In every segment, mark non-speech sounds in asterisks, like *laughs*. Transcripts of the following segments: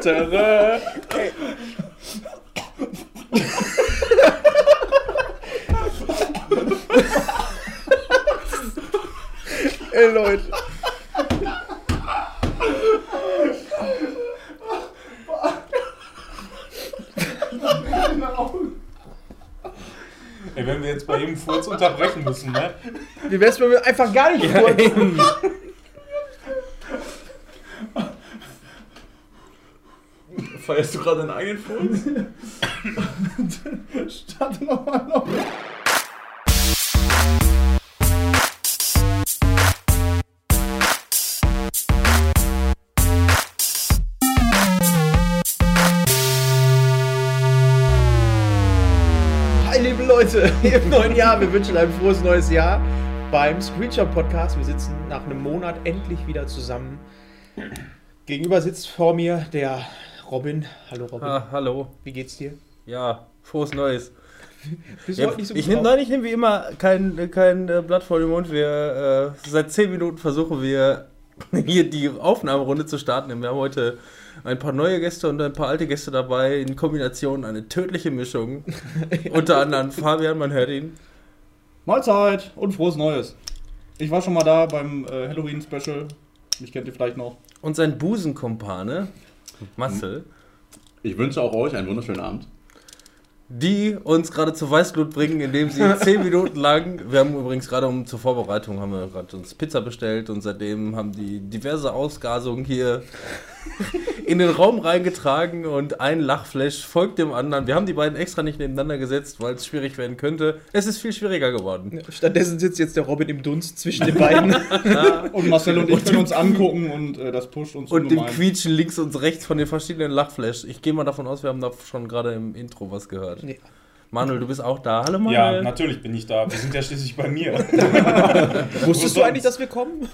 Tere. Ey, Leute. Ey, wenn wir jetzt Furz unterbrechen müssen, ne? Wie wär's, wenn wir einfach gar nicht furzen? Feierst du gerade deinen eigenen Furz? *laughs* Starte nochmal noch. Im neuen Jahr. Wir wünschen ein frohes neues Jahr beim Screenshot Podcast. Wir sitzen nach einem Monat endlich wieder zusammen. Gegenüber sitzt vor mir der Robin. Hallo Robin. Ah, hallo. Wie geht's dir? Ja, frohes Neues. Bist du Ja, heute nicht so ich gut drauf? nein, ich nehme wie immer kein, kein äh, Blatt vor den Mund. Wir äh, seit 10 Minuten versuchen wir *laughs* hier die Aufnahmerunde zu starten. Wir haben heute ein paar neue Gäste und ein paar alte Gäste dabei. In Kombination eine tödliche Mischung. *laughs* Unter anderem Fabian, man hört ihn. Mahlzeit und frohes Neues. Ich war schon mal da beim äh, Halloween-Special. Mich kennt ihr vielleicht noch. Und sein Busenkumpane, Marcel, Ich wünsche auch euch einen wunderschönen Abend. die uns gerade zur Weißglut bringen, indem sie *laughs* 10 Minuten lang, wir haben übrigens gerade um zur Vorbereitung, haben wir gerade uns Pizza bestellt und seitdem haben die diverse Ausgasungen hier *laughs* in den Raum reingetragen und ein Lachflash folgt dem anderen. Wir haben die beiden extra nicht nebeneinander gesetzt, weil es schwierig werden könnte. Es ist viel schwieriger geworden. Stattdessen sitzt jetzt der Robin im Dunst zwischen den beiden. *laughs* Und Marcel und ich können uns angucken und äh, das pusht uns Und dem. Quietschen links und rechts von den verschiedenen Lachflash. Ich gehe mal davon aus, wir haben da schon gerade im Intro was gehört. Nee. Manuel, du bist auch da. Hallo Ja, Manuel. natürlich bin ich da. Wir sind ja schließlich bei mir. *laughs* Wusstest du eigentlich, dass wir kommen?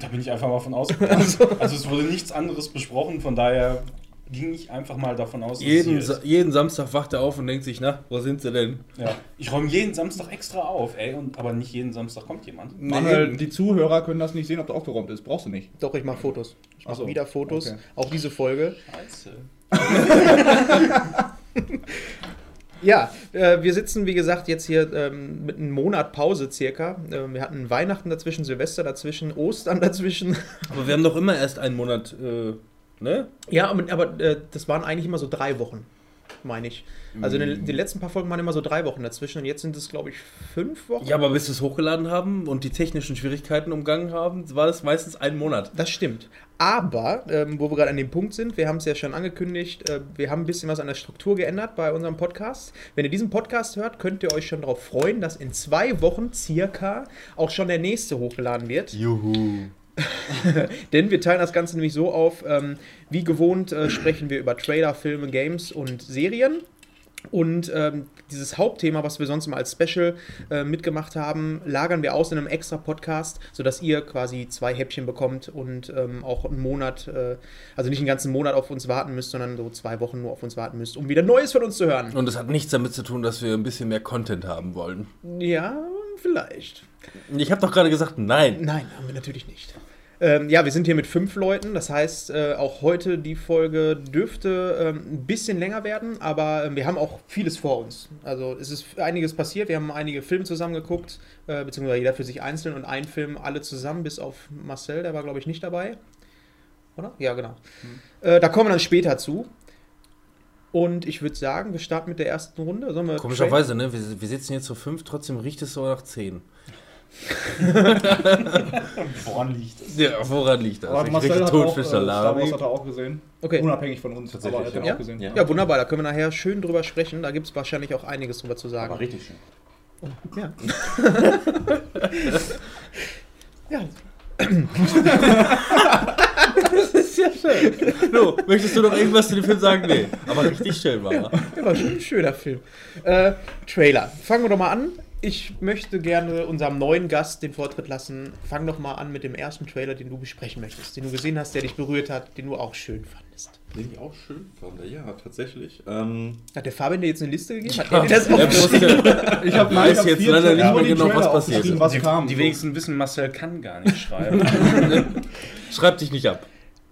Da bin ich einfach mal von ausgegangen. Also es wurde nichts anderes besprochen, von daher ging ich einfach mal davon aus, dass es Jeden, hier Sa ist. jeden Samstag wacht er auf und denkt sich, na, wo sind sie denn? Ja. Ich räume jeden Samstag extra auf, ey, und, aber nicht jeden Samstag kommt jemand. Manuel, die Zuhörer können das nicht sehen, ob der aufgeräumt ist. Brauchst du nicht. Doch, ich mache Fotos. Ich mache wieder Fotos. okay. Auch diese Folge. Scheiße. *laughs* *laughs* Ja, äh, wir sitzen, wie gesagt, jetzt hier ähm, mit einem Monat Pause circa. Äh, wir hatten Weihnachten dazwischen, Silvester dazwischen, Ostern *laughs* dazwischen. Aber wir haben doch immer erst einen Monat, äh, ne? Ja, aber, aber äh, das waren eigentlich immer so drei Wochen, meine ich. Also in den, die letzten paar Folgen waren immer so drei Wochen dazwischen und jetzt sind es, glaube ich, fünf Wochen. Ja, aber bis wir es hochgeladen haben und die technischen Schwierigkeiten umgangen haben, war das meistens ein Monat. Das stimmt. Aber, ähm, wo wir gerade an dem Punkt sind, wir haben es ja schon angekündigt, äh, wir haben ein bisschen was an der Struktur geändert bei unserem Podcast. Wenn ihr diesen Podcast hört, könnt ihr euch schon darauf freuen, dass in zwei Wochen circa auch schon der nächste hochgeladen wird. Juhu. *laughs* Denn wir teilen das Ganze nämlich so auf, ähm, wie gewohnt äh, sprechen wir über Trailer, Filme, Games und Serien. Und ähm, dieses Hauptthema, was wir sonst immer als Special äh, mitgemacht haben, lagern wir aus in einem extra Podcast, sodass ihr quasi zwei Häppchen bekommt und ähm, auch einen Monat, äh, also nicht einen ganzen Monat auf uns warten müsst, sondern so zwei Wochen nur auf uns warten müsst, um wieder Neues von uns zu hören. Und das hat nichts damit zu tun, dass wir ein bisschen mehr Content haben wollen. Ja, vielleicht. Ich habe doch gerade gesagt, nein. Nein, haben wir natürlich nicht. Ähm, ja, wir sind hier mit fünf Leuten. Das heißt, äh, auch heute die Folge dürfte ähm, ein bisschen länger werden, aber ähm, wir haben auch vieles vor uns. Also es ist einiges passiert. Wir haben einige Filme zusammen geguckt, äh, beziehungsweise jeder für sich einzeln und einen Film alle zusammen, bis auf Marcel, der war, glaube ich, nicht dabei. Oder? Ja, genau. Äh, da kommen wir dann später zu. Und ich würde sagen, wir starten mit der ersten Runde. Komischerweise, ne? Wir, wir sitzen jetzt zu fünf, trotzdem riecht es so nach zehn. *laughs* Woran liegt es? Ja, woran liegt das? Aber Ich Marcel hat auch, äh, Star. Wars hat er auch gesehen. Okay. Unabhängig von uns. Tatsächlich, aber er hat den ja. auch gesehen. Ja. Ja, wunderbar. Da können wir nachher schön drüber sprechen. Da gibt es wahrscheinlich auch einiges drüber zu sagen. Aber richtig schön. Ja. *laughs* ja. Das ist ja schön. So, möchtest du noch irgendwas zu dem Film sagen? Nee. Aber richtig schön war er. Der war schon ein schöner Film. Äh, Trailer. Fangen wir doch mal an. Ich möchte gerne unserem neuen Gast den Vortritt lassen. Fang doch mal an mit dem ersten Trailer, den du besprechen möchtest, den du gesehen hast, der dich berührt hat, den du auch schön fandest. Den ich auch schön fand. Ja, tatsächlich. Ähm, Hat der Fabian dir jetzt eine Liste gegeben? Hat Ja, er das aufgeschrieben? wusste, Ich habe weiß jetzt leider nicht mehr genau, was passiert ist. Was Die, kam. die wenigsten wissen, Marcel kann gar nicht schreiben. *laughs* schreib dich nicht ab.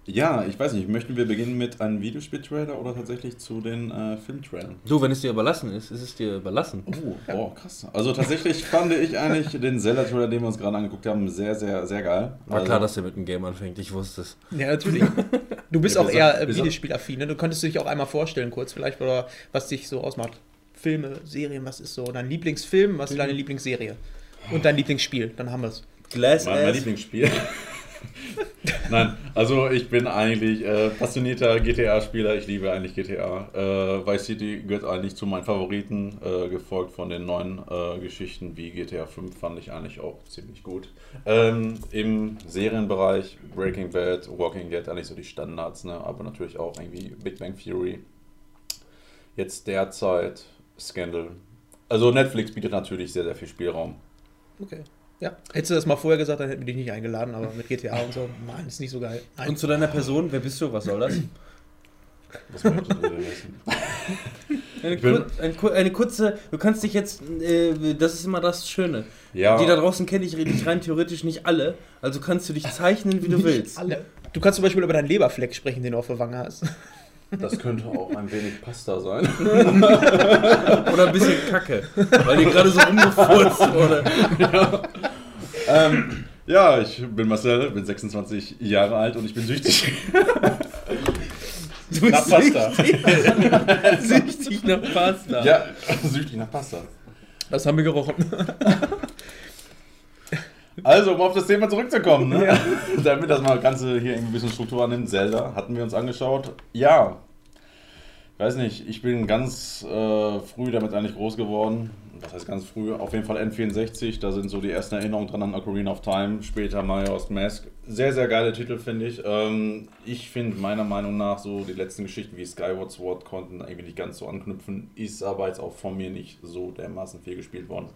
Ja, ich weiß nicht, möchten wir beginnen mit einem Videospiel-Trailer oder tatsächlich zu den äh, Filmtrailern? Du, wenn es dir überlassen ist, ist es dir überlassen. Oh, boah, krass. Also tatsächlich fand ich eigentlich den Zelda-Trailer, den wir uns gerade angeguckt haben, sehr, sehr, sehr geil. War also, klar, dass er mit dem Game anfängt, ich wusste es. Ja, natürlich. Du bist Ja, auch eher äh, Videospielaffin, ne? Du könntest dich auch einmal vorstellen, kurz vielleicht, oder was dich so ausmacht. Filme, Serien, was ist so dein Lieblingsfilm, was ist deine Lieblingsserie? Und dein Lieblingsspiel, dann haben wir es. Glass Mein, mein Lieblingsspiel. *laughs* Nein, also ich bin eigentlich äh, passionierter GTA-Spieler. Ich liebe eigentlich GTA. Äh, Vice City gehört eigentlich zu meinen Favoriten, äh, gefolgt von den neuen äh, Geschichten wie GTA 5 fand ich eigentlich auch ziemlich gut. Ähm, Im Serienbereich Breaking Bad, Walking Dead eigentlich so die Standards, ne? aber natürlich auch irgendwie Big Bang Theory. Jetzt derzeit Scandal. Also Netflix bietet natürlich sehr, sehr viel Spielraum. Okay. Ja. Hättest du das mal vorher gesagt, dann hätten wir dich nicht eingeladen, aber mit GTA und so, Mann, ist nicht so geil. Nein. Und zu deiner Person, wer bist du, was soll das? Was? Eine, kur eine, kur eine kurze, du kannst dich jetzt, äh, das ist immer das Schöne. Ja. Die da draußen kenne ich dich rein theoretisch nicht alle, also kannst du dich zeichnen, wie du willst. Alle. Du kannst zum Beispiel über deinen Leberfleck sprechen, den du auf der Wange hast. Das könnte auch ein wenig Pasta sein. *laughs* Oder ein bisschen Kacke, weil dir gerade so rumgefurzt wurde. ähm, ja, ich bin Marcel, bin 26 Jahre alt und ich bin süchtig. Du Nach Pasta. süchtig nach Pasta. ja, süchtig nach Pasta. Das haben wir gerochen. Also, um auf das Thema zurückzukommen, ne? *laughs* damit das mal Ganze hier irgendwie ein bisschen Struktur annimmt. Zelda hatten wir uns angeschaut. Ja, ich weiß nicht, ich bin ganz äh, früh damit eigentlich groß geworden. Was heißt ganz früh? Auf jeden Fall N64, da sind so die ersten Erinnerungen dran an Ocarina of Time, später Majora's Mask. Sehr, sehr geile Titel, finde ich. Ähm, ich finde meiner Meinung nach so die letzten Geschichten wie Skyward Sword konnten irgendwie nicht ganz so anknüpfen, ist aber jetzt auch von mir nicht so dermaßen viel gespielt worden.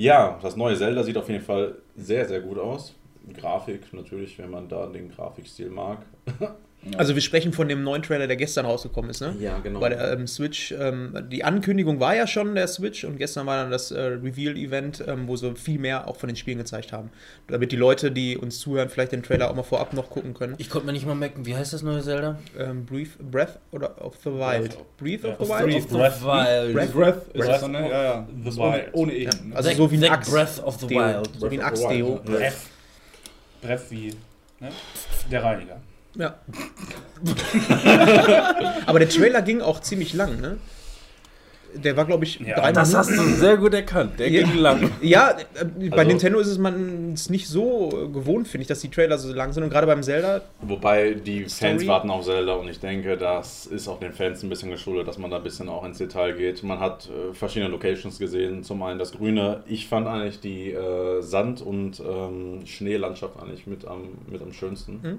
Ja, das neue Zelda sieht auf jeden Fall sehr, sehr gut aus. Grafik natürlich, wenn man da den Grafikstil mag. *laughs* Also wir sprechen von dem neuen Trailer, der gestern rausgekommen ist, ne? Ja, genau. Bei der ähm, Switch, ähm, die Ankündigung war ja schon der Switch und gestern war dann das äh, Reveal-Event, ähm, wo sie viel mehr auch von den Spielen gezeigt haben. Damit die Leute, die uns zuhören, vielleicht den Trailer auch mal vorab noch gucken können. Ich konnte mir nicht mal merken, wie heißt das neue Zelda? Ähm, Breathe, Breath oder of the Wild? Breathe Ja, of the of Wild? the- Of the Breath. Wild. Breath. Breath ist Breath das dann, ne? of Ja, ja. the ist ohne, Wild. ohne E. Ja, also so wie ein Axt. Breath of the. Wild. So wie ein Axt-Deo. Breff. Breff wie ne? der Reiniger. Ja. *laughs* Aber der Trailer ging auch ziemlich lang, ne? Der war, glaube ich, Ja, drei Das Minuten. hast du sehr gut erkannt. Der Ja. ging lang. Ja, äh, bei Also- Nintendo ist es man ist nicht so äh, gewohnt, finde ich, dass die Trailer so lang sind. Und gerade beim Zelda, Wobei die Story. Fans warten auf Zelda und ich denke, das ist auch den Fans ein bisschen geschuldet, dass man da ein bisschen auch ins Detail geht. Man hat äh, verschiedene Locations gesehen. Zum einen das Grüne. Ich fand eigentlich die äh, Sand- und ähm, Schneelandschaft eigentlich mit am, mit am schönsten. Mhm.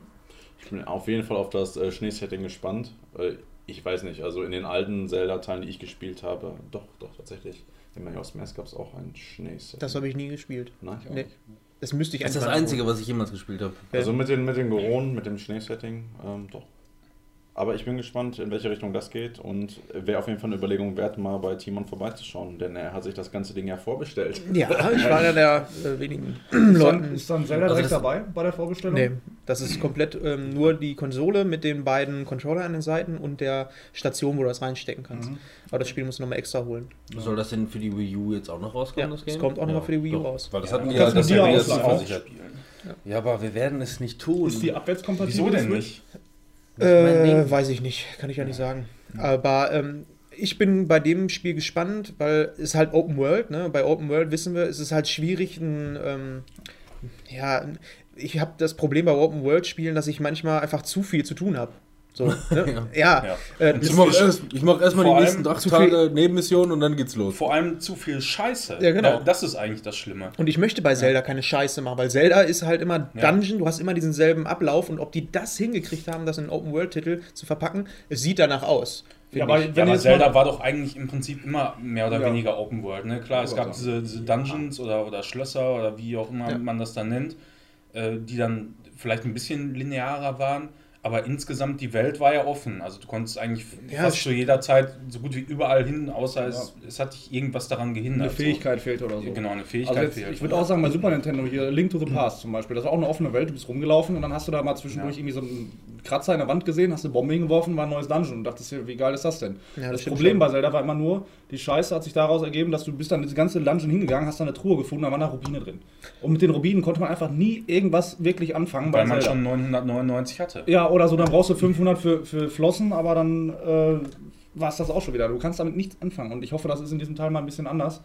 Ich bin auf jeden Fall auf das äh, Schneesetting gespannt. Äh, ich weiß nicht, also in den alten Zelda-Teilen, die ich gespielt habe, doch, doch, tatsächlich. In Majora's Mask gab es auch ein Schneesetting. das habe ich nie gespielt. Nein, ich auch Nee. nicht. Das müsste ich Das ist das Einzige, was ich jemals gespielt habe. Also mit den, mit den Goronen, mit dem Schneesetting, ähm, doch. Aber ich bin gespannt, in welche Richtung das geht und wäre auf jeden Fall eine Überlegung wert, mal bei Timon vorbeizuschauen, denn er hat sich das ganze Ding ja vorbestellt. Ja, *laughs* ich war einer der äh, wenigen Leuten. ist dann Zelda Also direkt das- dabei bei der Vorbestellung? Nee, das ist komplett ähm, nur die Konsole mit den beiden Controller an den Seiten und der Station, wo du das reinstecken kannst. Mhm. Aber das Spiel musst du nochmal extra holen. Soll das denn für die Wii U jetzt auch noch rauskommen, Ja, das es Game? kommt auch nochmal für die Wii U doch. raus. Weil das Ja, hatten du die ja, das ja dir wieder ausladen. zuversichert. spielen. Ja, aber wir werden es nicht tun. Ist die abwärtskompatibel? Wieso denn Switch? nicht? Das ist mein Äh, weiß ich nicht, kann ich ja nicht sagen. Aber ähm, ich bin bei dem Spiel gespannt, weil es halt Open World, ne? Bei Open World wissen wir, es ist halt schwierig, ein, ähm, ja, ich habe das Problem bei Open World Spielen, dass ich manchmal einfach zu viel zu tun habe. So, *laughs* ne? ja. Ja. Äh, Ich das- mach erst, ich mach erstmal die nächsten acht Tage Nebenmission und dann geht's los. Vor allem zu viel Scheiße. Ja, genau. Da- Das ist eigentlich das Schlimme. Und ich möchte bei Zelda keine Scheiße machen, weil Zelda ist halt immer Ja. Dungeon, du hast immer diesen selben Ablauf und ob die das hingekriegt haben, das in einen Open-World-Titel zu verpacken, es sieht danach aus. Ja, aber. Ja, wenn aber Zelda war doch eigentlich im Prinzip immer mehr oder Ja. weniger Open World. Ne? Klar, es gab diese, diese Dungeons oder, oder Schlösser oder wie auch immer Ja. man das dann nennt, äh, die dann vielleicht ein bisschen linearer waren. Aber insgesamt, die Welt war ja offen. Also du konntest eigentlich Ja, fast zu jeder Zeit so gut wie überall hin, außer es, es hat dich irgendwas daran gehindert. Eine Fähigkeit fehlt oder So. so. Genau, eine Fähigkeit Also jetzt, fehlt. ich würde auch sagen, bei Super Nintendo hier, Link to the Past zum Beispiel, das war auch eine offene Welt, du bist rumgelaufen und dann hast du da mal zwischendurch Ja. irgendwie so einen Kratzer in der Wand gesehen, hast eine Bombe hingeworfen, war ein neues Dungeon und dachtest dir, wie geil ist das denn? Ja, das das Problem schon. bei Zelda war immer nur, die Scheiße hat sich daraus ergeben, dass du bist dann diese ganze Dungeon hingegangen, hast da eine Truhe gefunden, da waren da Rubine drin. Und mit den Rubinen konnte man einfach nie irgendwas wirklich anfangen weil bei man Zelda. schon 999 hatte. Ja, oder so, dann brauchst du 500 für, für Flossen, aber dann äh, war es das auch schon wieder. Du kannst damit nichts anfangen. Und ich hoffe, das ist in diesem Teil mal ein bisschen anders,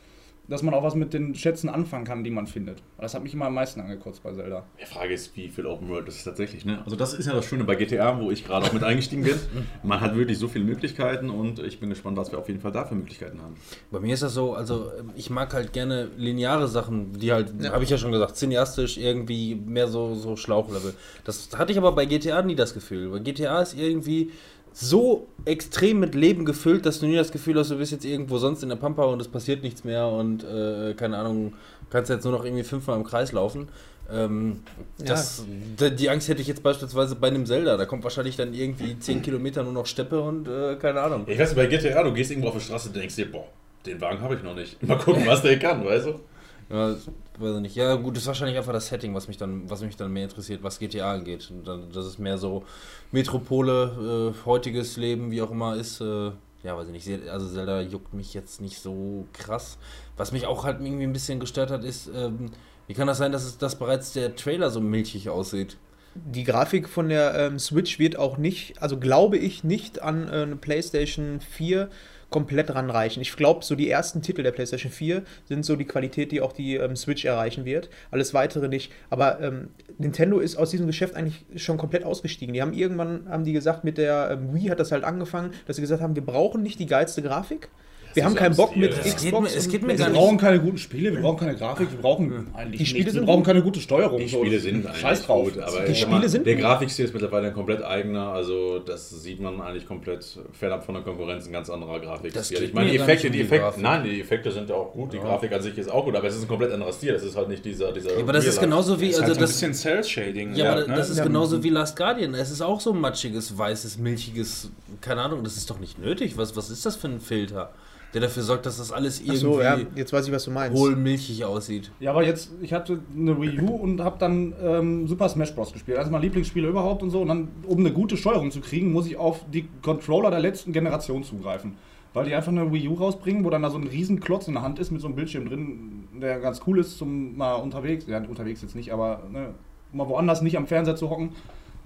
dass man auch was mit den Schätzen anfangen kann, die man findet. Das hat mich immer am meisten angekotzt bei Zelda. Die Frage ist, wie viel Open World ist es tatsächlich, ne? Also das ist ja das Schöne bei GTA, wo ich gerade auch mit eingestiegen bin. *laughs* Man hat wirklich so viele Möglichkeiten und ich bin gespannt, was wir auf jeden Fall da für Möglichkeiten haben. Bei mir ist das so, also ähm, ich mag halt gerne lineare Sachen, die halt, Ja. habe ich ja schon gesagt, cineastisch irgendwie mehr so, so Schlauchlevel. Das hatte ich aber bei GTA nie das Gefühl. Bei GTA ist irgendwie so extrem mit Leben gefüllt, dass du nie das Gefühl hast, du bist jetzt irgendwo sonst in der Pampa und es passiert nichts mehr und äh, keine Ahnung, kannst jetzt nur noch irgendwie fünfmal im Kreis laufen. Ähm, das, d- die Angst hätte ich jetzt beispielsweise bei einem Zelda. Da kommt wahrscheinlich dann irgendwie 10 Kilometer nur noch Steppe und äh, keine Ahnung. Ich weiß bei GTA, du gehst irgendwo auf die Straße und denkst dir, boah, den Wagen habe ich noch nicht. Mal gucken, was der kann, weißt du? Ja, weiß ich nicht. Ja, gut, das ist wahrscheinlich einfach das Setting, was mich dann, was mich dann mehr interessiert, was GTA angeht. Und dann, das ist mehr so Metropole, äh, heutiges Leben, wie auch immer ist. Äh, ja, weiß ich nicht. Also Zelda juckt mich jetzt nicht so krass. Was mich auch halt irgendwie ein bisschen gestört hat, ist, ähm, wie kann das sein, dass es dass bereits der Trailer so milchig aussieht? Die Grafik von der ähm, Switch wird auch nicht, also glaube ich nicht an äh, eine PlayStation 4 komplett ranreichen. Ich glaube, so die ersten Titel der PlayStation 4 sind so die Qualität, die auch die ähm, Switch erreichen wird. Alles weitere nicht. Aber ähm, Nintendo ist aus diesem Geschäft eigentlich schon komplett ausgestiegen. Die haben irgendwann, haben die gesagt, mit der ähm, Wii hat das halt angefangen, dass sie gesagt haben, wir brauchen nicht die geilste Grafik. Wir ist haben so keinen Bock mit ja. Xbox. Es geht mir- es geht mir Wir brauchen keine guten Spiele, wir brauchen keine Grafik, wir brauchen eigentlich Die Spiele nichts. sind Wir brauchen keine gute Steuerung. Die so. Spiele sind eigentlich Scheiß drauf. gut, aber Die Spiele mal, sind der. Grafikstil ist mittlerweile ein komplett eigener, also das sieht man eigentlich komplett fernab von der Konkurrenz, ein ganz anderer Grafikstil. Ich meine, die Effekte, die Effekte, nein, die Effekte sind ja auch gut, die Grafik an sich ist auch gut, aber es ist ein komplett anderer Stil, das ist halt nicht dieser, dieser Ja, aber das ist genauso wie, ist also halt so ein das, bisschen Cell-Shading. Ja, aber ne? das ist Ja. genauso wie Last Guardian. Es ist auch so matschiges, weißes, milchiges, keine Ahnung, das ist doch nicht nötig. Was, was ist das für ein Filter, der dafür sorgt, dass das alles irgendwie so, ja, jetzt weiß ich, was du meinst. hohl milchig aussieht? Ja, aber jetzt, ich hatte eine Wii U und habe dann ähm, Super Smash Bros. gespielt. Also mein Lieblingsspiel überhaupt und so. Und dann, um eine gute Steuerung zu kriegen, muss ich auf die Controller der letzten Generation zugreifen. Weil die einfach eine Wii U rausbringen, wo dann da so ein riesen Klotz in der Hand ist mit so einem Bildschirm drin, der ganz cool ist zum mal unterwegs, ja unterwegs jetzt nicht, aber ne, mal woanders nicht am Fernseher zu hocken.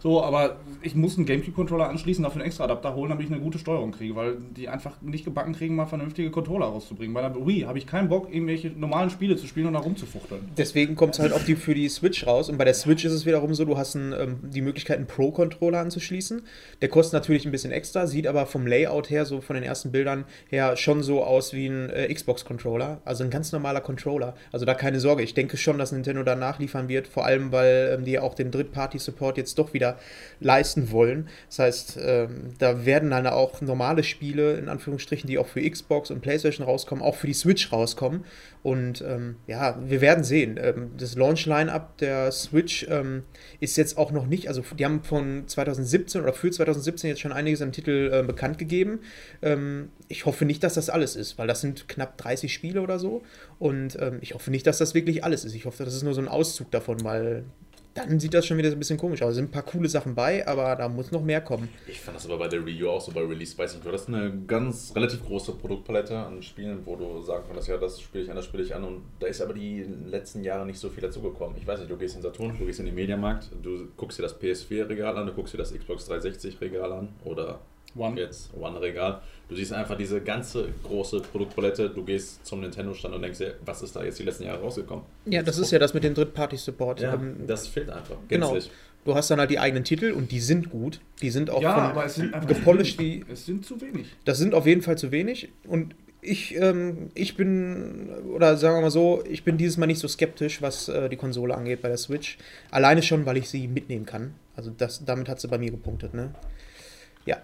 So, aber ich muss einen Gamecube-Controller anschließen, dafür einen extra Adapter holen, damit ich eine gute Steuerung kriege, weil die einfach nicht gebacken kriegen, mal vernünftige Controller rauszubringen. Bei der Wii habe ich keinen Bock, irgendwelche normalen Spiele zu spielen und da rumzufuchteln. Deswegen kommt es halt auch die, für die Switch raus. Und bei der Switch ist es wiederum so, du hast ein, ähm, die Möglichkeit, einen Pro-Controller anzuschließen. Der kostet natürlich ein bisschen extra, sieht aber vom Layout her, so von den ersten Bildern her, schon so aus wie ein äh, Xbox-Controller. Also ein ganz normaler Controller. Also da keine Sorge. Ich denke schon, dass Nintendo da nachliefern wird. Vor allem, weil ähm, die auch den Drittparty-Support jetzt doch wieder leisten wollen. Das heißt, ähm, da werden dann auch normale Spiele, in Anführungsstrichen, die auch für Xbox und PlayStation rauskommen, auch für die Switch rauskommen. Und ähm, ja, wir werden sehen. Ähm, das Launch-Line-Up der Switch ist jetzt auch noch nicht, also die haben von 2017 oder für 2017 jetzt schon einiges an Titel äh, bekannt gegeben. Ich hoffe nicht, dass das alles ist, weil das sind knapp 30 Spiele oder so. Und ich hoffe nicht, dass das wirklich alles ist. Ich hoffe, das ist nur so ein Auszug davon, weil dann sieht das schon wieder so ein bisschen komisch aus. Es sind ein paar coole Sachen bei, aber da muss noch mehr kommen. Ich fand das aber bei der U auch so bei Release, weiß nicht, du hattest eine ganz relativ große Produktpalette an Spielen, wo du sagen konntest, ja, das spiele ich an, das spiele ich an und da ist aber die letzten Jahre nicht so viel dazugekommen. Ich weiß nicht, du gehst in Saturn, du gehst in den Mediamarkt, du guckst dir das PS4-Regal an, du guckst dir das Xbox 360-Regal an oder One. jetzt One-Regal. Du siehst einfach diese ganze große Produktpalette, du gehst zum Nintendo-Stand und denkst dir, was ist da jetzt die letzten Jahre rausgekommen? Ja, das ist ja das mit dem Drittparty-Support. Ja, Ähm, das fehlt einfach. genau. gänzlich. Du hast dann halt die eigenen Titel und die sind gut. Die sind auch ja, von aber es sind einfach gepolished zu wenig. wie Es sind zu wenig. Das sind auf jeden Fall zu wenig. Und ich, ähm, ich bin, oder sagen wir mal so, ich bin dieses Mal nicht so skeptisch, was äh, die Konsole angeht bei der Switch. Alleine schon, weil ich sie mitnehmen kann. Also das, damit hat sie bei mir gepunktet, ne? Ja,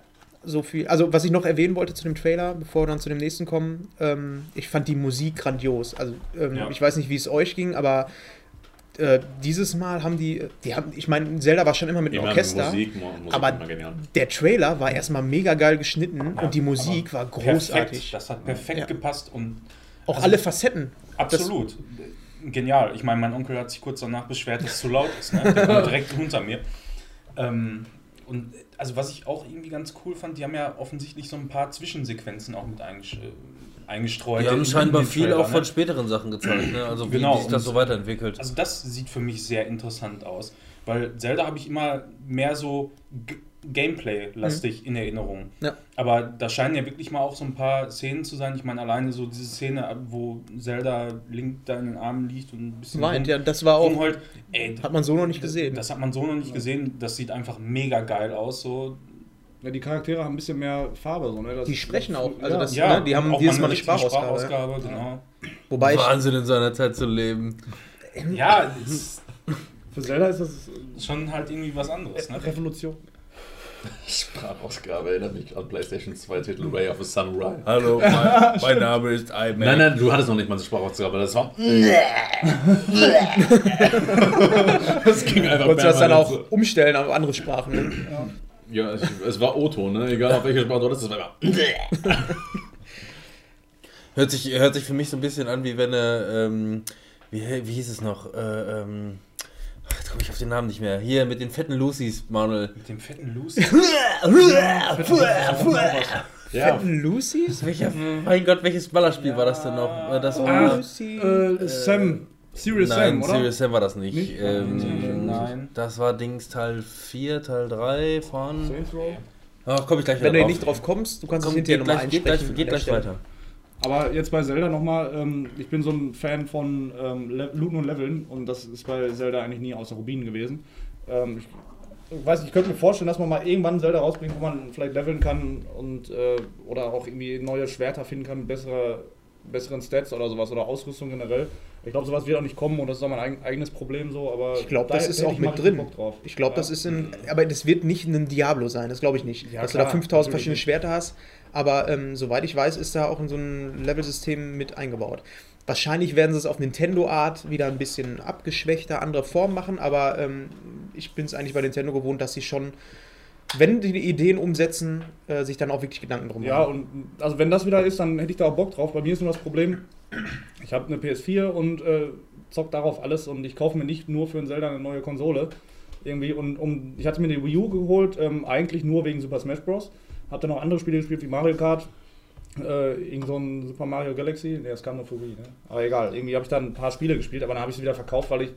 so viel. Also was ich noch erwähnen wollte zu dem Trailer, bevor wir dann zu dem nächsten kommen, ähm, ich fand die Musik grandios. Also ähm, Ja. ich weiß nicht, wie es euch ging, aber äh, dieses Mal haben die, die haben, ich meine, Zelda war schon immer mit einem Orchester, Musik, Mu- Musik aber der Trailer war erstmal mega geil geschnitten und die Musik war Perfekt, großartig. das hat perfekt Ja. gepasst und Auch also- alle Facetten. absolut. Genial. Ich meine, mein Onkel hat sich kurz danach beschwert, dass es zu laut ist. Ne? Der war *laughs* direkt unter mir. Ähm, und also was ich auch irgendwie ganz cool fand, die haben ja offensichtlich so ein paar Zwischensequenzen auch mit äh, eingestreut. Die haben in- scheinbar viel Trailer, auch von ne? späteren Sachen gezeigt, ne? Also wie, Genau, wie sich das so weiterentwickelt. Also das sieht für mich sehr interessant aus, weil Zelda habe ich immer mehr so Gameplay-lastig in Erinnerung. Ja. Aber da scheinen ja wirklich mal auch so ein paar Szenen zu sein. Ich meine, alleine so diese Szene, wo Zelda Link da in den Armen liegt und ein bisschen Weint, rum- ja, das war auch, rumheult. Ey, hat man so noch nicht gesehen. das hat man so noch nicht gesehen. Das sieht einfach mega geil aus. So. Ja, die Charaktere haben ein bisschen mehr Farbe. So, ne? das, Die sprechen auch, also ja. das- Ja, ne, die haben auch dieses Mal eine Sprachausgabe, Sprachausgabe, genau. Wobei ich, Wahnsinn in seiner Zeit zu leben. Ja, ist *laughs* Für Zelda ist das schon halt irgendwie was anderes. Ne? Revolution. *laughs* Sprachausgabe erinnert mich an PlayStation 2 Titel Ray of the Samurai. Hallo, *laughs* mein, mein Name ist Iman. Nein, nein, du hattest noch nicht mal eine Sprachausgabe, das war. *laughs* das ging einfach konntest du das dann auch so. umstellen auf andere Sprachen. Ne? Ja, es, es war O-Ton, ne? Egal auf welche Sprache du hattest, das war immer. Hört sich, hört sich für mich so ein bisschen an, wie wenn er, ähm, wie, wie hieß es noch? Äh, ähm, jetzt komme ich auf den Namen nicht mehr. Hier mit den fetten Lucy's, Manuel. Mit dem fetten Lucy. *laughs* Ja, Fetten Lucy's? Welcher, mein Gott, welches Ballerspiel war das denn noch? Äh, Das war. Lucy. Äh, Sam. Serious Nein, Sam, oder? Serious Sam war das nicht. Nicht? Ähm, Nein. Das war Dings Teil 4, Teil 3 von. Saints Row. Ach, komm ich gleich Wenn du nicht drauf kommst, du kannst Komm, es hinterher nochmal gleich, geht einsprechen. gleich, geht gleich weiter. Aber jetzt bei Zelda nochmal, ähm, ich bin so ein Fan von ähm, Looten und Leveln und das ist bei Zelda eigentlich nie außer Rubinen gewesen. Ähm, ich, weiß nicht, ich könnte mir vorstellen, dass man mal irgendwann Zelda rausbringt, wo man vielleicht leveln kann und äh, oder auch irgendwie neue Schwerter finden kann mit bessere, besseren Stats oder sowas oder Ausrüstung generell. Ich glaube, sowas wird auch nicht kommen und das ist auch mein eig- eigenes Problem so, aber Ich glaube, da das ist auch mit drin. Bock drauf. Ich glaube, Ja. das ist in. Aber das wird nicht ein Diablo sein, das glaube ich nicht. Ja, dass du klar, da 5000 natürlich verschiedene nicht. Schwerter hast. Aber ähm, soweit ich weiß, ist da auch in so ein Levelsystem mit eingebaut. Wahrscheinlich werden sie es auf Nintendo-Art wieder ein bisschen abgeschwächter, andere Form machen, aber ähm, ich bin es eigentlich bei Nintendo gewohnt, dass sie schon, wenn die Ideen umsetzen, äh, sich dann auch wirklich Gedanken drum Ja, und also wenn das wieder ist, dann hätte ich da auch Bock drauf. Bei mir ist nur das Problem, ich habe eine PS4 und äh, zock darauf alles und ich kaufe mir nicht nur für ein Zelda eine neue Konsole. Irgendwie und um, ich hatte mir die Wii U geholt, ähm, eigentlich nur wegen Super Smash Bros. Hab dann noch andere Spiele gespielt wie Mario Kart, äh, irgend so ein Super Mario Galaxy, ne, das kam nur für Wii, ne? Aber egal, irgendwie habe ich dann ein paar Spiele gespielt, aber dann habe ich sie wieder verkauft, weil ich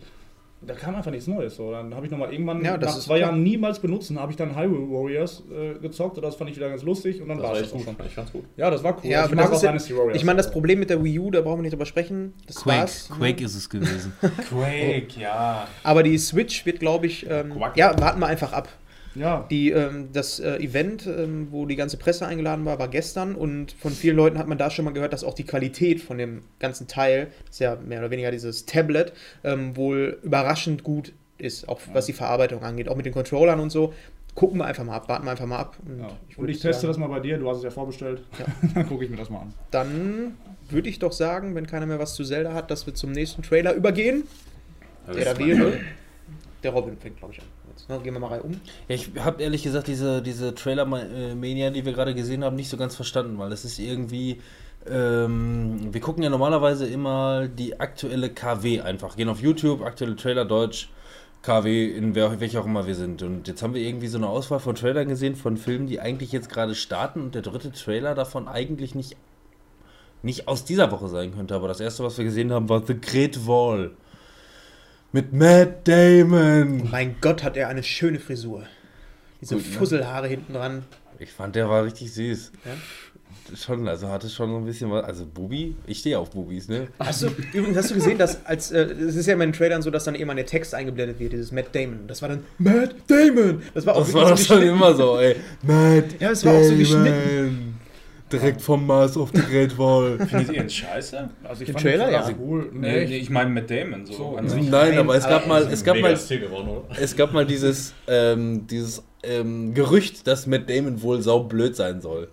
da kam einfach nichts Neues. So. Dann habe ich nochmal irgendwann Ja, das nach zwei klar. Jahren niemals benutzen, habe ich dann Hyrule Warriors äh, gezockt und das fand ich wieder ganz lustig und dann das war das auch gut. schon. Ich fand's gut. Ja, das war cool. Ja, ich mag auch Dynasty Warriors. ich meine, das Problem mit der Wii U, da brauchen wir nicht drüber sprechen. Das Quake, war's. Quake ist es gewesen. *laughs* Quake, ja. Aber die Switch wird, glaube ich, ähm, Quack. ja, warten wir einfach ab. Ja, Die, ähm, das äh, Event, ähm, wo die ganze Presse eingeladen war, war gestern und von vielen Leuten hat man da schon mal gehört, dass auch die Qualität von dem ganzen Teil, das ist ja mehr oder weniger dieses Tablet, ähm, wohl überraschend gut ist, auch was die Verarbeitung angeht, auch mit den Controllern und so. Gucken wir einfach mal ab, warten wir einfach mal ab. Und ja. ich und ich teste sagen, das mal bei dir, du hast es ja vorbestellt. Ja. *laughs* dann gucke ich mir das mal an. Dann würde ich doch sagen, wenn keiner mehr was zu Zelda hat, dass wir zum nächsten Trailer übergehen. Der da wäre. Der Robin fängt, glaube ich, an. Ne? Gehen wir mal um. Ja, ich habe ehrlich gesagt diese, diese Trailer-Mania, die wir gerade gesehen haben, nicht so ganz verstanden, weil das ist irgendwie. Ähm, wir gucken ja normalerweise immer die aktuelle KW einfach. Gehen auf YouTube, aktuelle Trailer Deutsch, KW, in welcher auch immer wir sind. Und jetzt haben wir irgendwie so eine Auswahl von Trailern gesehen, von Filmen, die eigentlich jetzt gerade starten und der dritte Trailer davon eigentlich nicht, nicht aus dieser Woche sein könnte. Aber das erste, was wir gesehen haben, war The Great Wall. Mit Matt Damon. Mein Gott, hat er eine schöne Frisur. Diese Gut, ne? Fusselhaare hinten dran. Ich fand, der war richtig süß. Ja? Schon, also hatte schon so ein bisschen was. Also Bubi, ich stehe auf Bubis, ne? Hast du, übrigens, hast du gesehen, dass als, äh, es ist ja in den Trailern so, dass dann immer der Text eingeblendet wird, dieses Matt Damon. Das war dann Matt Damon. Das war auch Das war so doch schon immer so, ey. Matt Ja, es war auch so geschnitten. Direkt vom Mars auf die Great Wall. *laughs* Findet ihr ihn scheiße? Also ich Den fand Trailer, ja. cool. Nee, Nee, ich- meine mit Damon so. So, sich. Nein, aber es gab mal, es gab mal, Stil geworden, oder? es gab mal dieses, ähm, dieses ähm, Gerücht, dass Matt Damon wohl saublöd sein soll.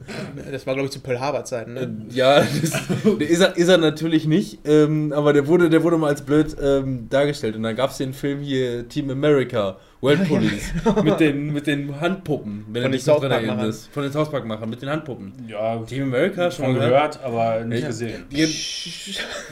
Das war, glaube ich, zu Pearl Harbor Zeiten. Ne? Ja, *laughs* das, ist, er, ist er natürlich nicht, ähm, aber der wurde, der wurde mal als blöd ähm, dargestellt. Und dann gab es den Film hier Team America, World Police, *laughs* mit, den, mit den Handpuppen, wenn den dich noch erinnerst. Machern. Von den South Park Machern, mit den Handpuppen. Ja, Team America, schon schon mal gehört? gehört, aber nicht Ja. gesehen. Jeden,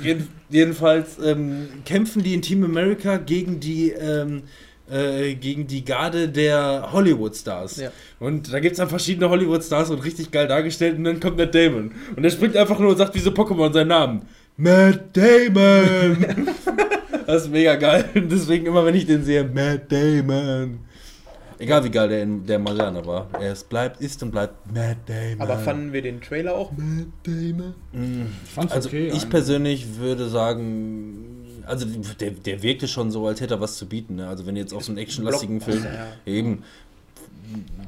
jeden, jedenfalls ähm, kämpfen die in Team America gegen die ähm, äh, gegen die Garde der Hollywood-Stars. Ja. Und da gibt es dann verschiedene Hollywood-Stars und richtig geil dargestellt und dann kommt Matt Damon. Und der springt einfach nur und sagt diese Pokémon seinen Namen. Matt Damon! *laughs* *laughs* das ist mega geil. *laughs* Deswegen immer, wenn ich den sehe, Matt Damon. Egal wie geil der in der Mariana war. Er ist, bleibt, ist und bleibt Matt Damon. Aber fanden wir den Trailer auch? Matt Damon. Ich fand's Also okay. ich eigentlich. persönlich würde sagen, also der, der wirkte schon so, als hätte er was zu bieten. Ne? Also wenn du jetzt auf so einen actionlastigen Film Blockbuster, eben.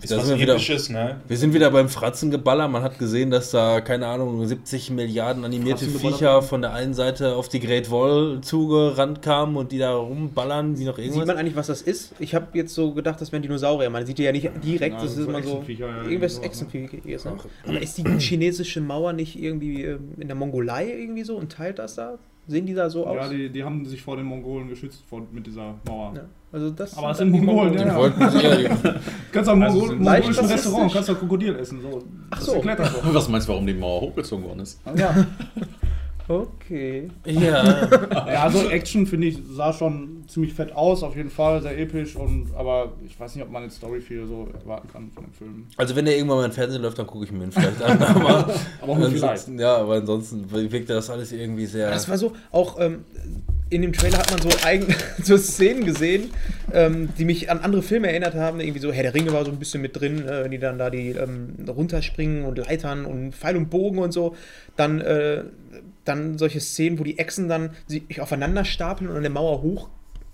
Ist Da was sind wir wieder, Episches, ne? wir sind wieder beim Fratzengeballer. Man hat gesehen, dass da, keine Ahnung, 70 Milliarden animierte. Viecher von der einen Seite auf die Great Wall zugerannt kamen und die da rumballern wie noch Sieht irgendwas. man eigentlich, was das ist? Ich habe jetzt so gedacht, das wären Dinosaurier. Man sieht die ja nicht direkt, Ja, das so ist immer so Echsenviecher, ja, irgendwas ne? Echsenviehiges. Ne? Aber ist die chinesische Mauer nicht irgendwie ähm, in der Mongolei irgendwie so und teilt das da? Sehen die da so aus? Ja, die, die haben sich vor den Mongolen geschützt vor, mit dieser Mauer. Ja, Also das Aber es dann sind Mongolen, Die ja, ja. wollten sie ja, *laughs* kannst am Also Mongol mongolischen Restaurant kannst du Krokodil essen. So. Ach Das so. das. Was meinst du, warum die Mauer hochgezogen worden ist? Ja. *laughs* Okay. ja. *laughs* ja, also Action finde ich sah schon ziemlich fett aus, auf jeden Fall, sehr episch und aber ich weiß nicht, ob man jetzt Story viel so erwarten kann von dem Film. Also wenn der irgendwann mal im Fernsehen läuft, dann gucke ich mir ihn vielleicht an. Aber, Aber nur vielleicht. ansonsten, ja, aber ansonsten wirkte das alles irgendwie sehr. Das war so, auch ähm, in dem Trailer hat man so, eigen, *laughs* so Szenen gesehen, ähm, die mich an andere Filme erinnert haben. Irgendwie so, Herr der Ringe war so ein bisschen mit drin, äh, wenn die dann da die ähm, runterspringen und Leitern und Pfeil und Bogen und so. Dann, äh, dann solche Szenen, wo die Echsen dann sich aufeinander stapeln und an der Mauer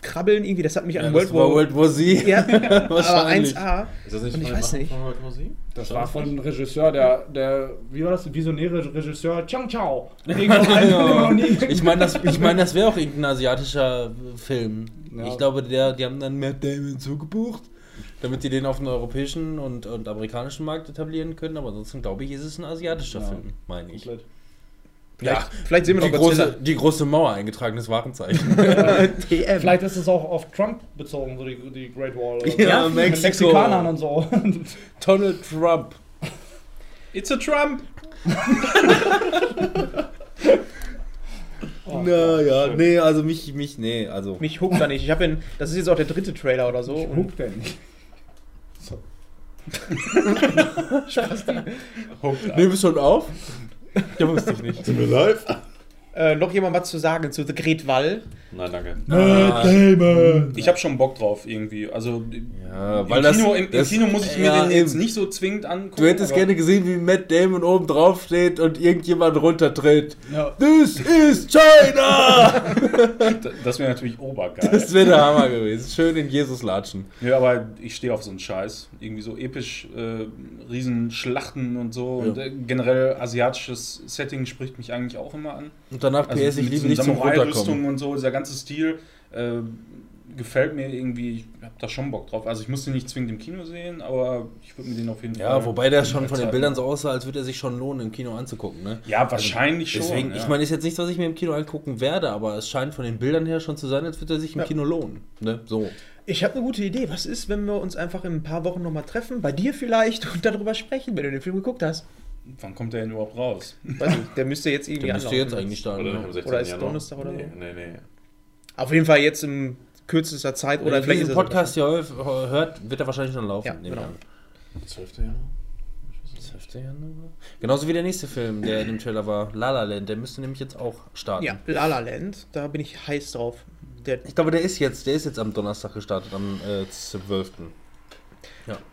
hochkrabbeln. Irgendwie, das hat mich ja, an World war World War Z. *laughs* Ja, aber *laughs* Wahrscheinlich. 1A. Ist das nicht Und ich weiß nicht. von World War Z? Das war von einem Regisseur, der, der, wie war das, visionäre Regisseur Chang Chao. Nie- *laughs* Ich meine, das, ich mein, das wäre auch irgendein asiatischer Film. Ja. Ich glaube, der, die haben dann Matt Damon zugebucht, damit die den auf den europäischen und, und amerikanischen Markt etablieren können. Aber ansonsten glaube ich, ist es ein asiatischer Ja. Film, meine ich. Komplett. Vielleicht, vielleicht sehen wir Die noch große, die große Mauer, eingetragenes Warenzeichen. *laughs* TM. Vielleicht ist es auch auf Trump bezogen, so die, die Great Wall. Oder Ja, so. Mit Mexiko. Mexikanern und so. *laughs* Donald Trump. It's a Trump! *laughs* Naja, nee, also mich, mich, nee, also. Mich huckt da nicht. Ich habe das ist jetzt auch der dritte Trailer oder so. Und Huckt denn nicht. Nehmen wir schon auf? *laughs* Ja, wusste ich nicht. Sind wir live? äh, noch jemand was zu sagen zu The Great Wall? Nein, danke. Ah, Ich habe schon Bock drauf irgendwie. Also Ja, im, weil das- Kino, im, im das- Kino muss ich mir ja, den jetzt nicht so zwingend angucken. Du hättest gerne gesehen, wie Matt Damon oben drauf steht und irgendjemand runtertritt. Ja. This is China! *laughs* Das wäre natürlich obergeil. Das wäre der Hammer gewesen. Schön in Jesus latschen. Ja, aber ich stehe auf so einen Scheiß. Irgendwie so episch, äh, Riesenschlachten und so. Ja. Und äh, generell asiatisches Setting spricht mich eigentlich auch immer an. Und danach Also PS, ich liebe dich zum Runterkommen. und so, dieser ganze Stil äh, gefällt mir irgendwie. Ich habe da schon Bock drauf. Also ich muss den nicht zwingend im Kino sehen, aber ich würde mir den auf jeden Fall. Ja, wobei der schon von den Bildern so aussah, als würde er sich schon lohnen, im Kino anzugucken. Ne? Ja, wahrscheinlich schon. Deswegen, ja. ich meine, ist jetzt nichts, was ich mir im Kino angucken werde, aber es scheint von den Bildern her schon zu sein, als würde er sich im Ja. Kino lohnen. Ne? So. Ich habe eine gute Idee. Was ist, wenn wir uns einfach in ein paar Wochen nochmal treffen, bei dir vielleicht, und darüber sprechen, wenn du den Film geguckt hast? Wann kommt der denn überhaupt raus? Weiß nicht, der müsste jetzt irgendwie Der müsste anlaufen. jetzt eigentlich starten. Oder, 16. Oder ist Januar. Donnerstag oder so? nee, Nee, nee. Auf jeden Fall jetzt in kürzester Zeit. Oder Wenn vielleicht ihr ist diesen es Podcast hier hört, wird er wahrscheinlich schon laufen. Ja, genau. an. 12. Januar? 12. Januar? Genauso wie der nächste Film, der in dem Trailer war, La La Land, der müsste nämlich jetzt auch starten. Ja, La La Land, da bin ich heiß drauf. Der, Ich glaube, der ist jetzt, der ist jetzt am Donnerstag gestartet, am äh, 12.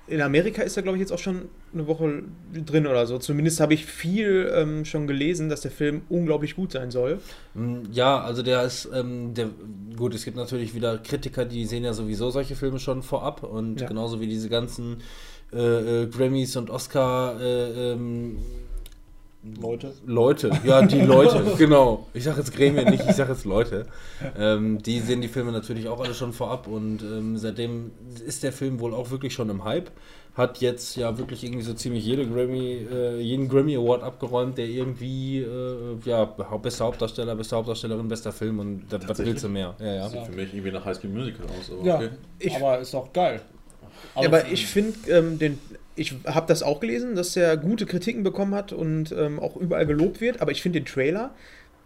in Amerika ist er, glaube ich, jetzt auch schon eine Woche drin oder so. Zumindest habe ich viel ähm, schon gelesen, dass der Film unglaublich gut sein soll. Mm, Ja, also der ist, ähm, der, gut, es gibt natürlich wieder Kritiker, die sehen ja sowieso solche Filme schon vorab und Ja. genauso wie diese ganzen äh, äh, Grammys und Oscar äh, ähm, Leute. Leute, ja, die Leute, *laughs* genau. Ich sage jetzt Gremien nicht, ich sage jetzt Leute. Ähm, die sehen die Filme natürlich auch alle schon vorab und ähm, seitdem ist der Film wohl auch wirklich schon im Hype. Hat jetzt ja wirklich irgendwie so ziemlich jede Grammy, äh, jeden Grammy Award abgeräumt, der irgendwie, äh, ja, bester Hauptdarsteller, beste Hauptdarstellerin, bester Film und da- was willst du mehr? Ja, ja. Sieht für mich irgendwie nach High School Musical aus. Aber Ja, okay. Ich- aber ist doch geil. Ja, aber ich finde, ähm, den, ich habe das auch gelesen, dass er gute Kritiken bekommen hat und ähm, auch überall gelobt wird. Aber ich finde den Trailer,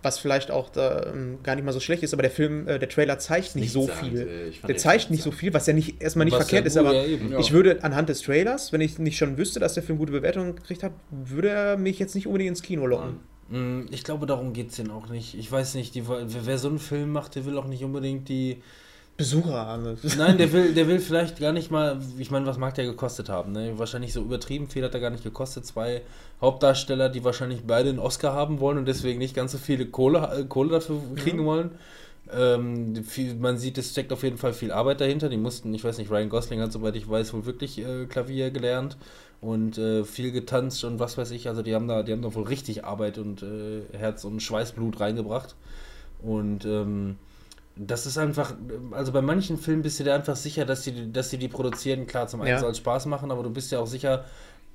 was vielleicht auch da, ähm, gar nicht mal so schlecht ist, aber der Film, äh, der Trailer zeigt nicht so Nichtssagend, viel. ey. Ich fand Der zeigt nicht so nichtssagend. viel, was ja nicht erstmal nicht Was verkehrt ist, aber ja, ich würde anhand des Trailers, wenn ich nicht schon wüsste, dass der Film gute Bewertungen gekriegt hat, würde er mich jetzt nicht unbedingt ins Kino locken. Mm, Ich glaube, darum geht es denen auch nicht. Ich weiß nicht, die, wer so einen Film macht, der will auch nicht unbedingt die. Besucher haben. Nein, der *laughs* will, der will vielleicht gar nicht mal. Ich meine, was mag der gekostet haben? Ne? Wahrscheinlich so übertrieben viel hat er gar nicht gekostet. Zwei Hauptdarsteller, die wahrscheinlich beide einen Oscar haben wollen und deswegen nicht ganz so viele Kohle, äh, Kohle dafür kriegen wollen. Ähm, viel, man sieht, es steckt auf jeden Fall viel Arbeit dahinter. Die mussten, ich weiß nicht, Ryan Gosling hat, soweit ich weiß, wohl wirklich äh, Klavier gelernt und äh, viel getanzt und was weiß ich. Also die haben da, die haben da wohl richtig Arbeit und äh, Herz und Schweißblut reingebracht. Und ähm, das ist einfach, also bei manchen Filmen bist du dir einfach sicher, dass die, dass die die produzieren. Klar, zum einen Ja. soll es Spaß machen, aber du bist ja auch sicher,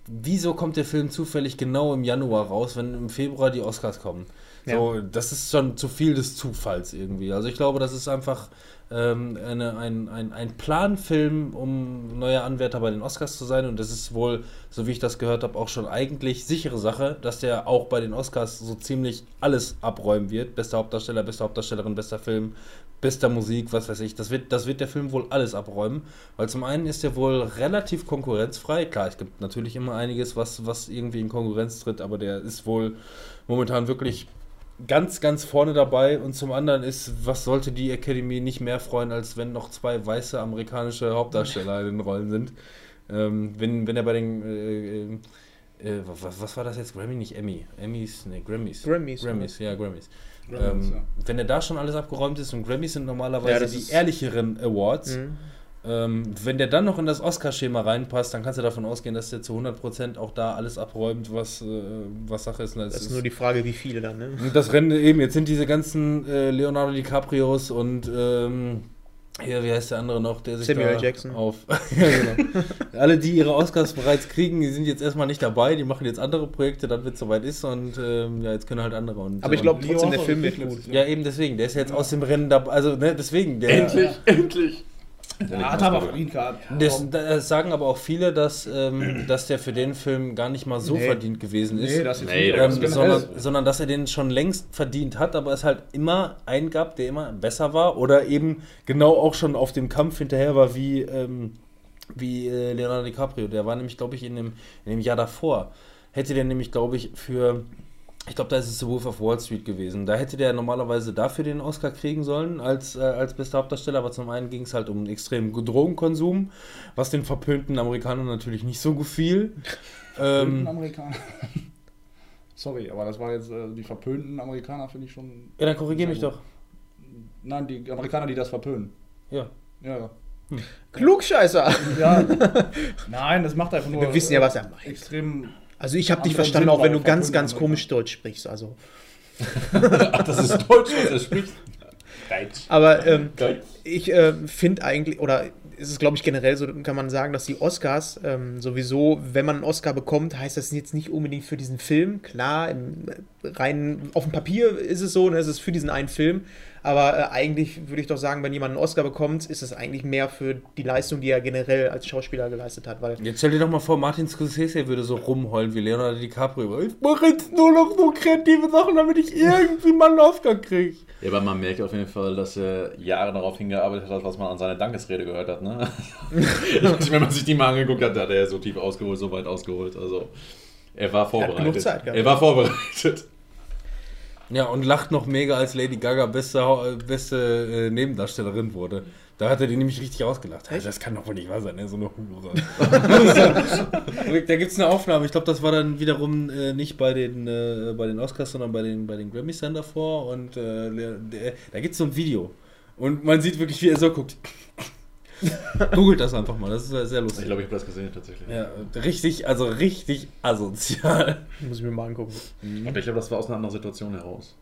wieso kommt der Film zufällig genau im Januar raus, wenn im Februar die Oscars kommen? So, das ist schon zu viel des Zufalls irgendwie. Also ich glaube, das ist einfach ähm, eine, ein, ein, ein Planfilm, um neuer Anwärter bei den Oscars zu sein. Und das ist wohl, so wie ich das gehört habe, auch schon eigentlich sichere Sache, dass der auch bei den Oscars so ziemlich alles abräumen wird. Bester Hauptdarsteller, beste Hauptdarstellerin, bester Film, bester Musik, was weiß ich. Das wird, das wird der Film wohl alles abräumen. Weil zum einen ist er wohl relativ konkurrenzfrei. Klar, es gibt natürlich immer einiges, was, was irgendwie in Konkurrenz tritt, aber der ist wohl momentan wirklich ganz, ganz vorne dabei. Und zum anderen ist, was sollte die Academy nicht mehr freuen, als wenn noch zwei weiße amerikanische Hauptdarsteller in den Rollen sind. Ähm, wenn, wenn er bei den äh, äh, was, was war das jetzt? Grammy, nicht Emmy. Emmys, ne, Grammys. Grammys, Grammys, ja, Grammys. Grammys, ähm, ja. Wenn er da schon alles abgeräumt ist und Grammys sind normalerweise Ja, das die ehrlicheren Awards, Mhm. ähm, wenn der dann noch in das Oscar-Schema reinpasst, dann kannst du davon ausgehen, dass der zu 100% auch da alles abräumt, was, äh, was Sache ist. Und Das ist nur die Frage, wie viele dann, ne? das Rennen eben, jetzt sind diese ganzen äh, Leonardo DiCaprios und ähm, hier, wie heißt der andere noch, der sich Samuel da Jackson. auf. *laughs* ja, genau. *laughs* Alle, die ihre Oscars bereits kriegen, die sind jetzt erstmal nicht dabei, die machen jetzt andere Projekte, dann, wenn es soweit ist und ähm, ja, jetzt können halt andere. Und, Aber ich und- glaube trotzdem, der Film wird gut. letztes Ja, eben deswegen, der ist jetzt aus dem Rennen dabei, also ne, deswegen. Der, Endlich, *laughs* endlich. Ja, hat aber verdient gehabt. Das, das sagen aber auch viele, dass, ähm, dass der für den Film gar nicht mal so Nee. verdient gewesen ist. Nee, das ist Nee, ähm, sondern, so. sondern dass er den schon längst verdient hat, aber es halt immer einen gab, der immer besser war oder eben genau auch schon auf dem Kampf hinterher war wie, ähm, wie äh, Leonardo DiCaprio. Der war nämlich, glaube ich, in dem, in dem Jahr davor. Hätte der nämlich, glaube ich, für, ich glaube, da ist es The Wolf of Wall Street gewesen. Da hätte der normalerweise dafür den Oscar kriegen sollen als, äh, als bester Hauptdarsteller, aber zum einen ging es halt um einen extremen Drogenkonsum, was den verpönten Amerikanern natürlich nicht so gefiel. *laughs* Verpönten Ähm, Amerikaner. *laughs* Sorry, aber das war jetzt äh, die verpönten Amerikaner, finde ich schon. ja, dann korrigiere mich Sehr doch. Nein, die Amerikaner, die das verpönen. Ja. Ja, ja. Klugscheißer! ja. *laughs* Nein, das macht einfach nur. Wir wissen ja, was er meint. Extrem. Also ich habe dich verstanden, auch wenn du ganz, ganz komisch Deutsch sprichst. Also. *laughs* Ach, das ist Deutsch, was er spricht. Deutsch. Aber ähm, Deutsch. ich äh, finde eigentlich, oder ist es glaube ich generell so, kann man sagen, dass die Oscars ähm, sowieso, wenn man einen Oscar bekommt, heißt das jetzt nicht unbedingt für diesen Film. Klar, im, rein auf dem Papier ist es so, ne, es ist für diesen einen Film. Aber äh, eigentlich würde ich doch sagen, wenn jemand einen Oscar bekommt, ist es eigentlich mehr für die Leistung, die er generell als Schauspieler geleistet hat. Weil Jetzt stell dir doch mal vor, Martin Scorsese würde so rumheulen wie Leonardo DiCaprio. Ich mache jetzt nur noch so kreative Sachen, damit ich irgendwie mal einen Oscar kriege. Ja, aber man merkt auf jeden Fall, dass er Jahre darauf hingearbeitet hat, was man an seiner Dankesrede gehört hat. Ne? *laughs* Wenn man sich die mal angeguckt hat, hat er so tief ausgeholt, so weit ausgeholt. Also er war hat vorbereitet. genug Zeit gehabt. er war vorbereitet. Ja, und lacht noch mega, als Lady Gaga beste, äh, beste äh, Nebendarstellerin wurde. Da hat er die nämlich richtig ausgelacht. Hey, das kann doch wohl nicht wahr sein, ne? so eine Hure. *laughs* da gibt es eine Aufnahme, ich glaube, das war dann wiederum äh, nicht bei den, äh, bei den Oscars, sondern bei den, bei den Grammys dann davor. Und äh, der, da gibt es so ein Video. Und man sieht wirklich, wie er so guckt. *laughs* Googelt das einfach mal, das ist sehr, sehr Ich lustig. glaube, ich habe das gesehen tatsächlich. Ja, richtig, also richtig asozial. Muss ich mir mal angucken. Aber ich glaube, das war aus einer anderen Situation heraus.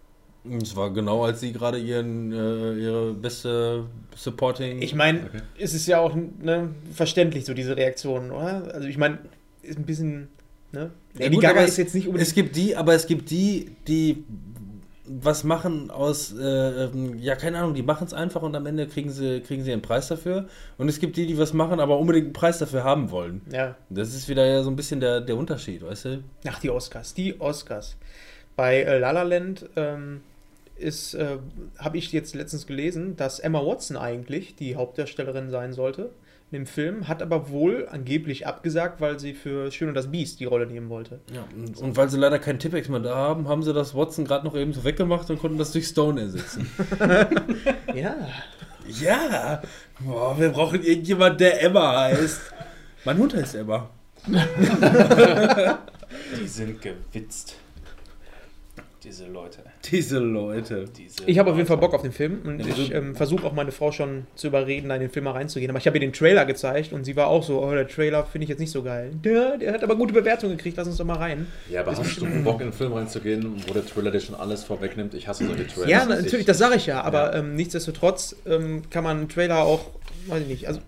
Es war genau, als sie gerade ihren, äh, ihre beste Supporting. Ich meine, Okay. es ist ja auch ne, verständlich, so diese Reaktionen, oder? Also ich meine, ist ein bisschen, ne? Ja, Lady gut, Gaga ist jetzt nicht unbedingt... Es gibt die, aber es gibt die, die was machen aus, äh, ähm, ja, keine Ahnung, die machen es einfach und am Ende kriegen sie, kriegen sie einen Preis dafür. Und es gibt die, die was machen, aber unbedingt einen Preis dafür haben wollen. ja, Das ist wieder ja so ein bisschen der, der Unterschied, weißt du? ach, die Oscars, die Oscars. Bei äh, La La Land ähm, ist, äh, habe ich jetzt letztens gelesen, dass Emma Watson eigentlich die Hauptdarstellerin sein sollte in dem Film, hat aber wohl angeblich abgesagt, weil sie für Schön und das Biest die Rolle nehmen wollte. Ja, und, und weil sie leider keinen Tippex mehr da haben, haben sie das Watson gerade noch eben so weggemacht und konnten das durch Stone ersetzen. *laughs* Ja. ja, boah, wir brauchen irgendjemand, der Emma heißt. Mein Hund heißt Emma. Die sind gewitzt. Diese Leute. Diese Leute. Diese Ich habe auf jeden. Fall Bock auf den Film und Ja, ich ähm, versuche auch meine Frau schon zu überreden, da in den Film mal reinzugehen. Aber ich habe ihr den Trailer gezeigt und sie war auch so, oh, der Trailer finde ich jetzt nicht so geil. Der, der hat aber gute Bewertungen gekriegt, lass uns doch mal rein. Ja, aber hast du Bock, in den Film reinzugehen, wo der Trailer dir schon alles vorwegnimmt? Ich hasse solche Trailers. Ja, na, natürlich, das sage ich ja, aber Ja. Ähm, nichtsdestotrotz ähm, kann man einen Trailer auch, weiß ich nicht, also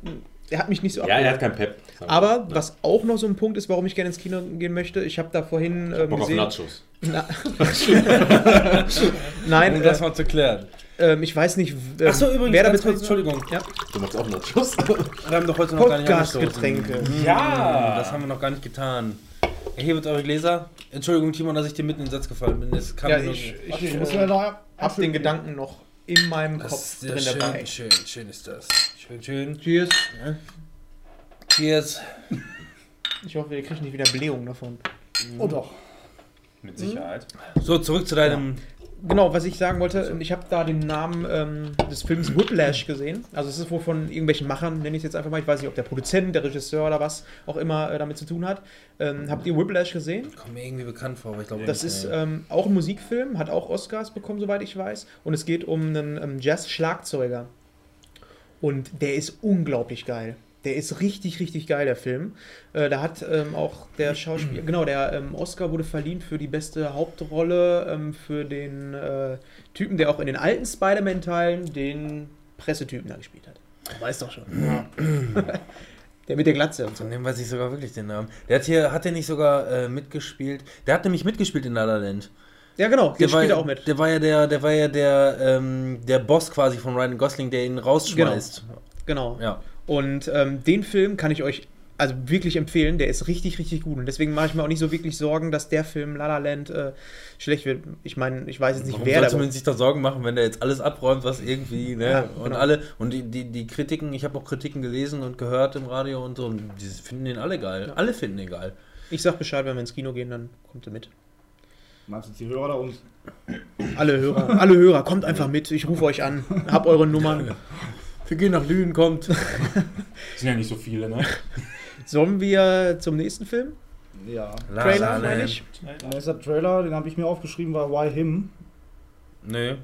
er hat mich nicht so Ja, er abgeholt. hat keinen Pep. Aber mal. was auch noch so ein Punkt ist, warum ich gerne ins Kino gehen möchte, ich habe da vorhin ähm, Bock auf gesehen. Nachos. Na, *laughs* Nein, um das mal zu klären. ähm, ich weiß nicht, ähm, Achso, übrigens, wer da war. Entschuldigung. Ja, Du machst auch Nachos? Wir haben doch heute noch gar nicht. Podcast-Getränke. Ja! Das haben wir noch gar nicht getan. Erhebet eure Gläser. Entschuldigung, Timon, dass ich dir mitten in den Satz gefallen bin. Es kam Ja, ich, Ach, ich ich muss äh, leider hab den Gedanken noch in meinem Das Kopf ist sehr drin schön, dabei. schön, schön ist das. Schön, schön. Cheers. Cheers. Ich hoffe, wir kriegen nicht wieder Blähungen davon. Oh doch. Mit Sicherheit. So, zurück zu deinem. Genau, was ich sagen wollte, ich habe da den Namen ähm, des Films Whiplash gesehen. Also es ist wohl von irgendwelchen Machern, nenne ich es jetzt einfach mal. Ich weiß nicht, ob der Produzent, der Regisseur oder was auch immer äh, damit zu tun hat. Ähm, habt ihr Whiplash gesehen? Kommt mir irgendwie bekannt vor, aber ich glaube Das nicht, ist ähm, auch ein Musikfilm, hat auch Oscars bekommen, soweit ich weiß. Und es geht um einen ähm, Jazz-Schlagzeuger. Und der ist unglaublich geil. Der ist richtig, richtig geil, der Film. Äh, da hat ähm, auch der Schauspieler, genau, der ähm, Oscar wurde verliehen für die beste Hauptrolle ähm, für den äh, Typen, der auch in den alten Spider-Man-Teilen den Pressetypen da gespielt hat. Du weißt doch schon. *laughs* der mit der Glatze und so. Von dem weiß ich sogar wirklich den Namen. Der hat hier, hat der nicht sogar äh, mitgespielt? Der hat nämlich mitgespielt in La La Land. Ja, genau, der, Der war, spielt auch mit. Der war ja der, der war ja der, ähm, der Boss quasi von Ryan Gosling, der ihn rausschmeißt. Genau. Ja. Und ähm, den Film kann ich euch also wirklich empfehlen. Der ist richtig, richtig gut. Und deswegen mache ich mir auch nicht so wirklich Sorgen, dass der Film La La Land äh, schlecht wird. Ich meine, ich weiß jetzt nicht, Warum wer sollte man sich da Sorgen machen, wenn der jetzt alles abräumt, was irgendwie, ne? Ja, und genau. alle, und die, die, die Kritiken, ich habe auch Kritiken gelesen und gehört im Radio und so, und die finden den alle geil. Alle finden den geil. Ich sag Bescheid, wenn wir ins Kino gehen, dann kommt ihr mit. Meinst du jetzt die Hörer da uns? Alle Hörer, alle Hörer, kommt einfach mit. Ich rufe euch an. Hab eure Nummern. *laughs* Wir gehen nach Lünen, kommt. *laughs* Sind ja nicht so viele, ne? Sollen wir zum nächsten Film? Ja. La Trailer, La meine ich. Der nächste Trailer, den habe ich mir aufgeschrieben, war Why Him. Nee.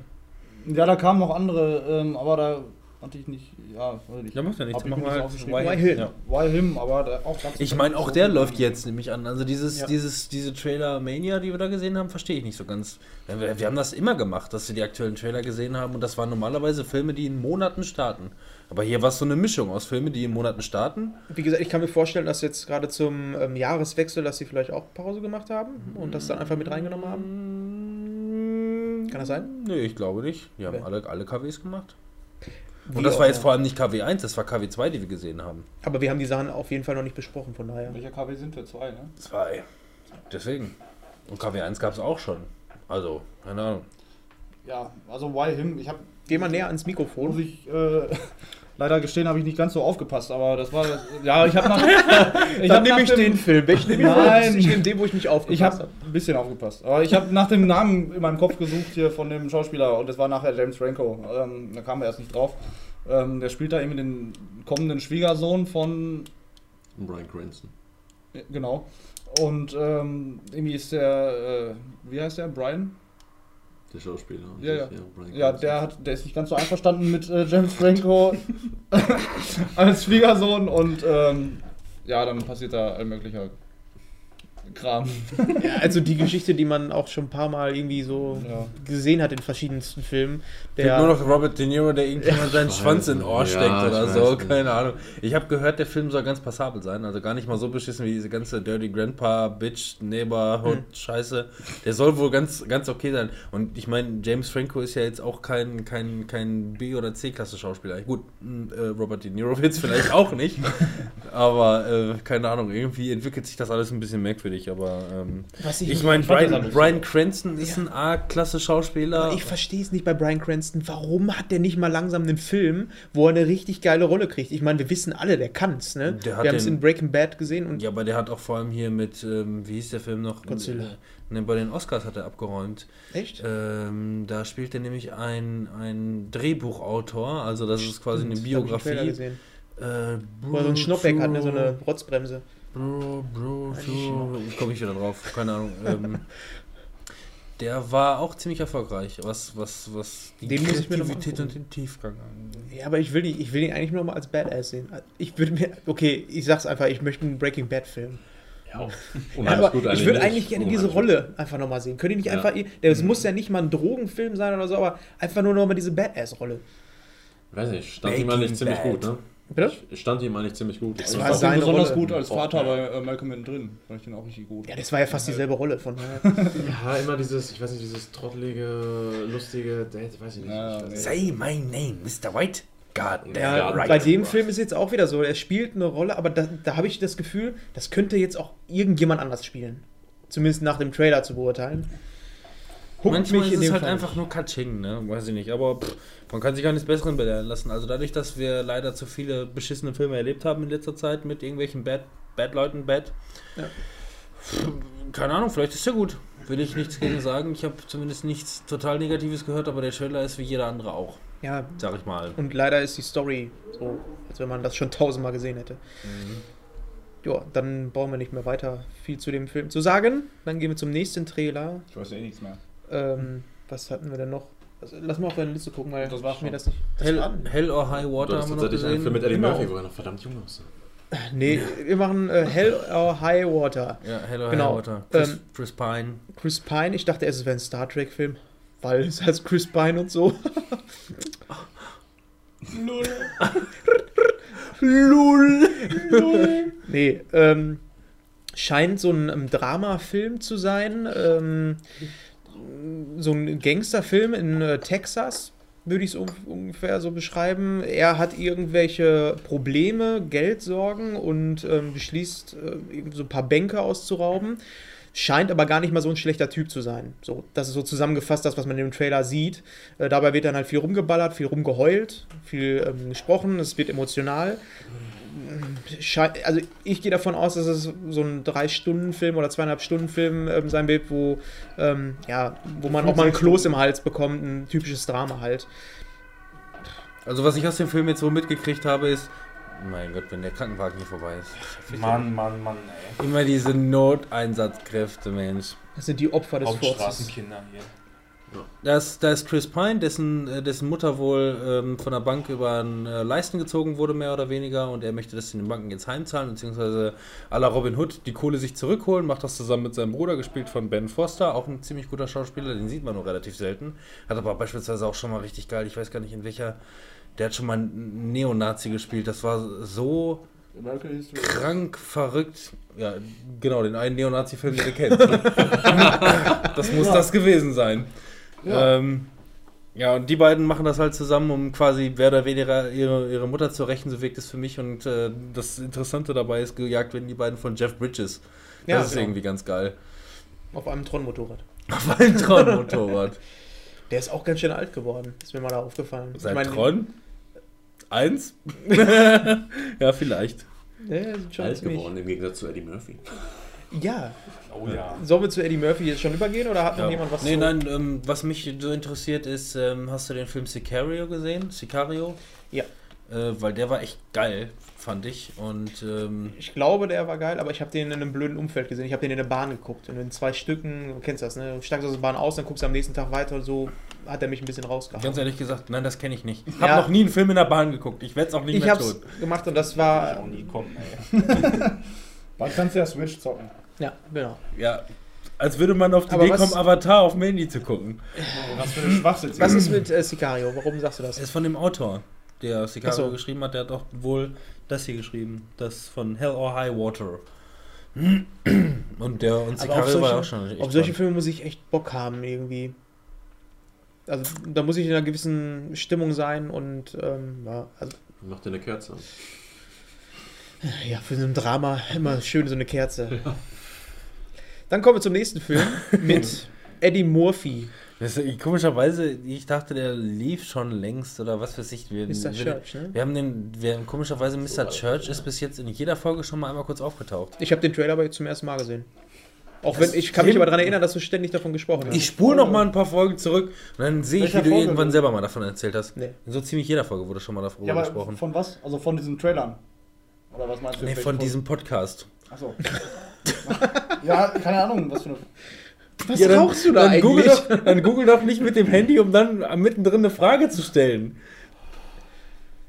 Ja, da kamen noch andere, ähm, aber da hatte ich nicht, ja, weiß ich. Ja, macht ja nichts. Wir nicht halt. Why- Hill. Ja. Why Him, aber da auch ganz Ich meine, auch der läuft jetzt nämlich an. Also dieses, Ja. dieses, diese Trailer Mania, die wir da gesehen haben, verstehe ich nicht so ganz. Wir, wir haben das immer gemacht, dass wir die aktuellen Trailer gesehen haben und das waren normalerweise Filme, die in Monaten starten. Aber hier war es so eine Mischung aus Filmen, die in Monaten starten. Wie gesagt, ich kann mir vorstellen, dass jetzt gerade zum ähm, Jahreswechsel, dass sie vielleicht auch Pause gemacht haben und das dann einfach mit reingenommen haben. Kann das sein? Nee, ich glaube nicht. Die haben alle, alle KWs gemacht. Wie Und das war jetzt vor allem nicht KW1, das war KW2, die wir gesehen haben. Aber wir haben die Sachen auf jeden Fall noch nicht besprochen, von daher. Welcher KW sind wir? Zwei, ne? Zwei. Deswegen. Und KW1 gab es auch schon. Also, keine Ahnung. Ja, also Why Him, ich habe, Geh mal näher ans muss Mikrofon. ich äh, leider gestehen, habe ich nicht ganz so aufgepasst, aber das war, ja, ich habe nach, *laughs* ich Dann hab nehme ich dem- den Film. Welchen nehme ich? Nein. Ich nehme den, wo ich nicht Ich aufgepasst habe ein bisschen aufgepasst, aber ich habe nach dem Namen in meinem Kopf gesucht hier von dem Schauspieler und das war nachher James Franco. Ähm, da kam er erst nicht drauf. Ähm, der spielt da irgendwie den kommenden Schwiegersohn von Brian Cranston. genau. Und ähm, irgendwie ist der, äh, wie heißt der, Brian? Der Schauspieler. Ja, ja. Ja, der hat, der ist nicht ganz so einverstanden mit äh, James Franco *laughs* *laughs* als Schwiegersohn und ähm, ja, dann passiert da all möglicher Kram. Ja, also die Geschichte, die man auch schon ein paar Mal irgendwie so Ja. gesehen hat in verschiedensten Filmen. Gibt Der, nur noch Robert De Niro, der irgendjemand seinen Schwanz in Ohr nicht. steckt oder so, nicht. keine Ahnung. Ich habe gehört, der Film soll ganz passabel sein, also gar nicht mal so beschissen wie diese ganze Dirty Grandpa, Bitch, Neighborhood Scheiße. Der soll wohl ganz, ganz okay sein. Und ich meine, James Franco ist ja jetzt auch kein, kein, kein B- oder C-Klasse Schauspieler. Gut, mh, äh, Robert De Niro *laughs* jetzt vielleicht auch nicht, aber äh, keine Ahnung, irgendwie entwickelt sich das alles ein bisschen merkwürdig, aber ähm, was ich meine, fand das Brian, Brian Cranston ist ein A-Klasse Schauspieler. Aber ich verstehe es nicht bei Brian Cranston. Warum hat der nicht mal langsam einen Film, wo er eine richtig geile Rolle kriegt? Ich meine, wir wissen alle, der kann's, ne? Der wir haben es in Breaking Bad gesehen und Ja, aber der hat auch vor allem hier mit, ähm, wie hieß der Film noch? Godzilla. Ne, bei den Oscars hat er abgeräumt. echt? Ähm, da spielt er nämlich ein, ein Drehbuchautor, also das ist quasi eine Hab ich einen Biografie. Äh, Wo er so ein Schnoppbeck hat, ne? so eine Rotzbremse. Bro, Bro, so, komme ich wieder drauf, keine Ahnung. ähm, *laughs* der war auch ziemlich erfolgreich, was, was, was die Den muss ich mir noch mal Kreativität und den Tiefgang angeht. Ja, aber ich will, ihn, ich will ihn eigentlich nur mal als Badass sehen. Ich würde mir, okay, ich sag's einfach, ich möchte einen Breaking Bad Film. Ja, *laughs* Ja, aber ich würde eigentlich gerne diese Rolle einfach nochmal sehen. Könnt ihr nicht Ja. einfach, das muss ja nicht mal ein Drogenfilm sein oder so, aber einfach nur nochmal diese Badass-Rolle. gut. Weiß nicht, stand ihm eigentlich ziemlich Bad. gut, ne? Bitte? Ich stand ihm eigentlich ziemlich gut. Das Also war seine besonders Rolle. gut als Oh, Vater ja. bei äh, Malcolm mittendrin. Fand ich den auch richtig gut. Ja, das war ja fast dieselbe Rolle, von *laughs* daher. Ja, immer dieses, ich weiß nicht, dieses trottelige, lustige, Date, weiß ich nicht. Ja, Ich- nee. Say my name, Mr. White. God Ja, right. bei dem Film ist jetzt auch wieder so, er spielt eine Rolle, aber da, da habe ich das Gefühl, das könnte jetzt auch irgendjemand anders spielen. Zumindest nach dem Trailer zu beurteilen. Huckt Manchmal mich ist in es halt Fall einfach nur Katsching, ne? Weiß ich nicht. Aber pff, man kann sich gar nichts Besseren belehren lassen. Also dadurch, dass wir leider zu viele beschissene Filme erlebt haben in letzter Zeit mit irgendwelchen Bad, Bad Leuten, Bad. Ja. Pff, Keine Ahnung, vielleicht ist ja gut. Will ich nichts gegen sagen. Ich habe zumindest nichts total Negatives gehört, aber der Trailer ist wie jeder andere auch, Ja, sag ich mal. und leider ist die Story so, als wenn man das schon tausendmal gesehen hätte. Ja, dann brauchen wir nicht mehr weiter viel zu dem Film zu sagen. Dann gehen wir zum nächsten Trailer. Ich weiß ja eh nichts mehr. Ähm, was hatten wir denn noch? Also, lass mal auf deine Liste gucken, weil Das ich mir das nicht. Das Hell, war- Hell or High Du Water hast haben wir noch einen gesehen. Film mit Eddie Genau. Murphy, wo er noch verdammt jung aussah. *laughs* Nee, wir machen äh, Hell or High Water. Ja, Hell or Genau. High Water. Chris, Ähm, Chris Pine. Chris Pine, ich dachte erst, es wäre ein Star Trek-Film, weil es heißt Chris Pine und so. *laughs* Lull. Lull. Nee, ähm, scheint so ein ähm, Dramafilm zu sein. Ähm, so ein Gangsterfilm in äh, Texas, würde ich es un ungefähr so beschreiben. Er hat irgendwelche Probleme, Geldsorgen und ähm, beschließt, äh, so ein paar Bänke auszurauben. Scheint aber gar nicht mal so ein schlechter Typ zu sein. So, das ist so zusammengefasst, das, was man im Trailer sieht. Äh, dabei wird dann halt viel rumgeballert, viel rumgeheult, viel ähm, gesprochen, es wird emotional. Also ich gehe davon aus, dass es so ein Drei-Stunden-Film oder Zweieinhalb-Stunden-Film ähm, sein wird, wo, ähm, ja, wo man auch mal ein Kloß im Hals bekommt, ein typisches Drama halt. Also was ich aus dem Film jetzt so mitgekriegt habe, ist, mein Gott, wenn der Krankenwagen hier vorbei ist. Mann, Mann, Mann, ey. Immer diese Noteinsatzkräfte, Mensch. Das sind die Opfer des Furzes. Hauptstraßenkinder hier. Da ist, da ist Chris Pine, dessen, äh, dessen Mutter wohl ähm, von der Bank über einen äh, Leisten gezogen wurde, mehr oder weniger, und er möchte das den Banken jetzt heimzahlen, beziehungsweise à la Robin Hood die Kohle sich zurückholen, macht das zusammen mit seinem Bruder, gespielt von Ben Foster, auch ein ziemlich guter Schauspieler, den sieht man nur relativ selten. Hat aber beispielsweise auch schon mal richtig geil, ich weiß gar nicht in welcher, der hat schon mal einen Neonazi gespielt, das war so krank, verrückt. Ja, genau, den einen Neonazi-Film, den ihr kennt. *laughs* das muss das gewesen sein. Ja. Ähm, ja, und die beiden machen das halt zusammen, um quasi mehr oder weniger ihre, ihre Mutter zu rächen, so wirkt es für mich. Und äh, das Interessante dabei ist, gejagt werden die beiden von Jeff Bridges. Das Ja, ist genau. irgendwie ganz geil. Auf einem Tron-Motorrad. Auf einem *laughs* Tron-Motorrad. Der ist auch ganz schön alt geworden. Ist mir mal da aufgefallen. Seit Ich mein, Tron? Eins? *laughs* *laughs* ja, vielleicht. Ja, Alt geworden im Gegensatz zu Eddie Murphy. Ja. Oh ja. Sollen wir zu Eddie Murphy jetzt schon übergehen oder hat noch Ja. jemand was Nee, zu... nein, ähm, was mich so interessiert ist, ähm, hast du den Film Sicario gesehen? Sicario? Ja. äh, weil der war echt geil, fand ich. Und ähm, Ich glaube, der war geil, aber ich habe den in einem blöden Umfeld gesehen. Ich habe den in der Bahn geguckt und in zwei Stücken, du kennst das, ne? Du steigst aus der Bahn aus, dann guckst du am nächsten Tag weiter und so hat er mich ein bisschen rausgehauen. ganz ehrlich gesagt, nein, das kenne ich nicht. Ich Ja. habe noch nie einen Film in der Bahn geguckt. Ich werde es auch nicht ich mehr hab's tun. gemacht und das Ich war. auch nie kommen, ey. *laughs* Bald kannst du ja Switch zocken. Ja, genau. Ja, als würde man auf die Aber Idee was- kommen, Avatar auf dem Handy zu gucken. Was für eine Schwachsinn. Was ist mit äh, Sicario? Warum sagst du das? Das ist von dem Autor, der Sicario so. geschrieben hat. Der hat auch wohl das hier geschrieben. Das von Hell or High Water. Und der und Sicario war solche, auch schon. echt auf solche. Filme muss ich echt Bock haben, irgendwie. Also, da muss ich in einer gewissen Stimmung sein und, ähm, ja, also, Mach dir eine Kerze. an. ja, für so ein Drama immer schön so eine Kerze. Dann kommen wir zum nächsten Film *laughs* mit Eddie Murphy, Das ist, komischerweise, ich dachte, der lief schon längst oder was weiß ich. Wir, Mr. wir, Church, ne? wir haben den, wir, komischerweise Mr. Church ist bis jetzt in jeder Folge schon mal einmal kurz aufgetaucht. Ich habe den Trailer aber jetzt zum ersten Mal gesehen. Auch wenn ich kann mich aber daran erinnern, dass du ständig davon gesprochen hast. Ich spule noch mal ein paar Folgen zurück und dann sehe ich, wie du Folge irgendwann selber mal davon erzählt hast. Nee. In so ziemlich jeder Folge wurde schon mal darüber Ja, aber gesprochen. von was? Also von diesen Trailern? Oder was meinst du? Nee, von Folge? diesem Podcast. Achso. *laughs* *laughs* ja, keine Ahnung, was für eine. Was Ja, dann- rauchst du da dann Google, eigentlich? doch, dann google doch nicht mit dem Handy, um dann mittendrin eine Frage zu stellen.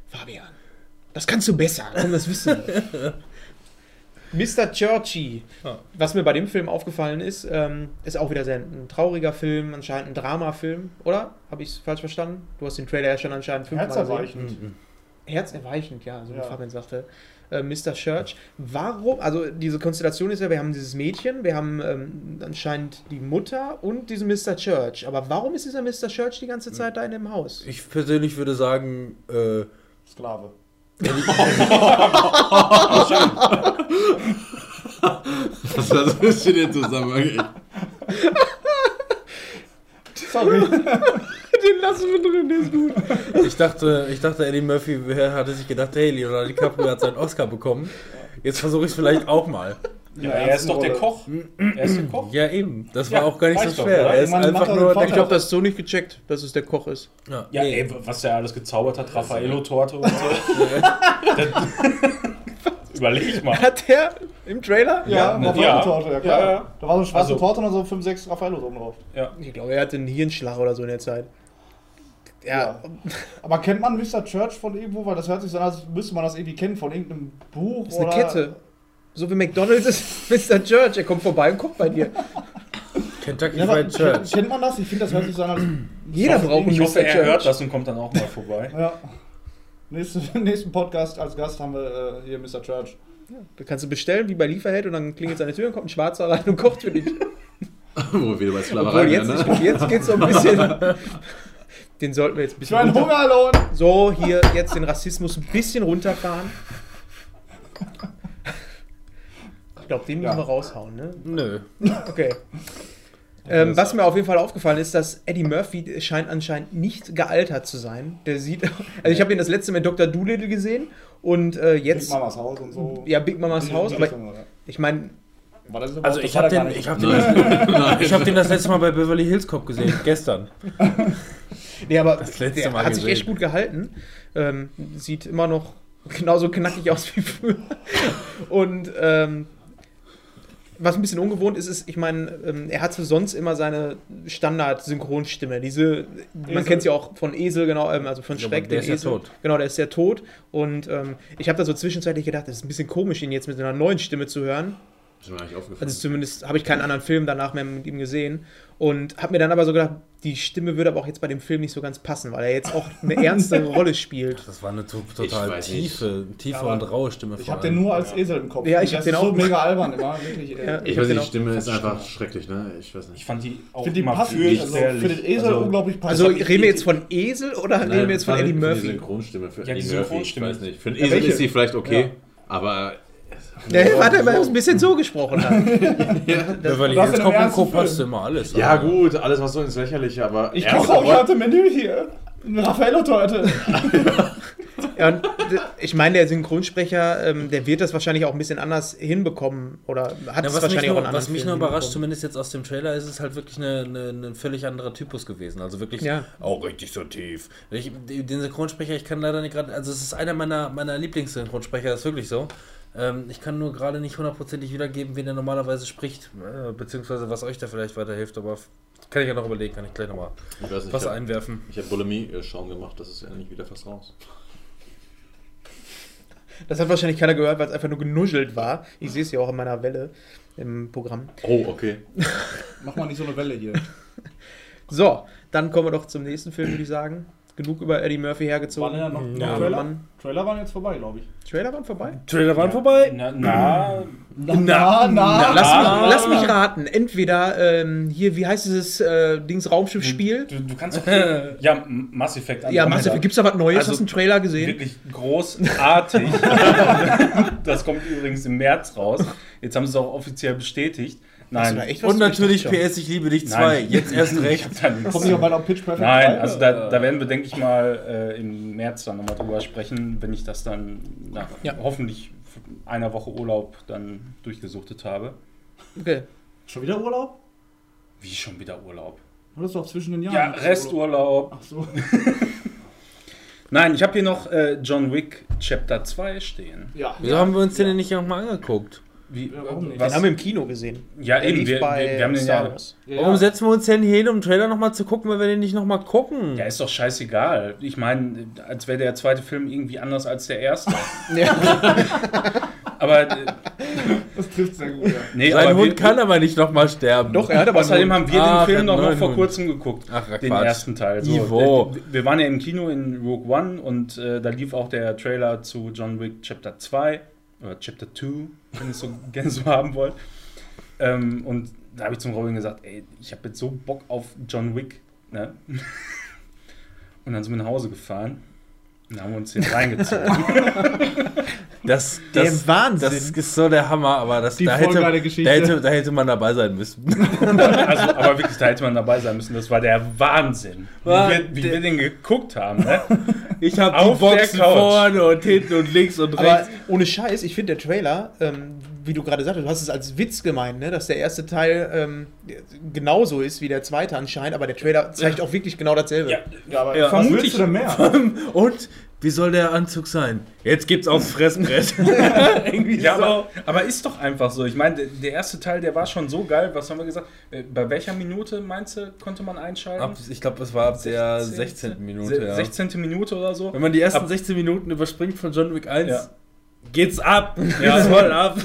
Fabian, das kannst du besser. Komm, das wissen wir. *laughs* Mr. Churchy. Ja. Was mir bei dem Film aufgefallen ist, ähm, ist auch wieder sehr ein trauriger Film, anscheinend ein Dramafilm, oder? Habe ich es falsch verstanden? Du hast den Trailer ja schon anscheinend fünfmal gesehen. Herzerweichend. Herzerweichend, ja, so wie Ja. Fabian sagte. Äh, Mr. Church. Warum? Also diese Konstellation ist ja, wir haben dieses Mädchen, wir haben ähm, anscheinend die Mutter und diesen Mr. Church. Aber warum ist dieser Mr. Church die ganze Zeit da in dem Haus? Ich persönlich würde sagen, äh, Sklave. Was *laughs* das ist in den Zusammenhang? *laughs* Sorry. *laughs* Den lassen wir drin, der ist gut. ich dachte, ich dachte, Eddie Murphy hatte sich gedacht, hey, Leonardo DiCaprio hat seinen Oscar bekommen. Jetzt versuche ich es vielleicht auch mal. Ja, er ist doch der Koch. Er ist der Koch. Ja, eben. Das Ja, war auch gar nicht so doch, schwer. oder? Er ist Man einfach doch nur. Ich glaube, das ist so nicht gecheckt, dass es der Koch ist. Ja, Ja, nee. ey, was der alles gezaubert hat, Raffaello-Torte und so. *laughs* *laughs* Überleg mal. Hat der im Trailer? Ja, Raffaello ja. Torte, ja klar. Ja, ja. Da war so eine schwarze Also- Torte und so 5, 6 Raffaellos oben drauf. Ja. Ich glaube, er hatte einen Hirnschlag oder so in der Zeit. Ja, Ja. Aber kennt man Mr. Church von irgendwo? Weil das hört sich so an, als müsste man das irgendwie kennen von irgendeinem Buch das ist eine oder. Kette. So wie McDonalds ist *laughs* Mr. Church. Er kommt vorbei und guckt bei dir. Kentucky Ja, Fried Church. kennt man das? Ich finde, das hört sich so an, als. *clears throat* Jeder braucht einen Ich hoffe, Mr. er hört Church. das und kommt dann auch mal vorbei. Ja. Nächste, *laughs* nächsten Podcast als Gast haben wir äh, hier Mr. Church. Da kannst du bestellen, wie bei Lieferheld, und dann klingelt seine Tür und kommt ein Schwarzer rein und kocht für dich. *laughs* Wo wir wieder bei Sklaverei Obwohl, jetzt, ne? jetzt geht es so ein bisschen. *laughs* Den sollten wir jetzt ein bisschen. Für einen Hungerlohn! So, hier jetzt den Rassismus ein bisschen runterfahren. Ich glaube, den müssen Ja. wir raushauen, ne? Nö. Okay. *laughs* Ähm, was mir auf jeden Fall aufgefallen ist, dass Eddie Murphy scheint anscheinend nicht gealtert zu sein. Der sieht, also ich habe ihn das letzte Mal in Dr. Doolittle gesehen und äh, Big jetzt, Mamas Haus und so. ja, Big Mamas Haus, aber ich meine, Aber das Also überhaupt- ich habe war den, ich hab den, *laughs* ich hab den das letzte Mal bei Beverly Hills Cop gesehen, *laughs* gestern. nee, aber Das letzte der Mal hat sich gesehen. echt gut gehalten. Ähm, sieht immer noch genauso knackig aus wie früher. *laughs* Und ähm, was ein bisschen ungewohnt ist, ist, ich meine, ähm, er hatte sonst immer seine Standard-Synchronstimme. Diese, man Esel. kennt sie auch von Esel, genau, ähm, also von Ja, Schreck, aber der ist ja Esel. tot. Genau, der ist ja tot. Und ähm, ich habe da so zwischenzeitlich gedacht, das ist ein bisschen komisch, ihn jetzt mit einer neuen Stimme zu hören. Ist mir eigentlich aufgefallen. Also zumindest habe ich keinen anderen Film danach mehr mit ihm gesehen. Und habe mir dann aber so gedacht, die Stimme würde aber auch jetzt bei dem Film nicht so ganz passen, weil er jetzt auch eine *laughs* ernste Rolle spielt. Das war eine to total tiefe, tiefe Aber und raue Stimme Ich von habe den nur als Esel im Kopf. Ja, ich Das hab den ist so auch. mega albern immer, wirklich. Ja. ich ich weiß den nicht, auch- die Stimme ist einfach schrecklich, ne? Ich weiß Ich nicht. fand die auch Ich finde die immer passt nicht. Also für den Esel Also, unglaublich passend. Also ich- reden wir jetzt von Esel oder reden wir jetzt von Eddie für Die Murphy? Synchronstimme für Ja, die Eddie Murphy, ich Synchronstimme. weiß nicht. Für einen Ja, Esel welche? ist sie vielleicht okay, Ja. aber Der hat aber ein bisschen so gesprochen. Den Cop und ernsten Co. Film. passt immer alles. ja aber- gut, alles was so ins Lächerliche, aber Ich koche euch Worte- heute Menü hier. Eine Raffaello-Torte. Ja, und d- ich meine, der Synchronsprecher, ähm, der wird das wahrscheinlich auch ein bisschen anders hinbekommen oder hat Ja, es was mich, wahrscheinlich auch nur, in was anderen mich nur überrascht, zumindest jetzt aus dem Trailer, ist es halt wirklich eine, eine, ein völlig anderer Typus gewesen. Also wirklich Ja. auch richtig so tief. Ich, den Synchronsprecher, ich kann leider nicht gerade, also es ist einer meiner, meiner Lieblingssynchronsprecher, das ist wirklich so. Ähm, ich kann nur gerade nicht hundertprozentig wiedergeben, wen er normalerweise spricht, äh, beziehungsweise was euch da vielleicht weiterhilft, aber kann ich ja noch überlegen, kann ich gleich nochmal Ich was ich habe einwerfen. hab Bulimie-Schaum gemacht, das ist ja nicht wieder fast raus. Das hat wahrscheinlich keiner gehört, weil es einfach nur genuschelt war. Ich sehe es ja auch in meiner Welle im Programm. Oh, okay. *laughs* Mach mal nicht so eine Welle hier. So, dann kommen wir doch zum nächsten Film, würde ich sagen. Genug über Eddie Murphy hergezogen. Waren ja noch, noch Ja, Trailer? Mann. Trailer waren jetzt vorbei, glaube ich. Trailer waren vorbei? Trailer waren vorbei? Na, na, Na, na, Lass, Ah. mich, lass mich raten. Entweder ähm, hier, wie heißt dieses äh, Dings Raumschiff-Spiel? du, du kannst auch, *laughs* ja, Mass Effect Ja, Andromeda. Massive. Gibt's da was Neues? Also, Hast du einen Trailer gesehen? Wirklich großartig. *laughs* das kommt übrigens im März raus. Jetzt haben sie es auch offiziell bestätigt. Du Nein, da echt was? Und natürlich. PS, ich liebe dich 2. Nein. Jetzt *laughs* erst recht. Kommt nicht auch bald auf Pitch Perfect Nein, 3? also da, da werden wir, denke ich mal, äh, im März dann nochmal drüber sprechen, wenn ich das dann nach Ja. hoffentlich einer Woche Urlaub dann durchgesuchtet habe. Okay. Schon wieder Urlaub? Wie schon wieder Urlaub? Oder ist doch zwischen den Jahren? Ja, Resturlaub. Ach so. *laughs* Nein, ich habe hier noch äh, John Wick Chapter 2 stehen. Ja. Wieso haben wir uns den denn nicht nochmal angeguckt? Wie, warum nicht? Den haben wir im Kino gesehen. Ja, Der eben, lief wir, wir, bei wir haben den ja. Wars. Ja, Warum setzen wir uns denn hier hin, um den Trailer nochmal zu gucken, wenn wir den nicht nochmal gucken? Ja, ist doch scheißegal. Ich meine, als wäre der zweite Film irgendwie anders als der erste. *laughs* *laughs* Aber äh, Das trifft sehr gut, ja. nee, Sein aber Hund wir, kann aber nicht nochmal sterben. Doch, er hat aber Außerdem haben wir Ach, den Film noch, noch vor Hund. kurzem geguckt. Ach, den Quatsch. ersten Teil. So, Ivo. äh, wir waren ja im Kino in Rogue One und äh, da lief auch der Trailer zu John Wick Chapter 2 oder Chapter 2, wenn ihr es so *laughs* gerne so haben wollt. Ähm, und da habe ich zum Robin gesagt, ey, ich habe jetzt so Bock auf John Wick. Ne? *laughs* Und dann sind wir nach Hause gefahren und haben uns den reingezogen. *laughs* Das, Der das, Wahnsinn. das ist so der Hammer, aber das, da, hätte, da, hätte, da hätte man dabei sein müssen. *laughs* also, aber wirklich, da hätte man dabei sein müssen. Das war der Wahnsinn. Wie, War wir, wie wir den geguckt haben. Ne? *laughs* Ich habe Auf die der Boxen Couch. vorne und hinten und links und Aber rechts. ohne Scheiß, ich finde der Trailer, ähm, wie du gerade sagtest, du hast es als Witz gemeint, ne? dass der erste Teil ähm, genauso ist wie der zweite anscheinend, aber der Trailer zeigt auch wirklich genau dasselbe. Ja, Ja, aber Ja, vermutlich- denn mehr? Und wie soll der Anzug sein? Jetzt gibt's aufs Fressbrett. *laughs* Ja, so. aber, aber ist doch einfach so. Ich meine, der, erste Teil, der war schon so geil. Was haben wir gesagt? Äh, Bei welcher Minute, meinst du, konnte man einschalten? Ab, ich glaube, es war ab der 16. 16. Minute. Se- Ja. 16. Minute oder so. Wenn man die ersten Ab- 16 Minuten überspringt von John Wick 1, Ja. Geht's ab. Ja. Voll ab.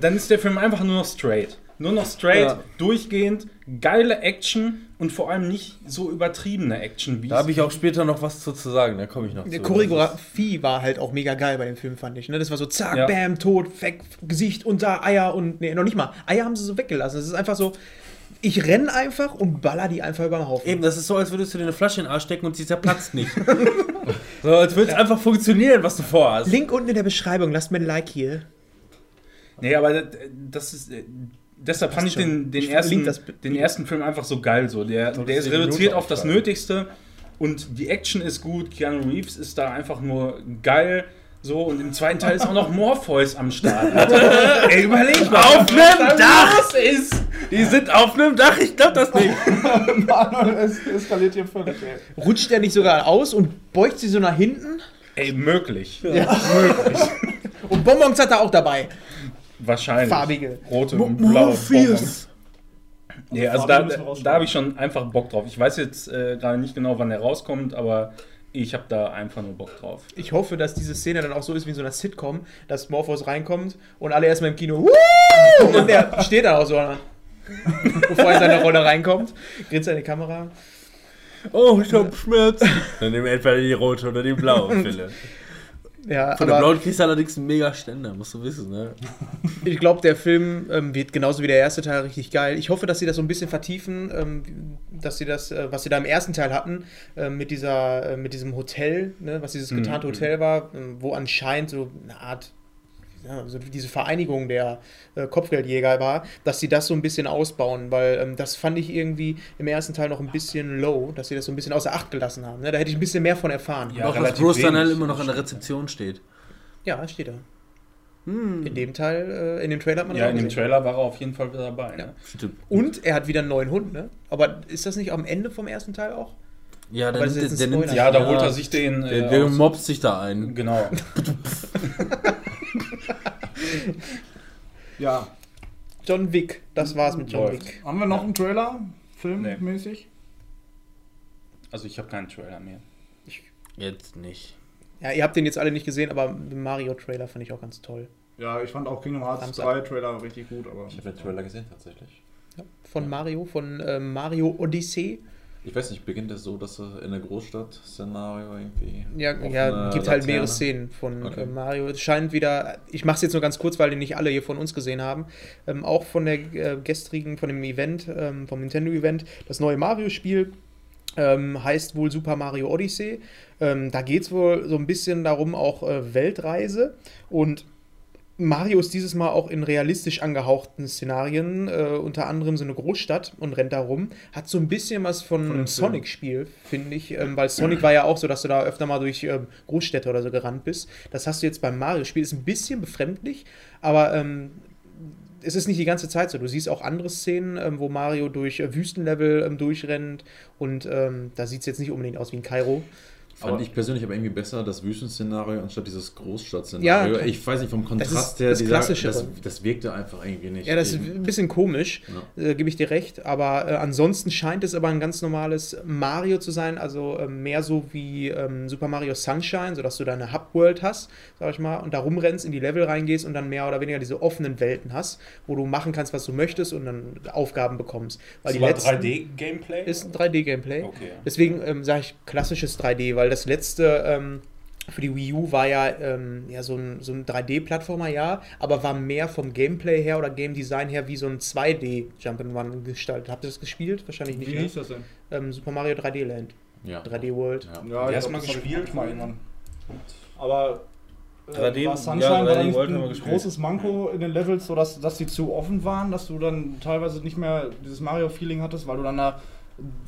Dann ist der Film einfach nur noch straight. Nur noch straight, Ja. durchgehend, geile Action und vor allem nicht so übertriebene Action wie Da habe ich auch später noch was zu, zu sagen, da komme ich noch Die zu. Choreografie war halt auch mega geil bei dem Film, fand ich. Ne? Das war so zack, Ja. bam, tot, weg, Gesicht unter, Eier und. Nee, noch nicht mal. Eier haben sie so weggelassen. Es ist einfach so. Ich renn einfach und baller die einfach über den Haufen. Eben, das ist so, als würdest du dir eine Flasche in den Arsch stecken und sie zerplatzt nicht. *laughs* so, als würde es einfach funktionieren, was du vorhast. Link unten in der Beschreibung, lasst mir ein Like hier. Nee, aber das- ist. äh, Deshalb fand ich den, den, Ich ersten, das den ersten Film einfach so geil. So. Der, der ist 10 reduziert auf das. Nötigste und die Action ist gut. Keanu Reeves ist da einfach nur geil. So, und im zweiten Teil ist auch noch Morpheus am Start. *laughs* Ey, überleg mal. Auf was nem da Dach! ist! Die sind auf einem Dach, ich glaube das nicht. *laughs* Manuel, es eskaliert hier völlig, ey. Rutscht der nicht sogar aus und beugt sie so nach hinten? Ey, möglich. *laughs* Und Bonbons hat er auch dabei. Wahrscheinlich. Farbige. Rote und blaue. Bonbons. Nee, also Farbe da, da habe ich schon einfach Bock drauf. Ich weiß jetzt äh, gerade nicht genau, wann der rauskommt, aber ich habe da einfach nur Bock drauf. Ich hoffe, dass diese Szene dann auch so ist wie in so einer Sitcom, dass Morpheus reinkommt und alle erstmal im Kino Wuhu! *laughs* und der steht dann auch so, bevor er in seine Rolle reinkommt, grinst er in die Kamera. Oh, ich hab Schmerzen. Dann nimm entweder die rote oder die blaue *laughs* Pille. Ja, Von der blauen kriegst du allerdings einen mega Ständer, musst du wissen, ne? ich glaube, der Film ähm, wird genauso wie der erste Teil richtig geil. Ich hoffe, dass sie das so ein bisschen vertiefen, ähm, dass sie das, äh, was sie da im ersten Teil hatten, äh, mit dieser, äh, mit diesem Hotel, ne, was dieses getarnte Mhm. Hotel war, ähm, wo anscheinend so eine Art ja, so diese Vereinigung der äh, Kopfgeldjäger war, dass sie das so ein bisschen ausbauen, weil ähm, das fand ich irgendwie im ersten Teil noch ein bisschen low, dass sie das so ein bisschen außer Acht gelassen haben. Ne? Da hätte ich ein bisschen mehr von erfahren. Ja, Auch dass Bruce wenig. immer noch an der Rezeption steht. Ja, steht da. In dem Teil, äh, in dem Trailer hat man Ja, in dem gesehen. Trailer war er auf jeden Fall wieder dabei. Ne? Stimmt. Und er hat wieder einen neuen Hund, ne? Aber ist das nicht am Ende vom ersten Teil auch? Ja, der, ist der, der nimmt Ja, da holt er sich den. Der, äh, der mobbt sich da ein. Genau. *laughs* *laughs* *laughs* Ja. John Wick, das war's mit John Läuft. Wick. Haben wir noch einen Trailer? Filmmäßig? Also ich habe keinen Trailer mehr. Jetzt nicht. Ja, ihr habt den jetzt alle nicht gesehen, aber den Mario-Trailer fand ich auch ganz toll. Ja, ich fand auch Kingdom Hearts Samstag. 3 Trailer richtig gut, aber. Ich habe den Trailer gesehen tatsächlich. Ja, von Mario, von ähm, Mario Odyssey. Ich weiß nicht, beginnt das so, dass er in der Großstadt-Szenario irgendwie. Ja, ja gibt halt mehrere Szenen von Okay. äh, Mario. Es scheint wieder, ich mache es jetzt nur ganz kurz, weil die nicht alle hier von uns gesehen haben. Ähm, auch von der äh, gestrigen, von dem Event, ähm, vom Nintendo-Event, das neue Mario-Spiel. Ähm, heißt wohl Super Mario Odyssey. Ähm, da geht es wohl so ein bisschen darum, auch äh, Weltreise. Und Mario ist dieses Mal auch in realistisch angehauchten Szenarien, äh, unter anderem so eine Großstadt und rennt da rum. Hat so ein bisschen was von, Von einem. Sonic-Spiel, finde ich, ähm, weil Sonic war ja auch so, dass du da öfter mal durch ähm, Großstädte oder so gerannt bist. Das hast du jetzt beim Mario-Spiel, ist ein bisschen befremdlich, aber ähm, es ist nicht die ganze Zeit so. Du siehst auch andere Szenen, ähm, wo Mario durch äh, Wüstenlevel ähm, durchrennt und ähm, da sieht es jetzt nicht unbedingt aus wie in Kairo. Fand Aber- ich persönlich aber irgendwie besser, das Wüstenszenario anstatt dieses Ja, Großstadtszenario. klar. ich weiß nicht, vom Kontrast her, das dieser, das, das wirkte einfach irgendwie nicht. Ja, das ist ein bisschen komisch, Ja. äh, gebe ich dir recht, aber äh, ansonsten scheint es aber ein ganz normales Mario zu sein, also ähm, mehr so wie ähm, Super Mario Sunshine, sodass du da eine Hub-World hast, sag ich mal, und da rumrennst, in die Level reingehst und dann mehr oder weniger diese offenen Welten hast, wo du machen kannst, was du möchtest und dann Aufgaben bekommst. Weil Das die war letzten 3D-Gameplay? ist ein 3D-Gameplay. Okay. Deswegen ähm, sage ich klassisches 3D, weil das letzte ähm, für die Wii U war ja, ähm, ja so ein, so ein 3D-Plattformer, ja, aber war mehr vom Gameplay her oder Game Design her wie so ein 2D-Jump'n'Run gestaltet. Habt ihr das gespielt? Wahrscheinlich nicht. Wie Ne? hieß das denn? Ähm, Super Mario 3D Land, Ja. 3D World. Ja. Ja, Wer ich mal gespielt? auch mal irgendwann. Aber äh, 3D war Sunshine ja, war 3D dann nicht World haben wir ein großes Manko in den Levels, so dass, dass die zu offen waren, dass du dann teilweise nicht mehr dieses Mario-Feeling hattest, weil du dann da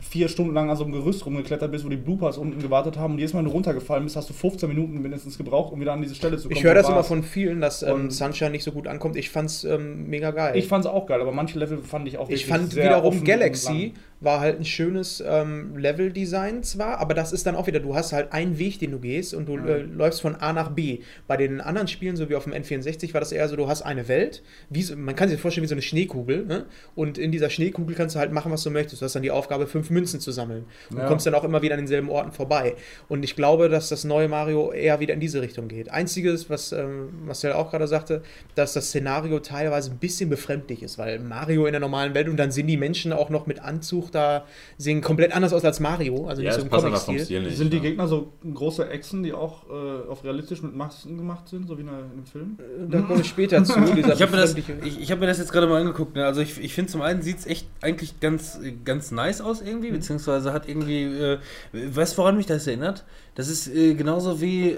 vier Stunden lang an so einem Gerüst rumgeklettert bist, wo die Bloopers unten gewartet haben und jedes Mal, wenn runtergefallen bist, hast du 15 Minuten mindestens gebraucht, um wieder an diese Stelle zu kommen. Ich höre das immer von vielen, dass ähm, Sunshine nicht so gut ankommt. Ich fand's ähm, mega geil. Ich fand's auch geil, aber manche Level fand ich auch Ich fand wiederum Galaxy war halt ein schönes ähm, Level-Design zwar, aber das ist dann auch wieder, du hast halt einen Weg, den du gehst und du Ja. äh, läufst von A nach B. Bei den anderen Spielen, so wie auf dem N64, war das eher so, du hast eine Welt, wie man kann sich das vorstellen wie so eine Schneekugel, ne? und in dieser Schneekugel kannst du halt machen, was du möchtest. Du hast dann die Aufgabe, fünf Münzen zu sammeln und Ja. kommst dann auch immer wieder an denselben Orten vorbei. Und ich glaube, dass das neue Mario eher wieder in diese Richtung geht. Einziges, was ähm, Marcel auch gerade sagte, dass das Szenario teilweise ein bisschen befremdlich ist, weil Mario in der normalen Welt und dann sind die Menschen auch noch mit Anzug da, sehen komplett anders aus als Mario, also Ja, nicht so im Comic-Stil. Stil nicht. Sind die ja. Gegner so große Echsen, die auch äh, auf realistisch mit Masken gemacht sind, so wie in, einem Film? Da komme ich später zu. *laughs* Dieser Ich habe mir, das- befremdliche- ich, ich hab mir das jetzt gerade mal angeguckt. Ne? Also ich, ich finde zum einen sieht es echt eigentlich ganz, ganz nice aus irgendwie, beziehungsweise hat irgendwie, äh, weißt du, woran mich das erinnert? Das ist äh, genauso wie äh,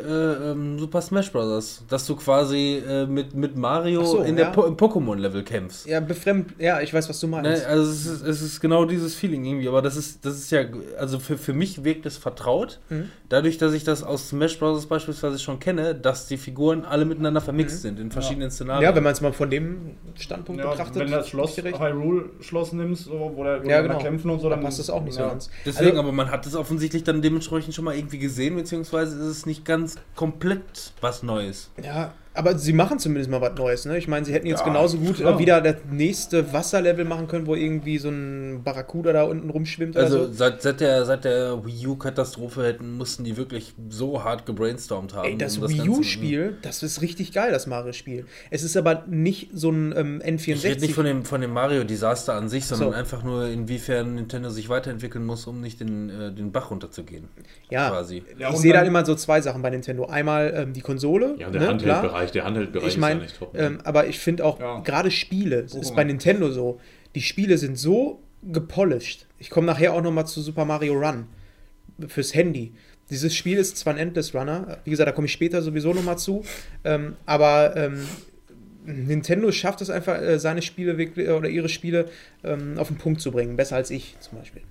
ähm, Super Smash Bros., dass du quasi äh, mit, mit Mario so, in der ja. po im Pokémon-Level kämpfst. ja, befremd, ja, ich weiß, was du meinst. Ne, also es ist, es ist genau dieses Feeling irgendwie, aber das ist, das ist ja, also für, für mich wirkt es vertraut, Mhm. dadurch, dass ich das aus Smash Bros. beispielsweise schon kenne, dass die Figuren alle miteinander vermixt sind in verschiedenen Szenarien. Ja, wenn man es mal von dem Standpunkt Ja, betrachtet. wenn du das Schloss. Hyrule-Schloss nimmst, so, wo der wo Ja, genau. kämpfen und so, dann passt das auch nicht so ja. ganz. Deswegen, Also- aber man hat es offensichtlich dann dementsprechend schon mal irgendwie gesehen, beziehungsweise ist es nicht ganz komplett was Neues. Ja, aber sie machen zumindest mal was Neues, ne? Ich meine, sie hätten jetzt Ja, genauso gut klar. äh, wieder das nächste Wasserlevel machen können, wo irgendwie so ein Barracuda da unten rumschwimmt Also oder so. seit, seit der, seit der Wii U-Katastrophe hätten, mussten die wirklich so hart gebrainstormt haben. Ey, das um Wii Ganze- U-Spiel, das ist richtig geil, das Mario-Spiel. Es ist aber nicht so ein ähm, N64. Ich rede nicht von dem, von dem Mario-Desaster an sich, sondern So. einfach nur, inwiefern Nintendo sich weiterentwickeln muss, um nicht den, äh, den Bach runterzugehen. ja, Quasi. Ja, ich sehe da immer so zwei Sachen bei Nintendo. Einmal ähm, die Konsole, Ja, und der ne, klar. Handheldbereich, der Handheldbereich Ich meine, ist ja nicht top. ähm, aber ich finde auch Ja. gerade Spiele, es ist Pokémon. bei Nintendo so, die Spiele sind so gepolished. Ich komme nachher auch noch mal zu Super Mario Run fürs Handy. Dieses Spiel ist zwar ein Endless Runner, wie gesagt, da komme ich später sowieso nochmal zu, ähm, aber ähm, Nintendo schafft es einfach, äh, seine Spiele wirklich, oder ihre Spiele ähm, auf den Punkt zu bringen. Besser als ich zum Beispiel.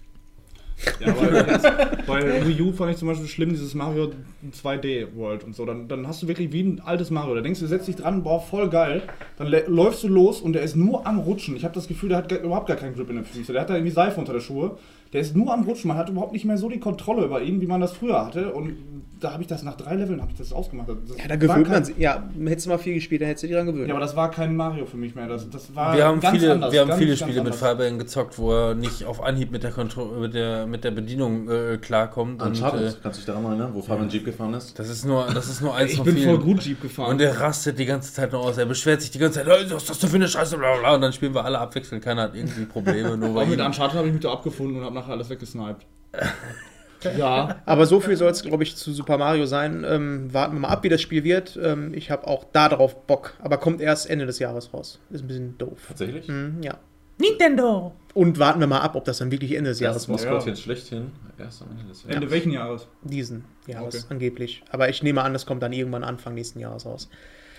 Ja, aber jetzt, *laughs* bei Wii U fand ich zum Beispiel schlimm, dieses Mario 2D World und so. Dann, dann hast du wirklich wie ein altes Mario. Da denkst du, setzt dich dran, boah, voll geil. Dann lä- läufst du los und der ist nur am Rutschen. Ich habe das Gefühl, der hat überhaupt gar keinen Grip in den Füßen. Der hat da irgendwie Seife unter der Schuhe. Der ist nur am Rutschen. Man hat überhaupt nicht mehr so die Kontrolle über ihn, wie man das früher hatte. Und da habe ich das nach drei Leveln habe ich das ausgemacht. Das Ja, da gewöhnt kein- man sich. Ja, hättest du mal viel gespielt, dann hättest du dich dran gewöhnt. Ja, aber das war kein Mario für mich mehr. Das, das war Wir haben ganz viele, anders, wir haben ganz, viele ganz Spiele mit. Fabian gezockt, wo er nicht auf Anhieb mit der, Kontro mit der, mit der Bedienung äh, klarkommt. Und, äh, Uncharted, kannst du dich daran erinnern, wo Fabian Jeep gefahren ist? das ist nur, das ist nur eins *laughs* Ich von bin vielen. voll gut Jeep gefahren. Und er rastet die ganze Zeit nur aus. Er beschwert sich die ganze Zeit, "Hey, was ist das denn für eine Scheiße, bla bla, bla. Und dann spielen wir alle abwechselnd. Keiner hat irgendwie Probleme. Nur *laughs* Auch weil mit Uncharted habe ich mich da abgefunden und habe nachher alles weggesniped. *laughs* *laughs* ja. Aber so viel soll es, glaube ich, zu Super Mario sein. Ähm, warten wir mal ab, wie das Spiel wird. Ähm, ich habe auch da drauf Bock. Aber kommt erst Ende des Jahres raus. Ist ein bisschen doof. Tatsächlich? Mhm, ja. Nintendo! Und warten wir mal ab, ob das dann wirklich Ende des Jahres Das rauskommt. Maskottchen schlechthin. Erst am Ende des Jahres. Ende welchen Jahres? Diesen Jahres Okay. angeblich. Aber ich nehme an, das kommt dann irgendwann Anfang nächsten Jahres raus.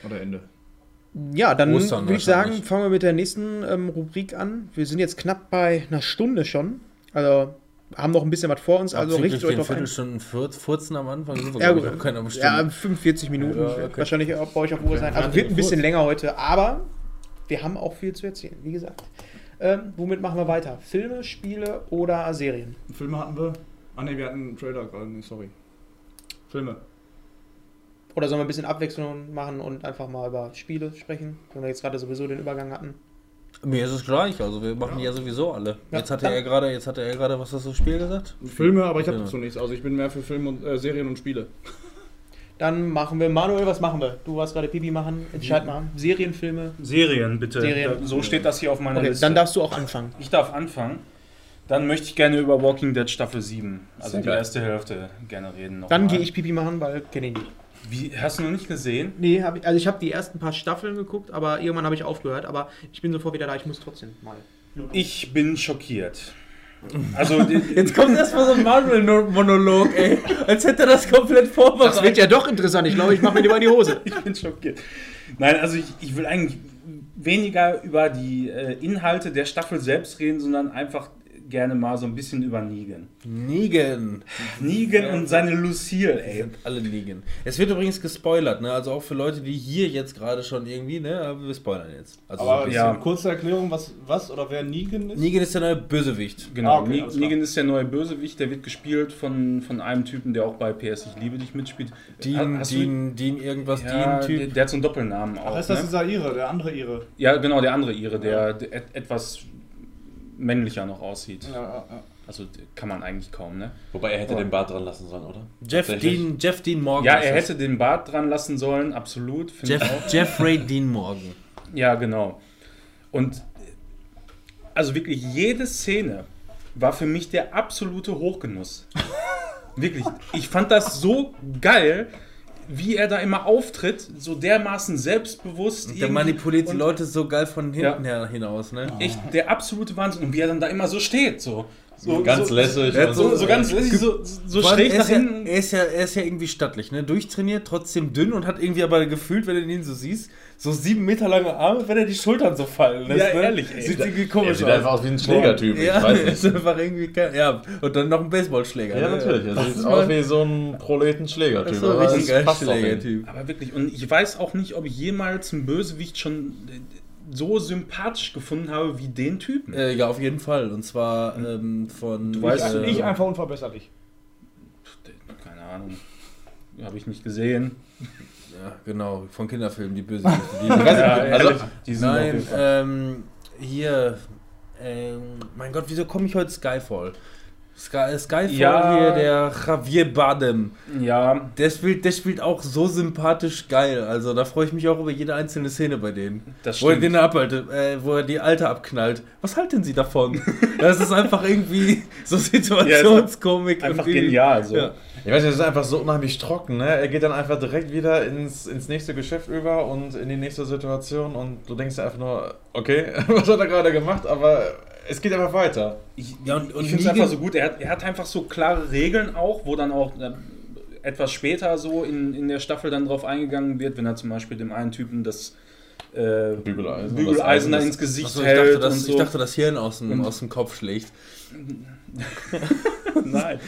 Oder Ende. Ja, dann Ostern würde ich sagen, fangen wir mit der nächsten ähm, Rubrik an. Wir sind jetzt knapp bei einer Stunde schon. Also haben noch ein bisschen was vor uns. Also richtet euch ein. Viertelstunden Furz, Furzen am Anfang. Sind wir, Ja, gut. bestimmt. Ja, 45 Minuten Ja, okay. wahrscheinlich auch bei euch auf Uhr sein. Also wird ein bisschen länger heute, aber wir haben auch viel zu erzählen, wie gesagt. Ähm, womit machen wir weiter? Filme, Spiele oder Serien? Filme hatten wir. Ah ne, wir hatten einen Trailer gerade. Nee, sorry. Filme. Oder sollen wir ein bisschen Abwechslung machen und einfach mal über Spiele sprechen, wenn wir jetzt gerade sowieso den Übergang hatten? Mir ist es gleich, also wir machen die ja sowieso alle. Ja, jetzt hatte er gerade, jetzt hatte er gerade was das das Spiel gesagt? Filme, aber ich habe Ja. dazu nichts. Also ich bin mehr für Filme und äh, Serien und Spiele. *laughs* Dann machen wir, Manuel, was machen wir? Du warst gerade Pipi machen, entscheid mal. Serien, Filme. Serien, bitte. Serien. So steht das hier auf meiner Okay, Liste. dann darfst du auch anfangen. ich darf anfangen. Dann möchte ich gerne über Walking Dead Staffel 7, also Sehr die geil. erste Hälfte, gerne reden. noch Dann mal. gehe ich Pipi machen, weil kenne ich nicht. Wie, hast du noch nicht gesehen? Nee, hab ich, also ich habe die ersten paar Staffeln geguckt, aber irgendwann habe ich aufgehört. Aber ich bin sofort wieder da, ich muss trotzdem mal. Ich bin schockiert. *laughs* Also, Jetzt kommt erstmal so ein Marvel-Monolog, ey. Als hätte er das komplett vorbereitet. Das wird ja doch interessant. Ich glaube, ich mache mir lieber in die Hose. *laughs* ich bin schockiert. Nein, also ich, ich will eigentlich weniger über die äh, Inhalte der Staffel selbst reden, sondern einfach gerne mal so ein bisschen über Negan. Negan. Negan und seine Lucille, ey. sind alle Negan. Es wird übrigens gespoilert, ne? Also auch für Leute, die hier jetzt gerade schon irgendwie, ne? Aber wir spoilern jetzt. Also Aber so- ja. ja. kurze Erklärung, was, was oder wer Negan ist? Negan ist der neue Bösewicht. Genau, Ah, okay, Ne-. Negan ist der neue Bösewicht, der wird gespielt von, von einem Typen, der auch bei PS Ich liebe dich mitspielt. Dean, Dean, Dean, irgendwas, ja, Dean, der, Typ. der hat so einen Doppelnamen auch. Ach, ist das ne? dieser Ire, der andere Ire? Ja, genau, der andere Ire, der, der et- etwas männlicher noch aussieht. Ja, ja, ja. Also kann man eigentlich kaum, ne? Wobei er hätte den Bart dran lassen sollen, oder? Jeff. Dean, Jeff Dean Morgan. Ja, ist er das. hätte den Bart dran lassen sollen, absolut, finde ich auch. Jeff, Jeffrey Dean Morgan. Ja, genau. Und also wirklich jede Szene war für mich der absolute Hochgenuss. *laughs* wirklich. Ich fand das so geil, wie er da immer auftritt, so dermaßen selbstbewusst. Der irgendwie. manipuliert die Und Leute so geil von hinten Ja. her hinaus, ne? Echt der absolute Wahnsinn. Und wie er dann da immer so steht, so. so Ganz so, lässig. Und So, so ganz lässig, so, so schräg er, nach ist ja, hinten. er, ist ja, er ist ja irgendwie stattlich, ne? Durchtrainiert, trotzdem dünn und hat irgendwie aber gefühlt, wenn du ihn so siehst, so sieben Meter lange Arme, wenn er die Schultern so fallen lässt. Ja, ne? ehrlich, ey. Sieht irgendwie Er komisch sieht aus. einfach aus wie ein Schlägertyp, ja, ich weiß *laughs* ist nicht. einfach irgendwie kein, Ja, und dann noch ein Baseballschläger. Ja, ne? natürlich. Er Das sieht ist aus wie so ein Proleten-Schlägertyp. Das ist ein aber richtig es geiler passt auf ihn. Schlägertyp. Aber wirklich, und ich weiß auch nicht, ob ich jemals einen Bösewicht schon äh, so sympathisch gefunden habe wie den Typen. Äh, ja, auf jeden Fall. Und zwar ähm, von. Du weißt, Also äh, ich einfach unverbesserlich. Keine Ahnung. Habe ich nicht gesehen. Ja, genau, von Kinderfilmen, die Bösewichte. Die *laughs* also- ehrlich, die sind Nein, ähm, hier. Ähm, mein Gott, wieso komme ich heute Skyfall? Sky, Skyfall Ja. hier, der Javier Bardem. Ja, Der spielt, der spielt auch so sympathisch geil. Also da freue ich mich auch über jede einzelne Szene bei denen. das Wo er stimmt. den abhaltet, äh, wo er die Alte abknallt. Was halten Sie davon? *laughs* Das ist einfach irgendwie so Situationskomik. Einfach und irgendwie- genial. So. Ja. Ich weiß nicht, das ist einfach so unheimlich trocken, ne? Er geht dann einfach direkt wieder ins, ins nächste Geschäft über und in die nächste Situation und du denkst dir einfach nur, okay, *laughs* was hat er gerade gemacht, aber es geht einfach weiter. Ich, Ja, und- und ich finde es einfach so gut. Er hat, er hat einfach so klare Regeln auch, wo dann auch, äh, etwas später so in, in der Staffel dann drauf eingegangen wird, wenn er zum Beispiel dem einen Typen das äh, Bügeleisen. Bügeleisen da Das ins Gesicht Achso, ich, hält dachte, das, und so. ich dachte, das Hirn aus dem, aus dem Kopf schlägt. *laughs* Nein.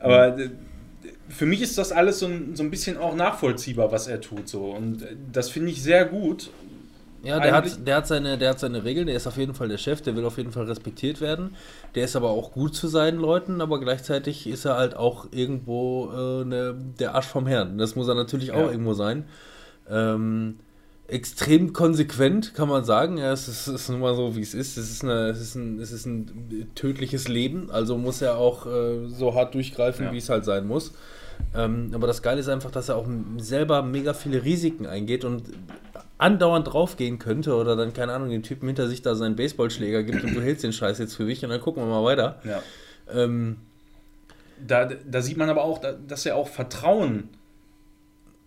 Aber äh, für mich ist das alles so ein, so ein bisschen auch nachvollziehbar, was er tut. So. Und äh, das finde ich sehr gut. Ja, der hat, der, hat seine, der hat seine Regeln, der ist auf jeden Fall der Chef, der will auf jeden Fall respektiert werden. Der ist aber auch gut zu seinen Leuten, aber gleichzeitig ist er halt auch irgendwo äh, ne, der Arsch vom Herrn. Das muss er natürlich auch Ja. irgendwo sein. Ähm, extrem konsequent, kann man sagen. Ja, es ist, es ist nun mal so, wie es ist. Es ist, eine, es ist, ein, es ist ein tödliches Leben, also muss er auch äh, so hart durchgreifen, Ja. wie es halt sein muss. Ähm, aber das Geile ist einfach, dass er auch selber mega viele Risiken eingeht und andauernd draufgehen könnte oder dann, keine Ahnung, dem Typen hinter sich da seinen Baseballschläger gibt und du hältst den Scheiß jetzt für mich und dann gucken wir mal weiter. Ja. Ähm, Da, da sieht man aber auch, da- dass er auch Vertrauen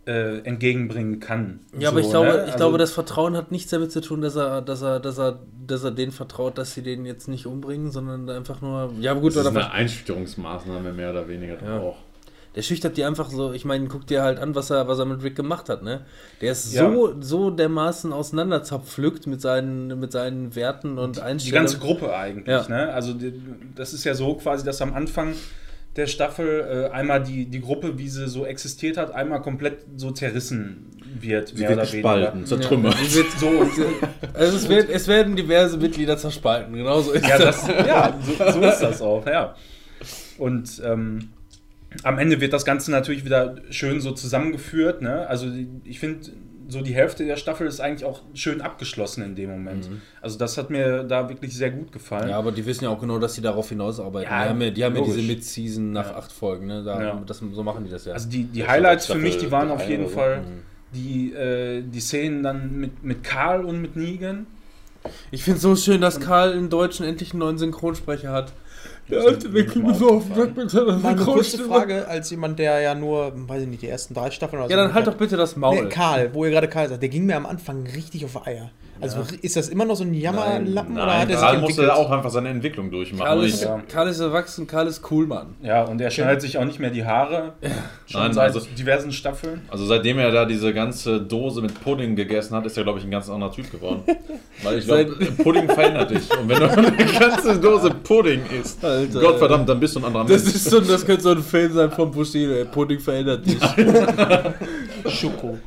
äh, entgegenbringen kann. ja, aber So, ich glaube, ne? ich Also- glaube, das Vertrauen hat nichts damit zu tun, dass er, dass er, dass er, dass er denen vertraut, dass sie den jetzt nicht umbringen, sondern einfach nur, ja gut, Das ist eine Einstörungsmaßnahme mehr oder weniger Ja. auch. Der schüchtert die einfach so, ich meine, guck dir halt an, was er, was er mit Rick gemacht hat, ne? Der ist Ja. so, so dermaßen auseinanderzerpflückt mit seinen, mit seinen Werten und die Einstellungen. ganze Gruppe eigentlich. Ja. Ne? Also die, das ist ja so quasi, dass am Anfang der Staffel äh, einmal die, die Gruppe, wie sie so existiert hat, einmal komplett so zerrissen wird. Sie wird gespalten, zertrümmert. Ja, die wird *laughs* so, also es, wird, es werden diverse Mitglieder zerspalten, genauso ist Ja, das. das, ja so, so ist das auch, ja. Und ähm, am Ende wird das Ganze natürlich wieder schön so zusammengeführt. Ne? Also ich finde, so die Hälfte der Staffel ist eigentlich auch schön abgeschlossen in dem Moment. Also das hat mir da wirklich sehr gut gefallen. Ja, aber die wissen ja auch genau, dass sie darauf hinausarbeiten. Ja, die haben ja, die, haben ja diese. Mid-Season nach Ja. acht Folgen, ne? Da, Ja. das, so machen die das ja. Also die, die Highlights für mich, die waren auf jeden oder so. Fall die, äh, die Szenen dann mit, mit Karl und mit Negan. ich finde es so schön, dass Karl im Deutschen endlich einen neuen Synchronsprecher hat. Der alte so auf den Sack mit seiner Mal eine kurze. Frage, als jemand, der ja nur, weiß ich nicht, die ersten drei Staffeln oder Ja, dann halt doch bitte das Maul. Nee, Karl, wo ihr gerade Karl sagt, der ging mir am Anfang richtig auf Eier. Also ist das immer noch so ein Jammerlappen oder Nein, er sich Karl musste auch einfach seine Entwicklung durchmachen. Karl ist, Ja. Karl ist erwachsen, Karl ist cool, Mann. Ja, und er schneidet sich auch nicht mehr die Haare. *laughs* Schon Nein, seit also- diversen Staffeln. Also seitdem er da diese ganze Dose mit Pudding gegessen hat, ist er, glaube ich, ein ganz anderer Typ geworden. *laughs* Weil ich glaube, Pudding verändert dich. Und wenn du eine *laughs* ganze Dose Pudding isst, Alter. Gottverdammt, dann bist du ein anderer Das Mensch. ist so, das könnte so ein Film sein von Bushido. Pudding verändert dich. Schoko.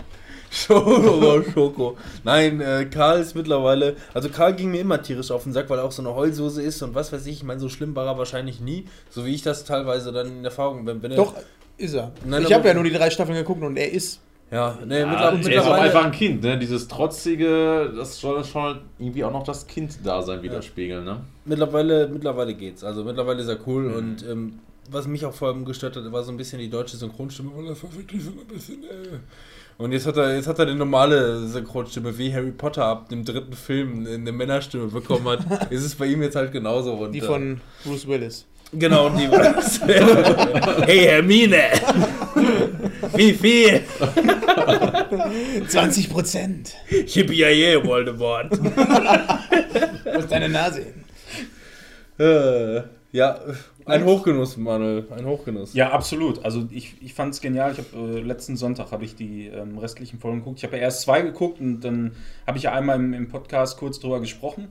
Schoko, *laughs* Schoko. Nein, äh, Karl ist mittlerweile. Also Karl ging mir immer tierisch auf den Sack, weil er auch so eine Heulsoße ist und was weiß ich. Ich meine, so schlimm war er wahrscheinlich nie. So wie ich das teilweise dann in Erfahrung bin. Wenn er- Doch, ist er. Nein, ich habe ja nur die drei Staffeln geguckt und er ist. Ja, nee, Ja, mittler- er ist auch mittlerweile. einfach ein Kind, ne? Dieses trotzige, das soll schon irgendwie auch noch das Kind-Dasein widerspiegeln, ne? Mittlerweile, mittlerweile geht's. Also mittlerweile ist er cool Mhm. und ähm, was mich auch vor allem gestört hat, war so ein bisschen die deutsche Synchronstimme, weil das war wirklich so ein bisschen. Äh. Und jetzt hat er, jetzt hat er eine normale Synchronstimme, wie Harry Potter ab dem dritten Film eine Männerstimme bekommen hat. *laughs* ist es bei ihm jetzt halt genauso. Und, Die äh, von Bruce Willis. Genau, die war's. *laughs* hey Hermine! Wie viel? 20 Prozent. Yippie Voldemort. Muss deine Nase hin. Ja, ein Hochgenuss, Manuel. Ein Hochgenuss. Ja, absolut. Also ich, ich fand es genial. Ich habe äh, letzten Sonntag habe ich die ähm, restlichen Folgen geguckt. Ich habe ja erst zwei geguckt und dann habe ich ja einmal im, im Podcast kurz drüber gesprochen.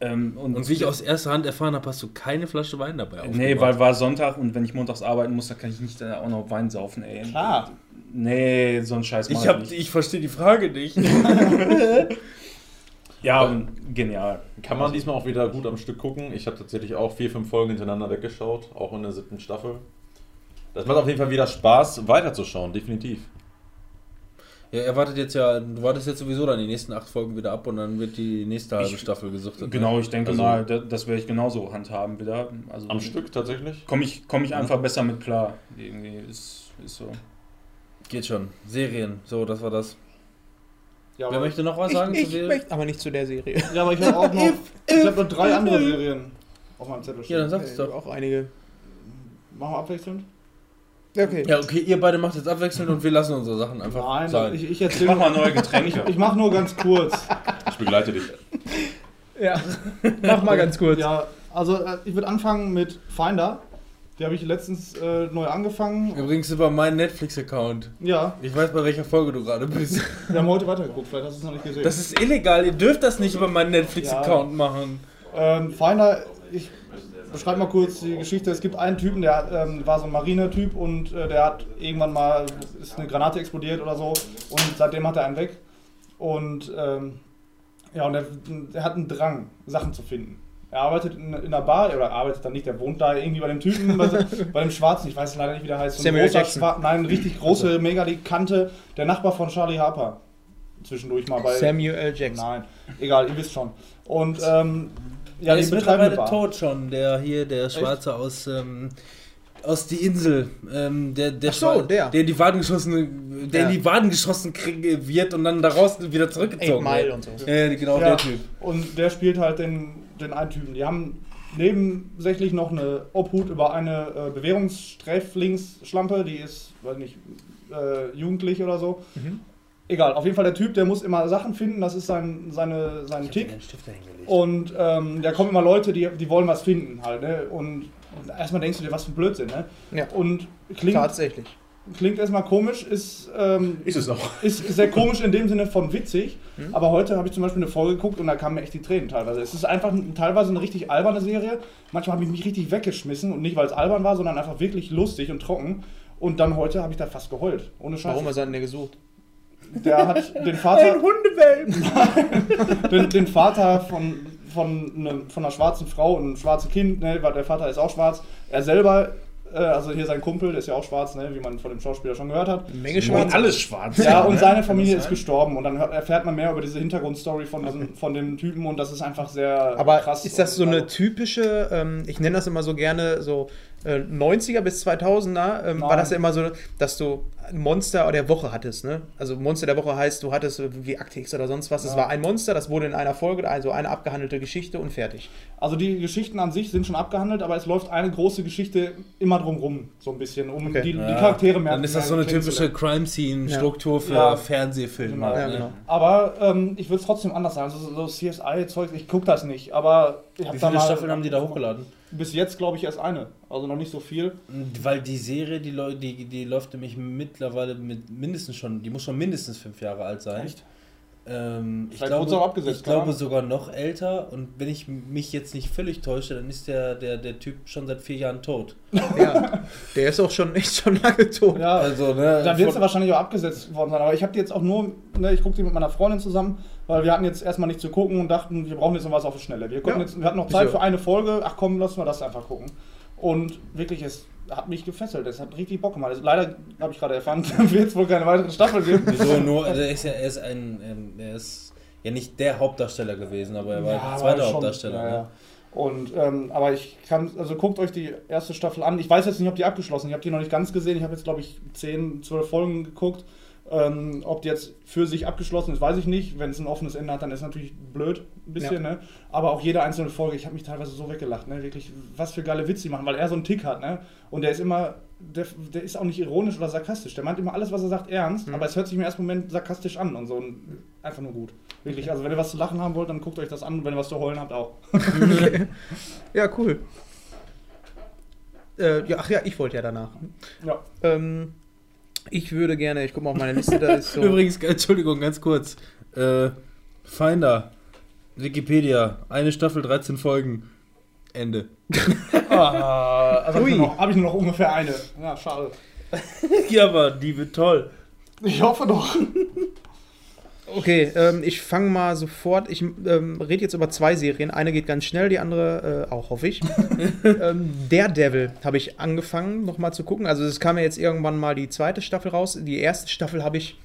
Ähm, Und wie ich aus erster Hand erfahren habe, hast du keine Flasche Wein dabei Nee, aufgebracht. weil war Sonntag und wenn ich montags arbeiten muss, dann kann ich nicht auch noch Wein saufen, ey. Klar. Nee, so ein Scheiß mach ich, hab, nicht. ich verstehe die Frage nicht. *laughs* *laughs* Ja, und genial. Kann man diesmal auch wieder gut am Stück gucken. Ich habe tatsächlich auch vier, fünf Folgen hintereinander weggeschaut, auch in der siebten Staffel. Das macht auf jeden Fall wieder Spaß, weiterzuschauen, definitiv. ja, er wartet jetzt ja, du wartest jetzt sowieso dann die nächsten acht Folgen wieder ab und dann wird die nächste halbe Ich- Staffel gesuchtet. Genau, ich denke Also- mal, das, das werde ich genauso handhaben wieder. Also Am Stück tatsächlich. komme ich, komm ich einfach besser mit klar. Irgendwie ist, ist so. Geht schon. Serien, so, das war das. Ja, Wer aber, möchte noch was Ich, sagen ich zu möchte aber nicht zu der Serie. ja, aber ich habe auch noch, ich hab noch drei andere Serien auf meinem Zettel Ja, dann stehen. sag es Äh, doch. Auch einige. Machen wir abwechselnd? Okay. Ja, okay, ihr beide macht jetzt abwechselnd und wir lassen unsere Sachen einfach Nein, sein. ich, ich Mach erzähle mal neue Getränke. ich mach nur ganz kurz. *laughs* Ich begleite dich. Ja. Mach mal ganz kurz. Ja, also äh, ich würde anfangen mit Finder. Die habe ich letztens äh, neu angefangen. Übrigens über meinen Netflix-Account. Ja, Ich weiß, bei welcher Folge du gerade bist. *laughs* wir haben heute weitergeguckt, vielleicht hast du es noch nicht gesehen. Das ist illegal, ihr dürft das nicht über meinen Netflix-Account machen. Ähm, Feiner, ich beschreibe mal kurz die Geschichte. Es gibt einen Typen, der ähm, war so ein Marinetyp und äh, der hat irgendwann mal, ist eine Granate explodiert oder so und seitdem hat er einen weg. Und ähm, ja, und er, er hat einen Drang, Sachen zu finden. Er arbeitet in, in einer Bar, oder arbeitet dann nicht, der wohnt da irgendwie bei dem Typen, bei, *laughs* bei dem Schwarzen, ich weiß leider nicht, wie der heißt. So ein Samuel großer Jackson. Nein, richtig große, mega die Kante, der Nachbar von Charlie Harper. Zwischendurch mal bei. Samuel L. Jackson. Nein, egal, ihr wisst schon. Und ähm, ja, der ist mittlerweile Bar. tot schon, der hier, der Schwarze aus, ähm, aus die Insel. Ähm, der, der, Ach so, der. der in die Waden geschossen, der Ja. in die Waden geschossen krieg- wird und dann daraus wieder Eight zurückgezogen Mile wird. und so. Ja, genau Ja. der Typ. Und der spielt halt den, den einen Typen. Die haben nebensächlich noch eine Obhut über eine äh, Bewährungssträflingsschlampe, die ist, weiß nicht, äh, jugendlich oder so. Mhm. Egal, auf jeden Fall der Typ, der muss immer Sachen finden, das ist sein, seine, sein Tick. Und ähm, da kommen immer Leute, die, die wollen was finden halt. Ne? Und erstmal denkst du dir, was für ein Blödsinn. Ne? Ja. Und klingt, Tatsächlich. Klingt erstmal komisch, ist, ähm, Ist es auch. ist sehr komisch in dem Sinne von witzig. Mhm. Aber heute habe ich zum Beispiel eine Folge geguckt und da kamen mir echt die Tränen teilweise. Es ist einfach ein, teilweise eine richtig alberne Serie. Manchmal habe ich mich richtig weggeschmissen und nicht, weil es albern war, sondern einfach wirklich lustig und trocken. Und dann heute habe ich da fast geheult. Ohne Scheiß. Warum hat er denn gesucht? Der hat den Vater, Hundewelpen! *laughs* den, den Vater von, von, einem, von einer schwarzen Frau und einem schwarzen Kind, ne, weil der Vater ist auch schwarz. Er selber, also hier sein Kumpel, der ist ja auch schwarz, ne, wie man von dem Schauspieler schon gehört hat. Menge Und Schwarz. alles schwarz. Ja, und ne? seine Familie ist gestorben und dann erfährt man mehr über diese Hintergrundstory von, diesem, von dem Typen und das ist einfach sehr Aber krass. ist das so eine typische, ähm, ich nenne das immer so gerne so äh, 90er bis 2000er, ähm, war das ja immer so, dass du ein Monster der Woche hattest, ne? Also Monster der Woche heißt, du hattest äh, wie Akte X oder sonst was, es Ja. war ein Monster, das wurde in einer Folge, also eine abgehandelte Geschichte und fertig. Also die Geschichten an sich sind schon abgehandelt, aber es läuft eine große Geschichte immer drumrum, so ein bisschen, um Okay. die, die Ja, Charaktere mehr Dann ist das so eine typische. Crime-Scene-Struktur für Ja. Fernsehfilme. Genau. halt, Ja, ne? genau. Aber ähm, ich würde es trotzdem anders sagen. Also so CSI-Zeug, ich gucke das nicht, aber ich habe Wie da viele mal. Staffeln haben die da hochgeladen? Bis jetzt glaube ich erst eine. Also noch nicht so viel. Weil die Serie, die, Leu- die, die läuft nämlich mittlerweile mit mindestens schon, die muss schon mindestens fünf Jahre alt sein. Echt? Ähm, ich Vielleicht glaube, wird's auch abgesetzt, ich glaube sogar noch älter und wenn ich mich jetzt nicht völlig täusche, dann ist der, der, der Typ schon seit vier Jahren tot. *laughs* Ja, der ist auch schon echt schon lange tot. Ja, Also, ne? Dann wird es wahrscheinlich auch abgesetzt worden sein. Aber ich habe die jetzt auch nur, ne, ich gucke die mit meiner Freundin zusammen, weil wir hatten jetzt erstmal nicht zu gucken und dachten, wir brauchen jetzt noch was auf die Schnelle. Wir, gucken Ja. jetzt, wir hatten noch Zeit für eine Folge, ach komm, lass mal das einfach gucken. Und wirklich, es hat mich gefesselt, es hat richtig Bock gemacht. Also, leider habe ich gerade erfahren, *laughs* wird es wohl keine weitere Staffel geben. Wieso nur? Also er ist ja er ist ein, ähm, er ist ja nicht der Hauptdarsteller gewesen, aber er war der zweite schon, Hauptdarsteller. ja, ne? ja. Und, ähm, aber ich kann, also guckt euch die erste Staffel an. Ich weiß jetzt nicht, ob die abgeschlossen ist. Ich habe die noch nicht ganz gesehen. Ich habe jetzt, glaube ich, 10, 12 Folgen geguckt. Ähm, ob die jetzt für sich abgeschlossen ist, weiß ich nicht. Wenn es ein offenes Ende hat, dann ist es natürlich blöd, ein bisschen, ne? Aber auch jede einzelne Folge, ich habe mich teilweise so weggelacht, ne? Wirklich, was für geile Witze die machen, weil er so einen Tick hat, ne? Und der ist immer, der, der ist auch nicht ironisch oder sarkastisch. Der meint immer alles, was er sagt, ernst, Mhm. aber es hört sich im ersten Moment sarkastisch an und so. Und einfach nur gut. Wirklich, also wenn ihr was zu lachen haben wollt, dann guckt euch das an. Und wenn ihr was zu heulen habt, auch. *laughs* Ja, cool. Äh, ja, ach ja, ich wollte ja danach. Ja. Ähm, ich würde gerne, ich gucke mal auf meine Liste, da ist *laughs* so. Übrigens, Entschuldigung, ganz kurz. Äh, Finder, Wikipedia, eine Staffel, 13 Folgen. Ende. *laughs* Ah, also habe ich, Ui. nur noch- hab ich nur noch ungefähr eine. Ja, schade. ja, aber die wird toll. Ich hoffe doch. Okay, ähm, ich fange mal sofort. Ich ähm, rede jetzt über zwei Serien. Eine geht ganz schnell, die andere äh, auch, hoffe ich. *laughs* ähm, Daredevil habe ich angefangen, nochmal zu gucken. Also, es kam ja jetzt irgendwann mal die zweite Staffel raus. Die erste Staffel habe ich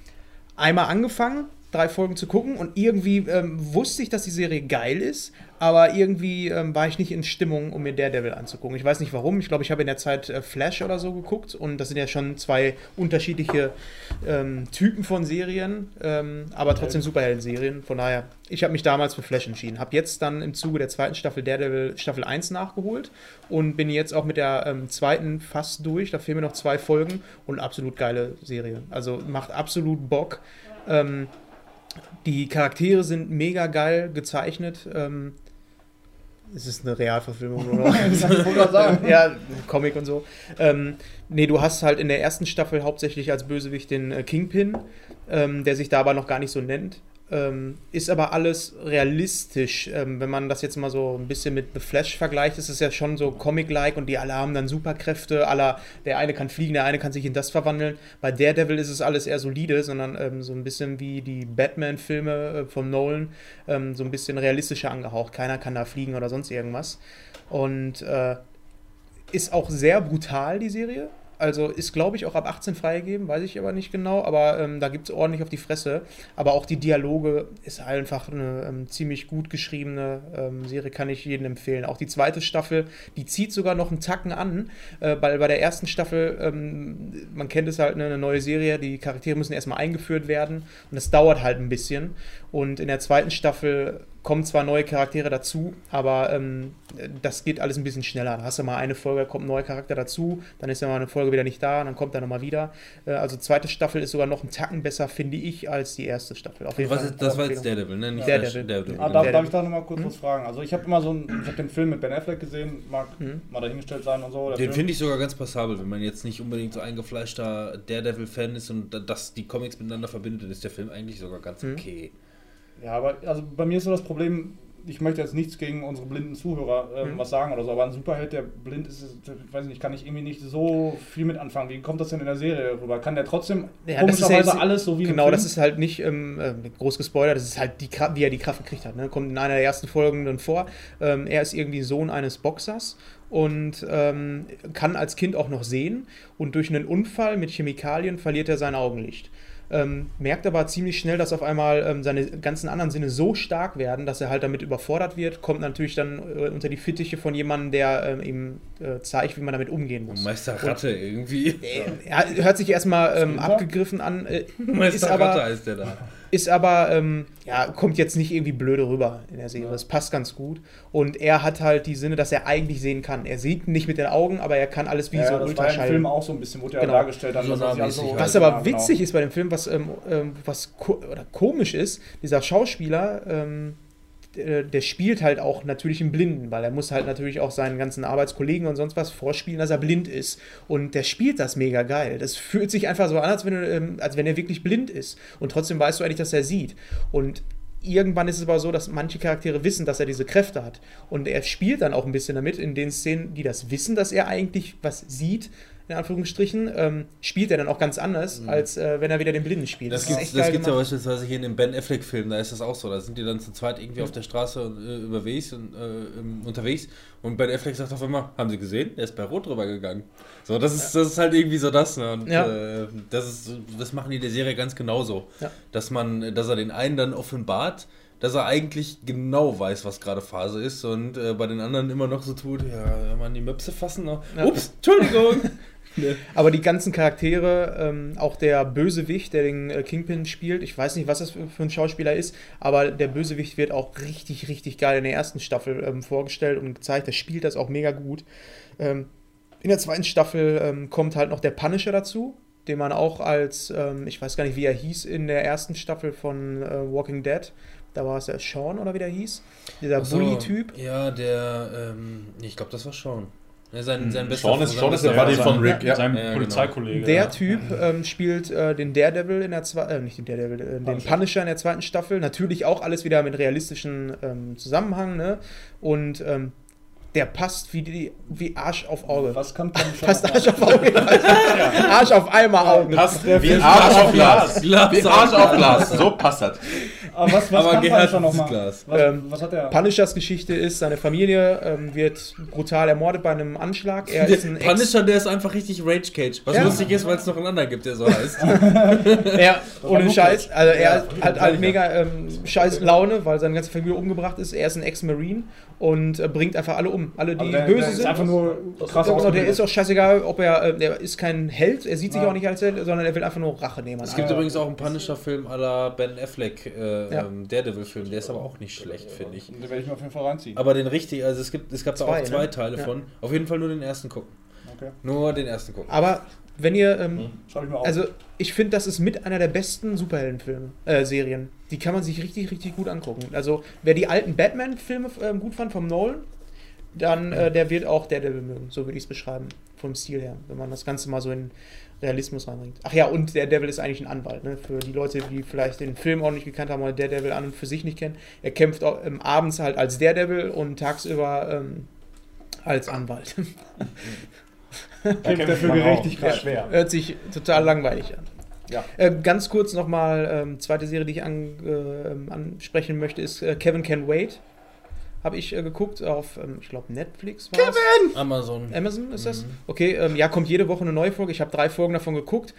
einmal angefangen, drei Folgen zu gucken und irgendwie ähm, wusste ich, dass die Serie geil ist, aber irgendwie ähm, war ich nicht in Stimmung, um mir Daredevil anzugucken. Ich weiß nicht warum. Ich glaube, ich habe in der Zeit äh, Flash oder so geguckt und das sind ja schon zwei unterschiedliche ähm, Typen von Serien, ähm, aber trotzdem Superhelden-Serien. Von daher, ich habe mich damals für Flash entschieden. Habe jetzt dann im Zuge der zweiten Staffel Daredevil Staffel 1 nachgeholt und bin jetzt auch mit der ähm, zweiten fast durch. Da fehlen mir noch zwei Folgen und absolut geile Serie. Also macht absolut Bock. Ähm, die Charaktere sind mega geil gezeichnet. Ähm, es ist eine Realverfilmung *laughs* sagen. *laughs* ja, Comic und so. Ähm, nee, du hast halt in der ersten Staffel hauptsächlich als Bösewicht den äh, Kingpin, ähm, der sich da aber noch gar nicht so nennt. Ähm, ist aber alles realistisch. Ähm, wenn man das jetzt mal so ein bisschen mit The Flash vergleicht, ist es ja schon so Comic-like und die alle haben dann Superkräfte. Aller, der eine kann fliegen, der eine kann sich in das verwandeln. Bei Daredevil ist es alles eher solide, sondern ähm, so ein bisschen wie die Batman-Filme äh, von Nolan, ähm, so ein bisschen realistischer angehaucht. Keiner kann da fliegen oder sonst irgendwas. Und äh, ist auch sehr brutal, die Serie. Also ist, glaube ich, auch ab 18 freigegeben, weiß ich aber nicht genau, aber ähm, da gibt es ordentlich auf die Fresse. Aber auch die Dialoge ist einfach eine ähm, ziemlich gut geschriebene ähm, Serie, kann ich jedem empfehlen. Auch die zweite Staffel, die zieht sogar noch einen Tacken an, äh, weil bei der ersten Staffel, ähm, man kennt es halt, ne, eine neue Serie, die Charaktere müssen erstmal eingeführt werden und das dauert halt ein bisschen. Und in der zweiten Staffel kommen zwar neue Charaktere dazu, aber ähm, das geht alles ein bisschen schneller. Da hast du mal eine Folge, kommt ein neuer Charakter dazu, dann ist ja mal eine Folge wieder nicht da, dann kommt er nochmal wieder. Äh, also zweite Staffel ist sogar noch einen Tacken besser, finde ich, als die erste Staffel. Auf jeden Was Fall. ist, das war jetzt. Daredevil, ne? Nicht Daredevil. Flash, Daredevil. Ah, darf, darf ich da nochmal kurz Hm? was fragen? Also ich habe immer so ein, ich habe den Film mit Ben Affleck gesehen, mag Hm? mal dahingestellt sein und so. Den finde ich sogar ganz passabel, wenn man jetzt nicht unbedingt so eingefleischter Daredevil-Fan ist und da- das die Comics miteinander verbindet, dann ist der Film eigentlich sogar ganz Mhm. okay. Ja, aber also bei mir ist so das Problem, ich möchte jetzt nichts gegen unsere blinden Zuhörer ähm, Mhm. was sagen oder so, aber ein Superheld, der blind ist, ist, ich weiß nicht, kann ich irgendwie nicht so viel mit anfangen. Wie kommt das denn in der Serie rüber? Kann der trotzdem Ja, ja komischerweise jetzt- alles so wie Genau, das ist halt nicht ähm, äh, groß gespoilert, das ist halt die Kraft, wie er die Kraft gekriegt hat. Ne? Kommt in einer der ersten Folgen dann vor. Ähm, er ist irgendwie Sohn eines Boxers und ähm, kann als Kind auch noch sehen und durch einen Unfall mit Chemikalien verliert er sein Augenlicht. Ähm, merkt aber ziemlich schnell, dass auf einmal ähm, seine ganzen anderen Sinne so stark werden, dass er halt damit überfordert wird, kommt natürlich dann äh, unter die Fittiche von jemandem, der ähm, ihm äh, zeigt, wie man damit umgehen muss. Meister Ratte irgendwie. Hört sich erstmal ähm, abgegriffen an, äh, ist Meister aber, Ratte heißt der da. Ist aber, ähm, ja, kommt jetzt nicht irgendwie blöde rüber in der Serie. Das passt ganz gut. Und er hat halt die Sinne, dass er eigentlich sehen kann. Er sieht nicht mit den Augen, aber er kann alles wie ja, so das war ja im Ultraschall. Film auch so ein bisschen, wurde ja Genau. dargestellt. Dann, So dass das ja nahmäßig halt. Was ja, aber genau. witzig ist bei dem Film, was, ähm, ähm, was ko oder komisch ist, dieser Schauspieler, ähm, der, der spielt halt auch natürlich im Blinden, weil er muss halt natürlich auch seinen ganzen Arbeitskollegen und sonst was vorspielen, dass er blind ist. Und der spielt das mega geil. Das fühlt sich einfach so an, als wenn, ähm, als wenn er wirklich blind ist. Und trotzdem weißt du eigentlich, dass er sieht. Und irgendwann ist es aber so, dass manche Charaktere wissen, dass er diese Kräfte hat. Und er spielt dann auch ein bisschen damit, in den Szenen, die das wissen, dass er eigentlich was sieht, in Anführungsstrichen, ähm, spielt er dann auch ganz anders, als äh, wenn er wieder den Blinden spielt. Das das geil gibt's ja beispielsweise hier in dem Ben Affleck-Film, da ist das auch so. Da sind die dann zu zweit irgendwie auf der Straße äh, überwegs und, äh, ähm, unterwegs und Ben Affleck sagt auf einmal, haben Sie gesehen? Er ist bei Rot drüber gegangen. So, das ist, das ist halt irgendwie so das. Ne? Und, Ja. äh, das, ist, das machen die der Serie ganz genauso. Ja. Dass man, dass er den einen dann offenbart, dass er eigentlich genau weiß, was gerade Phase ist und äh, bei den anderen immer noch so tut, ja, man die Möpse fassen. Noch. Ja. Ups, Entschuldigung. *laughs* Aber die ganzen Charaktere, ähm, auch der Bösewicht, der den äh, Kingpin spielt, ich weiß nicht, was das für, für ein Schauspieler ist, aber der Bösewicht wird auch richtig, richtig geil in der ersten Staffel ähm, vorgestellt und gezeigt. Der spielt das auch mega gut. Ähm, in der zweiten Staffel ähm, kommt halt noch der Punisher dazu, den man auch als, ähm, ich weiß gar nicht, wie er hieß, in der ersten Staffel von äh, Walking Dead. Da war es der Sean oder wie der hieß. Dieser so, Bully-Typ. Ja, der, ähm, ich glaube, das war Sean. Ja, sein, sein bester Sean ist- Sean ist der Buddy von Rick, ja. Sein Ja, genau. Polizeikollege. Der ja. Typ ähm, spielt äh, den Daredevil in der zweiten, äh, nicht den Daredevil, äh, den Punisher. Punisher in der zweiten Staffel. Natürlich auch alles wieder mit realistischen ähm, Zusammenhang, ne? Und ähm, der passt wie, die, wie Arsch auf Auge. Was kann Punisher Passt Arsch auf Auge. *laughs* Arsch auf einmal Auge. Passt Der wie Arsch auf Glas. Glas Wie Arsch auf Glas. Glas. So passt das. Aber was, was Aber kann gehärtetes Punisher nochmal? Was, Ähm, was hat er? Punishers Geschichte ist, seine Familie ähm, wird brutal ermordet bei einem Anschlag. Er ist ein *laughs* Ex Punisher, der ist einfach richtig Rage Cage. Was Ja. lustig ist, weil es noch einen anderen gibt, der so heißt. *laughs* Ja, ohne Scheiß. Also er Ja, hat halt mega ähm, scheiß Laune, weil seine ganze Familie umgebracht ist. Er ist ein Ex-Marine und äh, bringt einfach alle um. Alle, die Also der, böse der ist sind. einfach nur krass Ja, genau, der ist auch scheißegal, ob er, äh, der ist kein Held, er sieht sich Ja. auch nicht als Held, sondern er will einfach nur Rache nehmen. Es gibt Ja. übrigens auch einen Punisher-Film à la Ben Affleck, äh, Ja. ähm, Daredevil-Film. Der ist aber auch nicht schlecht, finde ich. Den werde ich mir auf jeden Fall reinziehen. Aber den richtig, also es gibt, es gab da auch zwei ne? Teile Ja. von. Auf jeden Fall nur den ersten gucken. Okay. Nur den ersten gucken. Aber wenn ihr, ähm, Schreibe ich mir auf. also ich finde, das ist mit einer der besten Superheldenfilme, äh. Die kann man sich richtig, richtig gut angucken. Also wer die alten Batman-Filme ähm, gut fand vom Nolan, dann äh, der wird auch Daredevil mögen, so würde ich es beschreiben, vom Stil her, wenn man das Ganze mal so in Realismus reinbringt. Ach ja, und der Devil ist eigentlich ein Anwalt, ne? Für die Leute, die vielleicht den Film auch nicht gekannt haben oder Daredevil an und für sich nicht kennen. Er kämpft auch, ähm, abends halt als Daredevil und tagsüber ähm, als Anwalt. *laughs* Kämpft er für. Gerechtigkeit. Schwer. Hört sich total langweilig an. Ja. Äh, ganz kurz nochmal, ähm, zweite Serie, die ich an, äh, ansprechen möchte, ist äh, Kevin Can Wait. Habe ich äh, geguckt auf, ähm, ich glaube, Netflix war Kevin! Amazon. Amazon ist das? Okay, ähm, ja, kommt jede Woche eine neue Folge. Ich habe drei Folgen davon geguckt.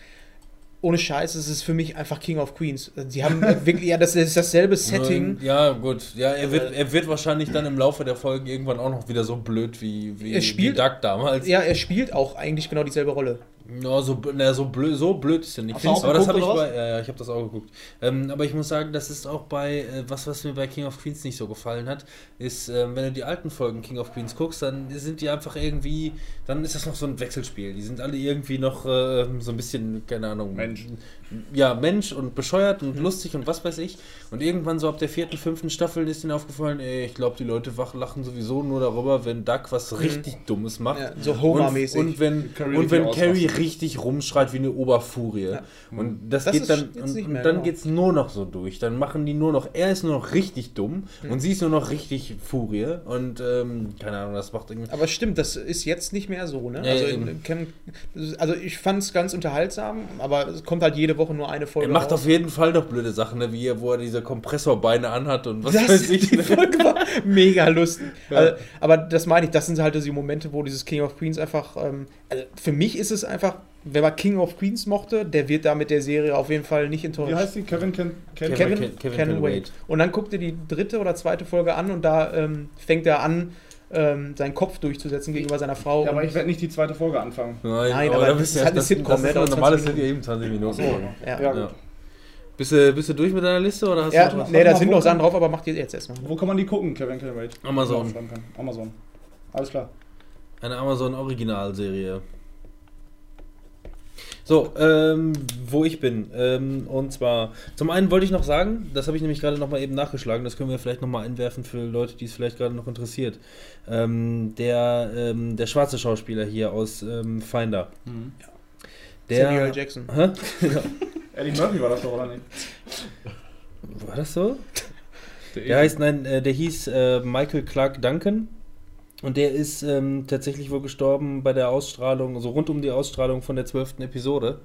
Ohne Scheiß, es ist für mich einfach King of Queens. Sie haben äh, wirklich, ja, das ist dasselbe Setting. Ja, gut. Ja, er wird, er wird wahrscheinlich dann im Laufe der Folgen irgendwann auch noch wieder so blöd wie, wie, Er spielt- wie Duck damals. Ja, er spielt auch eigentlich genau dieselbe Rolle. Ja, so, na, so, blöd, so blöd ist er nicht. Hast du auch aber das habe ich bei, ja, ja, ich habe das auch geguckt. Ähm, aber ich muss sagen, das ist auch bei, äh, was, was mir bei King of Queens nicht so gefallen hat, ist, ähm, wenn du die alten Folgen King of Queens guckst, dann sind die einfach irgendwie, dann ist das noch so ein Wechselspiel. Die sind alle irgendwie noch äh, so ein bisschen, keine Ahnung. Mensch. Ja, Mensch und bescheuert und lustig und was weiß ich. Und irgendwann so ab der vierten, fünften Staffel ist ihnen aufgefallen, ey, ich glaube, die Leute lachen sowieso nur darüber, wenn Duck was richtig Dummes macht. Ja, so Homer-mäßig. Und, und wenn, Carrie und wenn richtig Carrie richtig rumschreit wie eine Oberfurie. Ja. Und das, Das geht dann, und, dann genau. geht's nur noch so durch. Dann machen die nur noch, er ist nur noch richtig dumm und sie ist nur noch richtig Furie. Und ähm, keine Ahnung, das macht irgendwie. Aber stimmt, das ist jetzt nicht mehr so, ne? Ja, also, in. Kevin- also ich fand es ganz unterhaltsam, aber es kommt halt jede Woche nur eine Folge. Er macht raus. auf jeden Fall doch blöde Sachen, ne? wie er, wo er diese Kompressorbeine anhat und was das weiß ich. die ne? Folge war *laughs* mega lustig. Ja. Also, aber das meine ich, das sind halt diese Momente, wo dieses King of Queens einfach, ähm, also für mich ist es einfach, wer man King of Queens mochte, der wird da mit der Serie auf jeden Fall nicht enttäuscht. Wie heißt die? Kevin Ken, Kevin- Kevin, Kevin Can Can Wait. Wait. Und dann guckt ihr die dritte oder zweite Folge an und da ähm, fängt er an, ähm, seinen Kopf durchzusetzen gegenüber seiner Frau. Ja, aber ich werde nicht die zweite Folge anfangen. Nein, Nein, aber, aber da das ist halt eine das, Sitcom, das ne? ist normales 20 sind ja eben 20 Minuten. So, ja. Ja, Ja. gut. Bist, du, bist du durch mit deiner Liste oder hast Ja, du noch was? nee, da sind noch Sachen drauf, aber macht ihr jetzt erstmal. Wo kann man die gucken, Kevin Wait? Amazon. Amazon. Alles klar. Eine Amazon-Originalserie. So, ähm, wo ich bin. Ähm, und zwar, zum einen wollte ich noch sagen, das habe ich nämlich gerade nochmal eben nachgeschlagen, das können wir vielleicht nochmal einwerfen für Leute, die es vielleicht gerade noch interessiert. Ähm, der, ähm, der schwarze Schauspieler hier aus ähm, Finder. Der, Samuel L. Jackson. Hä? *laughs* Ja. Eddie Murphy war das doch, oder nicht? War das so? Der heißt, nein, äh, der hieß äh, Michael Clark Duncan. Und der ist ähm, tatsächlich wohl gestorben bei der Ausstrahlung, also rund um die Ausstrahlung von der 12. Episode.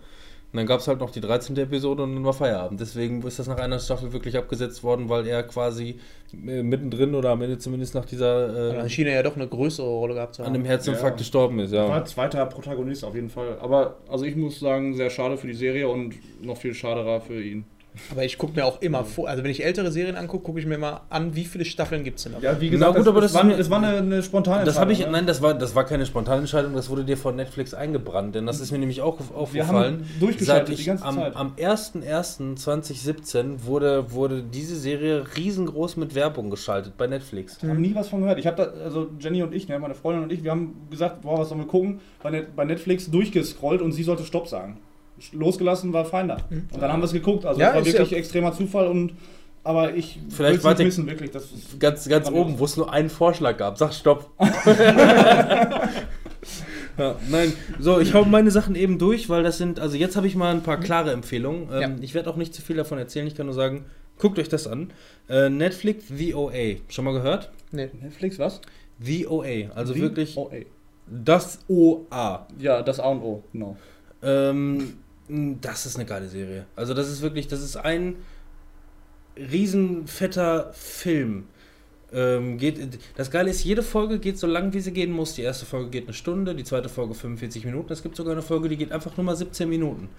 Und dann gab es halt noch die 13. Episode und dann war Feierabend. Deswegen ist das nach einer Staffel wirklich abgesetzt worden, weil er quasi äh, mittendrin oder am Schien nach Aber dieser Dann äh, schien er ja doch eine größere Rolle gehabt zu an haben. dem Herzinfarkt Ja. gestorben ist, ja. War zweiter Protagonist auf jeden Fall. Aber also ich muss sagen, sehr schade für die Serie und noch viel schaderer für ihn. Aber ich gucke mir auch immer vor, also wenn ich ältere Serien angucke, gucke ich mir mal an, wie viele Staffeln gibt es denn da? Ja, wie Na gesagt, gut, das, aber das, das war, es war eine, eine spontane Das habe ich, Entscheidung, ne? nein, das war, das war keine spontane Entscheidung, das wurde dir von Netflix eingebrannt, denn das ist mir nämlich auch aufgefallen. Seit ich die ganze am, Zeit. am 01.01.2017 wurde, wurde diese Serie riesengroß mit Werbung geschaltet bei Netflix. Ich habe nie was von gehört. Ich habe da, also Jenny und ich, ne, meine Freundin und ich, wir haben gesagt, boah, was sollen wir gucken? Bei, Net, bei Netflix durchgescrollt und sie sollte Stopp sagen. Losgelassen war Finder. Und dann haben wir es geguckt. Also Ja, das war wirklich ja- extremer Zufall und aber ich Vielleicht warte- nicht wissen, wirklich. Das Ganz, ganz oben, wo es nur einen Vorschlag gab. Sag Stopp. *laughs* ja, nein, so, ich hau meine Sachen eben durch, weil das sind, also jetzt habe ich mal ein paar klare Empfehlungen. Ähm, Ja. Ich werde auch nicht zu viel davon erzählen, ich kann nur sagen, guckt euch das an. Äh, Netflix VOA, schon mal gehört? Nee. Netflix, was? VOA, also Wie? wirklich Oh, ey. das OA. Ja, das A und O, genau. Ähm, das ist eine geile Serie. Also das ist wirklich, das ist ein riesen Film. Ähm, geht, das Geile ist, jede Folge geht so lang, wie sie gehen muss. Die erste Folge geht eine Stunde, die zweite Folge 45 Minuten. Es gibt sogar eine Folge, die geht einfach nur mal 17 Minuten.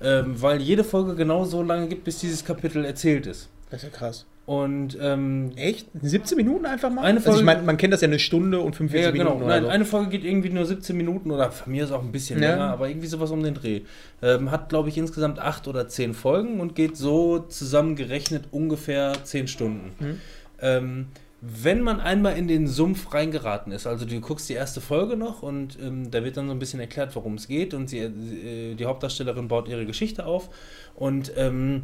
Ähm, weil jede Folge genau so lange gibt, bis dieses Kapitel erzählt ist. Das ist ja krass. Und ähm, Echt? 17 Minuten einfach mal? Eine also ich Folge- meine, man kennt das ja eine Stunde und 45 ja, genau. Minuten Nein, so. eine Folge geht irgendwie nur 17 Minuten oder von mir ist auch ein bisschen Ja. länger, aber irgendwie sowas um den Dreh. Ähm, hat, glaube ich, insgesamt acht oder zehn Folgen und geht so zusammengerechnet ungefähr 10 Stunden. Mhm. Ähm, wenn man einmal in den Sumpf reingeraten ist, also du guckst die erste Folge noch und ähm, da wird dann so ein bisschen erklärt, worum es geht und sie, äh, die Hauptdarstellerin baut ihre Geschichte auf und ähm,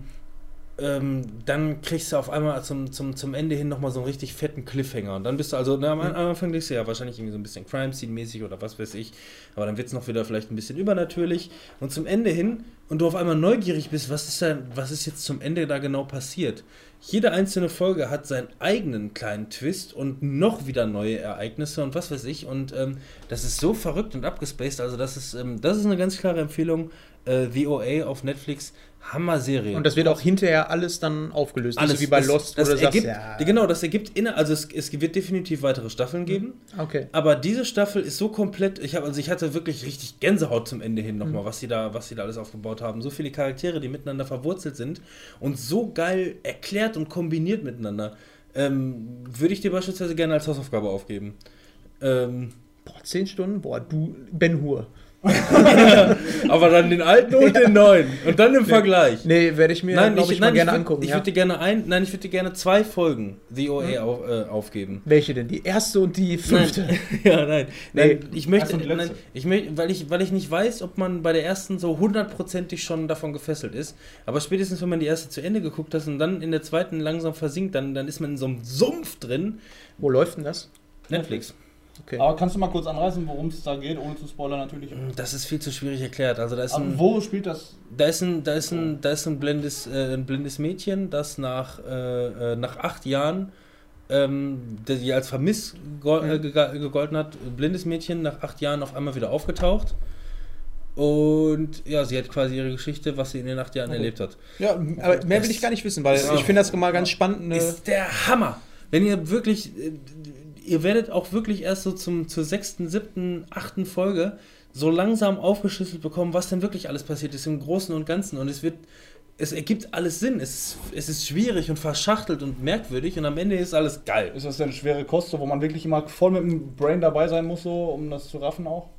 ähm, dann kriegst du auf einmal zum, zum, zum Ende hin nochmal so einen richtig fetten Cliffhanger. Und dann bist du also, na, am, am Anfang denkst du ja wahrscheinlich irgendwie so ein bisschen Crime-Scene-mäßig oder was weiß ich. Aber dann wird es noch wieder vielleicht ein bisschen übernatürlich. Und zum Ende hin, und du auf einmal neugierig bist, was ist, da, was ist jetzt zum Ende da genau passiert. Jede einzelne Folge hat seinen eigenen kleinen Twist und noch wieder neue Ereignisse und was weiß ich. Und ähm, das ist so verrückt und abgespaced. Also, das ist, ähm, das ist eine ganz klare Empfehlung. Äh, VOA auf Netflix, Hammer-Serie. Und das wird auch hinterher alles dann aufgelöst. Nicht alles so wie bei das, Lost, das du ergibt, ja. Genau, das ergibt inner, also es, es wird definitiv weitere Staffeln geben. Okay. Aber diese Staffel ist so komplett, ich habe also ich hatte wirklich richtig Gänsehaut zum Ende hin nochmal, was sie da was sie da alles aufgebaut haben. So viele Charaktere, die miteinander verwurzelt sind und so geil erklärt und kombiniert miteinander. Ähm, würde ich dir beispielsweise gerne als Hausaufgabe aufgeben. Ähm, Boah, 10 Stunden? Boah, du, Ben Hur. *laughs* aber dann den alten und den neuen und dann im Vergleich. Nee, werde ich mir, Nein, ich, ich, mal nein, gerne ich würd, angucken. Ich ja. würde dir gerne ein, nein, ich würde dir gerne zwei Folgen The OA auf, äh, aufgeben. Welche denn? Die erste und die fünfte? Nein. *laughs* ja, nein. nein ich möchte, nein, ich möchte, weil ich, weil ich nicht weiß, ob man bei der ersten so hundertprozentig schon davon gefesselt ist. Aber spätestens, wenn man die erste zu Ende geguckt hat und dann in der zweiten langsam versinkt, dann, dann ist man in so einem Sumpf drin. Wo läuft denn das? Netflix. Okay. Aber kannst du mal kurz anreißen, worum es da geht, ohne zu spoilern natürlich? Das ist viel zu schwierig erklärt. Also da ist ein, wo spielt das? da ist ein, da ist ein, da ist ein blindes, äh, ein blindes Mädchen, das nach, äh, äh, nach acht Jahren ähm, der die als vermisst äh, gegolten hat, ein blindes Mädchen nach acht Jahren auf einmal wieder aufgetaucht. Und ja, sie hat quasi ihre Geschichte, was sie in den acht Jahren erlebt hat. Ja, aber mehr will ich gar nicht wissen, weil ich finde das immer ganz spannend. Ne? Ist der Hammer! Wenn ihr wirklich, äh, ihr werdet auch wirklich erst so zum, zur sechsten, siebten, achten Folge so langsam aufgeschlüsselt bekommen, was denn wirklich alles passiert ist im Großen und Ganzen. Und es wird, es ergibt alles Sinn. Es, es ist schwierig und verschachtelt und merkwürdig und am Ende ist alles geil. Ist das denn schwere Kost, wo man wirklich immer voll mit dem Brain dabei sein muss, so, um das zu raffen auch?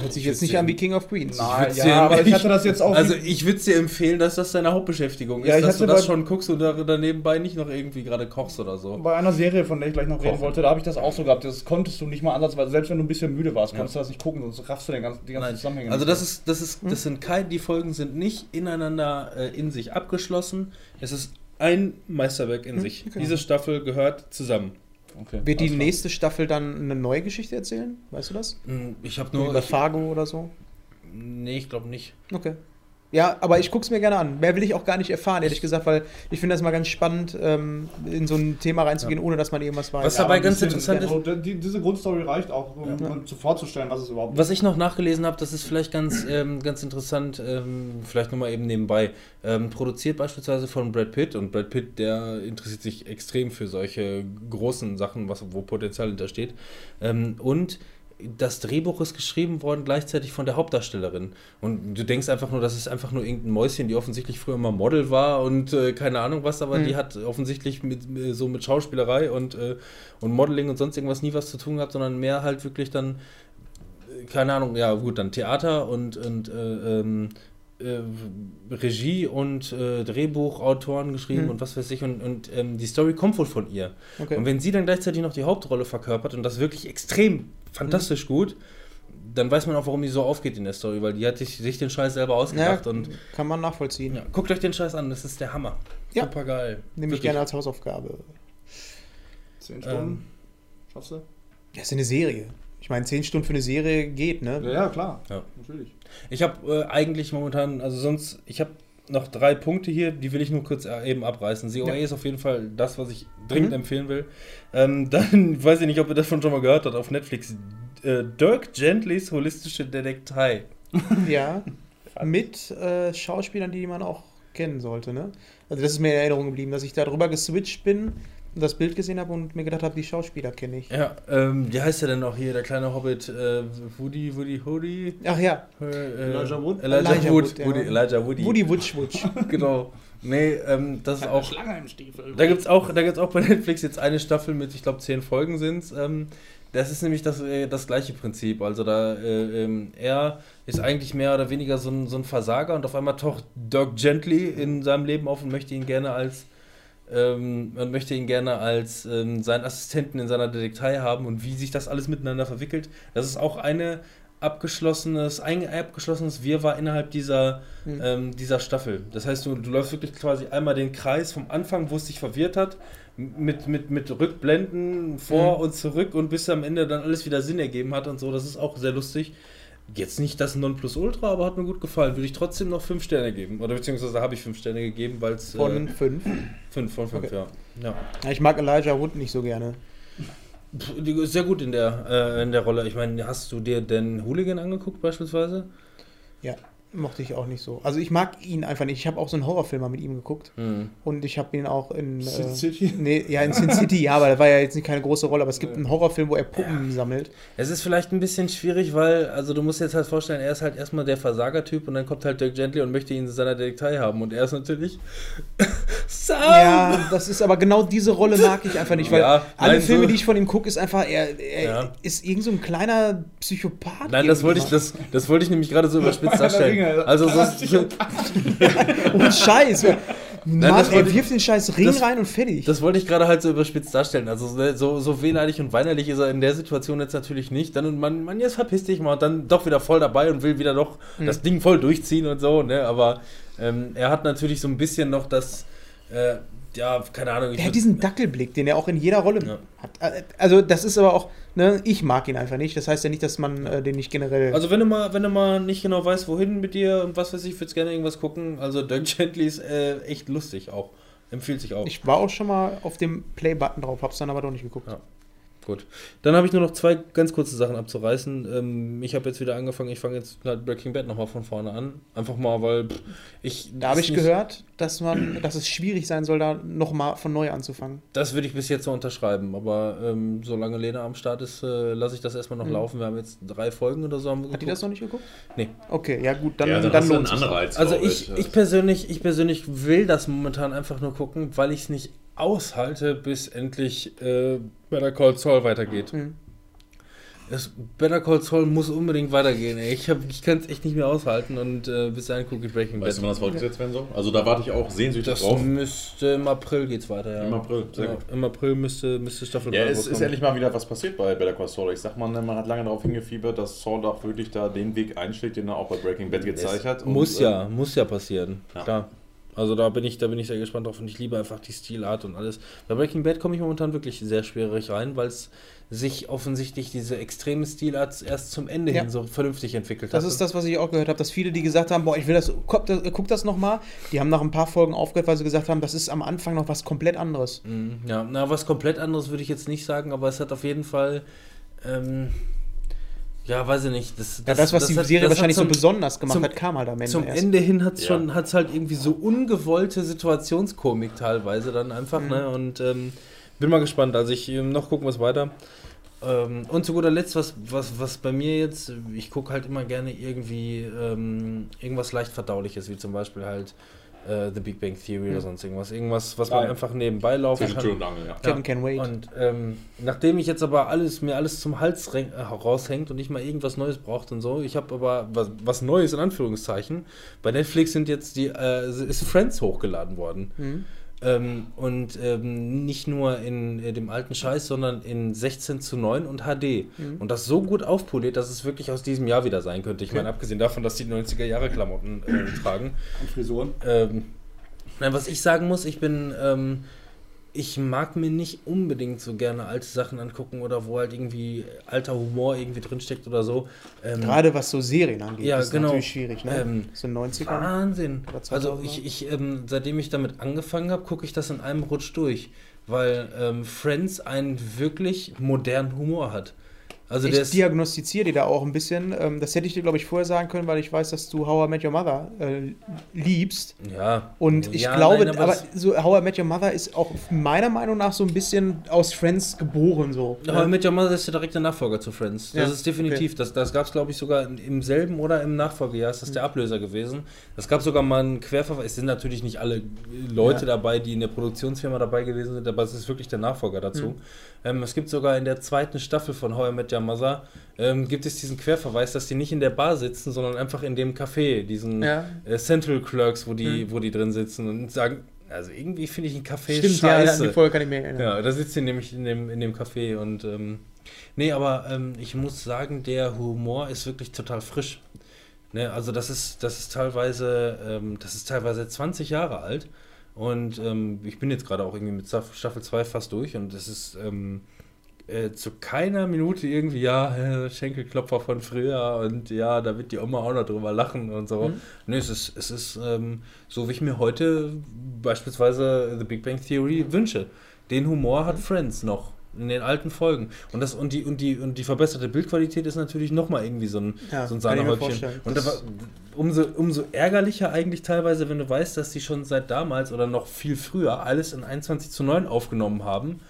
Hört sich jetzt nicht an wie King of Queens. würd's ja, dir- aber ich hatte das jetzt auch. Also ich würde dir empfehlen, dass das deine Hauptbeschäftigung ist, Ja, ich dass du hatte das bei- schon guckst und da, nebenbei nicht noch irgendwie gerade kochst oder so. bei einer Serie, von der ich gleich noch reden Kochen. wollte, da habe ich das auch so gehabt. Das konntest du nicht mal ansatzweise, selbst wenn du ein bisschen müde warst, konntest du das nicht gucken, sonst raffst du den ganzen, die ganzen Nein. Zusammenhänge. Also das ist, das ist, das sind keine, die Folgen sind nicht ineinander äh, in sich abgeschlossen. Es ist ein Meisterwerk in sich. Diese Staffel gehört zusammen. Okay. Wird die klar. nächste Staffel dann eine neue Geschichte erzählen? Weißt du das? Hm, Ich habe Nur über Fargo oder so? nee, ich glaube nicht. Okay. Ja, aber ich gucke es mir gerne an. Mehr will ich auch gar nicht erfahren, ehrlich gesagt, weil ich finde das mal ganz spannend, ähm, in so ein Thema reinzugehen, ohne dass man irgendwas weiß. Was dabei ein ganz bisschen- interessant ist- so, die, diese Grundstory reicht auch, um um zu vorzustellen, was es überhaupt Was ich noch nachgelesen habe, das ist vielleicht ganz, ähm, ganz interessant, ähm, vielleicht nochmal eben nebenbei, ähm, produziert beispielsweise von Brad Pitt und Brad Pitt, der interessiert sich extrem für solche großen Sachen, was, wo Potenzial hintersteht. Ähm, und das Drehbuch ist geschrieben worden gleichzeitig von der Hauptdarstellerin. Und du denkst einfach nur, das ist einfach nur irgendein Mäuschen, die offensichtlich früher mal Model war und äh, keine Ahnung was, aber Mhm. die hat offensichtlich mit, äh, so mit Schauspielerei und, äh, und Modeling und sonst irgendwas nie was zu tun gehabt, sondern mehr halt wirklich dann keine Ahnung, ja gut, dann Theater und, und äh, ähm, äh, Regie und äh, Drehbuchautoren geschrieben Hm. und was weiß ich und, und ähm, die Story kommt wohl von ihr. Okay. Und wenn sie dann gleichzeitig noch die Hauptrolle verkörpert und das wirklich extrem fantastisch gut, dann weiß man auch, warum die so aufgeht in der Story, weil die hat sich, sich den Scheiß selber ja, ausgedacht und kann man nachvollziehen. ja, guckt euch den Scheiß an, das ist der Hammer. Ja. Super geil. Nehme ich gerne als Hausaufgabe. Zehn Stunden. Ähm, Schaffst du? Das ist eine Serie. Ich meine, 10 Stunden für eine Serie geht, ne? Ja, ja, klar. Ja. Natürlich. Ich habe äh, eigentlich momentan, also sonst, ich habe noch drei Punkte hier, die will ich nur kurz äh, eben abreißen. COA Ja. ist auf jeden Fall das, was ich dringend Mhm. empfehlen will. Ähm, *laughs* dann weiß ich nicht, ob ihr das schon mal gehört habt auf Netflix. Äh, Dirk Gentlys holistische Detektei. *laughs* Ja. Mit äh, Schauspielern, die man auch kennen sollte, ne? Also das ist mir in Erinnerung geblieben, dass ich da drüber geswitcht bin das Bild gesehen habe und mir gedacht habe, die Schauspieler kenne ich. Ja, ähm, wie heißt der denn noch hier, der kleine Hobbit? Äh, Woody, Woody, Woody? Ach ja, Äh, Elijah Wood? Elijah, Elijah Wood. Wood, ja. Woody, Elijah Woody. Woody Wutsch Wutsch. *laughs* Genau. Nee, ähm, das ist auch. Schlange im Stiefel. Da gibt es auch, da gibt's auch bei Netflix jetzt eine Staffel mit, ich glaube, zehn Folgen sind ähm, Das ist nämlich das, äh, das gleiche Prinzip. Also da, äh, ähm, er ist eigentlich mehr oder weniger so ein, so ein Versager und auf einmal taucht Dirk Gently in seinem Leben auf und möchte ihn gerne als ähm, man möchte ihn gerne als ähm, seinen Assistenten in seiner Detektei haben und wie sich das alles miteinander verwickelt. Das ist auch eine, abgeschlossenes, ein abgeschlossenes Wirrwarr innerhalb dieser, Mhm. ähm, dieser Staffel. Das heißt, du, du läufst wirklich quasi einmal den Kreis vom Anfang, wo es dich verwirrt hat, mit, mit, mit Rückblenden vor Mhm. und zurück und bis am Ende dann alles wieder Sinn ergeben hat und so. Das ist auch sehr lustig. Jetzt nicht das Nonplusultra, aber hat mir gut gefallen. Würde ich trotzdem noch 5 Sterne geben. Oder beziehungsweise habe ich 5 Sterne gegeben, weil es. Von äh, fünf. 5 von 5, Okay. ja. ja. Ja, Ich mag Elijah Wood nicht so gerne. Sehr gut in der, äh, in der Rolle. Ich meine, hast du dir den Hooligan angeguckt beispielsweise? Ja, mochte ich auch nicht so. Also ich mag ihn einfach nicht. Ich habe auch so einen Horrorfilm mal mit ihm geguckt. Hm. Und ich habe ihn auch in. Sin äh, City? Nee, ja, in Sin City, ja, aber das war ja jetzt nicht keine große Rolle. Aber es gibt einen Horrorfilm, wo er Puppen sammelt. Es ist vielleicht ein bisschen schwierig, weil, also du musst jetzt halt vorstellen, er ist halt erstmal der Versagertyp und dann kommt halt Dirk Gently und möchte ihn in seiner Detektei haben und er ist natürlich *laughs* Sam! Ja, das ist aber genau diese Rolle mag ich einfach nicht, weil Ja, alle nein, Filme, so- die ich von ihm gucke, ist einfach, er, er Ja. ist irgend so ein kleiner Psychopath. Nein, das wollte ich, das, das wollte ich nämlich gerade so überspitzt darstellen. Ringe. Also so, *laughs* Und Scheiß. Mann, er ich- wirft den scheiß Ring das- rein und fertig. das wollte ich gerade halt so überspitzt darstellen. Also so- so, wehleidig und weinerlich ist er in der Situation jetzt natürlich nicht. Dann und man, man jetzt verpiss dich mal und dann doch wieder voll dabei und will wieder doch Mhm. das Ding voll durchziehen und so, ne? Aber ähm, er hat natürlich so ein bisschen noch das, äh, ja, keine Ahnung. ich er hat diesen Dackelblick, den er auch in jeder Rolle Ja. hat. Also, das ist aber auch, ne, ich mag ihn einfach nicht. Das heißt ja nicht, dass man äh, den nicht generell. Also wenn du mal, wenn du mal nicht genau weißt, wohin mit dir und was weiß ich, würdest gerne irgendwas gucken. Also Dirk Gently ist äh, echt lustig auch. Empfiehlt sich auch. ich war auch schon mal auf dem Play-Button drauf, hab's dann aber doch nicht geguckt. Ja. Gut. Dann habe ich nur noch zwei ganz kurze Sachen abzureißen. Ähm, ich habe jetzt wieder angefangen, ich fange jetzt halt Breaking Bad nochmal von vorne an. Einfach mal, weil pff, ich. Da habe ich gehört, dass man, dass es schwierig sein soll, da nochmal von neu anzufangen. Das würde ich bis jetzt so unterschreiben. Aber ähm, solange Lena am Start ist, äh, lasse ich das erstmal noch Mhm. laufen. Wir haben jetzt drei Folgen oder so. Haben Hat die das noch nicht geguckt? Nee. Okay, ja gut, dann, ja, dann, dann, lohnt einen sich. Anreiz. Also ich, ich persönlich, ich persönlich will das momentan einfach nur gucken, weil ich es nicht aushalte, bis endlich äh, Better Call Saul weitergeht. Mhm. Es, Better Call Saul muss unbedingt weitergehen. Ey. Ich, hab- ich kann es echt nicht mehr aushalten und äh, bis dahin gucke ich Breaking Weißt du, wann Bad. das fortgesetzt werden soll? Also da warte ich auch sehnsüchtig Das drauf. müsste im April geht's weiter, ja. Im April, sehr Im, gut. Im April müsste, müsste Staffel Ja, es ist endlich mal wieder was passiert bei Better Call Saul. Ich sag mal, ne, man hat lange darauf hingefiebert, dass Saul auch wirklich da den Weg einschlägt, den er auch bei Breaking Bad gezeigt hat. Und, Muss äh, ja, muss ja passieren. Ja. Klar. Also da bin ich, da bin ich sehr gespannt drauf und ich liebe einfach die Stilart und alles. Bei Breaking Bad komme ich momentan wirklich sehr schwierig rein, weil es sich offensichtlich diese extreme Stilart erst zum Ende Ja. hin so vernünftig entwickelt Das hat. ist das, was ich auch gehört habe, dass viele, die gesagt haben, boah, ich will das, guck das, guck das nochmal, die haben nach ein paar Folgen aufgehört, weil sie gesagt haben, das ist am Anfang noch was komplett anderes. Mhm, Ja, na, was komplett anderes würde ich jetzt nicht sagen, aber es hat auf jeden Fall, ähm, ja, weiß ich nicht. Das, Ja, das, was die hat- Serie das wahrscheinlich so zum- besonders gemacht zum- hat, kam halt am Ende Zum erst. Ende hin hat es Ja. schon, hat's halt irgendwie so ungewollte Situationskomik teilweise dann einfach, Mhm. ne? Und ähm, bin mal gespannt. Also ich ähm, noch gucken wir es weiter. Ähm, und zu guter Letzt, was, was, was bei mir jetzt, ich gucke halt immer gerne irgendwie ähm, irgendwas leicht verdauliches, wie zum Beispiel halt äh, The Big Bang Theory oder Mhm. sonst irgendwas. Irgendwas, was man ja. einfach nebenbei laufen Zwischen kann. Tür und Angel, ja. Kevin Can Wait. Und ähm, nachdem ich jetzt aber alles, mir alles zum Hals äh, raushängt und ich mal irgendwas Neues braucht und so, ich habe aber was, was Neues in Anführungszeichen. Bei Netflix sind jetzt die, äh, ist Friends hochgeladen worden. Mhm. Ähm, und ähm, nicht nur in äh, dem alten Scheiß, sondern in 16 zu 9 und HD. Mhm. Und das so gut aufpoliert, dass es wirklich aus diesem Jahr wieder sein könnte. Ich meine, abgesehen davon, dass die 90er Jahre Klamotten äh, tragen. Und Frisuren. Ähm, nein, was ich sagen muss, ich bin, ähm, ich mag mir nicht unbedingt so gerne alte Sachen angucken oder wo halt irgendwie alter Humor irgendwie drinsteckt oder so. Ähm, Gerade was so Serien angeht, Ja, ist genau. natürlich schwierig, ne? Ähm, so in den 90ern. Wahnsinn. Also 2000er? ich, ich ähm, seitdem ich damit angefangen habe, gucke ich das in einem Rutsch durch, weil ähm, Friends einen wirklich modernen Humor hat. Also der ich diagnostiziere dir da auch ein bisschen. Ähm, das hätte ich dir, glaube ich, vorher sagen können, weil ich weiß, dass du How I Met Your Mother äh, liebst. ja. Und ich Ja, glaube, nein, aber, das- so How I Met Your Mother ist auch meiner Meinung nach so ein bisschen aus Friends geboren so. Aber mit Your Mother ist der direkte Nachfolger zu Friends. Das Ja, ist definitiv. Das, das gab es, glaube ich, sogar im selben oder im Nachfolgejahr. Ist das der Ablöser gewesen? Es gab sogar mal einen Querverweis. Es sind natürlich nicht alle Leute Ja. dabei, die in der Produktionsfirma dabei gewesen sind, aber es ist wirklich der Nachfolger dazu. Mhm. Ähm, es gibt sogar in der zweiten Staffel von How I Met Your Mother ähm, gibt es diesen Querverweis, dass die nicht in der Bar sitzen, sondern einfach in dem Café, diesen Ja. äh, Central Clerks, wo die, Mhm. wo die drin sitzen und sagen, also irgendwie finde ich ein Café Stimmt, ja, ja, an scheiße. die Folge kann ich mir erinnern. Ja, da sitzt sie nämlich in dem, in dem Café und ähm, Nee, aber ähm, ich muss sagen, der Humor ist wirklich total frisch. Ne, also das ist, das ist teilweise, ähm, das ist teilweise 20 Jahre alt. Und ähm, ich bin jetzt gerade auch irgendwie mit Staff- Staffel 2 fast durch und es ist ähm, äh, zu keiner Minute irgendwie, ja, *laughs* Schenkelklopfer von früher und ja, da wird die Oma auch noch drüber lachen und so. Mhm. Nee, es ist, es ist ähm, so, wie ich mir heute beispielsweise The Big Bang Theory wünsche. Den Humor hat Friends noch in den alten Folgen. Und das und die und die und die verbesserte Bildqualität ist natürlich nochmal irgendwie so ein, Ja, so ein Sahnehäubchen. Und da umso, umso ärgerlicher eigentlich teilweise, wenn du weißt, dass die schon seit damals oder noch viel früher alles in 21 zu 9 aufgenommen haben.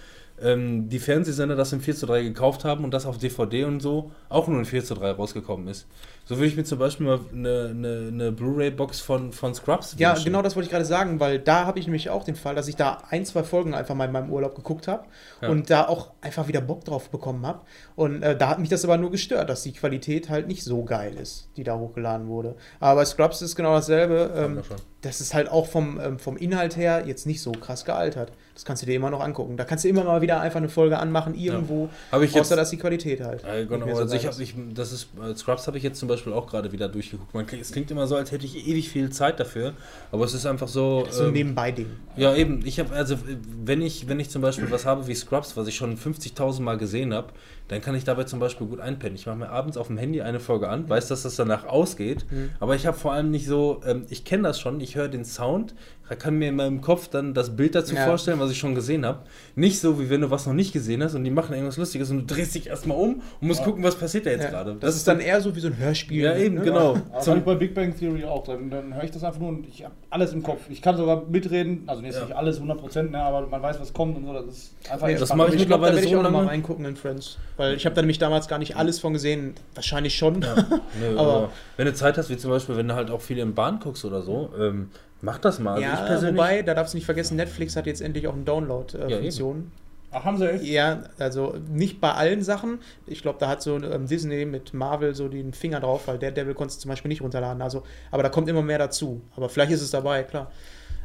Ähm, die Fernsehsender das in 4 zu 3 gekauft haben und das auf DVD und so auch nur in 4 zu 3 rausgekommen ist. So würde ich mir zum Beispiel mal eine, eine, eine Blu-ray-Box von, von Scrubs Ja, wünschen. genau das wollte ich gerade sagen, weil da habe ich nämlich auch den Fall, dass ich da ein, zwei Folgen einfach mal in meinem Urlaub geguckt habe Ja. und da auch einfach wieder Bock drauf bekommen habe. Und äh, da hat mich das aber nur gestört, dass die Qualität halt nicht so geil ist, die da hochgeladen wurde. Aber bei Scrubs ist genau dasselbe. Ähm, das ist halt auch vom, ähm, vom Inhalt her jetzt nicht so krass gealtert. Das kannst du dir immer noch angucken. Da kannst du immer mal wieder einfach eine Folge anmachen, irgendwo, Habe ich jetzt- außer dass die Qualität halt. Ja, nicht genau, so also ich habe, ich, das ist, äh, Scrubs habe ich jetzt zum Beispiel auch gerade wieder durchgeguckt. Man, es klingt immer so, als hätte ich ewig viel Zeit dafür, aber es ist einfach so. Das ist so ein ähm, Nebenbei-Ding. Ja, eben. Ich habe also, wenn ich, wenn ich zum Beispiel was habe wie Scrubs, was ich schon 50.000 Mal gesehen habe, dann kann ich dabei zum Beispiel gut einpennen. Ich mache mir abends auf dem Handy eine Folge an, weiß, dass das danach ausgeht, aber ich habe vor allem nicht so, ähm, ich kenne das schon, ich höre den Sound, kann mir in meinem Kopf dann das Bild dazu Ja. vorstellen, was ich schon gesehen habe. Nicht so, wie wenn du was noch nicht gesehen hast und die machen irgendwas Lustiges und du drehst dich erstmal um und musst gucken, was passiert da jetzt Ja. gerade. Das, ist dann eher so wie so ein Hörspiel. Ja, eben, ne? genau. Aber Zum- Zum bei Big Bang Theory auch. Dann, dann höre ich das einfach nur und ich habe alles im Kopf. Ich kann sogar mitreden, also jetzt Ja. nicht alles 100%, ne, aber man weiß, was kommt und so. Das ist einfach Nee, das mache ich Ich glaube, da mittlerweile werde ich so auch noch mal lange. reingucken in Friends. Weil ich habe da nämlich damals gar nicht alles von gesehen. Wahrscheinlich schon. *laughs* Nö, Aber- wenn du Zeit hast, wie zum Beispiel, wenn du halt auch viel im Bahn guckst oder so, ähm, mach das mal. Also ich ja, persönlich- wobei, da darfst du nicht vergessen, Netflix hat jetzt endlich auch eine Download-Funktion. Ach, haben sie echt? Ja, also nicht bei allen Sachen. Ich glaube, da hat so ähm, Disney mit Marvel so den Finger drauf, weil der Devil konntest du zum Beispiel nicht runterladen. Also, aber da kommt immer mehr dazu. Aber vielleicht ist es dabei, klar.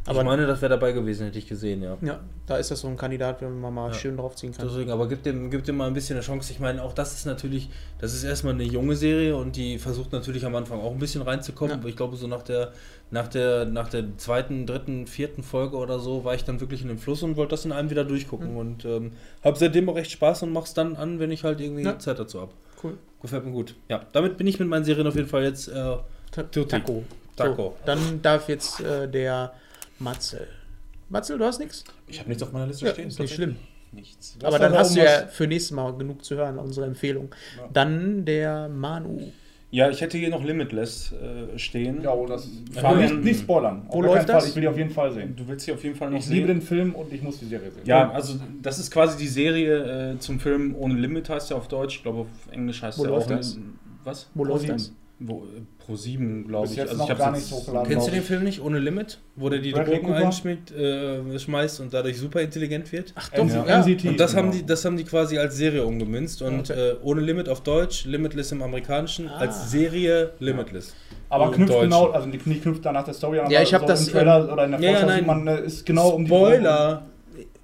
Aber ich meine, das wäre dabei gewesen, hätte ich gesehen, ja. ja, da ist das so ein Kandidat, wenn man mal Ja. schön draufziehen kann. Deswegen, aber gib dem, gib dem mal ein bisschen eine Chance. Ich meine, auch das ist natürlich, das ist erstmal eine junge Serie und die versucht natürlich am Anfang auch ein bisschen reinzukommen. Ja. Aber ich glaube, so nach der, nach der, nach der zweiten, dritten, vierten Folge oder so war ich dann wirklich in dem Fluss und wollte das in einem wieder durchgucken. Mhm. Und ähm, habe seitdem auch echt Spaß und mach's dann an, wenn ich halt irgendwie Ja. Zeit dazu habe. Cool. Gefällt mir gut. Ja, damit bin ich mit meinen Serien auf jeden Fall jetzt. Äh. Taco. Taco. So, dann darf jetzt äh, der Matzel. Matzel, du hast nichts? Ich habe nichts auf meiner Liste Ja, stehen. ist nicht schlimm. Nichts. Aber dann hast du ja für nächstes Mal genug zu hören, unsere Empfehlung. Ja. Dann der Manu. Ja, ich hätte hier noch Limitless äh, stehen. Ja, oh, das Fabian- nicht, nicht spoilern. Auf Wo läuft Fall. das? Ich will die auf jeden Fall sehen. Du willst sie auf jeden Fall noch Ich sehen. liebe den Film und ich muss die Serie sehen. Ja, also das ist quasi die Serie äh, zum Film Ohne Limit heißt er auf Deutsch. Ich glaube, auf Englisch heißt Wo läuft auch. das? Was? Wo läuft das? Wo, äh, Pro 7, glaube ich. jetzt Also noch ich gar nicht hochgeladen. Kennst du den Film nicht, Ohne Limit? Wo der die Bradley Drogen einschmiegt, äh, und dadurch super intelligent wird? Ach doch, ja. ja. Und das haben, genau. die, das haben die quasi als Serie umgemünzt und Okay. äh, ohne Limit auf Deutsch, Limitless im Amerikanischen, Ah. als Serie Limitless. Aber Im knüpft Deutschen. genau, also nicht knüpft danach der Story an, Ja, ich hab so das, im Trailer ähm, oder in der ja, sieht man, äh, ist genau um die Spoiler!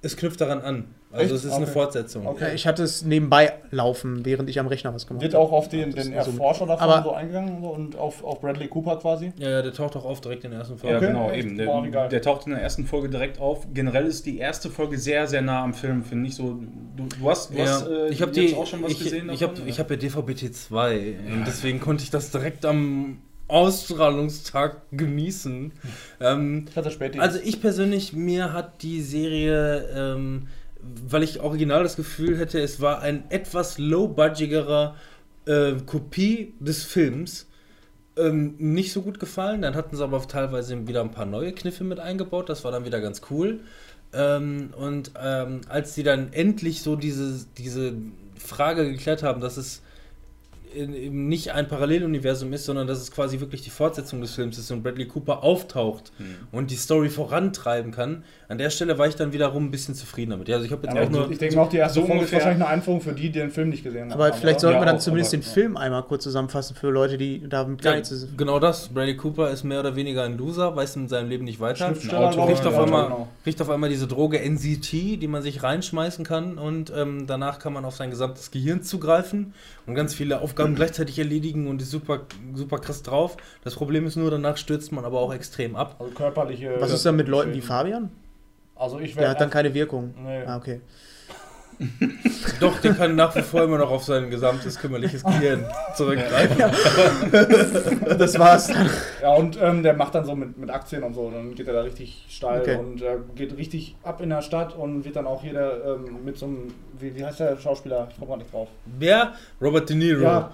Es knüpft daran an. Also Echt? es ist eine Okay. Fortsetzung. Okay. Ja, Ich hatte es nebenbei laufen, während ich am Rechner was gemacht Wird habe. auch auf den, Das den Erforscher davon Aber- so eingegangen und auf, auf Bradley Cooper quasi. Ja, ja, der taucht auch auf direkt in der ersten Ja, Folge. Okay. genau, echt? eben. Der, geil. der taucht in der ersten Folge direkt auf. Generell ist die erste Folge sehr, sehr nah am Film, finde ich. So, du, du hast, du hast äh, ich habe jetzt die auch schon was ich, gesehen Ich habe hab ja DVB-T 2 und deswegen konnte ich das direkt am Ausstrahlungstag genießen. Ähm, Ich hatte spät Also ich persönlich, mir hat die Serie, ähm, weil ich original das Gefühl hätte, es war ein etwas low-budgigerer äh, Kopie des Films, ähm, nicht so gut gefallen. Dann hatten sie aber teilweise wieder ein paar neue Kniffe mit eingebaut, das war dann wieder ganz cool. Ähm, und ähm, als sie dann endlich so diese, diese Frage geklärt haben, dass es eben nicht ein Paralleluniversum ist, sondern dass es quasi wirklich die Fortsetzung des Films ist und Bradley Cooper auftaucht und die Story vorantreiben kann. An der Stelle war ich dann wiederum ein bisschen zufrieden damit. Ja, also ich habe jetzt Aber auch nur. ich denke mal, auch die erste so Folge ist wahrscheinlich eine Einführung für die, die den Film nicht gesehen haben. Aber vielleicht sollten Ja, wir dann auch, zumindest aber- den Film einmal kurz zusammenfassen für Leute, die damit gar Ja, nichts genau das. Bradley Cooper ist mehr oder weniger ein Loser, weiß in seinem Leben nicht weiter. Autor, Kriegt auf, einmal, genau. kriegt auf einmal diese Droge NCT, die man sich reinschmeißen kann und ähm, danach kann man auf sein gesamtes Gehirn zugreifen und ganz viele Aufgaben gleichzeitig erledigen und ist super, super krass drauf. Das Problem ist nur, danach stürzt man aber auch extrem ab. Also körperliche. Was ist dann mit Leuten wie. Fabian? Also ich Der werde hat dann keine Wirkung. Nee. Ah, okay. *laughs* Doch, der kann nach wie vor immer noch auf sein gesamtes kümmerliches Gehirn zurückgreifen. *laughs* Das war's. Ja, und ähm, der macht dann so mit, mit Aktien und so, dann geht er da richtig steil Okay. und äh, geht richtig ab in der Stadt und wird dann auch hier der, ähm, mit so einem, wie, wie heißt der Schauspieler? Ich komme mal nicht drauf. Wer? Robert De Niro. Ja,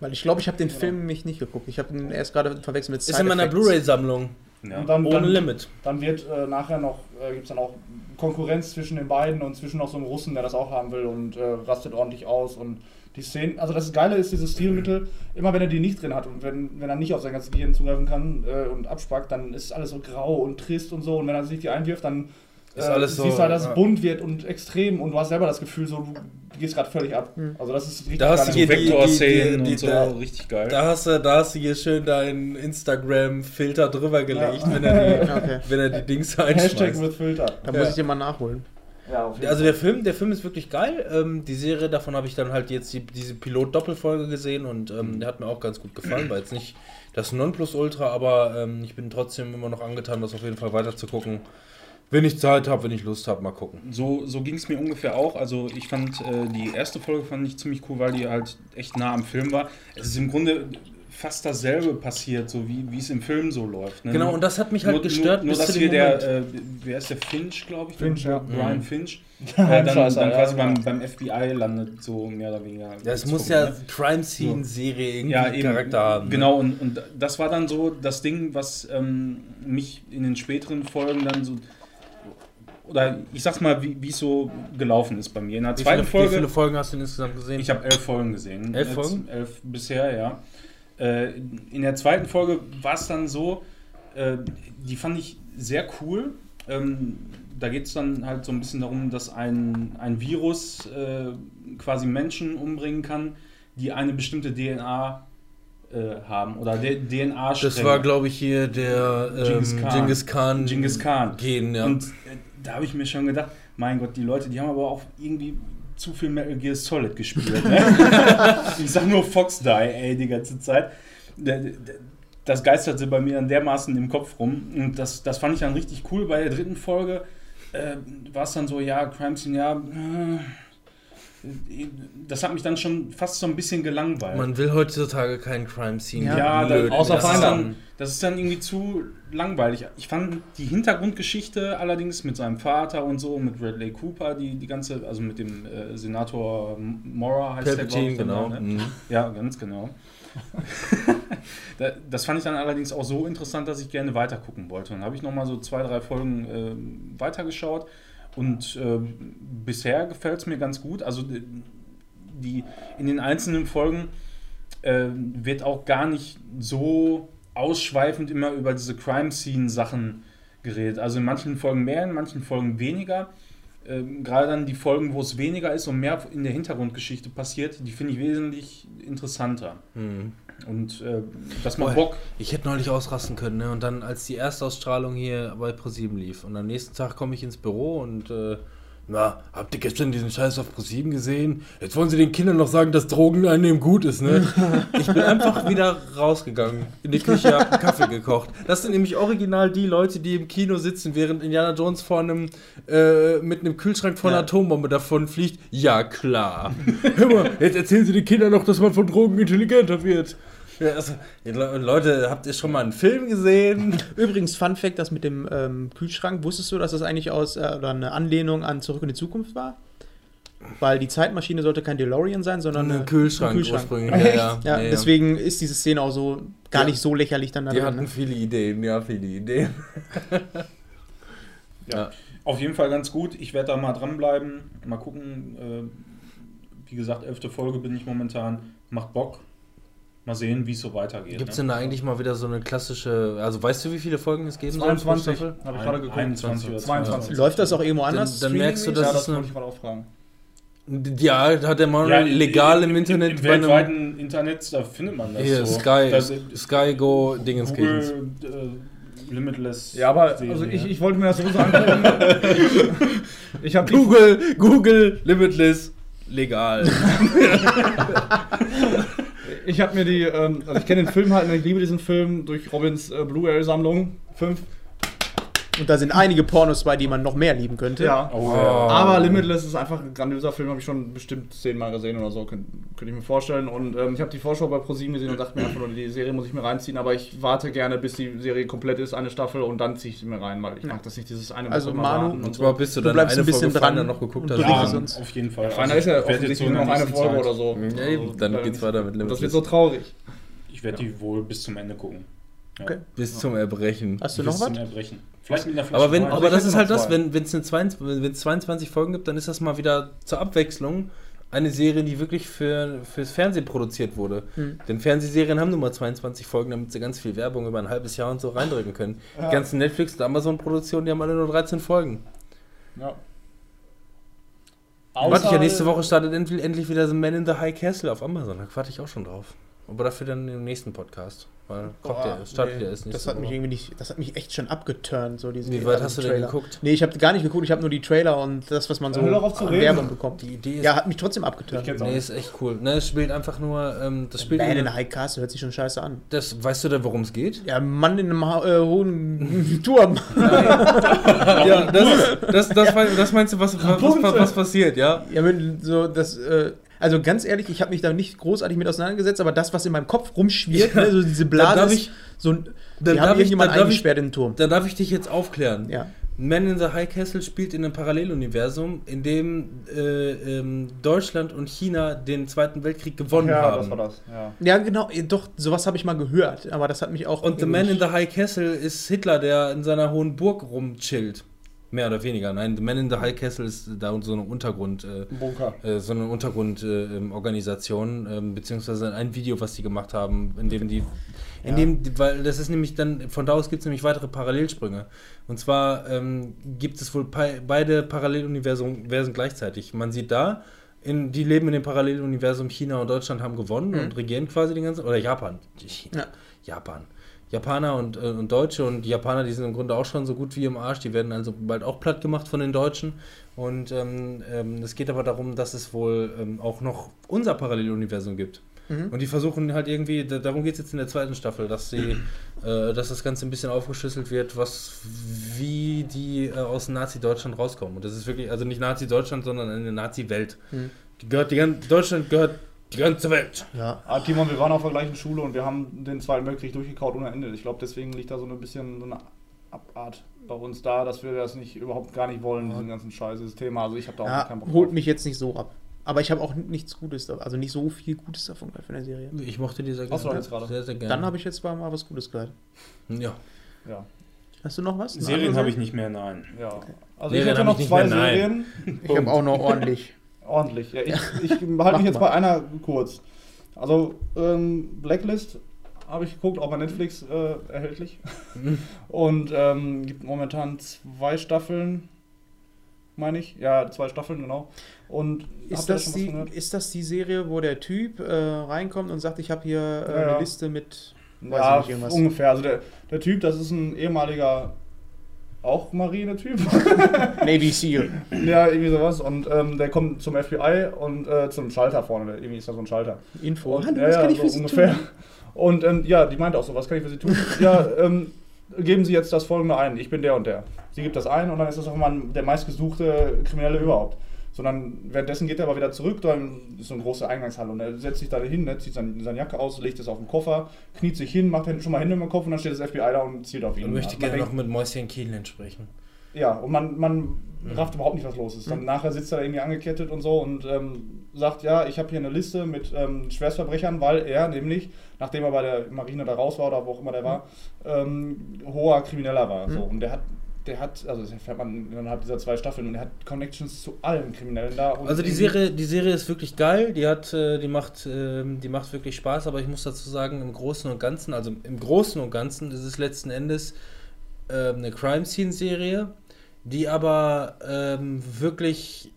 Weil ich glaube, ich habe den Film mich nicht geguckt. Ich habe ihn erst gerade verwechselt mit Ist in meiner. Blu-ray-Sammlung. Ja. und dann, Ohne dann, Limit. dann wird äh, nachher noch, äh, gibt es dann auch Konkurrenz zwischen den beiden und zwischen noch so einem Russen, der das auch haben will und äh, rastet ordentlich aus und die Szenen, also das Geile ist, dieses Stilmittel, immer wenn er die nicht drin hat und wenn, wenn er nicht auf sein ganzes Gehirn zugreifen kann äh, und abspackt, dann ist alles so grau und trist und so und wenn er sich die einwirft, dann Ist äh, alles so, siehst du halt, dass ja. es bunt wird und extrem und du hast selber das Gefühl, so du gehst gerade völlig ab. Also das ist richtig Da hast geil. du hier die- die- und so, da- richtig geil. Da hast du, da hast du hier schön deinen Instagram-Filter drüber gelegt, wenn, er *laughs* die, Okay. wenn er die Dings Hashtag einschmeißt. with Filter. Da Ja. muss ich den mal nachholen. Ja, Also der. Film, der Film ist wirklich geil. Ähm, die Serie, davon habe ich dann halt jetzt die, diese Pilot-Doppelfolge gesehen und ähm, der hat mir auch ganz gut gefallen. War jetzt nicht das Nonplusultra, aber ähm, ich bin trotzdem immer noch angetan, das auf jeden Fall weiter zu gucken. Wenn ich Zeit habe, wenn ich Lust habe, mal gucken. So, so ging es mir ungefähr auch. Also ich fand äh, die erste Folge fand ich ziemlich cool, weil die halt echt nah am Film war. Es ist im Grunde fast dasselbe passiert, so wie wie es im Film so läuft. ne? Genau, und das hat mich halt nur, gestört Nur, nur dass hier der, äh, wer ist der Finch, glaube ich? Finch, ja. Brian Mhm. Finch. *laughs* Äh, dann, Scheiße, dann ja, quasi beim, beim FBI landet, so mehr oder weniger. Das Jetzt muss gucken, ja ne? Crime-Scene-Serie irgendwie ja, eben, Charakter haben. ne? Genau, und, und das war dann so das Ding, was ähm, mich in den späteren Folgen dann so. Oder ich sag's mal, wie wie es so gelaufen ist bei mir. In der Wie zweiten viele, wie Folge. viele Folgen hast du denn insgesamt gesehen? Ich habe elf Folgen gesehen. Elf Jetzt Folgen? Elf bisher, ja. Äh, in der zweiten Folge war es dann so, äh, die fand ich sehr cool. Ähm, da geht es dann halt so ein bisschen darum, dass ein, ein Virus äh, quasi Menschen umbringen kann, die eine bestimmte DNA äh, haben. Oder DNA das war, glaube ich, hier der ähm, Genghis Khan. Genghis Khan. Genghis Khan. Gen, ja. Und äh, da habe ich mir schon gedacht, mein Gott, die Leute, die haben aber auch irgendwie zu viel Metal Gear Solid gespielt. Ne? *laughs* ich sag nur Fox Die, ey, die ganze Zeit. Das geisterte bei mir dann dermaßen im Kopf rum. Und das, das fand ich dann richtig cool. Bei der dritten Folge äh, war es dann so, ja, Crime Scene, ja. Das hat mich dann schon fast so ein bisschen gelangweilt. Man will heutzutage keinen Crime-Scene. Ja. Ja, blöd. da, Außer das, ist dann, das ist dann irgendwie zu langweilig. Ich fand die Hintergrundgeschichte allerdings mit seinem Vater und so, mit Bradley Cooper, die, die ganze, also mit dem äh, Senator Mora heißt der, Palpatine, dann, genau. ne? Mhm. Ja, ganz genau. *laughs* Da- das fand ich dann allerdings auch so interessant, dass ich gerne weiter gucken wollte. Dann habe ich nochmal so zwei, drei Folgen äh, weitergeschaut und äh, bisher gefällt es mir ganz gut. Also äh, die in den einzelnen Folgen äh, wird auch gar nicht so ausschweifend immer über diese Crime-Scene-Sachen geredet. Also in manchen Folgen mehr, in manchen Folgen weniger. Ähm, Gerade dann die Folgen, wo es weniger ist und mehr in der Hintergrundgeschichte passiert, die finde ich wesentlich interessanter. Mhm. Und äh, das macht Boah, Bock. Ich hätte neulich ausrasten können, ne? Und dann, als die Erstausstrahlung hier bei ProSieben lief. Und am nächsten Tag komme ich ins Büro und äh, na, habt ihr gestern diesen Scheiß auf ProSieben gesehen? Jetzt wollen sie den Kindern noch sagen, dass Drogen einnehmen gut ist, ne? *laughs* ich bin einfach wieder rausgegangen in die Küche, hab einen Kaffee gekocht. Das sind nämlich original die Leute, die im Kino sitzen, während Indiana Jones vor einem, äh, mit einem Kühlschrank vor einer Ja. Atombombe davon fliegt. Ja, klar. *laughs* Hör mal, jetzt erzählen sie den Kindern noch, dass man von Drogen intelligenter wird. Ja, also, Leute, habt ihr schon mal einen Film gesehen? *laughs* Übrigens, Fun Fact: Das mit dem ähm, Kühlschrank, wusstest du, dass das eigentlich aus äh, oder eine Anlehnung an Zurück in die Zukunft war? Weil die Zeitmaschine sollte kein DeLorean sein, sondern Ein Kühlschrank, ein Kühlschrank. ursprünglich. Ja, Ja, ja, ja. deswegen ist diese Szene auch so gar Ja. nicht so lächerlich dann da Die hatten ne? viele Ideen, ja, viele Ideen. *laughs* Ja. Auf jeden Fall ganz gut. Ich werde da mal dranbleiben. Mal gucken. Äh, wie gesagt, elfte Folge bin ich momentan. Macht Bock. Mal sehen, wie es so weitergeht. Gibt es ne? denn da eigentlich mal wieder so eine klassische, also weißt du, wie viele Folgen es geben soll pro 22, Staffel? habe ich gerade geguckt. 21 oder 22. Läuft das auch irgendwo Dann- anders? dann merkst du, streamingmäßig? das ja, das eine- wollte ich gerade auch fragen. Ja, hat der Manuel legal im Internet Im einem weltweiten Internet, da findet man das hier, so. Sky, Das, Sky Go Dingenskirchens. Google, äh, Limitless. Ja, aber Serie. also ich, ich wollte mir das sowieso angucken. *laughs* ich habe Google, Google, Limitless, legal. *laughs* ich hab mir die, ähm, also ich kenne den Film halt und ich liebe diesen Film durch Robins äh, Blu-ray-Sammlung. Fünf. Und da sind einige Pornos bei, die man noch mehr lieben könnte. Ja. Oh, ja. Aber Limitless ist einfach ein grandioser Film, habe ich schon bestimmt zehnmal gesehen oder so, könnte könnt ich mir vorstellen. Und ähm, ich habe die Vorschau bei ProSieben gesehen und dachte mir einfach nur, die Serie muss ich mir reinziehen, aber ich warte gerne, bis die Serie komplett ist, eine Staffel, und dann ziehe ich sie mir rein, weil ich mag das nicht, dieses eine Also Manu- Und und zwar so. bis du Du dann bleibst eine ein bisschen Folge dran Feiner noch geguckt hast. Ja, uns. auf jeden Fall. Feiner Also, ist ja offensichtlich noch eine Folge Zeit- oder so. Ja, eben, dann Also, geht's weiter mit Das wird Limitless. so traurig. Ich werde die wohl bis zum Ende gucken. Ja. Okay. Bis zum Erbrechen. Hast du bis noch was? zum Erbrechen. Vielleicht mit einer Flasche Aber, wenn, Wein. Aber das ist halt das, wenn es 22, wenn's 22 Folgen gibt, dann ist das mal wieder zur Abwechslung eine Serie, die wirklich für, fürs Fernsehen produziert wurde. Hm. Denn Fernsehserien haben nun mal 22 Folgen, damit sie ganz viel Werbung über ein halbes Jahr und so reindrücken können. Die ganzen Netflix- und Amazon-Produktionen, die haben alle nur 13 Folgen. Ja. Warte ich ja, nächste Woche startet endlich, endlich wieder The Man in the High Castle auf Amazon. Da warte ich auch schon drauf. Aber dafür dann im nächsten Podcast. Weil kommt Boah, der, startet nee, der erst das nächste hat mich irgendwie nicht, das hat mich echt schon abgeturnt, so diese Wie weit also hast du denn geguckt? Nee, ich habe gar nicht geguckt, ich habe nur die Trailer und das, was man so an. Werbung bekommt. Die Idee ist, Ja, hat mich trotzdem abgeturnt. nee, nicht. ist echt cool. Ne, es spielt einfach nur, ähm, das spielt Man in in einem- a High Castle hört sich schon scheiße an. das, weißt du denn, worum es geht? Ja, Mann in einem ha äh, hohen *laughs* Turm. ja, das, ist, das, das, mein- das meinst du, was, was, was, was passiert, ja? Ja, wenn so das, äh, also ganz ehrlich, ich habe mich da nicht großartig mit auseinandergesetzt, aber das, was in meinem Kopf rumschwirrt, Ja. *laughs* ne, so diese Blase, ich- so ein, dann die haben irgendjemand dann darf ich- eingesperrt in den Turm. Da darf ich dich jetzt aufklären. Ja. Man in the High Castle spielt in einem Paralleluniversum, in dem äh, ähm, Deutschland und China den Zweiten Weltkrieg gewonnen Ja, haben. das war das. Ja. Ja, genau, doch, sowas habe ich mal gehört, aber das hat mich auch. Und The Man in the High Castle ist Hitler, der in seiner hohen Burg rumchillt. Mehr oder weniger. Nein, The Man in the High Castle ist da so eine Untergrund, äh, äh, so eine Untergrundorganisation, ähm, beziehungsweise ein Video, was die gemacht haben, in dem die, in Ja. dem, weil das ist nämlich dann, von da aus gibt es nämlich weitere Parallelsprünge. Und zwar ähm, gibt es wohl beide Paralleluniversen Versen gleichzeitig. Man sieht da, in, die leben in dem Paralleluniversum, China und Deutschland haben gewonnen Mhm. und regieren quasi den ganzen, oder Japan, China, Ja. Japan. Japaner und, äh, und Deutsche und die Japaner, die sind im Grunde auch schon so gut wie im Arsch, die werden also bald auch platt gemacht von den Deutschen. Und ähm, ähm, es geht aber darum, dass es wohl ähm, auch noch unser Paralleluniversum gibt. Mhm. Und die versuchen halt irgendwie, da, darum geht es jetzt in der zweiten Staffel, dass sie, äh, dass das Ganze ein bisschen aufgeschlüsselt wird, was, wie die äh, aus Nazi-Deutschland rauskommen. Und das ist wirklich, also nicht Nazi-Deutschland, sondern eine Nazi-Welt. Mhm. Die gehört, die, gan- Deutschland gehört die ganze Welt. Ja. Ah, Timon, wir waren auf der gleichen Schule und wir haben den Zweiten Weltkrieg durchgekaut ohne Ende. Ich glaube, deswegen liegt da so ein bisschen so eine Abart bei uns da, dass wir das nicht überhaupt gar nicht wollen, diesen ganzen Scheiß, dieses Thema. Also ich habe da auch ja, keinen Bock holt mich jetzt nicht so ab. Aber ich habe auch nichts Gutes, da- also nicht so viel Gutes davon gehört von der Serie. Ich mochte die sehr Hast du gerne. jetzt gerade. Sehr, sehr gerne. Dann habe ich jetzt mal was Gutes gehört. Ja. Ja, Hast du noch was? Serien habe ich nicht mehr, nein. ja. Also Serien ich hätte noch ich zwei. Serien. Serie? Ich habe auch noch ordentlich. Ordentlich. Ja, ich ich halte mich jetzt mal. bei einer kurz. Also ähm, Blacklist habe ich geguckt, auch bei Netflix äh, erhältlich. *laughs* Und ähm, gibt momentan zwei Staffeln, meine ich. Ja, zwei Staffeln, genau. Und Ist das, die, ist das die Serie, wo der Typ äh, reinkommt und sagt, ich habe hier äh, Ja, ja. eine Liste mit. weiß Ja, ich nicht, irgendwas. ungefähr. Also der, der Typ, das ist ein ehemaliger auch Marine-Typ. Navy *laughs* *laughs* Seal. ja, irgendwie sowas. Und ähm, der kommt zum FBI und äh, zum Schalter vorne. Irgendwie ist da so ein Schalter. Info. Und, Hallo, ja, was ja, kann ich so für Sie ungefähr. tun? *laughs* Und ähm, ja, die meinte auch so, was kann ich für Sie tun? ja, ähm, geben Sie jetzt das folgende ein, ich bin der und der. Sie gibt das ein und dann ist das auch mal der meistgesuchte Kriminelle überhaupt. Sondern währenddessen geht er aber wieder zurück, dann ist so eine große Eingangshalle und er setzt sich da hin, ne, zieht seine, seine Jacke aus, legt es auf den Koffer, kniet sich hin, macht schon mal Hände im Kopf und dann steht das FBI da und zielt auf ihn. Ich möchte gerne denkt- noch mit Mäuschen Kielin sprechen. ja, und man, man rafft überhaupt nicht, was los ist. Dann nachher sitzt er da irgendwie angekettet und so und ähm, sagt, ja, ich habe hier eine Liste mit ähm, Schwerstverbrechern, weil er nämlich, nachdem er bei der Marine da raus war oder wo auch immer der war, ähm, hoher Krimineller war. So. Und der hat der hat, also das erfährt man innerhalb dieser zwei Staffeln, und der hat Connections zu allen Kriminellen da. Also die Serie, die Serie ist wirklich geil, die hat, äh, die macht, ähm, die macht wirklich Spaß, aber ich muss dazu sagen, im Großen und Ganzen, also im Großen und Ganzen ist es letzten Endes ähm, eine Crime Scene Serie, die aber ähm, wirklich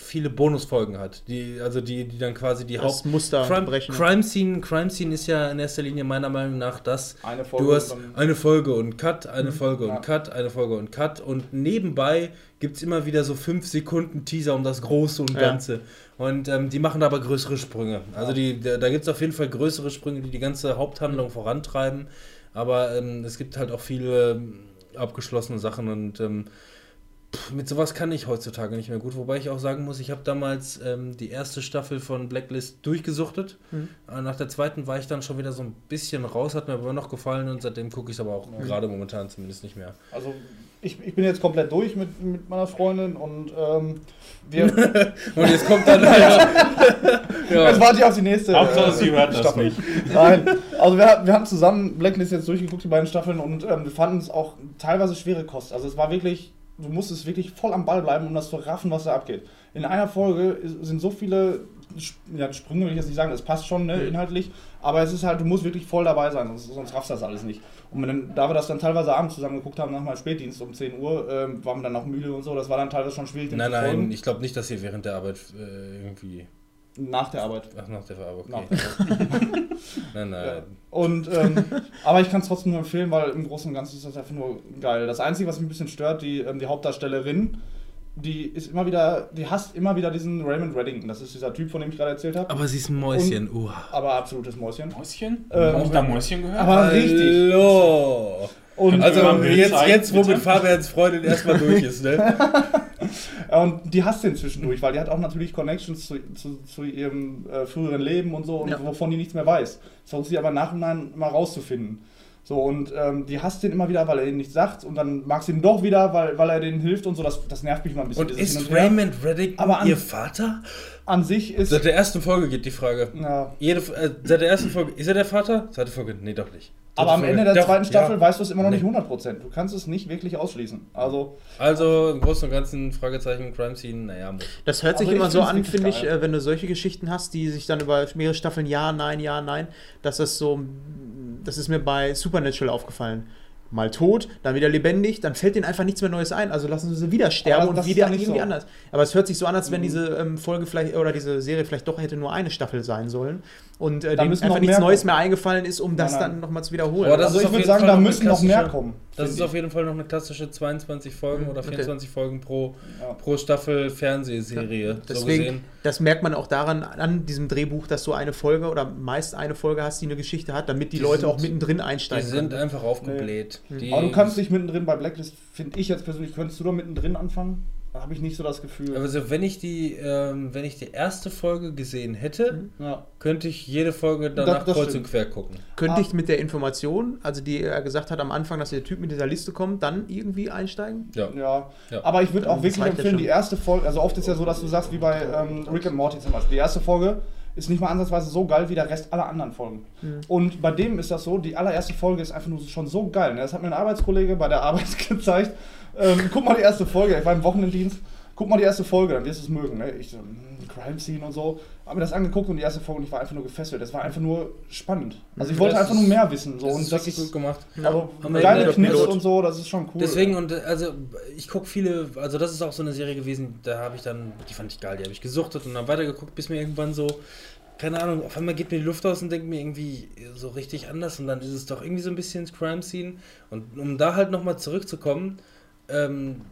viele Bonusfolgen hat, die also die, die dann quasi die Das Haupt Muster Crime, brechen. Crime Scene, Crime Scene ist ja in erster Linie meiner Meinung nach das, Eine Folge Du hast eine Folge und Cut, eine Folge Ja. und Cut, eine Folge und Cut und nebenbei gibt es immer wieder so 5 Sekunden Teaser um das Große und Ja. Ganze. Und ähm, die machen aber größere Sprünge. Also die, da, da gibt es auf jeden Fall größere Sprünge, die die ganze Haupthandlung vorantreiben. Aber ähm, es gibt halt auch viele ähm, abgeschlossene Sachen und ähm, pff, mit sowas kann ich heutzutage nicht mehr gut. Wobei ich auch sagen muss, ich habe damals ähm, die erste Staffel von Blacklist durchgesuchtet. Äh, Nach der zweiten war ich dann schon wieder so ein bisschen raus, hat mir aber noch gefallen und seitdem gucke ich es aber auch gerade momentan zumindest nicht mehr. Also ich, ich bin jetzt komplett durch mit, mit meiner Freundin und ähm, wir. *laughs* Und jetzt kommt dann. *laughs* ja. Jetzt warte ich auf die nächste. Hauptsache, äh, sie hört das Staffel. nicht. *laughs* Nein, also wir, wir haben zusammen Blacklist jetzt durchgeguckt, die beiden Staffeln, und ähm, wir fanden es auch teilweise schwere Kost. Also es war wirklich, du musstest wirklich voll am Ball bleiben, um das zu raffen, was da abgeht. In einer Folge sind so viele ja, Sprünge, will ich jetzt nicht sagen, es passt schon ne, inhaltlich, aber es ist halt, du musst wirklich voll dabei sein, sonst, sonst raffst du das alles nicht. Und wenn, da wir das dann teilweise abends zusammen geguckt haben, nach meinem Spätdienst um 10 Uhr, ähm, waren wir dann auch müde und so, das war dann teilweise schon schwierig, Nein, nein, ich glaube nicht, dass ihr während der Arbeit äh, irgendwie. Nach der Arbeit. Ach, nach der Arbeit, Nach okay. der *laughs* Nein, nein. Ja. Und, ähm, aber ich kann es trotzdem nur empfehlen, weil im Großen und Ganzen ist das einfach nur geil. Das Einzige, was mich ein bisschen stört, die, ähm, die Hauptdarstellerin, die ist immer wieder, die hasst immer wieder diesen Raymond Reddington. Das ist dieser Typ, von dem ich gerade erzählt habe. Aber sie ist ein Mäuschen. Uh. Aber absolutes Mäuschen. Mäuschen? Ähm, Hab ich da Mäuschen gehört? Aber richtig. Hallo! Und, Also jetzt, jetzt wo mit Fabians Freundin erstmal durch ist, ne? *laughs* und die hasst den zwischendurch, weil die hat auch natürlich Connections zu, zu, zu ihrem äh, früheren Leben und so, und Ja. wovon die nichts mehr weiß. Das versucht sie aber nach und nach mal rauszufinden. So, und ähm, die hasst den immer wieder, weil er ihnen nichts sagt, und dann mag sie ihn doch wieder, weil, weil er denen hilft und so. Das, das nervt mich mal ein bisschen. Und ist her. Raymond Reddington Aber an- ihr Vater? An sich ist. Seit der ersten Folge geht die Frage. Ja. Jede, äh, seit der ersten Folge, ist er der Vater? Zweite Folge, nee, doch nicht. Aber am Ende der doch, zweiten Staffel ja. weißt du es immer noch Nee. nicht 100%. Du kannst es nicht wirklich ausschließen. Also, Also im Großen und Ganzen Fragezeichen Crime Scene, naja, muss. Das hört sich Also immer so an, finde ich, geil. äh, wenn du solche Geschichten hast, die sich dann über mehrere Staffeln ja, nein, ja, nein, dass das so, das ist mir bei Supernatural aufgefallen. Mal tot, dann wieder lebendig, dann fällt denen einfach nichts mehr Neues ein. Also lassen sie sie wieder sterben das- und wieder irgendwie so. anders. Aber es hört sich so an, als wenn Mhm. diese ähm, Folge vielleicht oder diese Serie vielleicht doch hätte nur eine Staffel sein sollen und äh, Da dem einfach nichts Neues kommen. mehr eingefallen ist, um das Nein, nein. dann nochmal zu wiederholen. Also ich würde sagen, Fall da müssen noch mehr kommen. Das ist auf jeden Fall noch eine klassische 22 Folgen oder Okay. 24 Folgen pro, Ja. pro Staffel Fernsehserie. So Deswegen, gesehen. das merkt man auch daran, an diesem Drehbuch, dass du eine Folge oder meist eine Folge hast, die eine Geschichte hat, damit die, Die Leute sind- auch mittendrin Die einsteigen sind können. einfach aufgebläht. Die, Aber du kannst dich mittendrin bei Blacklist, finde ich jetzt persönlich, könntest du da mittendrin anfangen? Da habe ich nicht so das Gefühl. Also wenn ich die, ähm, wenn ich die erste Folge gesehen hätte, ja. könnte ich jede Folge danach das kreuz stimmt. und quer gucken. Könnte Ah. ich mit der Information, also die er gesagt hat am Anfang, dass der Typ mit dieser Liste kommt, dann irgendwie einsteigen? Ja. Ja. Ja. aber ich würde auch wirklich empfehlen, die erste Folge, also oft ist ja so, dass du sagst, wie bei ähm, Rick and Morty zum Beispiel, die erste Folge ist nicht mal ansatzweise so geil wie der Rest aller anderen Folgen. Mhm. Und bei dem ist das so, die allererste Folge ist einfach nur schon so geil. ne? Das hat mir ein Arbeitskollege bei der Arbeit *laughs* gezeigt. Ähm, guck mal die erste Folge, ich war im Wochenenddienst, guck mal die erste Folge, dann wirst du es mögen. Ne? Ich so, hm, Crime Scene und so. Hab mir das angeguckt und die erste Folge und ich war einfach nur gefesselt. Das war einfach nur spannend. Also ich wollte Das einfach nur mehr wissen. So. Das und ist das wirklich ist gut gemacht. also Haben wir geile den Kniffs und so, das ist schon cool. Deswegen und also ich gucke viele, also das ist auch so eine Serie gewesen, da habe ich dann, die fand ich geil, die habe ich gesuchtet und dann weitergeguckt, bis mir irgendwann so, keine Ahnung, auf einmal geht mir die Luft aus und denkt mir irgendwie so richtig anders und dann ist es doch irgendwie so ein bisschen ins Crime Scene und um da halt nochmal zurückzukommen, ähm,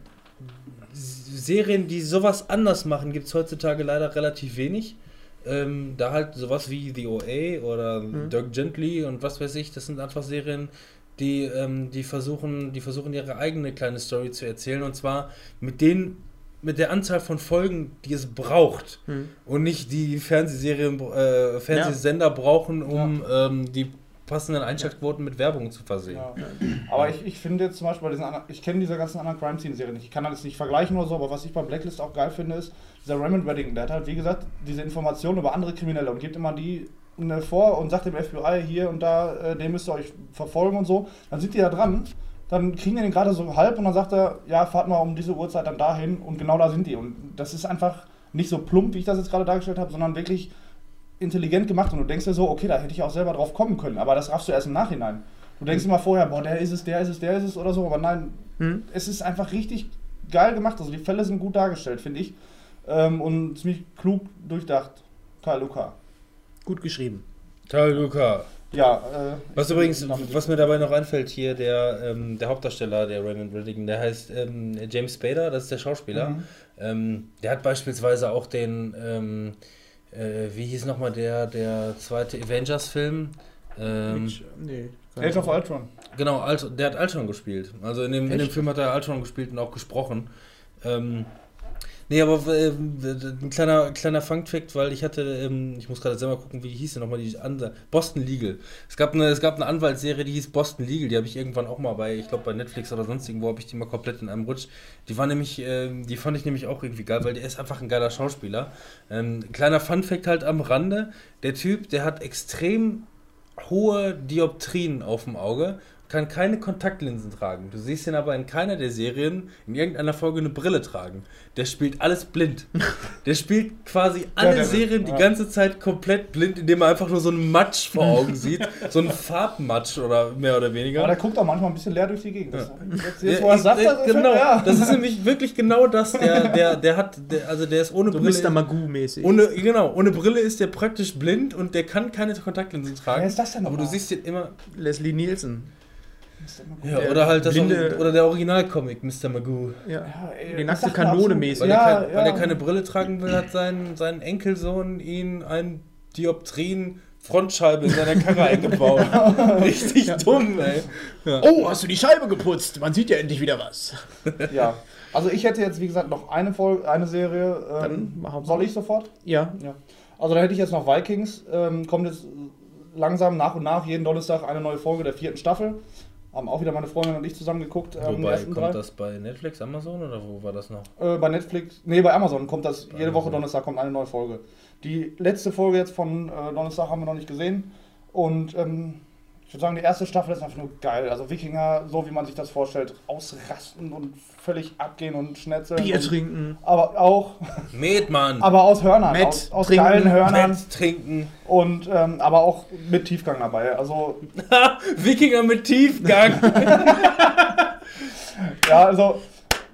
Serien, die sowas anders machen, gibt es heutzutage leider relativ wenig. Ähm, da halt sowas wie The OA oder Mhm. Dirk Gently und was weiß ich, das sind einfach Serien, die, ähm, die versuchen, die versuchen ihre eigene kleine Story zu erzählen und zwar mit den, mit der Anzahl von Folgen, die es braucht Hm. und nicht die Fernsehserien, äh, Fernsehsender brauchen, um ähm, die passenden Einschaltquoten mit Werbung zu versehen. Ja. Aber ich, ich finde jetzt zum Beispiel bei diesen anderen, ich kenne diese ganzen anderen Crime Scene Serien nicht. Ich kann das nicht vergleichen oder so, aber was ich bei Blacklist auch geil finde, ist, dieser Raymond Reddington, der hat halt, wie gesagt, diese Informationen über andere Kriminelle und gibt immer die vor und sagt dem FBI hier und da, äh, den müsst ihr euch verfolgen und so. Dann sind die da dran dann kriegen die den gerade so halb und dann sagt er, ja, fahrt mal um diese Uhrzeit dann dahin und genau da sind die. Und das ist einfach nicht so plump, wie ich das jetzt gerade dargestellt habe, sondern wirklich intelligent gemacht und du denkst dir so, okay, da hätte ich auch selber drauf kommen können, aber das raffst du erst im Nachhinein. Du denkst immer vorher, boah, der ist es, der ist es, der ist es oder so, aber nein, Hm? es ist einfach richtig geil gemacht. Also die Fälle sind gut dargestellt, finde ich. Ähm, und ziemlich klug durchdacht. Karl Luca. Gut geschrieben. Tal Luca. Ja, äh, Was übrigens, was mir dabei noch einfällt hier, der, ähm, der Hauptdarsteller, der Raymond Riddigan, der heißt ähm, James Spader, das ist der Schauspieler. Mhm. Ähm, der hat beispielsweise auch den, ähm, äh, wie hieß nochmal der, der zweite Avengers-Film? Ähm, nee, Age of Ultron. genau, Alt, der hat Ultron gespielt. Also in dem, in dem? Film hat er Ultron gespielt und auch gesprochen. Ähm, nee, aber äh, ein kleiner, kleiner Fun-Fact, weil ich hatte, ähm, ich muss gerade selber gucken, wie hieß denn nochmal die andere, Boston Legal. Es gab eine, es gab eine Anwaltsserie, die hieß Boston Legal, die habe ich irgendwann auch mal bei, ich glaube bei Netflix oder sonst irgendwo, habe ich die mal komplett in einem Rutsch. Die war nämlich, ähm, die fand ich nämlich auch irgendwie geil, weil der ist einfach ein geiler Schauspieler. Ähm, kleiner Fun-Fact halt am Rande, der Typ, der hat extrem hohe Dioptrien auf dem Auge, kann keine Kontaktlinsen tragen. Du siehst ihn aber in keiner der Serien in irgendeiner Folge eine Brille tragen. Der spielt alles blind. *laughs* Der spielt quasi alle der- Serien die ja. ganze Zeit komplett blind, indem er einfach nur so einen Matsch vor *laughs* Augen sieht. So einen Farbmatsch oder mehr oder weniger. Aber der guckt auch manchmal ein bisschen leer durch die Gegend. Das, jetzt, Ja, jetzt, wo er ich- sagt, das ist genau, ja. das ist nämlich wirklich genau das. Der, *laughs* der, der hat, der, also der ist ohne So Brille. Mr. Magoo-mäßig. Ohne, genau, ohne Brille ist der praktisch blind und der kann keine Kontaktlinsen tragen. Wer ist das denn Aber du nochmal? siehst ihn immer. Leslie Nielsen. Ja, Der oder halt das blinde- oder der Originalcomic Mr. Magoo. Ja. Ja, ey, Die nackte Kanone absolut? mäßig. Weil, Ja, er, kein, ja. weil er keine Brille tragen will, hat sein, sein Enkelsohn ihn ein Dioptrien Frontscheibe in seiner Karre *laughs* eingebaut. Richtig dumm, ey. Oh, hast du die Scheibe geputzt? Man sieht ja endlich wieder was. *laughs* Ja. Also ich hätte jetzt, wie gesagt, noch eine Folge, eine Serie. Ähm, Dann machen wir. soll ich sofort? Ja. Ja. Also da hätte ich jetzt noch Vikings. Ähm, kommt jetzt langsam nach und nach jeden Donnerstag eine neue Folge der vierten Staffel. Haben auch wieder meine Freundin und ich zusammen geguckt. Ähm, Wobei, kommt drei. das bei Netflix, Amazon oder wo war das noch? Äh, bei Netflix, nee, bei Amazon kommt das jede Amazon. Woche Donnerstag kommt eine neue Folge. Die letzte Folge jetzt von äh, Donnerstag haben wir noch nicht gesehen. Und ähm, ich würde sagen, die erste Staffel ist einfach nur geil. Also Wikinger, so wie man sich das vorstellt, ausrasten und völlig abgehen und schnetzeln. Bier und, trinken. Aber auch, Met, Mann! *laughs* aber aus Hörnern, Met aus, aus trinken, geilen Hörnern Met trinken. und ähm, aber auch mit Tiefgang dabei. Also *laughs* Wikinger mit Tiefgang. *laughs* Ja, also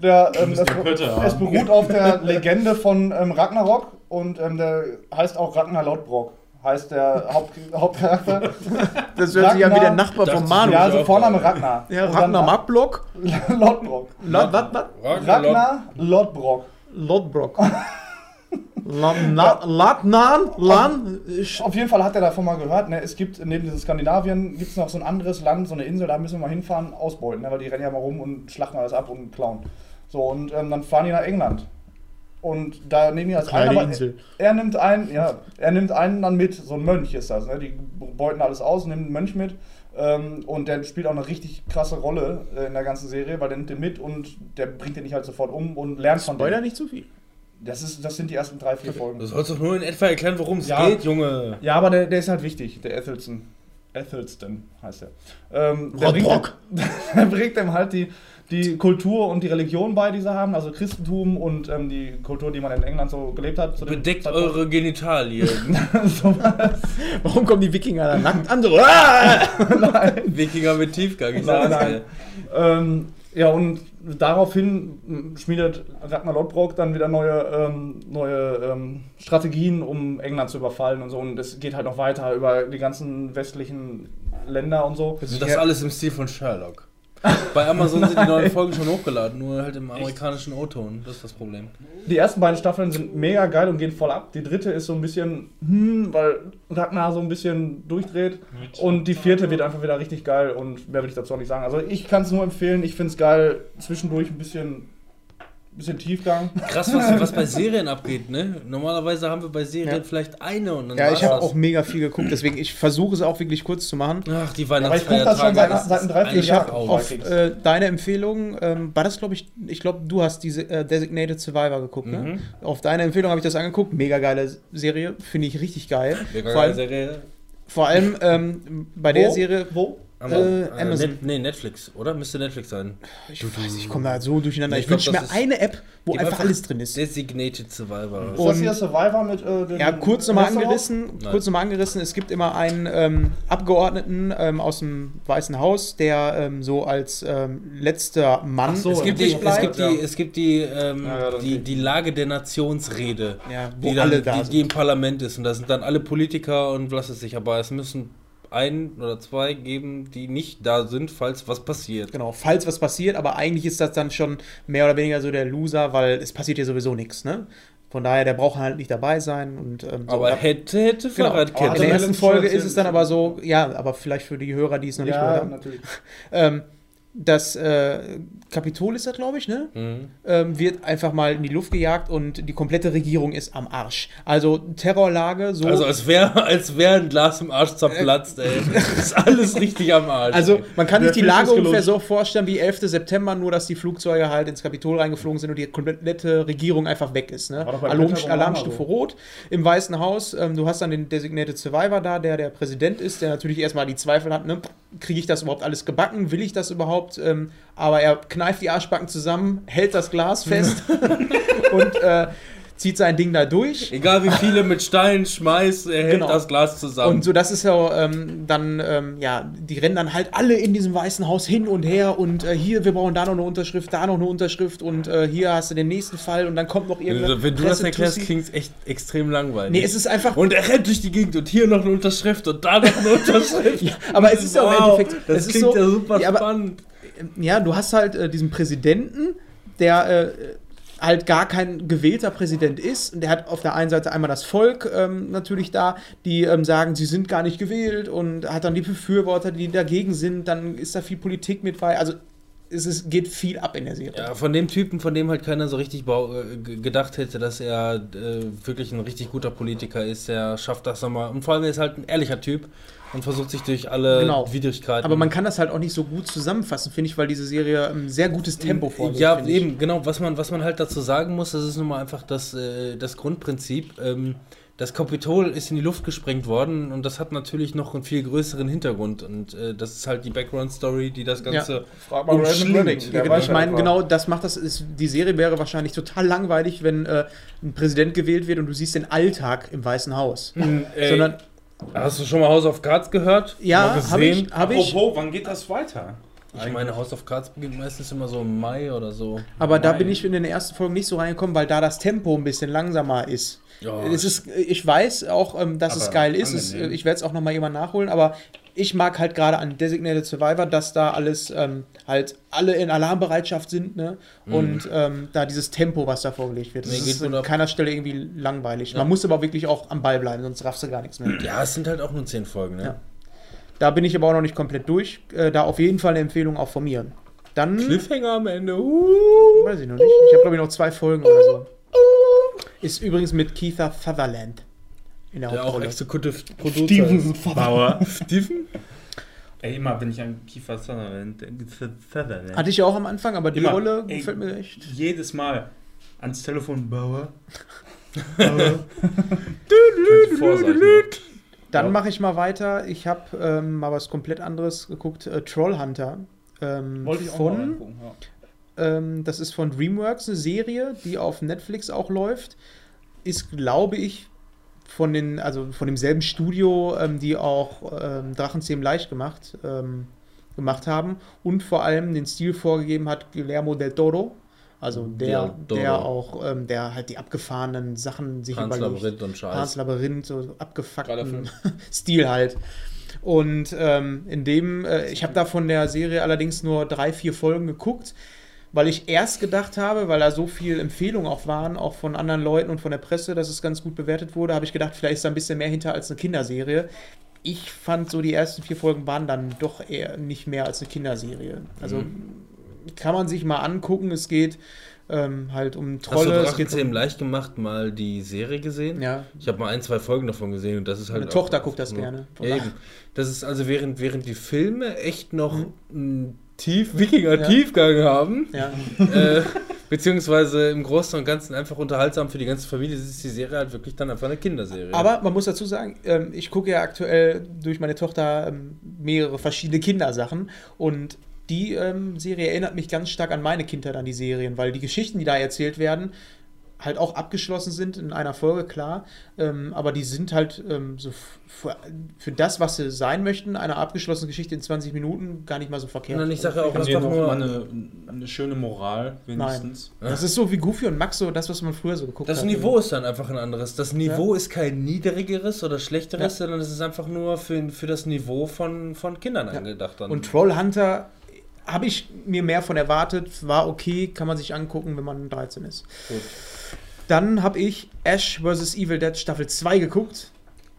der, ähm, es, Pötte es beruht auf der Legende von ähm, Ragnarok und ähm, der heißt auch Ragnar Lodbrok. Heißt der Haupt, Hauptcharakter. *laughs* Das hört sich ja wie der Ragnar- Nachbar ich Manu. ja, Ja, also Vorname. Ragnar. Ja, Ragnar Mackblock. *laughs* Lodbrok. Was, was, was? Ragnar Lodbrok. Lodbrok. *laughs* Latnan? Lan? Auf jeden Fall hat er davon mal gehört, ne, es gibt neben diesem Skandinavien gibt es noch so ein anderes Land, so eine Insel, da müssen wir mal hinfahren, ausbeuten, ne, weil die rennen ja mal rum und schlachten alles ab und klauen. So, und ähm, dann fahren die nach England. Und da nehmen die als Kleine einen, aber Insel. er nimmt einen, ja, er nimmt einen dann mit, so ein Mönch ist das, ne? Die beuten alles aus, nimmt einen Mönch mit. Ähm, und der spielt auch eine richtig krasse Rolle äh, in der ganzen Serie, weil der nimmt den mit und der bringt den nicht halt sofort um und lernt von Spoiler dem. nicht zu viel. Das, ist, das sind die ersten drei, vier Folgen. Du sollst doch nur in etwa erklären, worum es Ja. geht, Junge. Ja, aber der, der ist halt wichtig, der Ethelston. Ethelston heißt er. Ähm, der, bringt, *laughs* der bringt ihm halt die, die Kultur und die Religion bei, die sie haben, also Christentum und ähm, die Kultur, die man in England so gelebt hat. Bedeckt Zeitpunkt. eure Genitalien. *laughs* so was. Warum kommen die Wikinger da nackt an? So, ah! *laughs* *laughs* Nein. Wikinger mit Tiefgang, ich Nein, sag's nein. dir. Ähm, ja, und daraufhin schmiedet Ragnar Lodbrok dann wieder neue, ähm, neue ähm, Strategien, um England zu überfallen und so. Und es geht halt noch weiter über die ganzen westlichen Länder und so. Und das alles im Stil von Sherlock. Bei Amazon sind die *laughs* neuen Folgen schon hochgeladen, nur halt im amerikanischen O-Ton. Das ist das Problem. Die ersten beiden Staffeln sind mega geil und gehen voll ab. Die dritte ist so ein bisschen, hm, weil Ragnar so ein bisschen durchdreht. Und die vierte wird einfach wieder richtig geil und mehr will ich dazu auch nicht sagen. Also ich kann es nur empfehlen, ich finde es geil, zwischendurch ein bisschen, bisschen Tiefgang. Krass, was, *laughs* was bei Serien abgeht, ne? Normalerweise haben wir bei Serien Ja. vielleicht eine und dann Ja, ich habe auch mega viel geguckt, deswegen ich versuche es auch wirklich kurz zu machen. Ach, die Aber ich guck das schon Weihnachtsfeiertage. seit- seit Jahr. Traum. Auf äh, deine Empfehlung, ähm, war das glaube ich, ich glaube du hast diese äh, Designated Survivor geguckt, ne? Mhm. Auf deine Empfehlung habe ich das angeguckt, mega geile Serie, finde ich richtig geil. Mega vor, geile allem, Serie. vor allem ähm, bei der Serie, Wo? Äh, Amazon. Net, nee, Netflix, oder? Müsste Netflix sein. Ich weiß, ich komme da so durcheinander. Nee, ich wünsche mir eine App, wo Gib einfach alles drin ist. Designated Survivor. Ist das hier Survivor mit äh, den Ja, kurz nochmal angerissen, Nein. kurz nochmal angerissen, es gibt immer einen ähm, Abgeordneten ähm, aus dem Weißen Haus, der ähm, so als ähm, letzter Mann so, Es gibt, die, es gibt, die, ja. es gibt die, ähm, Ja, die, die Lage der Nationsrede, Ja, wo die, dann, alle da die, sind. die im Parlament ist. Und da sind dann alle Politiker und was es sich, aber es müssen ein oder zwei geben, die nicht da sind, falls was passiert. Genau, falls was passiert, aber eigentlich ist das dann schon mehr oder weniger so der Loser, weil es passiert ja sowieso nichts, ne? Von daher, der braucht halt nicht dabei sein und ähm, so. Aber Ja, hätte, hätte genau. Fahrradkette. In der ersten letzten Folge ist es dann aber so, ja, aber vielleicht für die Hörer, die es noch nicht gehört Ja, haben. natürlich. *laughs* Ähm, das äh, Kapitol ist das, glaube ich, ne? Mhm. ähm, wird einfach mal in die Luft gejagt und die komplette Regierung ist am Arsch. Also Terrorlage, so. Also als wäre als wär ein Glas im Arsch zerplatzt, ey. ist alles richtig am Arsch. Also man kann sich die Lage ungefähr so vorstellen wie 11. September, nur dass die Flugzeuge halt ins Kapitol reingeflogen sind und die komplette Regierung einfach weg ist. Ne? Alarm, Alarmstufe so. Rot im Weißen Haus. Ähm, du hast dann den Designated Survivor da, der der Präsident ist, der natürlich erstmal die Zweifel hat, ne? kriege ich das überhaupt alles gebacken? Will ich das überhaupt? Ähm, aber er kneift die Arschbacken zusammen, hält das Glas fest *laughs* und äh, zieht sein Ding da durch. Egal wie viele mit Steinen schmeißt, er hält Genau. das Glas zusammen. Und so, das ist ja ähm, dann, ähm, ja, die rennen dann halt alle in diesem Weißen Haus hin und her und äh, hier, wir brauchen da noch eine Unterschrift, da noch eine Unterschrift und äh, hier hast du den nächsten Fall und dann kommt noch irgendwas. Also, Wenn du das erklärst, klingt es echt extrem langweilig. Nee, es ist einfach. und er rennt durch die Gegend und hier noch eine Unterschrift und da noch eine *laughs* Unterschrift. ja, aber es ist ja im Endeffekt. Das klingt so, ja super ja, spannend. Ja, du hast halt äh, diesen Präsidenten, der äh, halt gar kein gewählter Präsident ist. Und der hat auf der einen Seite einmal das Volk ähm, natürlich da, die ähm, sagen, sie sind gar nicht gewählt und hat dann die Befürworter, die dagegen sind. Dann ist da viel Politik mit bei. Also es ist, geht viel ab in der Serie. Ja, von dem Typen, von dem halt keiner so richtig äh, gedacht hätte, dass er äh, wirklich ein richtig guter Politiker ist. Der schafft das nochmal. Und vor allem er ist halt ein ehrlicher Typ und versucht sich durch alle Genau. Widrigkeiten. Aber man kann das halt auch nicht so gut zusammenfassen, finde ich, weil diese Serie ein sehr gutes Tempo vorlegt. Ja, finde ich. eben, genau. Was man, was man halt dazu sagen muss, das ist nun mal einfach das, äh, das Grundprinzip. Ähm, das Kapitol ist in die Luft gesprengt worden und das hat natürlich noch einen viel größeren Hintergrund. Und äh, das ist halt die Background-Story, die das Ganze. Frag mal Umschlingt. Ja, genau, ich ja meine, genau das macht das. Ist, die Serie wäre wahrscheinlich total langweilig, wenn äh, ein Präsident gewählt wird und du siehst den Alltag im Weißen Haus. Ey, Sondern, hast du schon mal House of Cards gehört? Ja, habe ich, gesehen? hab ich. Apropos, wann geht das weiter? Ich meine, House of Cards beginnt meistens immer so im Mai oder so. Aber da Nein. bin ich in den ersten Folgen nicht so reingekommen, weil da das Tempo ein bisschen langsamer ist. Ja, es ist ich weiß auch, ähm, dass es geil ist. Angenehm. ich werde es auch nochmal jemand nachholen, aber ich mag halt gerade an Designated Survivor, dass da alles ähm, halt alle in Alarmbereitschaft sind, ne? Und ähm, da dieses Tempo, was da vorgelegt wird. Das Nee, geht ist an keiner Stelle irgendwie langweilig. Ja. Man muss aber wirklich auch am Ball bleiben, sonst raffst du gar nichts mehr. Ja, es sind halt auch nur zehn Folgen, ne? Ja. Da bin ich aber auch noch nicht komplett durch. Äh, da auf jeden Fall eine Empfehlung auch von mir. Dann. Cliffhanger am Ende. Uh. Weiß ich noch nicht. Ich habe, glaube ich, noch zwei Folgen oder so. Ist übrigens mit Keitha Sutherland in der, Der auch. Executive Producer ist. Bauer. Steven? Ey, immer wenn ich an Kiefer Sutherland denke, Sutherland. Hatte ich ja auch am Anfang, aber die Immer. Rolle Ey. gefällt mir echt. Jedes Mal ans Telefon Bauer. Dann Ja. mache ich mal weiter. Ich habe ähm, mal was komplett anderes geguckt. Äh, Trollhunter. Ähm, Wollte ich auch mal von, reingucken, ja. ähm, das ist von DreamWorks, eine Serie, die auf Netflix auch läuft. Ist, glaube ich, von den, also von demselben Studio, ähm, die auch ähm, Drachenzähmen leicht gemacht, ähm, gemacht haben und vor allem den Stil vorgegeben hat Guillermo del Toro. Also der, Toro. der auch, ähm, der halt die abgefahrenen Sachen sich Hans überlegt. Labyrinth und Hans Scheiß. Labyrinth, so abgefuckten. *laughs* Stil halt. Und ähm, in dem, äh, ich habe da von der Serie allerdings nur drei, vier Folgen geguckt, weil ich erst gedacht habe, weil da so viel Empfehlungen auch waren, auch von anderen Leuten und von der Presse, dass es ganz gut bewertet wurde, habe ich gedacht, vielleicht ist da ein bisschen mehr hinter als eine Kinderserie. Ich fand so, die ersten vier Folgen waren dann doch eher nicht mehr als eine Kinderserie. Also kann man sich mal angucken, es geht ähm, halt um Hast du Trolle. es geht Drachenzähmen um, leicht gemacht mal die Serie gesehen? ja, Ich habe mal ein, zwei Folgen davon gesehen und das ist halt. Meine Tochter guckt das gerne. Von Ja, eben. Das ist also während, während die Filme echt noch einen tief, Wikinger-Tiefgang haben, ja. äh, Beziehungsweise im Großen und Ganzen einfach unterhaltsam für die ganze Familie. Ist die Serie halt wirklich dann einfach eine Kinderserie. Aber man muss dazu sagen, ähm, ich gucke ja aktuell durch meine Tochter ähm, mehrere verschiedene Kindersachen und die ähm, Serie erinnert mich ganz stark an meine Kindheit, an die Serien, weil die Geschichten, die da erzählt werden, halt auch abgeschlossen sind in einer Folge, klar. Ähm, aber die sind halt ähm, so f- für, für das, was sie sein möchten, eine abgeschlossene Geschichte in 20 Minuten gar nicht mal so verkehrt. Nein, ich sage ja auch noch nur. mal eine, eine schöne Moral, Nein. wenigstens? Das ist so wie Goofy und Max, so das, was man früher so geguckt Das hat. Niveau ist dann einfach ein anderes. Das Niveau ist kein niedrigeres oder schlechteres, Ja. sondern es ist einfach nur für, für das Niveau von, von Kindern angedacht. Dann. Und Trollhunter habe ich mir mehr von erwartet, war okay, kann man sich angucken, wenn man 13 ist. Gut. Dann habe ich Ash vs. Evil Dead Staffel 2 geguckt.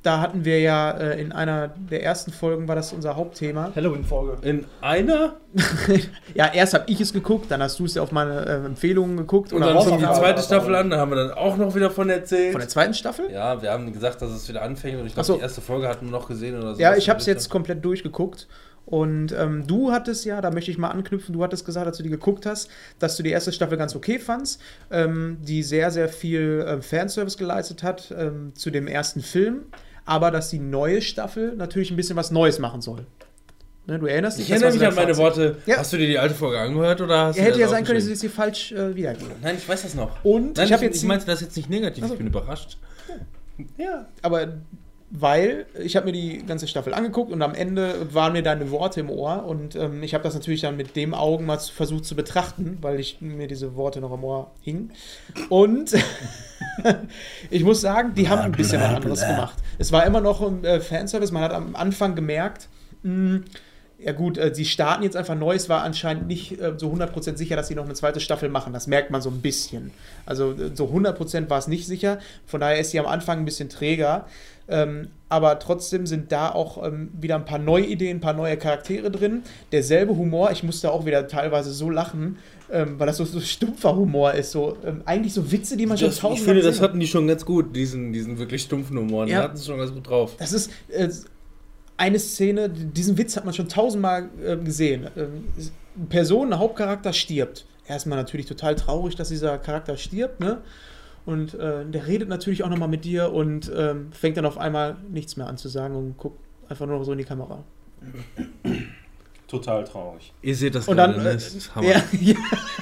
Da hatten wir ja äh, in einer der ersten Folgen, war das unser Hauptthema. Halloween-Folge. in einer *laughs* Ja, erst habe ich es geguckt, dann hast du es ja auf meine äh, Empfehlungen geguckt. und dann fing die zweite Staffel an, da haben wir dann auch noch wieder von erzählt. Von der zweiten Staffel? ja, wir haben gesagt, dass es wieder anfängt und ich glaube, so. die erste Folge hatten wir noch gesehen oder so. Ja, ich habe es jetzt komplett durchgeguckt. Und ähm, du hattest ja, da möchte ich mal anknüpfen, du hattest gesagt, als du die geguckt hast, dass du die erste Staffel ganz okay fandst, ähm, die sehr, sehr viel ähm, Fanservice geleistet hat ähm, zu dem ersten Film, aber dass die neue Staffel natürlich ein bisschen was Neues machen soll. Ne, du erinnerst dich? Ich erinnere mich an meine Fazit. Worte. Ja. Hast du dir die alte Folge angehört oder hast Ja, hätte ja sein können, dass ich hier falsch äh, wiedergebe. Nein, ich weiß das noch. Und Nein, ich habe jetzt ich meinte das jetzt nicht negativ, Ach so. ich bin überrascht. Ja, aber weil ich habe mir die ganze Staffel angeguckt und am Ende waren mir deine Worte im Ohr und ähm, ich habe das natürlich dann mit dem Augen mal versucht zu betrachten, weil ich mir diese Worte noch im Ohr hing. Und *laughs* ich muss sagen, die haben ein bisschen was anderes gemacht. Es war immer noch ein äh, Fanservice, man hat am Anfang gemerkt, mh, ja gut, äh, sie starten jetzt einfach neu. Es war anscheinend nicht äh, so 100% sicher, dass sie noch eine zweite Staffel machen. Das merkt man so ein bisschen. Also äh, so 100% war es nicht sicher. Von daher ist sie am Anfang ein bisschen träger. Ähm, aber trotzdem sind da auch ähm, wieder ein paar neue Ideen, ein paar neue Charaktere drin. Derselbe Humor, ich musste auch wieder teilweise so lachen, ähm, weil das so, so stumpfer Humor ist. So, ähm, eigentlich so Witze, die man schon Das, ich tausendmal finde, das hatten die schon ganz gut, diesen, diesen wirklich stumpfen Humor. Die Ja. hatten es schon ganz gut drauf. Das ist äh, eine Szene, diesen Witz hat man schon tausendmal äh, gesehen. Ähm, Person, ein Hauptcharakter stirbt. Erstmal natürlich total traurig, dass dieser Charakter stirbt, ne? Und äh, der redet natürlich auch nochmal mit dir und ähm, fängt dann auf einmal nichts mehr an zu sagen und guckt einfach nur noch so in die Kamera. Total traurig. Ihr seht das Und gerade, dann, ne? äh, Das ist Hammer. *laughs* ja,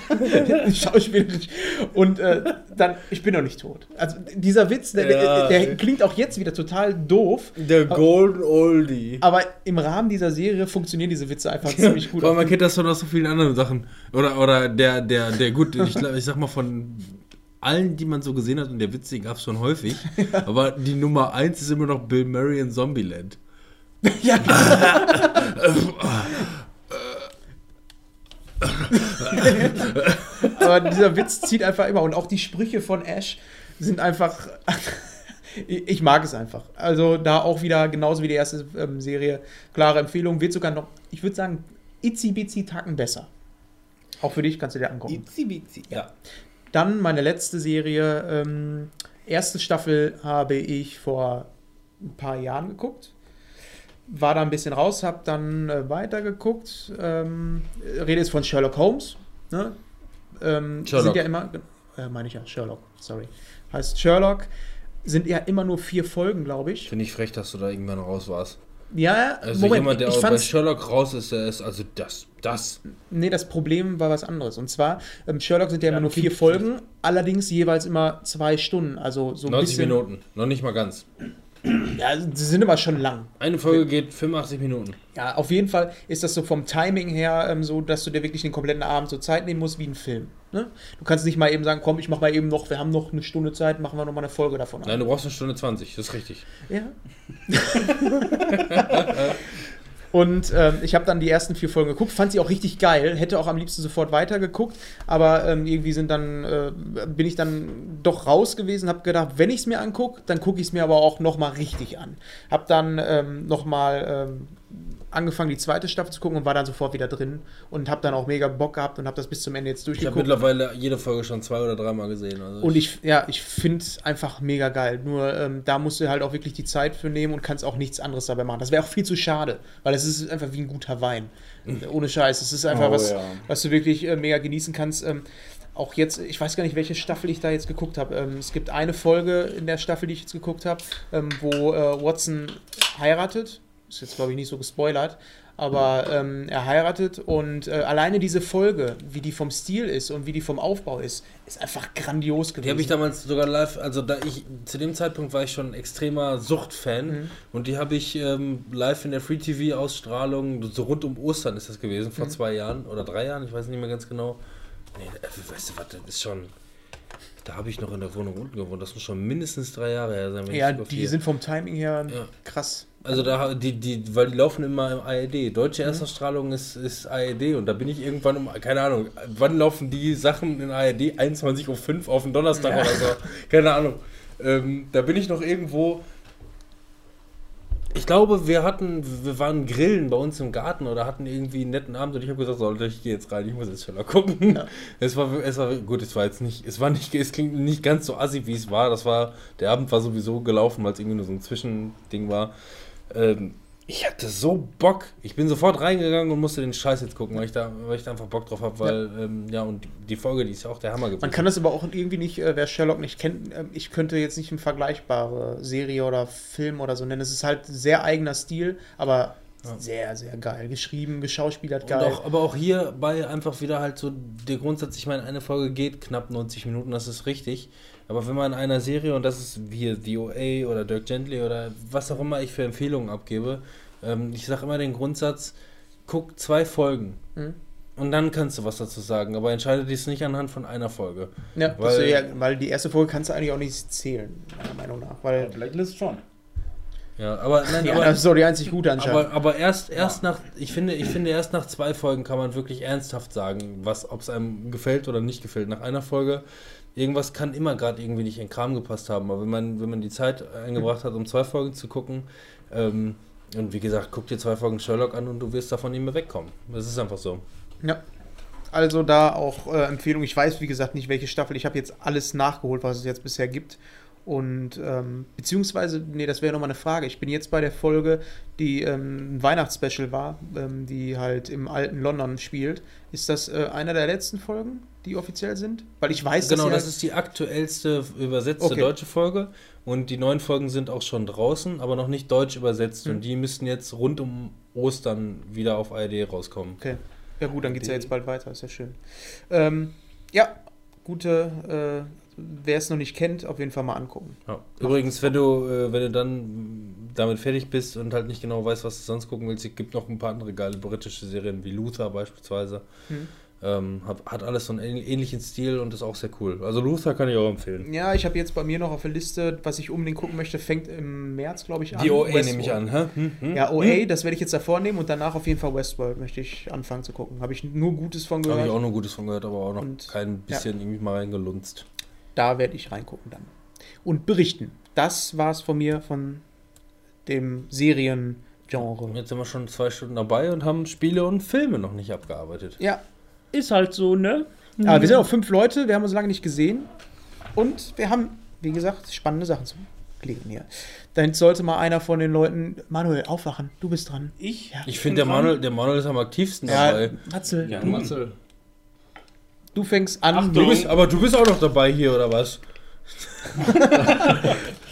*laughs* ja. schauspielerisch. Und äh, dann, ich bin noch nicht tot. Also dieser Witz, der, Ja. der, der klingt auch jetzt wieder total doof, Der Golden Oldie. aber im Rahmen dieser Serie funktionieren diese Witze einfach ziemlich gut. *laughs* Allem, man kennt das schon aus so vielen anderen Sachen. Oder, oder der, der, der, gut, ich, ich sag mal von allen, die man so gesehen hat, und der Witz, den gab es schon häufig. Aber die Nummer eins ist immer noch Bill Murray in Zombieland. *laughs* Ja, *laughs* Aber dieser Witz zieht einfach immer. Und auch die Sprüche von Ash sind einfach. *laughs* Ich mag es einfach. Also da auch wieder genauso wie die erste ähm, Serie. Klare Empfehlung. Wird sogar noch, ich würde sagen, itzy bitzy Tacken besser. Auch für dich kannst du dir angucken. Itzy bitzy. Ja. Dann meine letzte Serie. Ähm, erste Staffel habe ich vor ein paar Jahren geguckt. War da ein bisschen raus, habe dann äh, weitergeguckt. Ähm, Rede ist von Sherlock Holmes. Ne? Ähm, Sherlock. Sind ja immer, äh, meine ich ja, Sherlock, sorry. Heißt Sherlock. Sind ja immer nur vier Folgen, glaube ich. Finde ich frech, dass du da irgendwann raus warst. Ja, Also Moment, jemand, der ich auch bei Sherlock raus ist, der ist also das, das. Nee, das Problem war was anderes. Und zwar, ähm, Sherlock sind ja immer Ja, nur vier Folgen, allerdings jeweils immer zwei Stunden. Also so ein 90 bisschen. Minuten, noch nicht mal ganz. Ja, sie sind aber schon lang. Eine Folge geht 85 Minuten. Ja, auf jeden Fall ist das so vom Timing her ähm, so, dass du dir wirklich den kompletten Abend so Zeit nehmen musst wie ein Film. Ne? Du kannst nicht mal eben sagen, komm, ich mach mal eben noch, wir haben noch eine Stunde Zeit, machen wir noch mal eine Folge davon. an. Nein, du brauchst eine Stunde 20, das ist richtig. Ja. *laughs* *laughs* Und ähm, ich habe dann die ersten vier Folgen geguckt, fand sie auch richtig geil, hätte auch am liebsten sofort weitergeguckt, aber ähm, irgendwie sind dann, äh, bin ich dann doch raus gewesen, habe gedacht, wenn ich es mir angucke, dann gucke ich es mir aber auch nochmal richtig an. Habe dann ähm, nochmal ähm, angefangen, die zweite Staffel zu gucken und war dann sofort wieder drin und habe dann auch mega Bock gehabt und habe das bis zum Ende jetzt Ich habe durchgeguckt. mittlerweile jede Folge schon zwei oder dreimal gesehen. Also Und ich, ja, ich finde es einfach mega geil. Nur ähm, da musst du halt auch wirklich die Zeit für nehmen und kannst auch nichts anderes dabei machen. Das wäre auch viel zu schade, weil es ist einfach wie ein guter Wein. Ohne Scheiß. Es ist einfach Oh, was, ja. was du wirklich äh, mega genießen kannst. Ähm, auch jetzt, ich weiß gar nicht, welche Staffel ich da jetzt geguckt habe. Ähm, es gibt eine Folge in der Staffel, die ich jetzt geguckt habe, ähm, wo äh, Watson heiratet. Ist jetzt, glaube ich, nicht so gespoilert. Aber ähm, er heiratet und äh, alleine diese Folge, wie die vom Stil ist und wie die vom Aufbau ist, ist einfach grandios gewesen. Die habe ich damals sogar live, also da ich zu dem Zeitpunkt war ich schon extremer Suchtfan Mhm. und die habe ich ähm, live in der Free TV Ausstrahlung so rund um Ostern ist das gewesen vor Mhm. zwei Jahren oder drei Jahren, ich weiß nicht mehr ganz genau. Nee, äh, weißt du was, das ist schon. Da habe ich noch in der Wohnung unten gewohnt. Das muss schon mindestens drei Jahre her sein. ja, die vier. sind vom Timing her Ja. krass. Also da die, die, weil die laufen immer im ARD. Deutsche Erstausstrahlung ist, ist ARD und da bin ich irgendwann um, keine Ahnung, wann laufen die Sachen in ARD? 21.05 Uhr auf den Donnerstag Ja. oder so. Keine Ahnung. Ähm, da bin ich noch irgendwo. Ich glaube, wir hatten, wir waren grillen bei uns im Garten oder hatten irgendwie einen netten Abend und ich habe gesagt, so, ich gehe jetzt rein, ich muss jetzt schneller gucken. Ja. Es war, es war gut, es war jetzt nicht, es war nicht, es klingt nicht ganz so assi, wie es war. Das war, der Abend war sowieso gelaufen, weil es irgendwie nur so ein Zwischending war. Ähm, ich hatte so Bock. Ich bin sofort reingegangen und musste den Scheiß jetzt gucken, weil ich da, weil ich da einfach Bock drauf habe, weil, ja. Ähm, ja, und die, Folge, die ist ja auch der Hammer gewesen. Man kann das aber auch irgendwie nicht, äh, wer Sherlock nicht kennt, äh, ich könnte jetzt nicht eine vergleichbare Serie oder Film oder so nennen. Es ist halt sehr eigener Stil, aber Ja. sehr, sehr geil. Geschrieben, geschauspielert geil. auch, aber auch hierbei einfach wieder halt so der Grundsatz, ich meine, eine Folge geht knapp 90 Minuten, das ist richtig. Aber wenn man in einer Serie, und das ist wie The OA oder Dirk Gently oder was auch immer ich für Empfehlungen abgebe, ähm, ich sage immer den Grundsatz, guck zwei Folgen. Mhm. Und dann kannst du was dazu sagen, aber entscheide dies nicht anhand von einer Folge. Ja, Weil- ja, weil die erste Folge kannst du eigentlich auch nicht zählen, meiner Meinung nach. Weil, Blacklist schon. Ja, aber *laughs* nein, ja, aber, das ist doch die einzig gute anscheinend. aber, aber erst, erst nach, ich finde, ich finde, erst nach zwei Folgen kann man wirklich ernsthaft sagen, was, ob es einem gefällt oder nicht gefällt. Nach einer Folge, irgendwas kann immer gerade irgendwie nicht in Kram gepasst haben. Aber wenn man, wenn man die Zeit eingebracht hat, um zwei Folgen zu gucken, ähm, und wie gesagt, guck dir zwei Folgen Sherlock an und du wirst davon nicht mehr wegkommen. Das ist einfach so. Ja. Also da auch äh, Empfehlung. Ich weiß, wie gesagt, nicht welche Staffel. Ich habe jetzt alles nachgeholt, was es jetzt bisher gibt. Und ähm, beziehungsweise, nee, das wäre nochmal eine Frage. Ich bin jetzt bei der Folge, die ähm, ein Weihnachtsspecial war, ähm, die halt im alten London spielt. Ist das äh, einer der letzten Folgen, die offiziell sind? Weil ich weiß, Genau, dass das sie ist die aktuellste übersetzte Okay. deutsche Folge und die neuen Folgen sind auch schon draußen, aber noch nicht deutsch übersetzt Hm. und die müssten jetzt rund um Ostern wieder auf ARD rauskommen. Okay. Ja gut, dann geht es ja jetzt bald weiter, ist ja schön. Ähm, ja, gute, äh, wer es noch nicht kennt, auf jeden Fall mal angucken. Ja. Übrigens, wenn du, äh, wenn du dann damit fertig bist und halt nicht genau weißt, was du sonst gucken willst, es gibt noch ein paar andere geile britische Serien wie Luther beispielsweise. Hm. Ähm, hat, hat alles so einen ähn- ähnlichen Stil und ist auch sehr cool. Also Luther kann ich auch empfehlen. Ja, ich habe jetzt bei mir noch auf der Liste, was ich unbedingt gucken möchte, fängt im März, glaube ich, an. Die OA Westworld. nehme ich an, hä? Hm? Hm? Ja, OA, das werde ich jetzt davor nehmen und danach auf jeden Fall Westworld möchte ich anfangen zu gucken. Habe ich nur Gutes von Habe gehört. ich auch nur Gutes von gehört, aber auch noch Und- kein bisschen irgendwie mal reingelunzt. Da werde ich reingucken dann. Und berichten. Das war's von mir, von dem Seriengenre. Jetzt sind wir schon zwei Stunden dabei und haben Spiele und Filme noch nicht abgearbeitet. Ja, Ist halt so, ne? aber wir sind auch fünf Leute, wir haben uns lange nicht gesehen. Und wir haben, wie gesagt, spannende Sachen zu klären hier. Dann sollte mal einer von den Leuten, Manuel, aufwachen, du bist dran. Ich? Ja. Ich finde, der Manuel, der Manuel ist am aktivsten Ja, dabei. Matzel, Ja, du, Matze. du fängst an. Achtung. Du bist, aber du bist auch noch dabei hier, oder was? *laughs*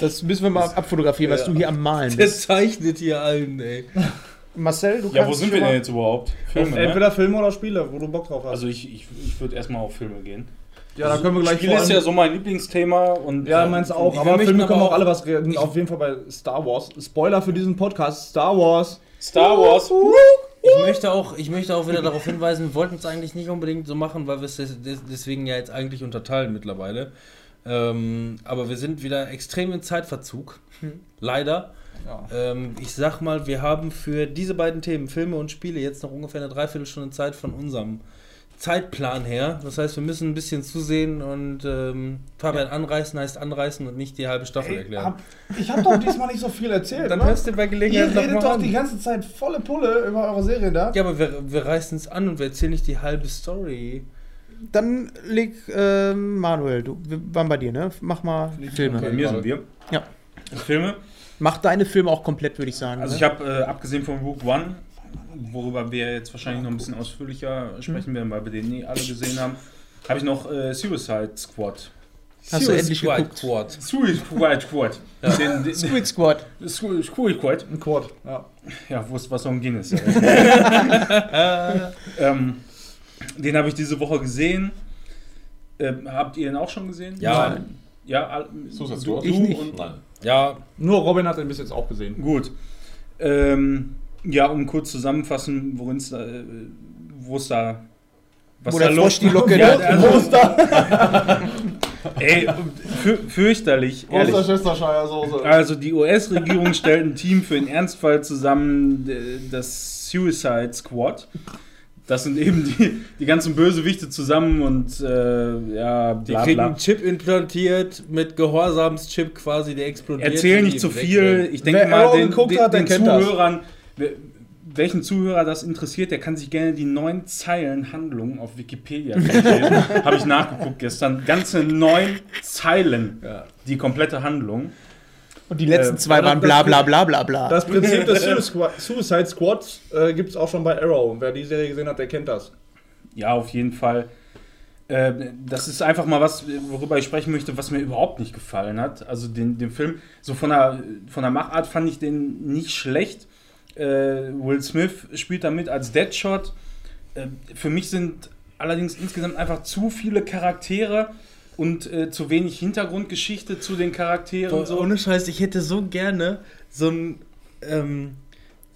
Das müssen wir mal abfotografieren, was du hier am Malen Der bist. zeichnet hier allen, ey. Marcel, du Ja, wo sind wir mal- denn jetzt überhaupt? Filme, ne? Entweder Filme oder Spiele, wo du Bock drauf hast. Also ich, ich, ich würde erstmal auf Filme gehen. ja, da können wir gleich Spiele ist ja so mein Lieblingsthema und Ja, meins auch. Aber Filme aber können wir auch alle was reden. Auf jeden Fall bei Star Wars. Spoiler für diesen Podcast: Star Wars. Star Wars. Ich möchte, auch, ich möchte auch wieder darauf hinweisen, wir wollten es eigentlich nicht unbedingt so machen, weil wir es des, des, deswegen ja jetzt eigentlich unterteilen mittlerweile. Ähm, aber wir sind wieder extrem in Zeitverzug. Leider. Ja. Ähm, ich sag mal, wir haben für diese beiden Themen, Filme und Spiele, jetzt noch ungefähr eine Dreiviertelstunde Zeit von unserem Zeitplan her. Das heißt, wir müssen ein bisschen zusehen und ähm, Fabian anreißen heißt anreißen und nicht die halbe Staffel Ey, erklären. hab, ich habe doch diesmal nicht so viel erzählt. Dann ne? hörst du bei Ihr Gelegenheit redet noch doch mal die an. ganze Zeit volle Pulle über eure Serien da. Ja, aber wir, wir reißen es an und wir erzählen nicht die halbe Story. Dann leg ähm, Manuel, du, wir waren bei dir, ne? Mach mal Filme. Bei mir sind wir. Ja. Filme. Mach deine Filme auch komplett, würde ich sagen. Also ne? ich habe, äh, abgesehen von Rook One, worüber wir jetzt wahrscheinlich noch ein bisschen ausführlicher sprechen werden, weil wir den nie alle gesehen haben, habe ich noch äh, Suicide Squad. Hast du endlich Suicide geguckt? Squad. Suicide Squad. Den, den, Squid Squad. Squid Squad. Ein Quad, ja. Ja, wo ist was um Guinness? *laughs* ähm, den habe ich diese Woche gesehen. Ähm, habt ihr den auch schon gesehen? Ja. Ja, Suicide Squad? du Ich nicht. und- Nein. Ja, Nur Robin hat den bis jetzt auch gesehen. Gut. Ähm, ja, um kurz zusammenfassen, worin es da, äh, wo es da, was Wo da der los die Locke *laughs* ja, hat. also, *laughs* Ey, für, fürchterlich, ehrlich. Worcestershire Soße. Also die US-Regierung stellt ein Team für den Ernstfall zusammen, das Suicide Squad. Das sind eben die, die ganzen Bösewichte zusammen und äh, ja, die bla kriegen bla. einen Chip implantiert mit Gehorsamschip quasi, der explodiert. Erzähl nicht die zu weg viel. Ich denke Wer mal, den, den, hat, den kennt das. Zuhörern, wer- welchen Zuhörer das interessiert, der kann sich gerne die neun Zeilen Handlung auf Wikipedia durchlesen. *laughs* Habe ich nachgeguckt gestern. Ganze neun Zeilen, Ja. die komplette Handlung. Und die letzten Äh, zwei waren bla bla bla bla bla. Das Prinzip des *laughs* Suicide Squad- Suicide Squads äh, gibt es auch schon bei Arrow. Wer die Serie gesehen hat, der kennt das. Ja, auf jeden Fall. Äh, das ist einfach mal was, worüber ich sprechen möchte, was mir überhaupt nicht gefallen hat. Also den, den Film, so von der, von der Machart fand ich den nicht schlecht. Äh, Will Smith spielt da mit als Deadshot. Äh, für mich sind allerdings insgesamt einfach zu viele Charaktere und äh, zu wenig Hintergrundgeschichte zu den Charakteren. Boah, und so. Ohne Scheiß, ich hätte so gerne so ein. Ähm,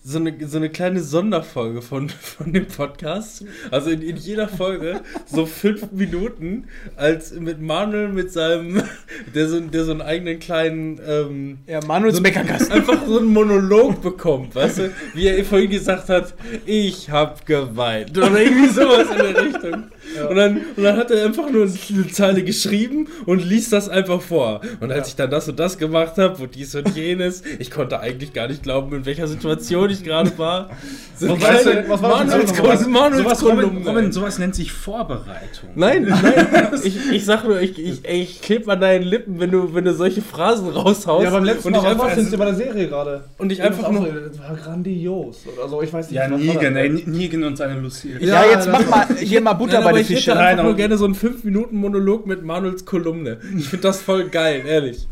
so eine, so eine kleine Sonderfolge von, *laughs* von dem Podcast. Also in, in jeder Folge *laughs* so fünf Minuten, als mit Manuel mit seinem, *laughs* der so, der so einen eigenen kleinen, ähm, ja, Manuels so ein- Bäckerkasten. einfach so einen Monolog bekommt, weißt du? Wie er vorhin gesagt hat, ich hab geweint. Oder irgendwie sowas in der Richtung. Und, dann, und dann hat er einfach nur eine Zeile geschrieben und liest das einfach vor. Und als ich dann das und das gemacht habe und dies und jenes, ich konnte eigentlich gar nicht glauben, in welcher Situation ich gerade war. So Was weißt du- was war das Manuels Sowas, Robin. Robin, sowas nennt sich Vorbereitung. Nein, *laughs* nein, ich, ich sag nur, ich, ich, ey, ich kleb an deinen Lippen, wenn du, wenn du solche Phrasen raushaust. Ja, beim letzten und Mal, ich was einfach, war denn bei der Serie gerade? und ich einfach nur, Das war grandios. Oder so, ich weiß nicht. Ja, Negan, das? ey, Negan und seine Lucille. Ja, Ja, jetzt das- mach mal hier mal Butter Nein, bei aber ich hätte einfach nur gerne so einen 5-Minuten-Monolog mit Manuels Kolumne. Ich finde das voll geil, ehrlich.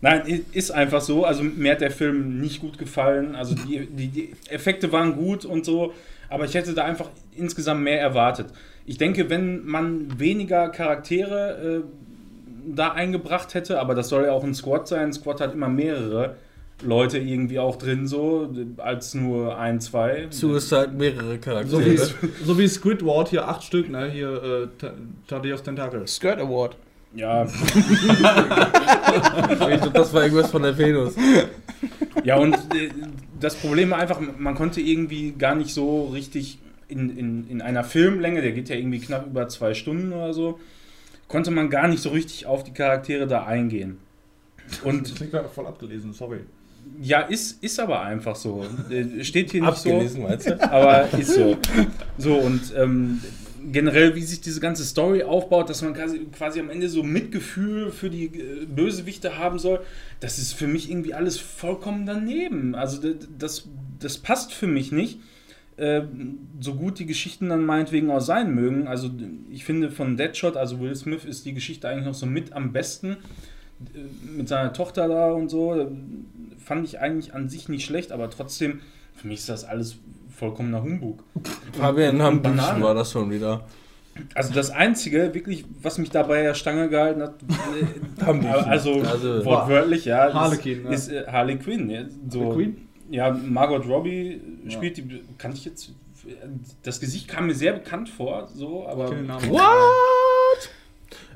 Nein, ist einfach so. Also mir hat der Film nicht gut gefallen. Also die, die, die Effekte waren gut und so, aber ich hätte da einfach insgesamt mehr erwartet. Ich denke, wenn man weniger Charaktere äh, da eingebracht hätte, aber das soll ja auch ein Squad sein. Ein Squad hat immer mehrere Leute irgendwie auch drin, so als nur ein, zwei. Suicide, mehrere So Charaktere. wie, so wie Squidward, hier acht Stück, ne? Hier äh, Thaddeus Tentacle. Skirt Award. Ja, *laughs* ich glaube, das war irgendwas von der Venus. Ja, und äh, das Problem war einfach, man konnte irgendwie gar nicht so richtig in, in, in einer Filmlänge, der geht ja irgendwie knapp über zwei Stunden oder so, konnte man gar nicht so richtig auf die Charaktere da eingehen. Und Das klingt voll abgelesen, sorry. Ja, ist, ist aber einfach so. Äh, Steht hier nicht Abgelesen, meinst du? so, aber ist so. So, und ähm, generell, wie sich diese ganze Story aufbaut, dass man quasi, quasi am Ende so Mitgefühl für die äh, Bösewichte haben soll, das ist für mich irgendwie alles vollkommen daneben. Also das, das passt für mich nicht. Äh, so gut die Geschichten dann meinetwegen auch sein mögen. Also ich finde von Deadshot, also Will Smith, ist die Geschichte eigentlich noch so mit am besten. Äh, Mit seiner Tochter da und so. Fand ich eigentlich an sich nicht schlecht, aber trotzdem, für mich ist das alles vollkommener Humbug. Fabian. Hambuchen war das schon wieder. Also das Einzige, wirklich, was mich dabei der Stange gehalten hat, *laughs* äh, also, Also- wortwörtlich, ja, Harlequin, ne? ist, ist äh, Harley Quinn. Ja, so, Harley Quinn? Ja, Margot Robbie spielt die, kann ich jetzt, das Gesicht kam mir sehr bekannt vor, so, aber... Namen. What?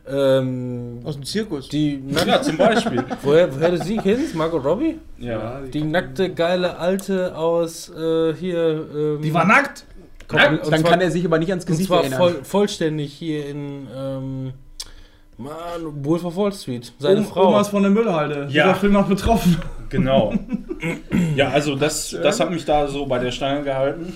Ähm, Aus dem Zirkus. die, Ja, zum Beispiel. *laughs* woher, woher du sie kennst? Margot Robbie? Ja. Die nackte, geile Alte aus äh, hier. Ähm, Die war nackt! Nackt? und Dann zwar- kann er sich aber nicht ans Und Gesicht zwar erinnern. voll, vollständig hier in. Ähm, Mann, Wolf of Wall Street. Seine Oma- Frau. Omas von der Müllhalde. Ja. Dieser Film hat betroffen. Genau. *laughs* Ja, also das, das hat mich da so bei der Stange gehalten.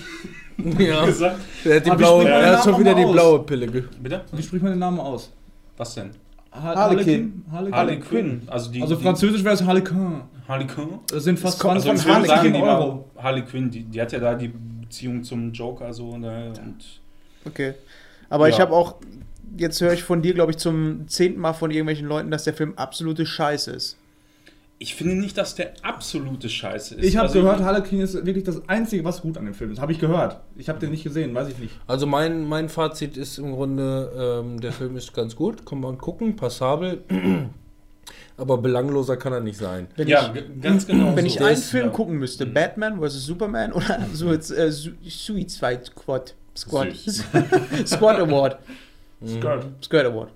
ja. gesagt. Der hat, die blaue, er hat schon wieder auch die blaue Pille. Bitte? Wie spricht man den Namen aus? Was denn? Ha Harlequin. Harlequin. Harley Quinn. Also, die, Also französisch wäre es Harlequin. Quinn? Das sind fast kommt- 20 Also ich würde sagen, Harlequin die war, Euro. Harley Quinn, die, die hat ja da die Beziehung zum Joker so ne, und Okay. Aber ich Ja. habe auch jetzt höre ich von dir, glaube ich, zum zehnten Mal von irgendwelchen Leuten, dass der Film absolute Scheiße ist. Ich finde nicht, dass der absolute Scheiße ist. Ich habe Also gehört, Harlequin ist wirklich das Einzige, was gut an dem Film ist. Habe ich gehört. Ich habe den nicht gesehen, weiß ich nicht. Also mein, mein Fazit ist im Grunde, ähm, der Film ist ganz gut, kann man gucken, passabel. *clears throat* Aber belangloser kann er nicht sein. Wenn Ja, ich, ganz genau. wenn so. ich einen ist, Film ja. gucken müsste, Batman vs. Superman oder *laughs* so jetzt äh, Su- Suicide Squad. Squad. *laughs* Squad Award. Skirt. Skirt Award.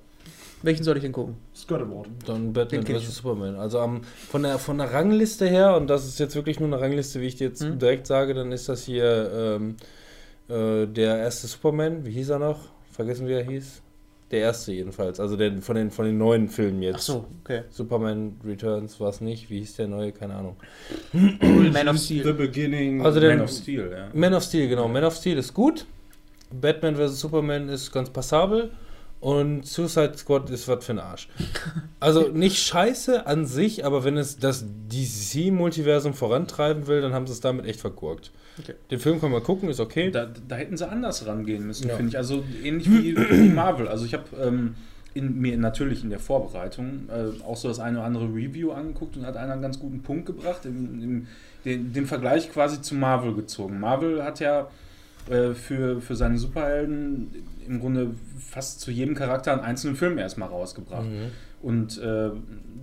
Welchen soll ich denn gucken? Skirt Award. Dann Batman vs. Superman. Also am, von, der, von der Rangliste her, und das ist jetzt wirklich nur eine Rangliste, wie ich dir jetzt Hm. direkt sage, dann ist das hier ähm, äh, der erste Superman. Wie hieß er noch? Vergessen, wie er hieß? Der erste jedenfalls. Also der, von, den, von den neuen Filmen jetzt. Ach so, okay. Superman Returns war es nicht. Wie hieß der neue? Keine Ahnung. *clears throat* Man of The Steel. Beginning. Also der Man of Steel, ja. Man of Steel, genau. Man of Steel ist gut. Batman vs. Superman ist ganz passabel. Und Suicide Squad ist was für ein Arsch. Also *laughs* nicht scheiße an sich, aber wenn es das DC-Multiversum vorantreiben will, dann haben sie es damit echt vergurkt. Okay. Den Film kann man gucken, ist okay. Da, da hätten sie anders rangehen müssen, Ja. finde ich. Also ähnlich *clears throat* wie, wie Marvel. Also ich habe ähm, in, mir natürlich in der Vorbereitung äh, auch so das eine oder andere Review angeguckt und hat einer einen ganz guten Punkt gebracht, im, im, den, den Vergleich quasi zu Marvel gezogen. Marvel hat ja äh, für, für seine Superhelden im Grunde fast zu jedem Charakter einen einzelnen Film erstmal rausgebracht. Mhm. Und äh,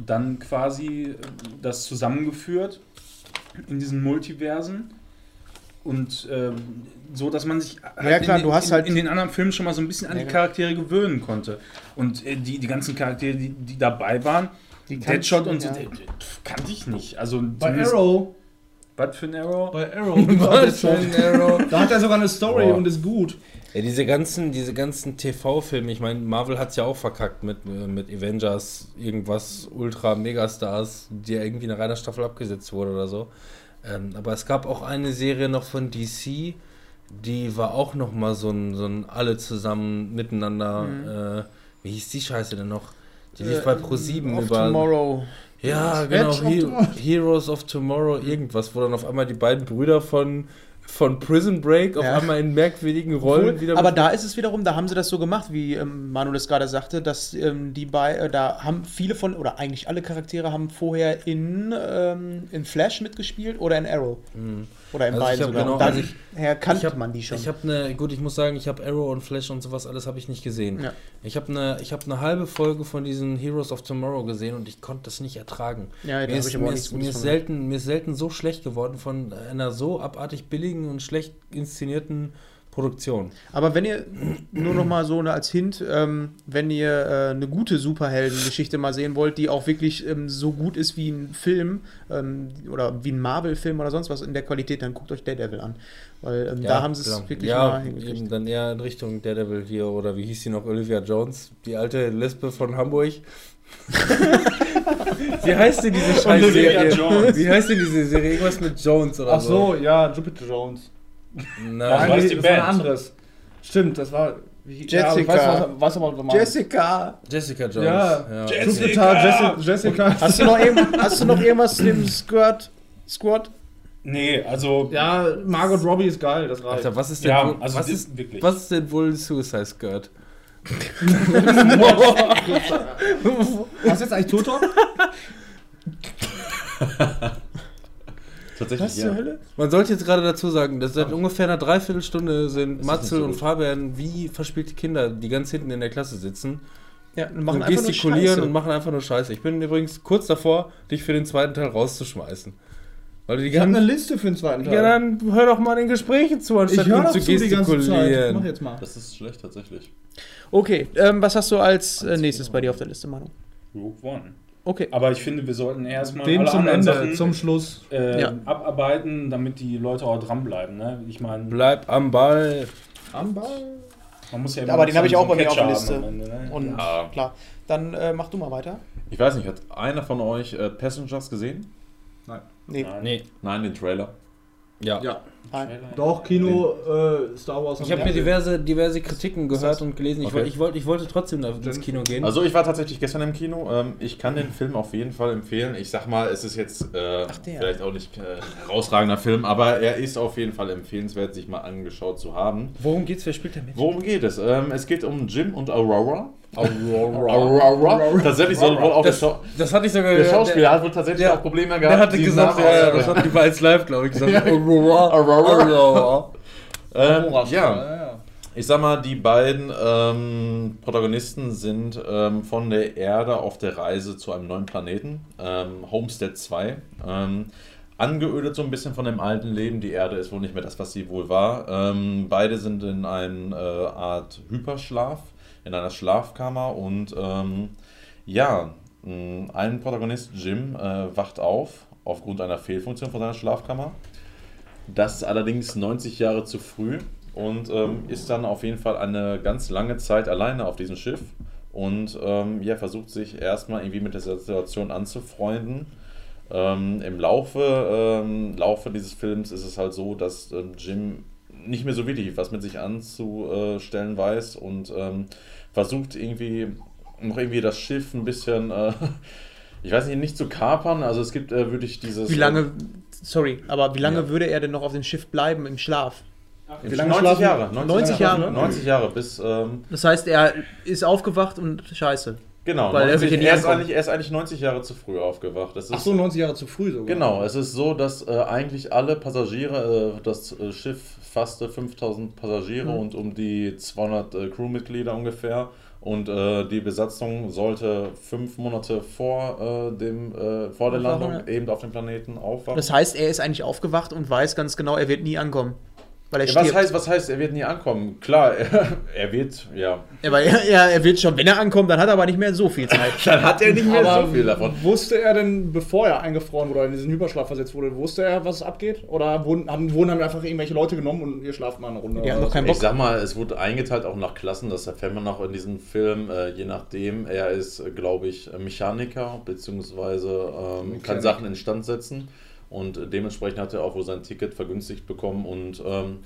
dann quasi das zusammengeführt in diesen Multiversen. Und ähm, so, dass man sich Ja, klar, in, du hast in, halt- in den anderen Filmen schon mal so ein bisschen an Ja, die. Charaktere gewöhnen konnte. Und äh, die, die ganzen Charaktere, die, die dabei waren, Die Deadshot und so, ja. die- die kannte ich nicht. Also Bei Arrow. Was für ein Arrow? Bei Arrow. *laughs* Was für Deadshot. ein Arrow. Da hat er sogar eine Story Boah. und ist gut. Ja, diese ganzen, diese ganzen TV-Filme, ich meine, Marvel hat es ja auch verkackt mit, äh, mit Avengers, irgendwas Ultra Megastars, die ja irgendwie in einer reiner Staffel abgesetzt wurde oder so. Ähm, aber es gab auch eine Serie noch von DC, die war auch noch mal so ein, so ein alle zusammen miteinander. Äh, wie hieß die Scheiße denn noch? Die lief bei Pro7 Of über. Tomorrow. Ja, genau. of He. Heroes of Tomorrow, irgendwas, wo dann auf einmal die beiden Brüder von, von Prison Break auf Ja. einmal in merkwürdigen Rollen Obwohl, wieder. aber da ist es wiederum, da haben sie das so gemacht, wie ähm, Manu das gerade sagte, dass ähm, die bei, äh, da haben viele von, oder eigentlich alle Charaktere haben vorher in, ähm, in Flash mitgespielt oder in Arrow. Mhm. Oder in Also beiden sogar. genau- also ich- kannte ich hab- man die schon. Ich habe eine, gut, ich muss sagen, ich habe Arrow und Flash und sowas alles habe ich nicht gesehen. Ja. Ich habe eine, ich habe eine halbe Folge von diesen Heroes of Tomorrow gesehen und ich konnte das nicht ertragen. ja, Mir ist, mir, ist, mir, ist selten, mir ist selten so schlecht geworden von einer so abartig billigen und schlecht inszenierten Produktion. Aber wenn ihr, nur noch mal so eine als Hint, ähm, wenn ihr äh, eine gute Superhelden-Geschichte mal sehen wollt, die auch wirklich ähm, so gut ist wie ein Film ähm, oder wie ein Marvel-Film oder sonst was in der Qualität, dann guckt euch Daredevil an. Weil ähm, da haben sie es wirklich ja, mal hingekriegt. eben dann eher in Richtung Daredevil hier oder wie hieß sie noch, Olivia Jones, die alte Lesbe von Hamburg. *laughs* wie heißt denn diese scheiß Olivia Serie? Jones. Wie heißt denn diese Serie? Irgendwas mit Jones oder Ach so, ja, Jupiter Jones. Nein, weiß nee, die das war ein anderes. Stimmt, das war. wie- Ja, Jessica. weiß, was, was. Jessica! Jessica Jones. Ja. Jessica. Jupiter, Jessica. Jessica. Hast du noch, hast du noch irgendwas zu dem Squirt? Squad? Nee, also. Ja, Margot Robbie ist geil, das reicht. Alter, was ist denn Ja, wohl, also was, das- ist, wirklich. was ist denn wohl Suicide Skirt? Hast du jetzt eigentlich Turtok? *laughs* Tatsächlich, Was ja. zur Hölle? Man sollte jetzt gerade dazu sagen, dass seit ungefähr einer Dreiviertelstunde sind Matzel so und. Fabian wie verspielte Kinder, die ganz hinten in der Klasse sitzen Ja, und machen einfach nur gestikulieren Scheiße. und machen einfach nur Scheiße. Ich bin übrigens kurz davor, dich für den zweiten Teil rauszuschmeißen. Weil du die Ich habe eine Liste für den zweiten Teil. Ja, dann hör doch mal den Gesprächen zu, ich anstatt höre nur doch zu zu die ganze Zeit. Mach gestikulieren. jetzt mal. Das ist schlecht tatsächlich. Okay, ähm, was hast du als äh, nächstes bei dir auf der Liste, Manu? Rogue One. Okay. Aber ich finde, wir sollten erstmal Den alle zum anderen Ende, Sachen zum Schluss. äh, Ja. abarbeiten, damit die Leute auch dranbleiben. Ne? Ich meine, Bleib am Ball. Am Ball. man muss ja Aber immer den so- habe ich auch bei mir auf der Liste. Ende, ne? Und Ja. klar, dann äh, mach du mal weiter. Ich weiß nicht, hat einer von euch äh, Passengers gesehen? Nee. Nein. Nee. Nein, den Trailer. Ja. Ja. Doch, Kino, äh, Star Wars. Ich habe mir diverse, diverse Kritiken gehört und gelesen. Ich, Okay. wollte, ich, wollte, ich wollte trotzdem da ins Kino gehen. Also ich war tatsächlich gestern im Kino. Ähm, ich kann den Film auf jeden Fall empfehlen. Ich sag mal, es ist jetzt äh, der. vielleicht auch nicht äh, ein herausragender Film, aber er ist auf jeden Fall empfehlenswert, sich mal angeschaut zu haben. Worum geht's? Wer spielt da mit? Worum geht es? Ähm, es geht um Jim und Aurora. Aurora. Tatsächlich soll wohl auch der, das, Schau das hatte ich sogar der Schauspieler hat wohl tatsächlich der- auch Probleme gehabt. Der hatte gesagt, ja, ja, das hat die Bites Live, glaube ich, gesagt. Ja. *laughs* Aurora. Aurora. Aurora. Ähm, ja. Ich sag mal, die beiden ähm, Protagonisten sind ähm, von der Erde auf der Reise zu einem neuen Planeten, ähm, Homestead 2. Angeödet so ein bisschen von dem alten Leben. Die Erde ist wohl nicht mehr das, was sie wohl war. Ähm, beide sind in einer äh, Art Hyperschlaf, in einer Schlafkammer und ähm, ja, mh, ein Protagonist, Jim, äh, wacht auf aufgrund einer Fehlfunktion von seiner Schlafkammer. Das ist allerdings 90 Jahre zu früh und ähm, ist dann auf jeden Fall eine ganz lange Zeit alleine auf diesem Schiff und ähm, ja, versucht sich erstmal irgendwie mit der Situation anzufreunden. Ähm, Im Laufe, ähm, Laufe dieses Films ist es halt so, dass ähm, Jim nicht mehr so wirklich was mit sich anzustellen weiß und ähm, versucht irgendwie noch irgendwie das Schiff ein bisschen, äh, *laughs* ich weiß nicht, nicht zu kapern. Also es gibt äh, wirklich dieses. Wie lange, sorry, aber wie lange Ja. würde er denn noch auf dem Schiff bleiben im Schlaf? Wie lange 90 schlafen- Jahre. 90 Jahre. 90 Jahre bis. Ähm, Das heißt, er ist aufgewacht und scheiße. Genau. Weil er 90, wird ja nie er, ist eigentlich, er ist eigentlich 90 Jahre zu früh aufgewacht. Das ist, Ach so, 90 Jahre zu früh sogar. Genau, es ist so, dass äh, eigentlich alle Passagiere, äh, das äh, Schiff fasste 5000 Passagiere Mhm. und um die 200 äh, Crewmitglieder ungefähr. Und äh, die Besatzung sollte fünf Monate vor, äh, dem, äh, vor der Landung eben auf dem Planeten aufwachen. Das heißt, er ist eigentlich aufgewacht und weiß ganz genau, er wird nie ankommen. Weil er Ja, was, stirbt. heißt, was heißt, er wird nie ankommen? Klar, er, er wird, ja. Aber er, er, er wird schon, wenn er ankommt, dann hat er aber nicht mehr so viel Zeit. *laughs* Dann hat er nicht mehr Aber so viel davon. wusste er denn, bevor er eingefroren wurde oder in diesen Hyperschlaf versetzt wurde, wusste er, was abgeht? Oder wurden haben, wurden haben einfach irgendwelche Leute genommen und ihr schlaft mal eine Runde? Die haben doch keinen Ich Bock. sag mal, es wurde eingeteilt auch nach Klassen, das erfährt man auch in diesem Film, äh, je nachdem. Er ist, äh, glaube ich, Mechaniker, beziehungsweise ähm, kann. Sachen instand setzen und äh, dementsprechend hat er auch wohl sein Ticket vergünstigt bekommen und ähm,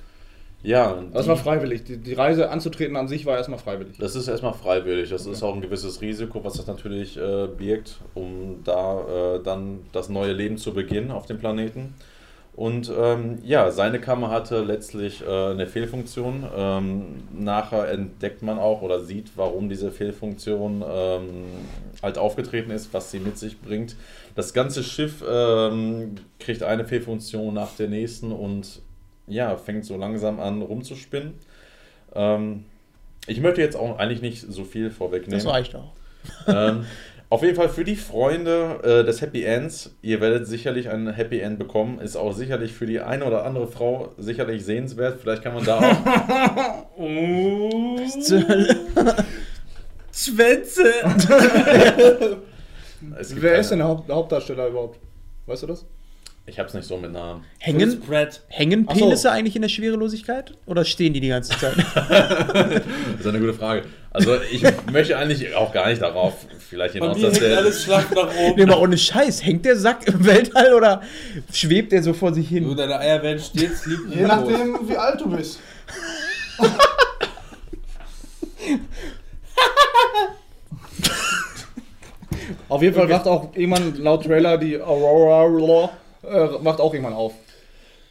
ja, Das war freiwillig. Die, die Reise anzutreten an sich war erstmal freiwillig. das ist erstmal freiwillig. Das ist auch ein gewisses Risiko, was das natürlich äh, birgt, um da äh, dann das neue Leben zu beginnen auf dem Planeten. Und ähm, ja, seine Kammer hatte letztlich äh, eine Fehlfunktion. Ähm, nachher entdeckt man auch oder sieht, warum diese Fehlfunktion ähm, halt aufgetreten ist, was sie mit sich bringt. Das ganze Schiff ähm, kriegt eine Fehlfunktion nach der nächsten und ja, fängt so langsam an rumzuspinnen. Ähm, ich möchte jetzt auch eigentlich nicht so viel vorwegnehmen. Das reicht auch. *laughs* Auf jeden Fall für die Freunde äh, des Happy Ends, ihr werdet sicherlich ein Happy End bekommen. Ist auch sicherlich für die eine oder andere Frau sicherlich sehenswert. Vielleicht kann man da auch. *laughs* Schwänze! *laughs* Es gibt Wer keine- ist denn der, Haupt, Hauptdarsteller überhaupt? Weißt du das? Ich hab's nicht so mit Namen. Hängen, hängen Ach so. Penisse eigentlich in der Schwerelosigkeit? Oder stehen die die ganze Zeit? *laughs* Das ist eine gute Frage. Also ich möchte eigentlich auch gar nicht darauf vielleicht Bei hinaus, mir dass hängt der. alles schlaff nach *laughs* nee, oben. mal ohne Scheiß. Hängt der Sack im Weltall oder schwebt der so vor sich hin? deine Eier werden stets lieb. Je nachdem, wie alt du bist. Auf jeden Fall wacht auch irgendwann laut Trailer die Aurora äh, wacht auch irgendwann auf.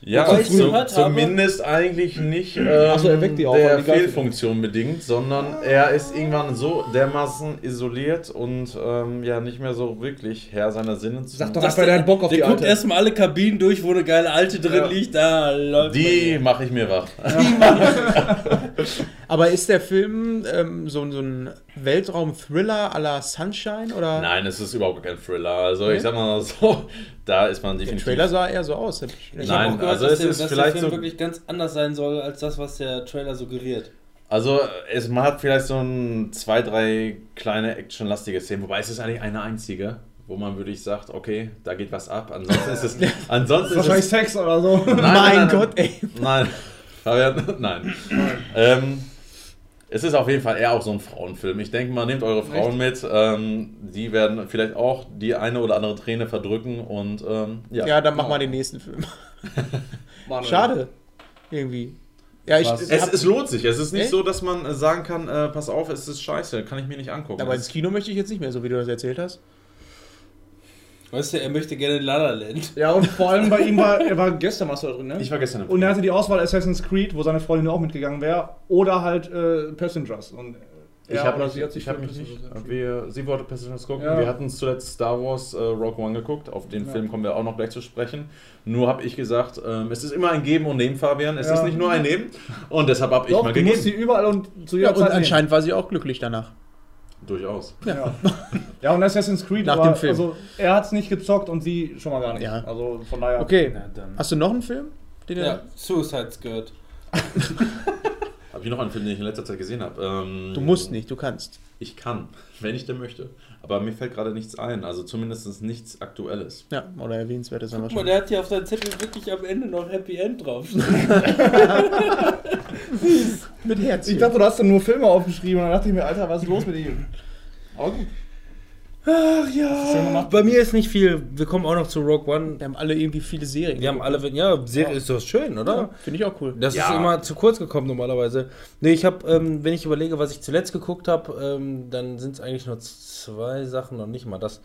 Ja, Wobei ich zu, gehört habe- zumindest eigentlich nicht ähm, so, weckt die auch, der Fehlfunktion bedingt, sondern er ist irgendwann so dermaßen isoliert und ähm, ja nicht mehr so wirklich Herr seiner Sinne. zu Sag doch Das einfach, der hat Bock auf der die guckt Alte. erstmal alle Kabinen durch, wo eine geile Alte drin Ja. liegt. Da läuft Die mache ich mir wach. *laughs* Aber ist der Film ähm, so, so ein Weltraum-Thriller à la Sunshine? Oder? Nein, es ist überhaupt kein Thriller. Also ich sag mal so, *laughs* da ist man Der definitiv. Trailer sah eher so aus. Ich Nein, gehört, also dass, es der, ist dass vielleicht der Film so- wirklich ganz anders sein soll, als das, was der Trailer suggeriert. Also es man hat vielleicht so ein, zwei, drei kleine actionlastige Szenen, wobei es ist eigentlich eine einzige, wo man wirklich sagt, okay, da geht was ab. Ansonsten ist es. ansonsten ist Wahrscheinlich es, Sex oder so. Nein, mein nein, Gott, ey. Nein. *laughs* Fabian, nein. ähm, es ist auf jeden Fall eher auch so ein Frauenfilm. Ich denke mal, nehmt eure Frauen mit. Ähm, die werden vielleicht auch die eine oder andere Träne verdrücken und ähm, ja. Ja, dann mach mal den nächsten Film. *laughs* Schade. Irgendwie. Ja, ich. Es, es lohnt sich. Es ist nicht Echt? so, dass man äh, sagen kann, äh, pass auf, es ist scheiße, kann ich mir nicht angucken. aber ins Kino möchte ich jetzt nicht mehr, so wie du das erzählt hast. Weißt du, er möchte gerne La La Land. Ja, und vor allem bei ihm war, er war gestern warst du da drin, ne? ich war gestern im Und er hatte die Auswahl Assassin's Creed, wo seine Freundin auch mitgegangen wäre, oder halt äh, Passengers. Und Ich er habe mich, sie hat sich ich hab mich nicht. Wir, sie wollte Passengers gucken. Ja. Wir hatten zuletzt Star Wars äh, Rogue One geguckt. Auf den Ja. Film kommen wir auch noch gleich zu sprechen. Nur habe ich gesagt, ähm, es ist immer ein Geben und Nehmen, Fabian. Es Ja. ist nicht nur ein Nehmen. Und deshalb habe ich Doch, mal du musst sie gegeben. überall und zu Ja, jeder und Zeit nehmen. anscheinend war sie auch glücklich danach. Durchaus. Ja. *laughs* ja, und Assassin's Creed Nach war, dem Film. also er hat es nicht gezockt und sie schon mal gar nicht. Ja. Also von daher. Okay. Na dann. Hast du noch einen Film? Den Ja, Suicide Skirt. *laughs* Habe ich noch einen Film, den ich in letzter Zeit gesehen habe? Ähm, Du musst nicht, du kannst. Ich kann, wenn ich denn möchte. Aber mir fällt gerade nichts ein. Also zumindest nichts Aktuelles. Ja, oder erwähnenswertes haben wir Guck mal, schon. der hat hier auf seinem Zettel wirklich am Ende noch Happy End drauf. *laughs* Mit Herz. Ich dachte, du hast dann nur Filme aufgeschrieben und dann dachte ich mir, Alter, was ist los mit ihm? Aber gut. Ach ja. Bei mir ist nicht viel. Wir kommen auch noch zu Rogue One. wir haben alle irgendwie viele Serien. Wir haben alle, ja, Serie ist doch schön, oder? Ja, Finde ich auch cool. Das Ja. ist immer zu kurz gekommen normalerweise. Nee, ich habe, ähm, wenn ich überlege, was ich zuletzt geguckt habe, ähm, dann sind es eigentlich nur zwei Sachen, noch nicht mal das.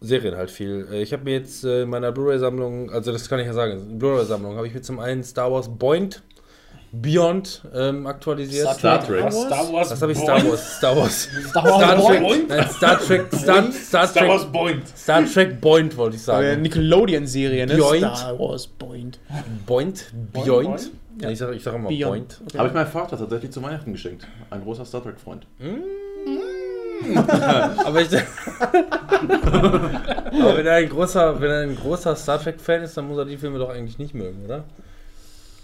Serien halt viel. Äh, Ich habe mir jetzt äh, in meiner Blu-ray-Sammlung, also das kann ich ja sagen, Blu-ray-Sammlung, habe ich mir zum einen Star Wars Boint Beyond ähm, aktualisiert. Star Trek. Star Wars. Was habe ich Star Wars? Star Wars. Star Wars Star Trek. Boing? Nein, Star Trek. Star, Star Star Wars Trek. Boint. Star Trek Boint wollte ich Aber sagen. Nickelodeon-Serie, ne? Joint. Star Wars Point. Boint. Boing, Beyond. Boing? Ja, ich sage sag immer Beyond. Boint. Okay. Habe ich meinem Vater tatsächlich zu Weihnachten geschenkt. Ein großer Star Trek-Freund. *laughs* Aber ich. Aber wenn er ein großer, wenn er ein großer Star Trek-Fan ist, dann muss er die Filme doch eigentlich nicht mögen, oder?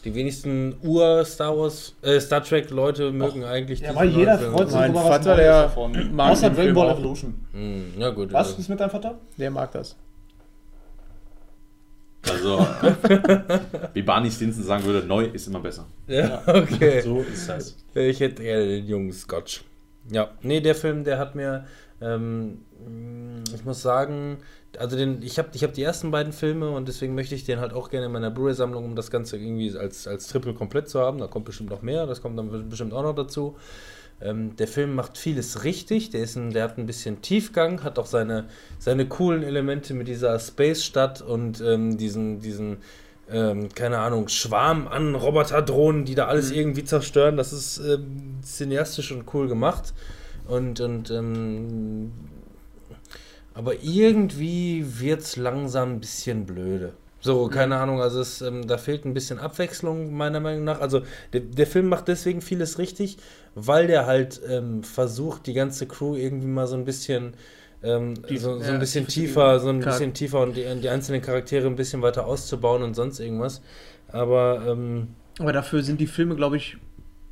Die wenigsten Ur-Star Wars, äh, Star Trek-Leute mögen eigentlich Ja, weil jeder freut sich Mein über was Vater, Neues der davon. mag Außer den Dragon Film Ball auch. Evolution. Hm, ja gut. Was also- ist mit deinem Vater? Der mag das. Also, *laughs* wie Barney Stinson sagen würde, neu ist immer besser. Ja, okay. So ist das. Ich hätte eher den jungen Scotch. Ja, nee, der Film, der hat mir, ähm, ich muss sagen, also den, ich habe ich hab die ersten beiden Filme und deswegen möchte ich den halt auch gerne in meiner Blu-ray-Sammlung, um das Ganze irgendwie als, als Triple komplett zu haben. Da kommt bestimmt noch mehr, das kommt dann bestimmt auch noch dazu. Ähm, der Film macht vieles richtig, der, ist ein, der hat ein bisschen Tiefgang, hat auch seine, seine coolen Elemente mit dieser Space-Stadt und ähm, diesen, diesen ähm, keine Ahnung, Schwarm an Roboterdrohnen, die da alles irgendwie zerstören. Das ist ähm, cineastisch und cool gemacht. Und, und ähm, aber irgendwie wird es langsam ein bisschen blöde. So, keine Ahnung, also es, ähm, da fehlt ein bisschen Abwechslung, meiner Meinung nach. Also der, der Film macht deswegen vieles richtig, weil der halt ähm, versucht, die ganze Crew irgendwie mal so ein bisschen ähm, Die- so, so ja, ein bisschen tiefer so ein bisschen tiefer und die, die einzelnen Charaktere ein bisschen weiter auszubauen und sonst irgendwas. Aber ähm, Aber dafür sind die Filme, glaube ich,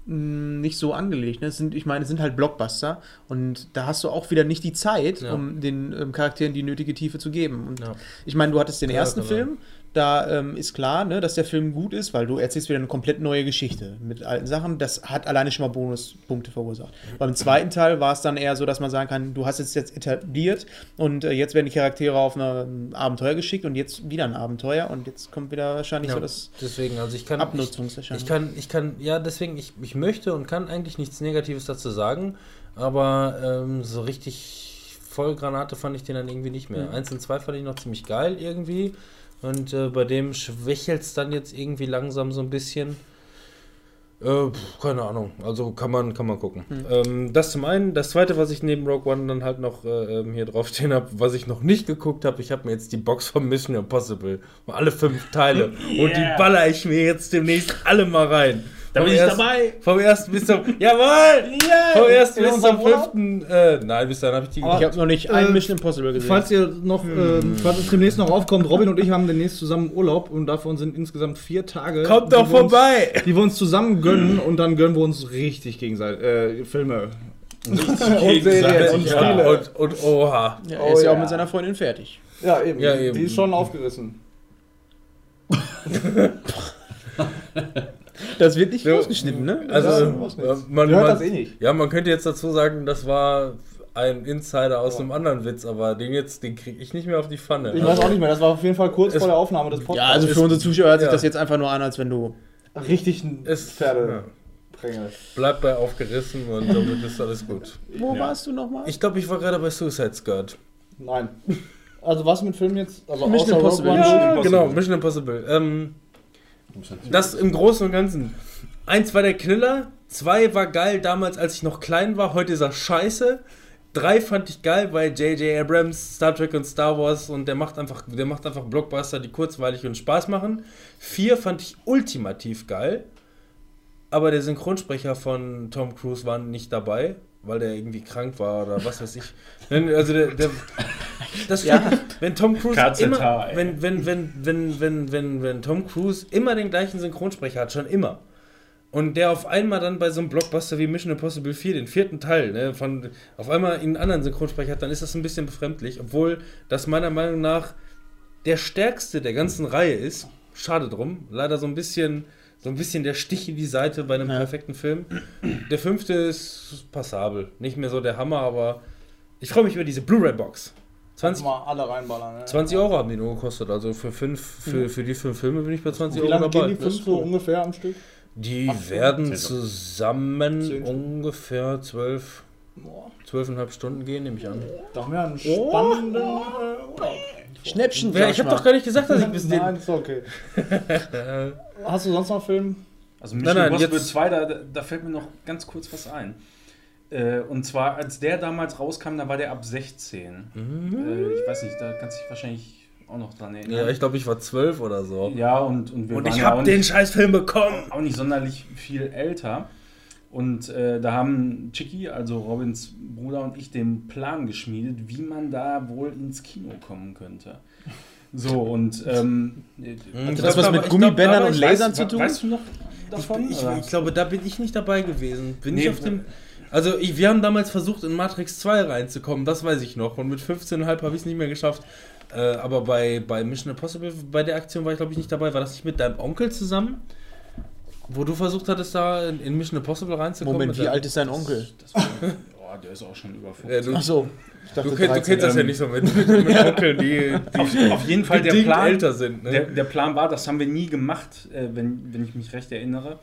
nicht so angelegt. Ne? Es sind, ich meine, es sind halt Blockbuster und da hast du auch wieder nicht die Zeit, Ja. um den ähm, Charakteren die nötige Tiefe zu geben. Und Ja. ich meine, du hattest den Ja, ersten. Film, da ähm, ist klar, ne, dass der Film gut ist, weil du erzählst wieder eine komplett neue Geschichte mit alten Sachen. Das hat alleine schon mal Bonuspunkte verursacht. Beim zweiten Teil war es dann eher so, dass man sagen kann, du hast es jetzt etabliert und äh, jetzt werden die Charaktere auf ein Abenteuer geschickt und jetzt wieder ein Abenteuer und jetzt kommt wieder wahrscheinlich ja, so das deswegen, also ich kann. Abnutzungserscheinung. Ich kann, ich kann, ja, deswegen, ich, ich möchte und kann eigentlich nichts Negatives dazu sagen, aber ähm, so richtig Vollgranate fand ich den dann irgendwie nicht mehr. Mhm. Eins und zwei fand ich noch ziemlich geil irgendwie und äh, bei dem schwächelt es dann jetzt irgendwie langsam so ein bisschen. Äh, keine Ahnung, also kann man, kann man gucken. Ähm, das zum einen. Das zweite, was ich neben Rogue One dann halt noch äh, ähm, hier draufstehen habe, was ich noch nicht geguckt habe, ich habe mir jetzt die Box von Mission Impossible, alle fünf Teile *laughs* und die Yeah. baller ich mir jetzt demnächst alle mal rein. Da bin Vom ich ersten- dabei. Vom ersten bis zum. *laughs* Jawohl! Vom ersten bis zum fünften. Äh, nein, bis dahin habe ich die. Aber- Ich habe noch nicht ein Äh, Mission Impossible gesehen. Falls ihr noch, ähm, falls es demnächst noch aufkommt, Robin und ich haben demnächst zusammen Urlaub und davon sind insgesamt vier Tage. Kommt doch wir uns- vorbei! Die wir uns zusammen gönnen und dann gönnen wir uns richtig gegenseitig äh, Filme. und Serien und Ja, Spiele. und, und oha. ja, er Oh ist ja auch mit seiner Freundin fertig. Ja, eben. Ja, eben. Die ist schon aufgerissen. *laughs* *laughs* Das wird nicht Ja. rausgeschnitten, ne? Also, Ja, äh, man, hört das eh nicht. Ja, man könnte jetzt dazu sagen, das war ein Insider aus einem anderen Witz, aber den jetzt, den kriege ich nicht mehr auf die Pfanne. Ich weiß auch nicht mehr, das war auf jeden Fall kurz Es- vor der Aufnahme des Ja, Podcasts. also für unsere Zuschauer hört sich ja. das jetzt einfach nur an, als wenn du. richtig ein Es- Pferdeprängel. Bleibt bei aufgerissen und damit ist alles gut. Wo Ja. warst du nochmal? Ich glaube, ich war gerade bei Suicide Skirt. Nein. *laughs* Also was mit Filmen jetzt? Also Mission außer Impossible. Rogue One? Ja, Impossible. genau, Mission Impossible. Ähm, das im Großen und Ganzen. Eins war der Kniller, zwei war geil damals, als ich noch klein war, heute ist er scheiße. Drei fand ich geil, weil J.J. Abrams, Star Trek und Star Wars und der macht einfach, der macht einfach Blockbuster, die kurzweilig und Spaß machen. Vier fand ich ultimativ geil, aber der Synchronsprecher von Tom Cruise war nicht dabei, weil der irgendwie krank war oder was weiß ich. Wenn, also der, der das Ja. wenn Tom Cruise KZH, immer, ey. wenn, wenn, wenn, wenn, wenn, wenn, wenn Tom Cruise immer den gleichen Synchronsprecher hat, schon immer. Und der auf einmal dann bei so einem Blockbuster wie Mission Impossible 4, den vierten Teil, ne, von, auf einmal einen anderen Synchronsprecher hat, dann ist das ein bisschen befremdlich, obwohl das meiner Meinung nach der stärkste der ganzen Reihe ist. Schade drum. Leider so ein bisschen, so ein bisschen der Stich in die Seite bei einem Ja. perfekten Film. Der fünfte ist passabel. Nicht mehr so der Hammer, aber ich freue mich über diese Blu-ray-Box. 20, Mal alle reinballern. Ne? 20 Euro haben die nur gekostet. Also für, fünf, für, für die fünf Filme bin ich bei 20 Wie Euro lange dabei. gehen die fünf so ungefähr am Stück? Die Acht werden zusammen ungefähr 12, Boah, 12,5 Stunden gehen, nehme ich an. da haben wir einen spannenden äh, Urlaub. Schnäppchen, Wer, ich habe doch gar nicht gesagt, dass ich bis *laughs* den. Nein, ist okay. *laughs* Hast du sonst noch einen Film? Also Mission Nein, nein, Impossible jetzt- 2, da, da fällt mir noch ganz kurz was ein. Äh, und zwar, als der damals rauskam, da war der ab 16. Äh, ich weiß nicht, da kannst du dich wahrscheinlich auch noch dran erinnern. Ja, ich glaube, ich war 12 oder so. Ja, und, und wir Und waren ich habe den Scheißfilm bekommen. auch nicht sonderlich viel älter. Und äh, da haben Chicky, also Robins Bruder und ich, den Plan geschmiedet, wie man da wohl ins Kino kommen könnte. So, und ähm, Hatte das was mit Gummibändern und Lasern zu tun? Weißt du noch davon? Ich, oder? ich glaube, da bin ich nicht dabei gewesen. Bin Nee, ich auf dem. Also, ich, wir haben damals versucht, in Matrix 2 reinzukommen, das weiß ich noch. Und mit 15,5 habe ich es nicht mehr geschafft. Äh, aber bei, bei Mission Impossible, bei der Aktion war ich, glaube ich, nicht dabei. War das nicht mit deinem Onkel zusammen? Wo du versucht hattest, da in, in Mission Impossible reinzukommen? Moment, wie alt ist dein Onkel? Das war, oh, der ist auch schon über 50. Ja, du, Ach so. Ich du, dachte, kenn, du 13. kennst das ja ähm, nicht so mit, mit, mit Onkeln, die, die auf, auf jeden Fall der Plan, älter sind. Ne? der, der Plan war, das haben wir nie gemacht, äh, wenn, wenn ich mich recht erinnere.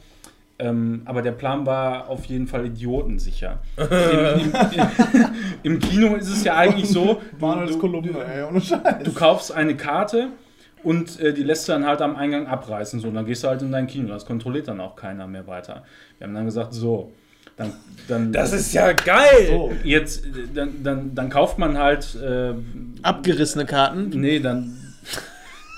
Ähm, aber der Plan war auf jeden Fall idiotensicher. Im, im, Im Kino ist es ja eigentlich so, Manuel ist Kolumne, ey, ohne Scheiß. du kaufst eine Karte und äh, die lässt du dann halt am Eingang abreißen. So, und dann gehst du halt in dein Kino. Das kontrolliert dann auch keiner mehr weiter. Wir haben dann gesagt, so, dann, dann das ist ja geil! So. jetzt, äh, dann, dann, dann kauft man halt äh, Abgerissene Karten. Nee, dann,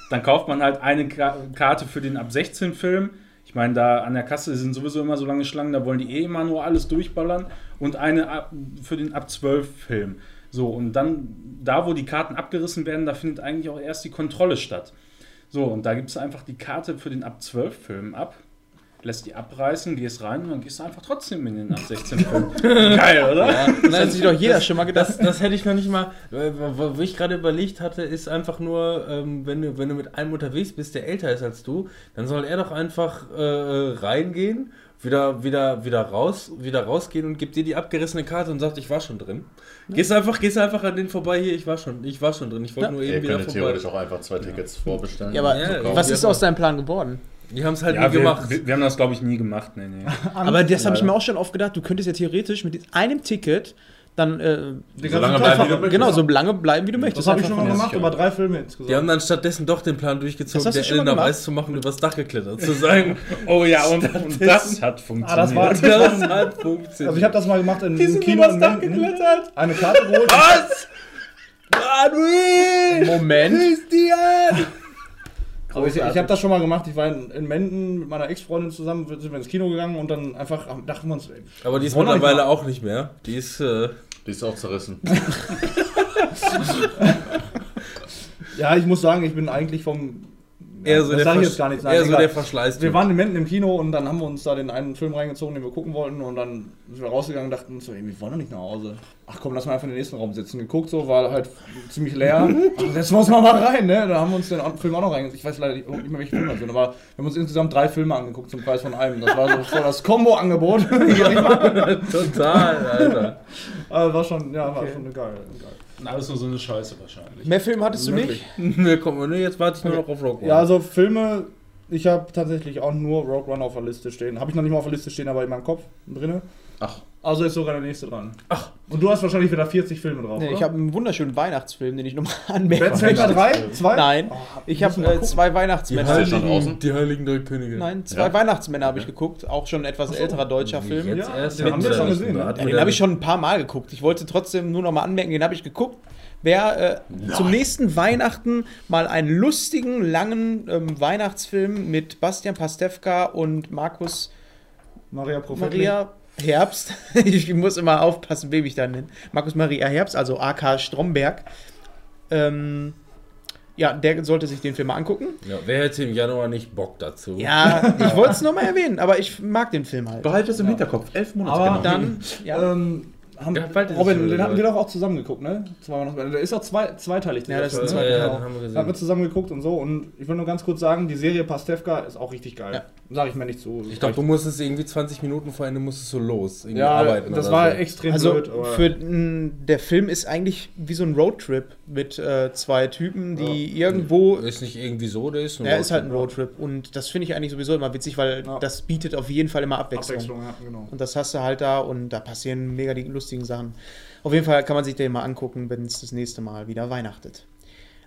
dann kauft man halt eine Ka Karte für den ab 16 Film. Ich meine, da an der Kasse sind sowieso immer so lange Schlangen, da wollen die eh immer nur alles durchballern. Und eine ab, für den ab 12 Film. So, und dann, da wo die Karten abgerissen werden, da findet eigentlich auch erst die Kontrolle statt. So, und da gibst du einfach die Karte für den ab 12 Film ab, lässt die abreißen, gehst rein und dann gehst du einfach trotzdem in den ab 16 Film. *laughs* Geil, oder? Das hat sich doch jeder schon mal gedacht. Das, das hätte ich noch nicht mal. Wo ich gerade überlegt hatte, ist einfach nur, ähm, wenn, du, wenn du mit einem unterwegs bist, der älter ist als du, dann soll er doch einfach äh, reingehen, wieder, wieder, wieder raus, wieder rausgehen und gibt dir die abgerissene Karte und sagt, ich war schon drin. Gehst einfach, gehst einfach an den vorbei hier, ich war schon, ich war schon drin. Ich wollte Ja. nur Ihr eben wieder könnt vorbei. theoretisch auch einfach zwei Tickets vorbestellen. Ja, aber Ja, was ja. ist aus deinem Plan geworden? Die haben es halt Ja, nie wir, gemacht. wir, wir haben das, glaube ich, nie gemacht. Nee, nee. *laughs* Aber das habe ich mir auch schon oft gedacht. Du könntest ja theoretisch mit einem Ticket dann äh, So lange bleiben, wie du möchtest. genau so lange bleiben, wie du möchtest. Das habe ich schon mal gemacht, über drei Filme insgesamt. Die haben dann stattdessen doch den Plan durchgezogen, der Elena? Weiß zu machen, übers Dach geklettert zu sein. *laughs* Oh ja, und, und das hat funktioniert. Ah, das war- *laughs* das hat funktioniert. also ich habe das mal gemacht in Die einem sind Kino übers Dach geklettert. Eine Karte geholt. Was? Manuel! Moment. Christian! Also ich, ich habe das schon mal gemacht. Ich war in, in Menden mit meiner Ex-Freundin zusammen, sind wir ins Kino gegangen und dann einfach dachten wir uns, ey, Aber die ist mittlerweile nicht auch nicht mehr. Die ist. Äh, Die ist auch zerrissen. *laughs* ja, ich muss sagen, ich bin eigentlich vom. Eher so das der, Versch- jetzt gar nicht. eher Nein, so egal. der Verschleiß. Wir waren in Menden im Kino und dann haben wir uns da den einen Film reingezogen, den wir gucken wollten und dann sind wir rausgegangen und dachten so, ey, wir wollen doch nicht nach Hause. Ach komm, lass mal einfach in den nächsten Raum sitzen. Geguckt so, war halt ziemlich leer. *laughs* Ach, setzen wir uns mal, mal rein, ne? Da haben wir uns den Film auch noch reingezogen. Ich weiß leider nicht mehr, welche Filme das sind, aber wir haben uns insgesamt drei Filme angeguckt zum Preis von einem. Das war so voll das Combo-Angebot. *laughs* *laughs* Total, Alter. Also war schon, ja, war Okay. schon geil. geil. Und alles nur so eine Scheiße wahrscheinlich. Mehr Film hattest du Möglich. nicht? *laughs* Ne, komm, ne, jetzt warte ich nur noch auf Rogue One. Ja, also Filme, ich habe tatsächlich auch nur Rogue One auf der Liste stehen. Habe ich noch nicht mal auf der Liste stehen, aber in meinem Kopf drinne. Ach, Also ist sogar der nächste dran. Ach. Und du hast wahrscheinlich wieder 40 Filme drauf, Nee, oder? ich habe einen wunderschönen Weihnachtsfilm, den ich nochmal anmerke. Bad Santa 3? 2? Nein, Oh, ich habe mal äh, zwei die, Weihnachtsmänner. Schon heiligen, draußen? die heiligen drei Könige. Nein, zwei Ja. Weihnachtsmänner habe ich geguckt. Auch schon etwas älterer deutscher Film. Jetzt Ja, erst den haben wir schon gesehen, Ja, den habe ich schon ein paar Mal geguckt. Ich wollte trotzdem nur noch mal anmerken, den habe ich geguckt. Wer äh, zum nächsten Weihnachten mal einen lustigen, langen ähm, Weihnachtsfilm mit Bastian Pastewka und Markus Maria Prophetli. Maria Herbst, *laughs* ich muss immer aufpassen, wem ich da nenne, Markus Maria Herbst, also AK Stromberg, ähm, ja, der sollte sich den Film mal angucken. Ja, wer hätte im Januar nicht Bock dazu? Ja, ich wollte es nur mal erwähnen, aber ich mag den Film halt. behalte es im Hinterkopf. Elf Monate Aber genau. Dann, ja, Ähm, haben, Ja, Robin, den hatten wir doch auch zusammen geguckt, ne? Zwei. Der ist auch zwei, zweiteilig. Ja, das ist ne? zweiter, ja, genau. haben wir Da haben gesehen. wir zusammen geguckt und so. Und ich will nur ganz kurz sagen, die Serie Pastewka ist auch richtig geil. Ja. Sag ich mir nicht zu. Ich glaube, du musstest irgendwie 20 Minuten vor Ende musstest du los. Irgendwie ja, arbeiten das war so. extrem Also blöd. für n, der Film ist eigentlich wie so ein Roadtrip mit äh, zwei Typen, die irgendwo. Ist nicht irgendwie so, der ist nur. Ja, ist halt ein Roadtrip und das finde ich eigentlich sowieso immer witzig, weil Ja. das bietet auf jeden Fall immer Abwechslung. Abwechslung, ja, genau. Und das hast du halt da und da passieren mega die lustigen Sachen. Auf jeden Fall kann man sich den mal angucken, wenn es das nächste Mal wieder weihnachtet.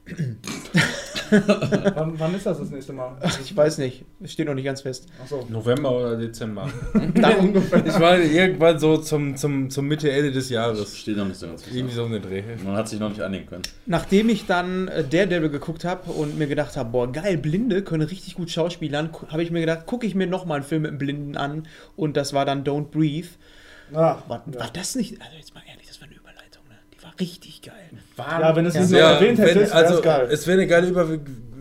*laughs* wann, wann ist das das nächste Mal? Ich weiß nicht, es steht noch nicht ganz fest. Achso. November oder Dezember. *laughs* Dann, Ich meine, irgendwann so zum, zum, zum Mitte, Ende des Jahres. Steht noch nicht so ganz Irgendwie fest. so eine Dreh. Man hat sich noch nicht einigen können. nachdem ich dann äh, Daredevil geguckt habe und mir gedacht habe, boah, geil, Blinde können richtig gut schauspielern, habe ich mir gedacht, gucke ich mir nochmal einen Film mit einem Blinden an und das war dann Don't Breathe. Ah, War, war das nicht, also jetzt mal ehrlich, das war eine Überleitung, ne? Die war richtig geil. Ja, wenn es Ja. nicht so Ja, erwähnt wenn, hättest, also, geil. es wäre eine geile Über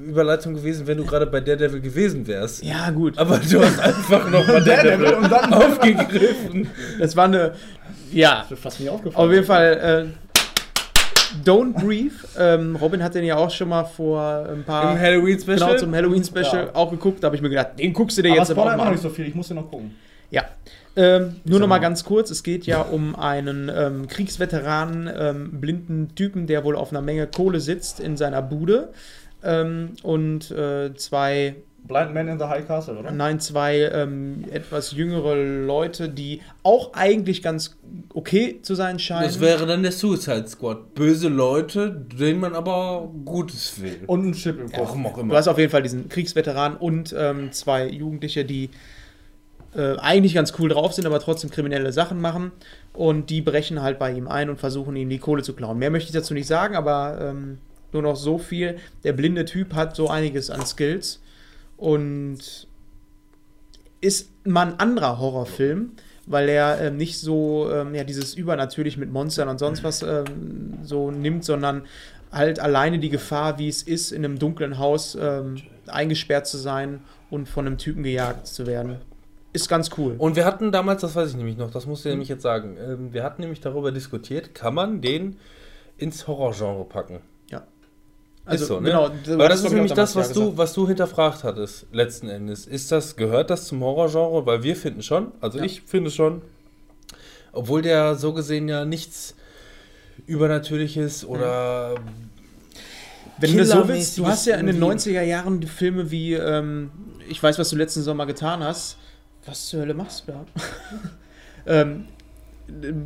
Überleitung gewesen, wenn du gerade bei Daredevil gewesen wärst. Ja, gut. Aber du hast einfach noch mal Daredevil und dann aufgegriffen. Das war eine, ja, Das ist fast nie aufgefallen. Auf jeden Fall, äh, Don't Breathe. Ähm, Robin hat den ja auch schon mal vor ein paar. Im Halloween-Special. Genau, zum Halloween-Special Ja. auch geguckt. Da habe ich mir gedacht, den guckst du dir Aber jetzt aber auch immer noch mal nicht an. so viel, ich muss den noch gucken. Ja. Ähm, nur noch mal ganz kurz: Es geht ja um einen ähm, Kriegsveteranen, ähm, blinden Typen, der wohl auf einer Menge Kohle sitzt in seiner Bude. Ähm, und äh, zwei Blind Man in the High Castle, oder? Nein, zwei ähm, etwas jüngere Leute, die auch eigentlich ganz okay zu sein scheinen. Das wäre dann der Suicide Squad. Böse Leute, denen man aber Gutes will. Und ein Chip im Kopf. Warum auch Du immer. hast auf jeden Fall diesen Kriegsveteran und ähm, zwei Jugendliche, die äh, eigentlich ganz cool drauf sind, aber trotzdem kriminelle Sachen machen. Und die brechen halt bei ihm ein und versuchen ihm die Kohle zu klauen. Mehr möchte ich dazu nicht sagen, aber ähm, nur noch so viel. Der blinde Typ hat so einiges an Skills und ist mal ein anderer Horrorfilm, weil er ähm, nicht so ähm, ja, dieses übernatürlich mit Monstern und sonst was ähm, so nimmt, sondern halt alleine die Gefahr, wie es ist, in einem dunklen Haus ähm, eingesperrt zu sein und von einem Typen gejagt zu werden. Ist ganz cool. Und wir hatten damals, das weiß ich nämlich noch, das musst du nämlich jetzt sagen, ähm, wir hatten nämlich darüber diskutiert, kann man den ins Horrorgenre packen? Also, ist so, ne? genau, Weil das ist nämlich das, was ja du, gesagt. was du hinterfragt hattest, letzten Endes. Ist das, gehört das zum Horrorgenre? Weil wir finden schon, also Ja. ich finde schon, obwohl der so gesehen ja nichts Übernatürliches oder Wenn du so willst, du hast ja in den irgendwie- 90er Jahren Filme wie, ähm, ich weiß, was du letzten Sommer getan hast. Was zur Hölle machst du da? *laughs* ähm,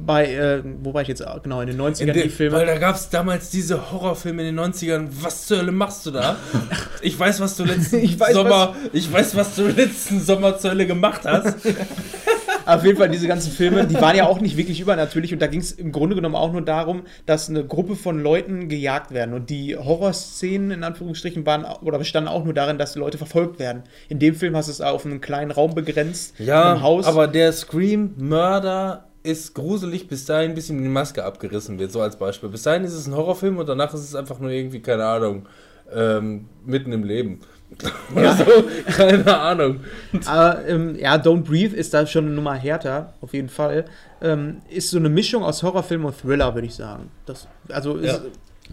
bei, äh, wo war ich jetzt? Genau, in den 90ern In die den, Filme. Weil da gab es damals diese Horrorfilme in den 90ern. Was zur Hölle machst du da? *laughs* Ich weiß, was du letzten Ich weiß, Sommer. Ich weiß, was du letzten Sommer zur Hölle gemacht hast. *laughs* Auf jeden Fall, diese ganzen Filme, die waren ja auch nicht wirklich übernatürlich und da ging es im Grunde genommen auch nur darum, dass eine Gruppe von Leuten gejagt werden. Und die Horrorszenen in Anführungsstrichen waren oder bestanden auch nur darin, dass die Leute verfolgt werden. In dem Film hast du es auf einen kleinen Raum begrenzt, Ja, einem Haus. aber der Scream-Mörder ist gruselig, bis dahin, bis ihm die Maske abgerissen wird, so als Beispiel. Bis dahin ist es ein Horrorfilm und danach ist es einfach nur irgendwie, keine Ahnung, ähm, mitten im Leben. *laughs* Oder so, keine Ahnung. Aber ähm, ja, Don't Breathe ist da schon eine Nummer härter, auf jeden Fall. Ähm, ist so eine Mischung aus Horrorfilm und Thriller, würde ich sagen. Das, also ist, Ja.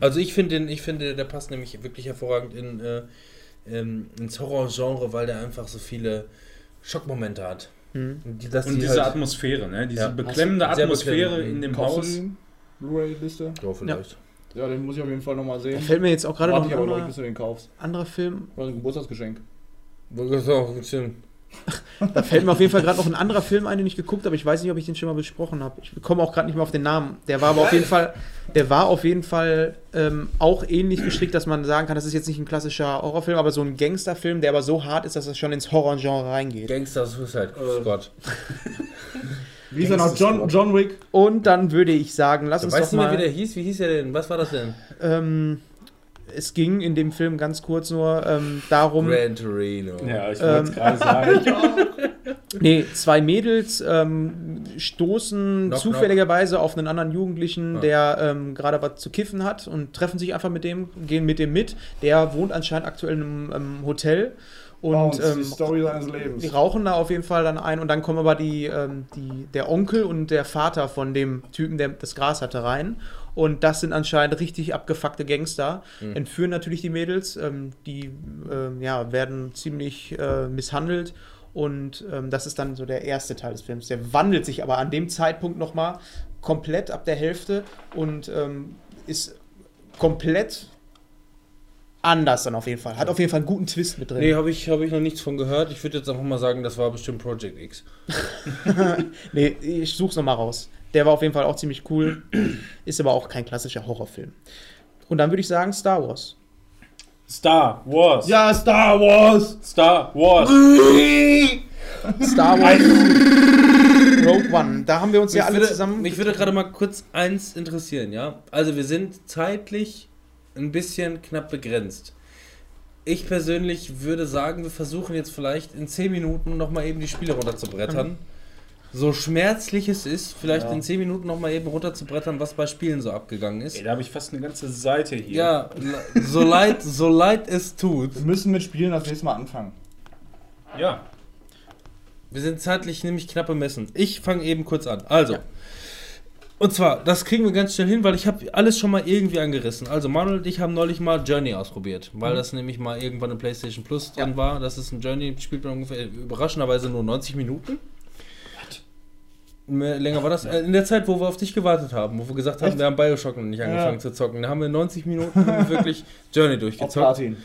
Also ich finde, den- ich finde, der passt nämlich wirklich hervorragend in, äh, ähm, ins Horrorgenre, weil der einfach so viele Schockmomente hat. Die, dass Und die diese halt, Atmosphäre, ne? Diese Ja. beklemmende Atmosphäre beklemmend. in dem Kaufst Haus. die Blu-ray-Liste? Ja, vielleicht. Ja, den muss ich auf jeden Fall nochmal Da sehen. fällt mir jetzt auch gerade noch Warte ich ein anderer, bis du den kaufst. anderer Film. Oder ein Geburtstagsgeschenk. Das. *laughs* Da fällt mir auf jeden Fall gerade noch ein anderer Film ein, den ich geguckt habe. Ich weiß nicht, ob ich den schon mal besprochen habe. Ich komme auch gerade nicht mehr auf den Namen. Der war aber auf jeden Fall, der war auf jeden Fall ähm, auch ähnlich gestrickt, dass man sagen kann, das ist jetzt nicht ein klassischer Horrorfilm, aber so ein Gangsterfilm, der aber so hart ist, dass es schon ins Horrorgenre reingeht. Gangster Suicide Squad. *laughs* Wie ist er noch? John, John Wick. Und dann würde ich sagen, lass Du uns weißt doch nicht mehr, mal. wie der hieß? Wie hieß der denn? Was war das denn? ähm, es ging in dem Film ganz kurz nur ähm, darum, Gran Torino. Ja, ich wollte es gerade sagen. *laughs* Nee, zwei Mädels ähm, stoßen Knock, zufälligerweise auf einen anderen Jugendlichen, Ah. der ähm, gerade was zu kiffen hat und treffen sich einfach mit dem, gehen mit dem mit. Der wohnt anscheinend aktuell in einem ähm, Hotel und Bounce, die ähm, Story seines Lebens. die rauchen da auf jeden Fall dann ein und dann kommen aber die, ähm, die, der Onkel und der Vater von dem Typen, der das Gras hatte, rein. Und das sind anscheinend richtig abgefuckte Gangster. Entführen natürlich die Mädels. Ähm, die ähm, ja, werden ziemlich äh, misshandelt. Und ähm, das ist dann so der erste Teil des Films. Der wandelt sich aber an dem Zeitpunkt nochmal komplett ab der Hälfte und ähm, ist komplett anders dann auf jeden Fall. Hat auf jeden Fall einen guten Twist mit drin. Nee, habe ich, hab ich noch nichts von gehört. Ich würde jetzt einfach mal sagen, das war bestimmt Project X. *laughs* Nee, ich such's nochmal raus. Der war auf jeden Fall auch ziemlich cool. *clears throat* Ist aber auch kein klassischer Horrorfilm. Und dann würde ich sagen Star Wars. Star Wars. Ja, Star Wars! Star Wars. *laughs* Star Wars Rogue One. Da haben wir uns ja alle würde, zusammen. mich würde gerade mal kurz eins interessieren, ja? Also wir sind zeitlich ein bisschen knapp begrenzt. Ich persönlich würde sagen, wir versuchen jetzt vielleicht in 10 Minuten nochmal eben die Spiele runterzubrettern. So schmerzlich es ist, vielleicht Ja. in 10 Minuten nochmal eben runterzubrettern, was bei Spielen so abgegangen ist. Ey, da habe ich fast eine ganze Seite hier. Ja, so leid, so leid es tut. Wir müssen mit Spielen das nächste Mal anfangen. Ja. Wir sind zeitlich nämlich knapp bemessen. Ich fange eben kurz an. Also. Und zwar, das kriegen wir ganz schnell hin, weil ich habe alles schon mal irgendwie angerissen. Also Manuel und ich haben neulich mal Journey ausprobiert, weil das nämlich mal irgendwann in PlayStation Plus drin war. Das ist ein Journey, spielt man ungefähr überraschenderweise nur 90 Minuten. Mehr, länger war das. Äh, In der Zeit, wo wir auf dich gewartet haben, wo wir gesagt haben, Echt? wir haben Bioshock noch nicht angefangen Ja. zu zocken. Da haben wir 90 Minuten wirklich *laughs* Journey Auf durchgezockt. Platin.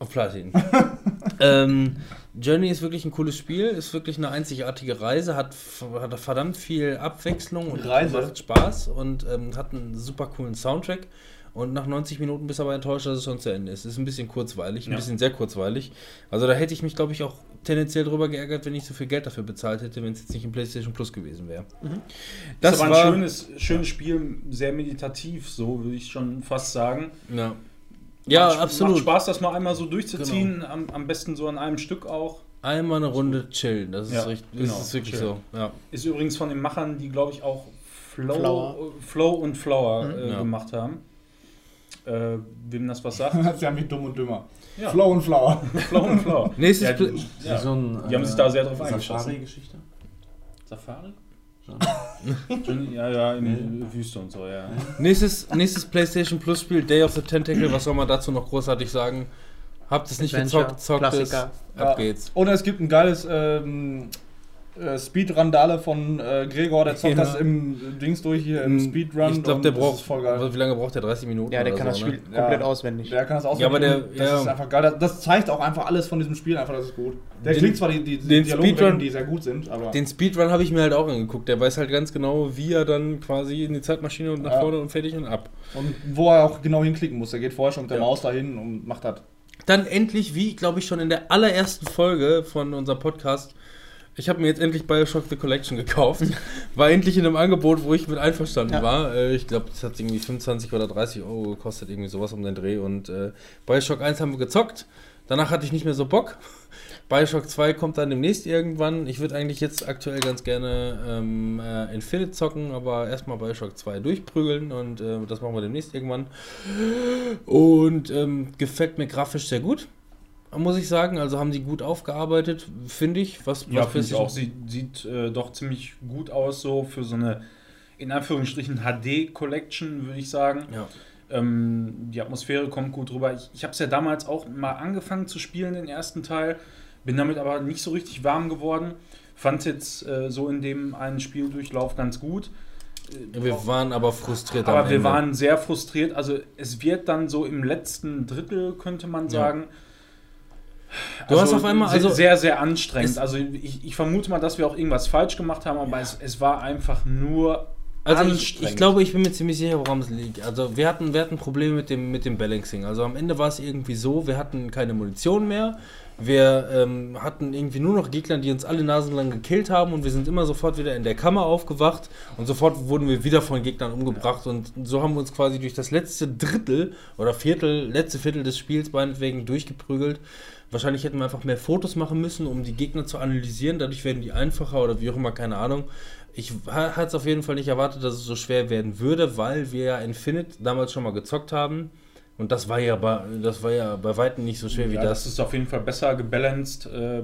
Auf Platin. *laughs* ähm, Journey ist wirklich ein cooles Spiel, ist wirklich eine einzigartige Reise, hat, hat verdammt viel Abwechslung und Reise? macht Spaß und ähm, hat einen super coolen Soundtrack. Und nach 90 Minuten bist du aber enttäuscht, dass es schon zu Ende ist. Ist ein bisschen kurzweilig, ein Ja. bisschen sehr kurzweilig. Also da hätte ich mich, glaube ich, auch tendenziell drüber geärgert, wenn ich so viel Geld dafür bezahlt hätte, wenn es jetzt nicht im PlayStation Plus gewesen wäre. Das, ist aber ein schönes, schönes Spiel, sehr meditativ, so würde ich schon fast sagen. Ja, ja macht, absolut. Macht Spaß, das mal einmal so durchzuziehen, am, am besten so an einem Stück auch. Einmal eine Runde chillen, das ist, Ja, richtig, genau, ist wirklich chillen. so. Ja. Ist übrigens von den Machern, die glaube ich auch Flow, Flower. Flow und Flower Mhm. äh, Ja. gemacht haben. Äh, wem das was sagt? *laughs* Das ist ja wie dumm und dümmer. Ja. Flow und Flower. *laughs* Flow und Flower. Nächstes ja, Pl- ja. So ein, Die haben sich da sehr drauf eingeschossen. Safari-Geschichte? Safari? Schon. Ja, ja, in der Wüste und so, ja. Nächstes, nächstes PlayStation Plus Spiel, Day of the Tentacle, was soll man dazu noch großartig sagen? Habt es nicht Adventure, gezockt, zockt es, Klassiker. ab geht's. Und es gibt ein geiles ähm, äh, Speedrandale von äh, Gregor, der zockt Ja. das im Dings durch hier im Speedrun. Ich glaube, der braucht, voll geil. wie lange braucht der? 30 Minuten? Ja, der oder kann so, das Spiel Ne? komplett Ja. auswendig. Der kann das auch. Ja, aber der- das ja. ist einfach geil. Das, zeigt auch einfach alles von diesem Spiel, einfach, das ist gut. Der Den- kriegt zwar die, die, die Dialoge die sehr gut sind, aber. Den Speedrun habe ich mir halt auch angeguckt. Der weiß halt ganz genau, wie er dann quasi in die Zeitmaschine und nach Ja. vorne und fertig und ab. und wo er auch genau hinklicken muss. Der geht vorher schon mit der Ja. Maus dahin und macht das. Dann endlich, wie glaube ich schon in der allerersten Folge von unserem Podcast, ich habe mir jetzt endlich Bioshock The Collection gekauft. *laughs* War endlich in einem Angebot, wo ich mit einverstanden Ja. war. Äh, ich glaube, das hat irgendwie 25 oder 30 Euro gekostet, irgendwie sowas um den Dreh. Und äh, Bioshock 1 haben wir gezockt. Danach hatte ich nicht mehr so Bock. *laughs* Bioshock 2 kommt dann demnächst irgendwann. Ich würde eigentlich jetzt aktuell ganz gerne ähm, äh, Infinite zocken, aber erstmal Bioshock 2 durchprügeln und äh, das machen wir demnächst irgendwann. Und ähm, gefällt mir grafisch sehr gut, muss ich sagen. Also haben die gut aufgearbeitet, finde ich. Was, Ja, finde ich auch. Sieht, sieht äh, doch ziemlich gut aus, so für so eine, in Anführungsstrichen, HD-Collection, würde ich sagen. Ja. Ähm, die Atmosphäre kommt gut rüber. Ich, ich habe es ja damals auch mal angefangen zu spielen, den ersten Teil. Bin damit aber nicht so richtig warm geworden. Fand jetzt äh, so in dem einen Spieldurchlauf ganz gut. Äh, Wir waren aber frustriert aber wir waren sehr frustriert. Also es wird dann so im letzten Drittel, könnte man sagen. Du hast auf einmal- also- sehr, sehr anstrengend. Also ich, ich vermute mal, dass wir auch irgendwas falsch gemacht haben, aber es, es war einfach nur Also ich, ich glaube, ich bin mir ziemlich sicher, woran es liegt. Also wir hatten, wir hatten Probleme mit dem, mit dem Balancing. Also am Ende war es irgendwie so, wir hatten keine Munition mehr. Wir ähm, hatten irgendwie nur noch Gegner, die uns alle nasenlang gekillt haben und wir sind immer sofort wieder in der Kammer aufgewacht und sofort wurden wir wieder von Gegnern umgebracht und so haben wir uns quasi durch das letzte Drittel oder Viertel, letzte Viertel des Spiels meinetwegen durchgeprügelt. Wahrscheinlich hätten wir einfach mehr Fotos machen müssen, um die Gegner zu analysieren. Dadurch werden die einfacher oder wie auch immer, keine Ahnung. Ich hatte es auf jeden Fall nicht erwartet, dass es so schwer werden würde, weil wir ja Infinite damals schon mal gezockt haben. Und das war ja bei, das war ja bei weitem nicht so schwer wie ja, das das. ist auf jeden Fall besser gebalanced. Äh,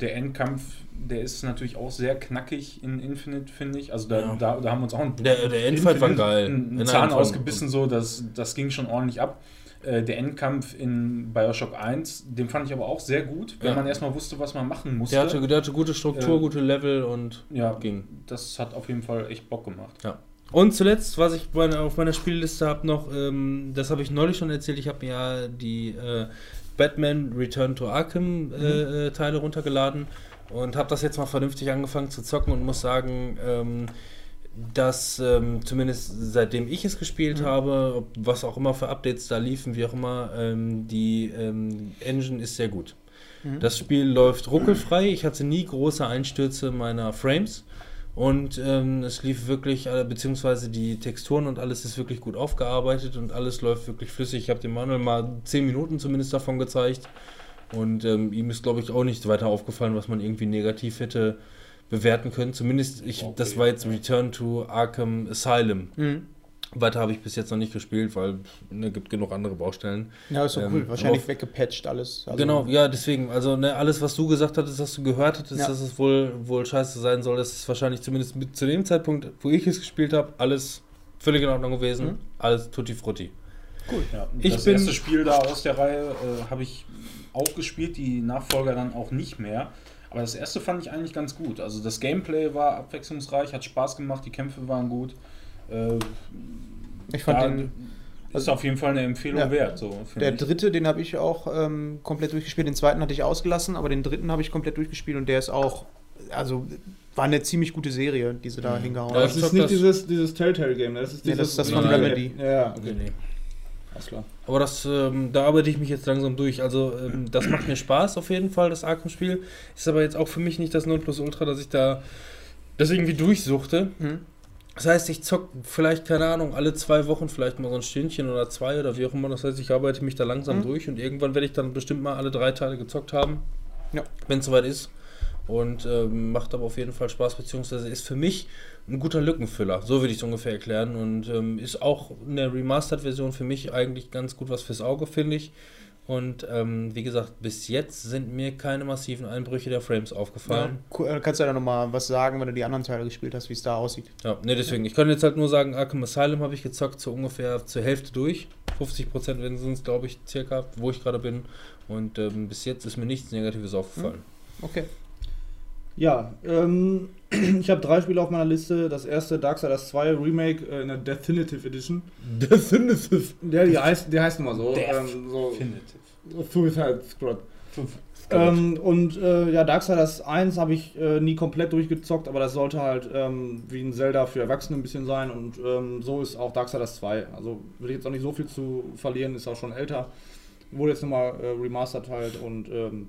der Endkampf, der ist natürlich auch sehr knackig in Infinite, finde ich. Also da, Ja. da, da haben wir uns auch ein, Der, der Endfight war geil. einen In Zahn ausgebissen, so, das, das ging schon ordentlich ab. Äh, der Endkampf in Bioshock 1, den fand ich aber auch sehr gut, wenn Ja. man erstmal wusste, was man machen musste. Der hatte, der hatte gute Struktur, Äh, gute Level und ja, ging. das hat auf jeden Fall echt Bock gemacht. Ja. Und zuletzt, was ich meine, auf meiner Spielliste habe noch, ähm, das habe ich neulich schon erzählt, ich habe mir ja die äh, Batman Return to Arkham äh, äh, Teile runtergeladen und habe das jetzt mal vernünftig angefangen zu zocken und muss sagen, ähm, dass ähm, zumindest seitdem ich es gespielt habe, ob, was auch immer für Updates da liefen, wie auch immer, ähm, die ähm, Engine ist sehr gut. Das Spiel läuft ruckelfrei. Ich hatte nie große Einstürze meiner Frames. Und ähm, es lief wirklich, beziehungsweise die Texturen und alles ist wirklich gut aufgearbeitet und alles läuft wirklich flüssig. Ich habe dem Manuel mal 10 Minuten zumindest davon gezeigt. Und ähm, ihm ist, glaube ich, auch nichts weiter aufgefallen, was man irgendwie negativ hätte bewerten können. Zumindest, ich, das war jetzt Return to Arkham Asylum. Mhm. Weiter habe ich bis jetzt noch nicht gespielt, weil es gibt genug andere Baustellen. Ja, ist doch Ähm, cool. Wahrscheinlich aber- weggepatcht alles. Also- genau, ja, deswegen, also ne, alles, was du gesagt hattest, was du gehört hattest, Ja. dass es wohl, wohl scheiße sein soll, das ist wahrscheinlich zumindest mit, zu dem Zeitpunkt, wo ich es gespielt habe, alles völlig in Ordnung gewesen. Mhm. Alles tutti frutti. Ja, Ich das bin- erste Spiel da aus der Reihe äh, habe ich auch gespielt, die Nachfolger dann auch nicht mehr. Aber das erste fand ich eigentlich ganz gut. Also das Gameplay war abwechslungsreich, hat Spaß gemacht, die Kämpfe waren gut. Äh, Ich fand da den, ist auf jeden Fall eine Empfehlung Ja. wert. So, der ich. dritte, den habe ich auch ähm, komplett durchgespielt. Den zweiten hatte ich ausgelassen, aber den dritten habe ich komplett durchgespielt und der ist auch, also war eine ziemlich gute Serie, die sie da hingehauen Ja, haben. Das ich ist nicht das- dieses, dieses Telltale-Game, ne? das ist Nee, dieses. das ist das von Remedy. Ja, okay. nee. Alles klar. Aber das, ähm, da arbeite ich mich jetzt langsam durch. Also, ähm, das macht mir Spaß auf jeden Fall, das Arkham-Spiel. Ist aber jetzt auch für mich nicht das Nonplusultra, dass ich da das irgendwie durchsuchte. Mhm. Das heißt, ich zock vielleicht, keine Ahnung, alle zwei Wochen vielleicht mal so ein Stündchen oder zwei oder wie auch immer. Das heißt, ich arbeite mich da langsam Mhm. durch und irgendwann werde ich dann bestimmt mal alle drei Teile gezockt haben. Ja. Wenn es soweit ist. Und ähm, macht aber auf jeden Fall Spaß, beziehungsweise ist für mich ein guter Lückenfüller. So würde ich es ungefähr erklären. Und ähm, ist auch eine Remastered-Version für mich eigentlich ganz gut was fürs Auge, finde ich. Und ähm, wie gesagt, bis jetzt sind mir keine massiven Einbrüche der Frames Ja. aufgefallen. Cool, äh, Kannst du ja noch mal was sagen, wenn du die anderen Teile gespielt hast, wie es da aussieht? Ja, ne, deswegen. Ich kann jetzt halt nur sagen, Arkham Asylum habe ich gezockt, so ungefähr zur Hälfte durch. 50% sind es, glaube ich, circa, wo ich gerade bin. Und ähm, bis jetzt ist mir nichts Negatives aufgefallen. Okay. Ja, ähm, *clears throat* ich habe drei Spiele auf meiner Liste. Das erste Darksiders 2 Remake äh, in der Definitive Edition. *laughs* Definitive. Der, die heißt, der heißt nun mal so. Def- Ähm, so Definitive. Suicide Squad. Ähm, und äh, ja, Darksiders 1 habe ich äh, nie komplett durchgezockt, aber das sollte halt ähm, wie ein Zelda für Erwachsene ein bisschen sein und ähm, so ist auch Darksiders 2. Also würde ich jetzt auch nicht so viel zu verlieren, ist auch schon älter. Wurde jetzt nochmal äh, remastered halt und ähm,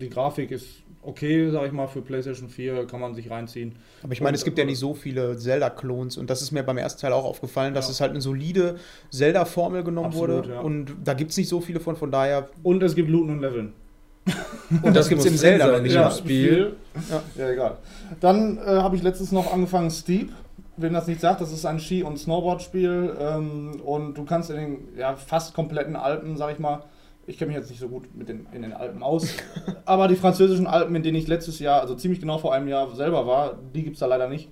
die Grafik ist okay, sag ich mal, für PlayStation 4 kann man sich reinziehen. Aber ich meine, Und, es gibt ja äh, nicht so viele Zelda-Klons und das ist mir beim ersten Teil auch aufgefallen, dass Ja. es halt eine solide Zelda-Formel genommen Absolut, wurde ja. und da gibt es nicht so viele von, von daher. Und es gibt Looten und Leveln. Und das gibt es im Zelda noch nicht. Ja. im Spiel. Ja. Ja, egal. Dann äh, habe ich letztens noch angefangen Steep. Wem das nicht sagt, das ist ein Ski- und Snowboard-Spiel. Ähm, und du kannst in den ja, fast kompletten Alpen, sag ich mal, ich kenne mich jetzt nicht so gut mit den, in den Alpen aus, *laughs* aber die französischen Alpen, in denen ich letztes Jahr, also ziemlich genau vor einem Jahr selber war, die gibt es da leider nicht.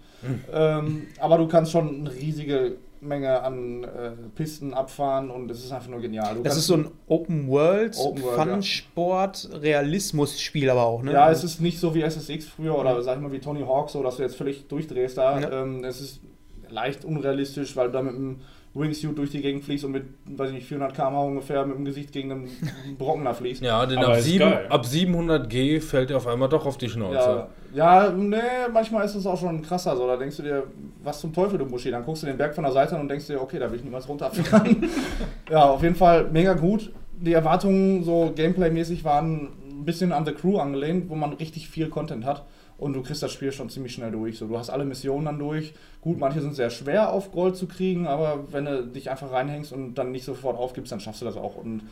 Ähm, aber du kannst schon riesige Menge an äh, Pisten abfahren und es ist einfach nur genial. Du Das ist so ein Open World, Open World, Fun-Sport, Realismus-Spiel aber auch, ne? Ja, es ist nicht so wie SSX früher oder sag ich mal wie Tony Hawk, so dass du jetzt völlig durchdrehst da. Ja. Ähm, es ist leicht unrealistisch, weil du da mit einem Wingsuit durch die Gegend fliegst und mit, weiß ich nicht, 400 km ungefähr mit dem Gesicht gegen einen Brocken da fliegst. Ja, denn ab, ist sieben, geil. ab 700G fällt er auf einmal doch auf die Schnauze. Ja, ja, nee, manchmal ist es auch schon krasser so. Da denkst du dir, was zum Teufel, du Muschi. Dann guckst du den Berg von der Seite an und denkst dir, okay, da will ich niemals runterfahren. *laughs* ja, auf jeden Fall mega gut. Die Erwartungen so Gameplay-mäßig waren ein bisschen an The Crew angelehnt, wo man richtig viel Content hat. Und du kriegst das Spiel schon ziemlich schnell durch. So, du hast alle Missionen dann durch. Gut, manche sind sehr schwer auf Gold zu kriegen, aber wenn du dich einfach reinhängst und dann nicht sofort aufgibst, dann schaffst du das auch. Und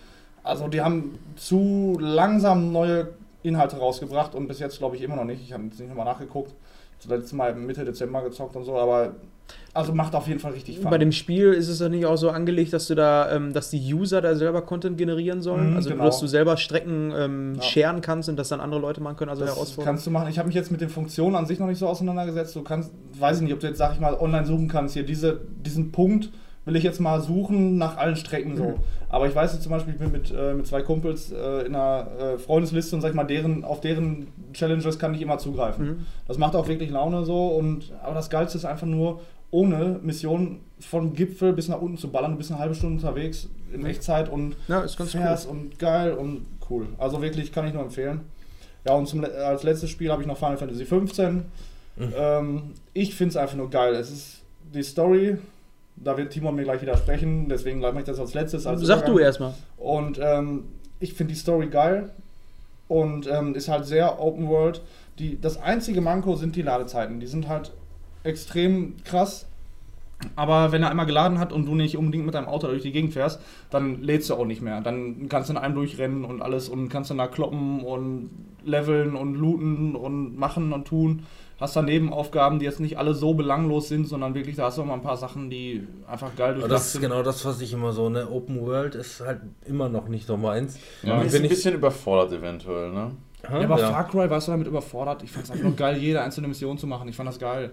also die haben zu langsam neue Inhalte rausgebracht und bis jetzt glaube ich immer noch nicht. Ich habe jetzt nicht nochmal nachgeguckt. Zuletzt Mal Mitte Dezember gezockt und so, aber also macht auf jeden Fall richtig Fun. Bei dem Spiel ist es doch nicht auch so angelegt, dass du da, ähm, dass die User da selber Content generieren sollen. Mhm, also genau. dass du selber Strecken ähm, Ja. scheren kannst und das dann andere Leute machen können, also das kannst du machen. Ich habe mich jetzt mit den Funktionen an sich noch nicht so auseinandergesetzt. Du kannst, weiß ich nicht, ob du jetzt, sag ich mal, online suchen kannst. Hier diese, diesen Punkt will ich jetzt mal suchen nach allen Strecken so. Mhm. Aber ich weiß jetzt zum Beispiel, ich bin mit, äh, mit zwei Kumpels äh, in einer äh, Freundesliste und sag ich mal, deren, auf deren Challenges kann ich immer zugreifen. Mhm. Das macht auch wirklich Laune so. Und, aber das Geilste ist einfach nur, ohne Mission vom Gipfel bis nach unten zu ballern. Du bist eine halbe Stunde unterwegs in Echtzeit und Ja, ist ganz cool. fährst und geil und cool. Also wirklich kann ich nur empfehlen. Ja, und zum, als letztes Spiel habe ich noch Final Fantasy 15. Ähm, ich finde es einfach nur geil. Es ist die Story, da wird Timon mir gleich widersprechen, deswegen mache ich das als letztes. Als Sag du Übergang. erstmal. Und ähm, ich finde die Story geil und ähm, ist halt sehr Open World. Die, das einzige Manko sind die Ladezeiten. Die sind halt extrem krass. Aber wenn er einmal geladen hat und du nicht unbedingt mit deinem Auto durch die Gegend fährst, dann lädst du auch nicht mehr. Dann kannst du in einem durchrennen und alles und kannst dann da kloppen und leveln und looten und machen und tun. Hast dann Nebenaufgaben, die jetzt nicht alle so belanglos sind, sondern wirklich, da hast du auch mal ein paar Sachen, die einfach geil durchdacht das ist genau das, was ich immer so, ne? Open World ist halt immer noch nicht so meins. Ja, Und ist ein ich- bisschen überfordert eventuell, ne? Ja, aber Far Cry warst du damit überfordert. Ich fand es einfach nur geil, jede einzelne Mission zu machen. Ich fand das geil.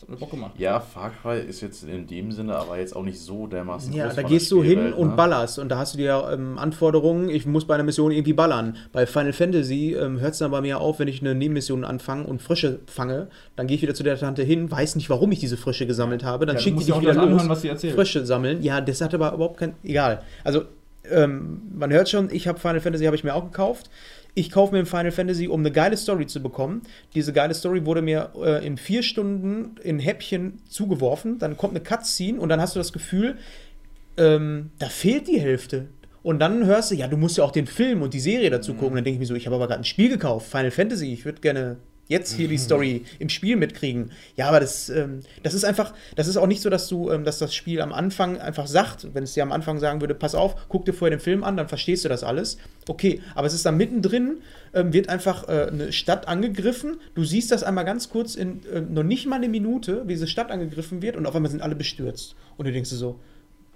Das hat mir Bock gemacht. Ja, Far Cry ist jetzt in dem Sinne aber jetzt auch nicht so dermaßen Ja, groß da gehst du hin und ne? ballerst und da hast du dir ähm, Anforderungen, ich muss bei einer Mission irgendwie ballern. Bei Final Fantasy ähm, hört es dann bei mir auf, wenn ich eine Nebenmission anfange und Frische fange, dann gehe ich wieder zu der Tante hin, weiß nicht, warum ich diese Frische gesammelt habe, dann Ja, schickt die dich wieder das los. anhören, was sie erzählt. Frische sammeln. Ja, das hat aber überhaupt kein. Egal. Also, ähm, man hört schon, ich habe Final Fantasy habe ich mir auch gekauft. Ich kaufe mir ein Final Fantasy, um eine geile Story zu bekommen. Diese geile Story wurde mir äh, in vier Stunden in Häppchen zugeworfen. Dann kommt eine Cutscene und dann hast du das Gefühl, ähm, da fehlt die Hälfte. Und dann hörst du, ja, du musst ja auch den Film und die Serie dazu gucken. Dann denke ich mir so, ich habe aber gerade ein Spiel gekauft, Final Fantasy. Ich würde gerne jetzt hier die Story im Spiel mitkriegen. Ja, aber das, ähm, das ist einfach, das ist auch nicht so, dass du, ähm, dass das Spiel am Anfang einfach sagt, wenn es dir am Anfang sagen würde, pass auf, guck dir vorher den Film an, dann verstehst du das alles. Okay, aber es ist dann mittendrin, ähm, wird einfach äh, eine Stadt angegriffen. Du siehst das einmal ganz kurz in äh, noch nicht mal eine Minute, wie diese Stadt angegriffen wird und auf einmal sind alle bestürzt. Und du denkst dir so,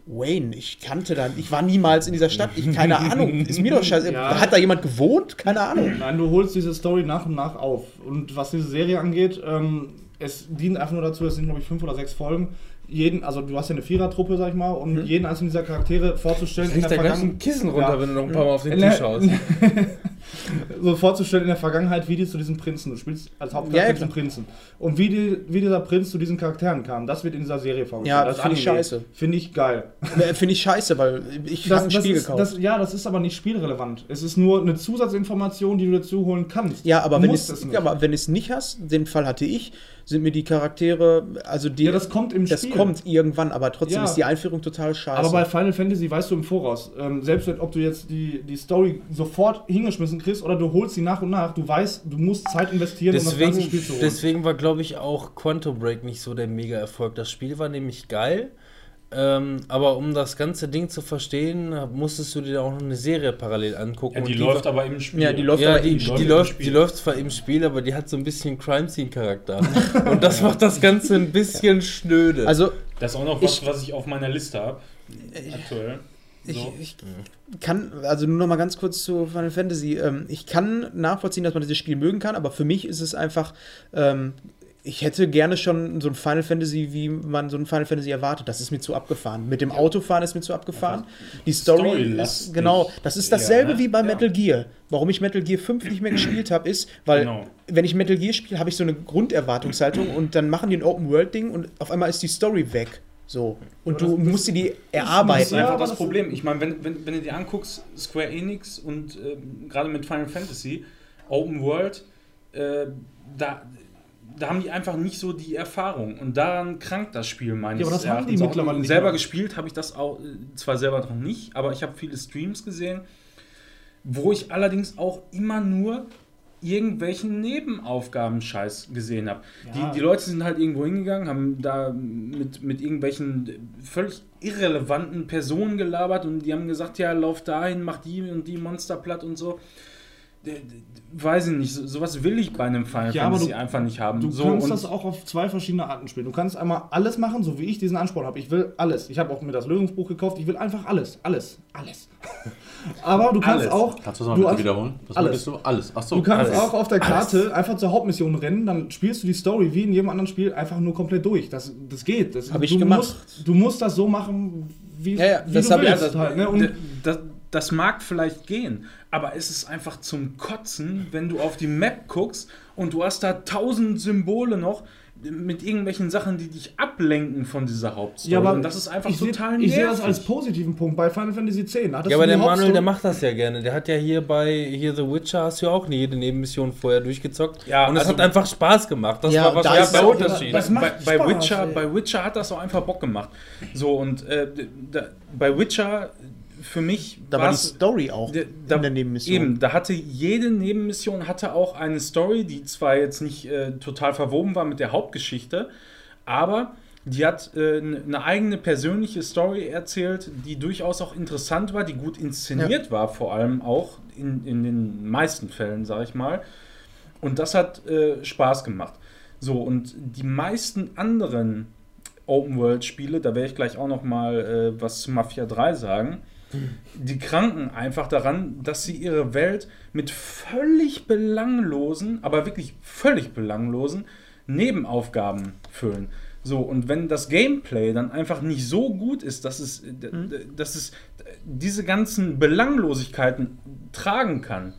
Wayne, ich kannte dann, ich war niemals in dieser Stadt, ich keine Ahnung, ist mir doch *laughs* scheiße. Ja. Hat da jemand gewohnt? Keine Ahnung. Nein, du holst diese Story nach und nach auf. Und was diese Serie angeht, ähm, es dient einfach nur dazu, es sind, glaube ich, fünf oder sechs Folgen. Jeden, also du hast ja eine Vierertruppe, sag ich mal, und jeden einzelnen dieser Charaktere vorzustellen Fliegt da gleich ein Kissen runter, Ja. wenn du noch ein paar Mal auf den Tisch haust. *laughs* so vorzustellen in der Vergangenheit, wie die zu diesem Prinzen, du spielst als Hauptcharakter ja, diesen. Prinzen. Und wie, die, wie dieser Prinz zu diesen Charakteren kam, das wird in dieser Serie vorgestellt. Ja, Das finde ich scheiße. Finde ich geil. Äh, Finde ich scheiße, weil ich habe ein Spiel ist, gekauft. das, ja, das ist aber nicht spielrelevant. Es ist nur eine Zusatzinformation, die du dazu holen kannst. ja, aber Du wenn es, nicht. ja, aber wenn es nicht hast, den Fall hatte ich, sind mir die Charaktere, also die, Ja, das kommt im das Spiel. kommt irgendwann, aber trotzdem Ja. ist die Einführung total scheiße. Aber bei Final Fantasy weißt du im Voraus, ähm, selbst wenn, ob du jetzt die, die Story sofort hingeschmissen kriegst oder du holst sie nach und nach, du weißt, du musst Zeit investieren, um das Deswegen, ganze Spiel zu holen. deswegen war, glaube ich, auch Quantum Break nicht so der Mega-Erfolg. Das Spiel war nämlich geil, ähm, aber um das ganze Ding zu verstehen, musstest du dir auch noch eine Serie parallel angucken. Ja, die Und läuft war- aber im Spiel. Ja, die läuft Ja, aber die, die, läuft, im die läuft zwar im Spiel, aber die hat so ein bisschen Crime Scene-Charakter. *laughs* Und das macht das Ganze ein bisschen schnöde. also Das ist auch noch was, Ich- was ich auf meiner Liste habe. Aktuell. Ich, So. ich kann, also nur noch mal ganz kurz zu Final Fantasy. Ähm, ich kann nachvollziehen, dass man dieses Spiel mögen kann, aber für mich ist es einfach, ähm, ich hätte gerne schon so ein Final Fantasy, wie man so ein Final Fantasy erwartet. Das ist mir zu abgefahren. Mit dem Autofahren ist mir zu abgefahren. Die Story ist, genau, das ist dasselbe Ja, wie bei ja. Metal Gear. Warum ich Metal Gear 5 nicht mehr *clears throat* gespielt habe, ist, weil Genau. wenn ich Metal Gear spiele, habe ich so eine Grunderwartungshaltung und dann machen die ein Open-World-Ding und auf einmal ist die Story weg. So. Und du musst dir die Das erarbeiten. ist einfach das das- Problem. Ich meine, wenn, wenn, wenn du dir anguckst, Square Enix und ähm, gerade mit Final Fantasy, Open World, äh, da, da haben die einfach nicht so die Erfahrung. Und daran krankt das Spiel meines Ja, aber das haben die Erachtens auch. mittlerweile nicht Selber mehr. gespielt habe ich das auch, äh, zwar selber noch nicht, aber ich habe viele Streams gesehen, wo ich allerdings auch immer nur irgendwelchen Nebenaufgaben-Scheiß gesehen habe. Ja. Die, die Leute sind halt irgendwo hingegangen, haben da mit, mit irgendwelchen völlig irrelevanten Personen gelabert und die haben gesagt, ja, lauf dahin, mach die und die Monster platt und so. Weiß ich nicht, so, sowas will ich bei einem Final Ja, Fantasy du- einfach nicht haben. Du so, kannst das auch auf zwei verschiedene Arten spielen. Du kannst einmal alles machen, so wie ich diesen Ansporn habe. Ich will alles. Ich habe auch mir das Lösungsbuch gekauft. Ich will einfach alles. Alles. Alles. *laughs* Aber du kannst Alles. auch. Kannst du das mal du bitte hast- wiederholen? Was alles. du? Alles. Achso. Du kannst Alles. auch auf der Karte einfach zur Hauptmission rennen, dann spielst du die Story wie in jedem anderen Spiel einfach nur komplett durch. Das, das geht. Das, Hab ich du gemacht. Musst, du musst das so machen, wie, Ja, ja, wie das du willst. das, halt, ne? das, das mag vielleicht gehen, aber es ist einfach zum Kotzen, wenn du auf die Map guckst und du hast da tausend Symbole noch mit irgendwelchen Sachen, die dich ablenken von dieser Hauptstory. ja, aber und das ist einfach ich seh- total Ich sehe das als positiven Punkt bei Final Fantasy X. Da hattest Ja, aber der Manuel, der macht das ja gerne. Der hat ja hier bei hier The Witcher hast du ja auch nie jede Nebenmission vorher durchgezockt. Ja, und es also- hat einfach Spaß gemacht. Das Ja, war da wahrscheinlich ist der Unterschied. das bei, macht bei, Spaß, Witcher, ey. bei Witcher hat das auch einfach Bock gemacht. So, und äh, da, bei Witcher, für mich Da war die Story auch Da- in der Nebenmission. Eben, da hatte jede Nebenmission hatte auch eine Story, die zwar jetzt nicht äh, total verwoben war mit der Hauptgeschichte, aber die hat äh, eine eigene persönliche Story erzählt, die durchaus auch interessant war, die gut inszeniert war, vor allem auch in, in den meisten Fällen, sage ich mal. Und das hat äh, Spaß gemacht. So, und die meisten anderen Open-World-Spiele, da werde ich gleich auch noch mal äh, was zu Mafia 3 sagen, die kranken einfach daran, dass sie ihre Welt mit völlig belanglosen, aber wirklich völlig belanglosen Nebenaufgaben füllen. So, und wenn das Gameplay dann einfach nicht so gut ist, dass es, d- dass es diese ganzen Belanglosigkeiten tragen kann,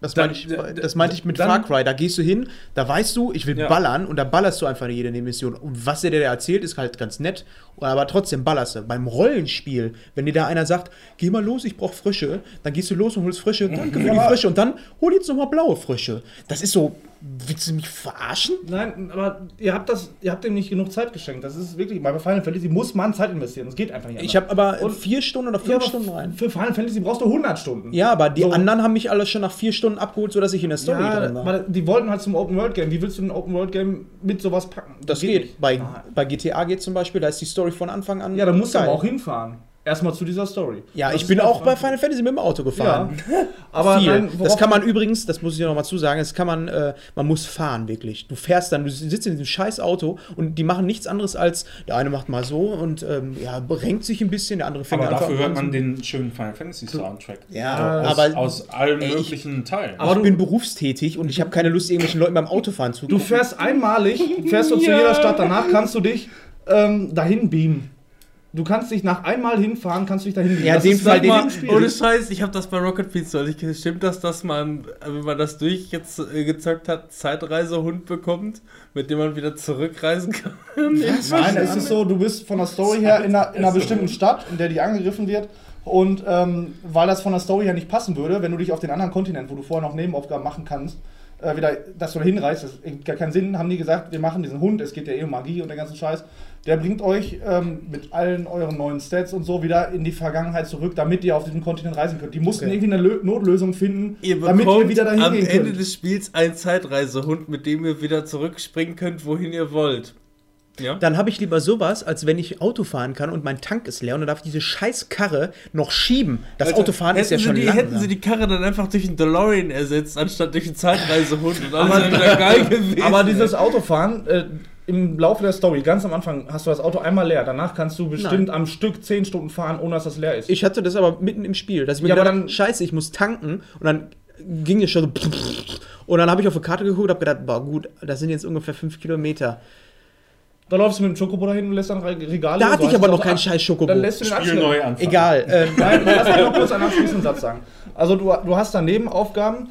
Das Dann- meinte ich, d- das meinte ich mit dann- Far Cry. Da gehst du hin, da weißt du, ich will Ja. ballern und da ballerst du einfach in jede Nebenmission. Und was der dir da erzählt, ist halt ganz nett, aber trotzdem ballerst du. Beim Rollenspiel, wenn dir da einer sagt, geh mal los, ich brauch Frische, dann gehst du los und holst Frische, danke für die Frische und dann hol jetzt nochmal blaue Frische. Das ist so, willst du mich verarschen? Nein, aber ihr habt das, ihr habt dem nicht genug Zeit geschenkt. Das ist wirklich, bei Final Fantasy muss man Zeit investieren. Das geht einfach nicht. Ich habe aber Und- vier Stunden oder fünf ja, Stunden rein. Für Final Fantasy brauchst du 100 Stunden. Ja, aber die So. anderen haben mich alle schon nach vier Stunden abgeholt, sodass ich in der Story Ja, drin war. aber die wollten halt zum Open World Game. Wie willst du ein Open World Game mit sowas packen? Das geht. nicht. Bei, bei GTA geht zum Beispiel, da ist die Story von Anfang an. Ja, da musst du aber auch hinfahren. Erstmal zu dieser Story. Ja, Das ich bin auch bei. Final Fantasy mit dem Auto gefahren. Ja. *laughs* *laughs* Aber viel. nein, das kann man übrigens, das muss ich dir noch mal zusagen, das kann man, äh, man muss fahren wirklich. Du fährst dann, du sitzt in diesem scheiß Auto und die machen nichts anderes als, der eine macht mal so und ähm, ja, renkt sich ein bisschen, der andere fängt aber einfach dafür hört an man den schönen Final Fantasy Soundtrack. Ja, aus, aber aus allen ey, ich- möglichen Teilen. aber ich bin berufstätig und ich habe keine Lust, irgendwelchen Leuten beim Autofahren zu Du fährst einmalig, fährst du zu *laughs* jeder Stadt, danach kannst du dich ähm, dahin beamen. Du kannst dich nach einmal hinfahren, kannst du dich dahin beamen. Ja, Das den ist Fall, den- mal- ohne Scheiß, ich habe das bei Rocket Beans neulich gesehen. Stimmt das, dass man, wenn man das durch jetzt äh, gezockt hat, Zeitreisehund bekommt, mit dem man wieder zurückreisen *laughs* kann? Nein, es ist so, du bist von der Story her in einer, in einer bestimmten Stadt, in der die angegriffen wird. Und ähm, weil das von der Story her nicht passen würde, wenn du dich auf den anderen Kontinent, wo du vorher noch Nebenaufgaben machen kannst, äh, wieder, dass du da hinreist, das ergibt gar keinen Sinn, haben die gesagt, wir machen diesen Hund, es geht ja eh um Magie und der ganzen Scheiß. Der bringt euch ähm, mit allen euren neuen Stats und so wieder in die Vergangenheit zurück, damit ihr auf diesem Kontinent reisen könnt. Die mussten Okay. irgendwie eine Lö Notlösung finden, Ihr damit ihr wieder dahin am gehen Ende könnt. des Spiels einen Zeitreisehund, mit dem ihr wieder zurückspringen könnt, wohin ihr wollt. Ja? Dann habe ich lieber sowas, als wenn ich Auto fahren kann und mein Tank ist leer und dann darf ich diese scheiß Karre noch schieben. Das Alter, Autofahren ist ja hätten schon sie die, langsam. Hätten sie die Karre dann einfach durch einen DeLorean ersetzt, anstatt durch einen Zeitreisehund und alles wäre wieder *laughs* geil gewesen. Aber dieses Autofahren, äh, im Laufe der Story, ganz am Anfang hast du das Auto einmal leer. Danach kannst du bestimmt am Stück 10 Stunden fahren, ohne dass das leer ist. Ich hatte das aber mitten im Spiel, dass ich mir Ja, aber gedacht, dann- scheiße, ich muss tanken und dann ging es schon so. Und dann habe ich auf die Karte geguckt und habe gedacht, boah, gut, das sind jetzt ungefähr fünf Kilometer. Da läufst du mit dem Schokobo dahin und lässt dann Re- Regale. Da hatte so ich hast aber du noch keinen ab- scheiß Schokobo. Dann lässt du den Spiel abschneiden. neu anfangen. Egal. *laughs* Ähm, Nein, lass mich noch kurz einen abschließenden Satz sagen. Also du, du hast daneben Aufgaben,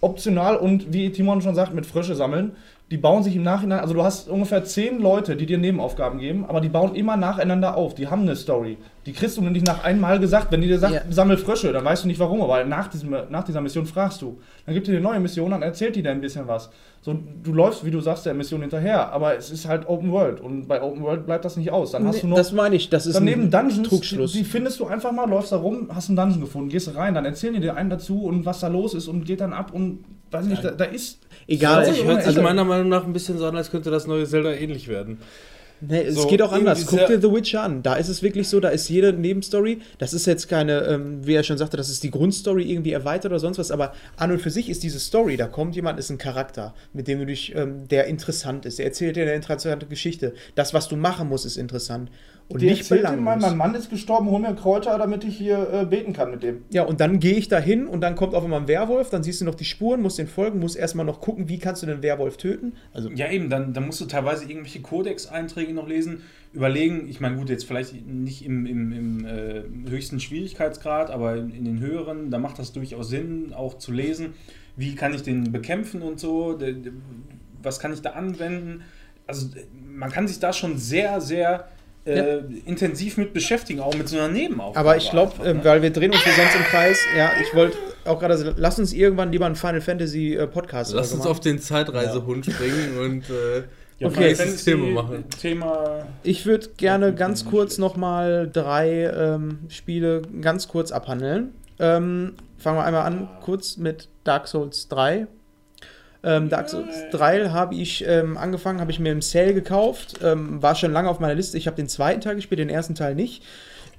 optional und wie Timon schon sagt, mit Frösche sammeln. Die bauen sich im Nachhinein, also du hast ungefähr zehn Leute, die dir Nebenaufgaben geben, aber die bauen immer nacheinander auf. Die haben eine Story. Die kriegst du nicht nach einmal gesagt. Wenn die dir sagt, Ja. sammel Frösche, dann weißt du nicht warum, aber nach, diesem, nach dieser Mission fragst du. Dann gibt dir eine neue Mission, dann erzählt die dir ein bisschen was. So, du läufst, wie du sagst, der Mission hinterher, aber es ist halt Open World und bei Open World bleibt das nicht aus. Dann hast du noch das meine ich, das ist Daneben ein Dungeons, Trugschluss. Die, die findest du einfach mal, läufst da rum, hast einen Dungeon gefunden, gehst rein, dann erzählen die dir einen dazu und was da los ist und geht dann ab und weiß nicht, da, da ist. Egal. So, Ich hört sich also- meiner Meinung nach ein bisschen so an, als könnte das neue Zelda ähnlich werden. Nee, es So, geht auch anders. Guck dir The Witcher an. Da ist es wirklich so, da ist jede Nebenstory, das ist jetzt keine, ähm, wie er schon sagte, das ist die Grundstory irgendwie erweitert oder sonst was, aber an und für sich ist diese Story, da kommt jemand, ist ein Charakter, mit dem du dich, ähm, der interessant ist. Der erzählt dir eine interessante Geschichte. Das, was du machen musst, ist interessant. Und Die nicht erzählt dir mal, belanglos. mein Mann ist gestorben, hol mir Kräuter, damit ich hier äh, beten kann mit dem. Ja, und dann gehe ich da hin und dann kommt auf einmal ein Werwolf, dann siehst du noch die Spuren, musst den folgen, musst erstmal noch gucken, wie kannst du den Werwolf töten. Also, Ja, eben, dann, dann musst du teilweise irgendwelche Codex-Einträge noch lesen, überlegen, ich meine, gut, jetzt vielleicht nicht im, im, im äh, höchsten Schwierigkeitsgrad, aber in, in den höheren, da macht das durchaus Sinn, auch zu lesen, wie kann ich den bekämpfen und so, de, de, was kann ich da anwenden. Also man kann sich da schon sehr, sehr äh, intensiv mit beschäftigen, auch mit so einer Nebenaufgabe. Aber ich glaube, einfach, äh, ne? weil wir drehen uns hier sonst im Kreis, ja, ich wollte auch gerade, sagen, lass uns irgendwann lieber einen Final Fantasy äh, Podcast Lass uns auf den Zeitreisehund springen und äh, *laughs* Ja, okay, Final das Fantasy Thema machen. Thema Ich würde gerne ganz kurz nochmal drei ähm, Spiele ganz kurz abhandeln. Ähm, fangen wir einmal an, kurz mit Dark Souls 3. Ähm, Dark Souls 3 habe ich ähm, angefangen, habe ich mir im Sale gekauft, ähm, war schon lange auf meiner Liste. Ich habe den zweiten Teil gespielt, den ersten Teil nicht.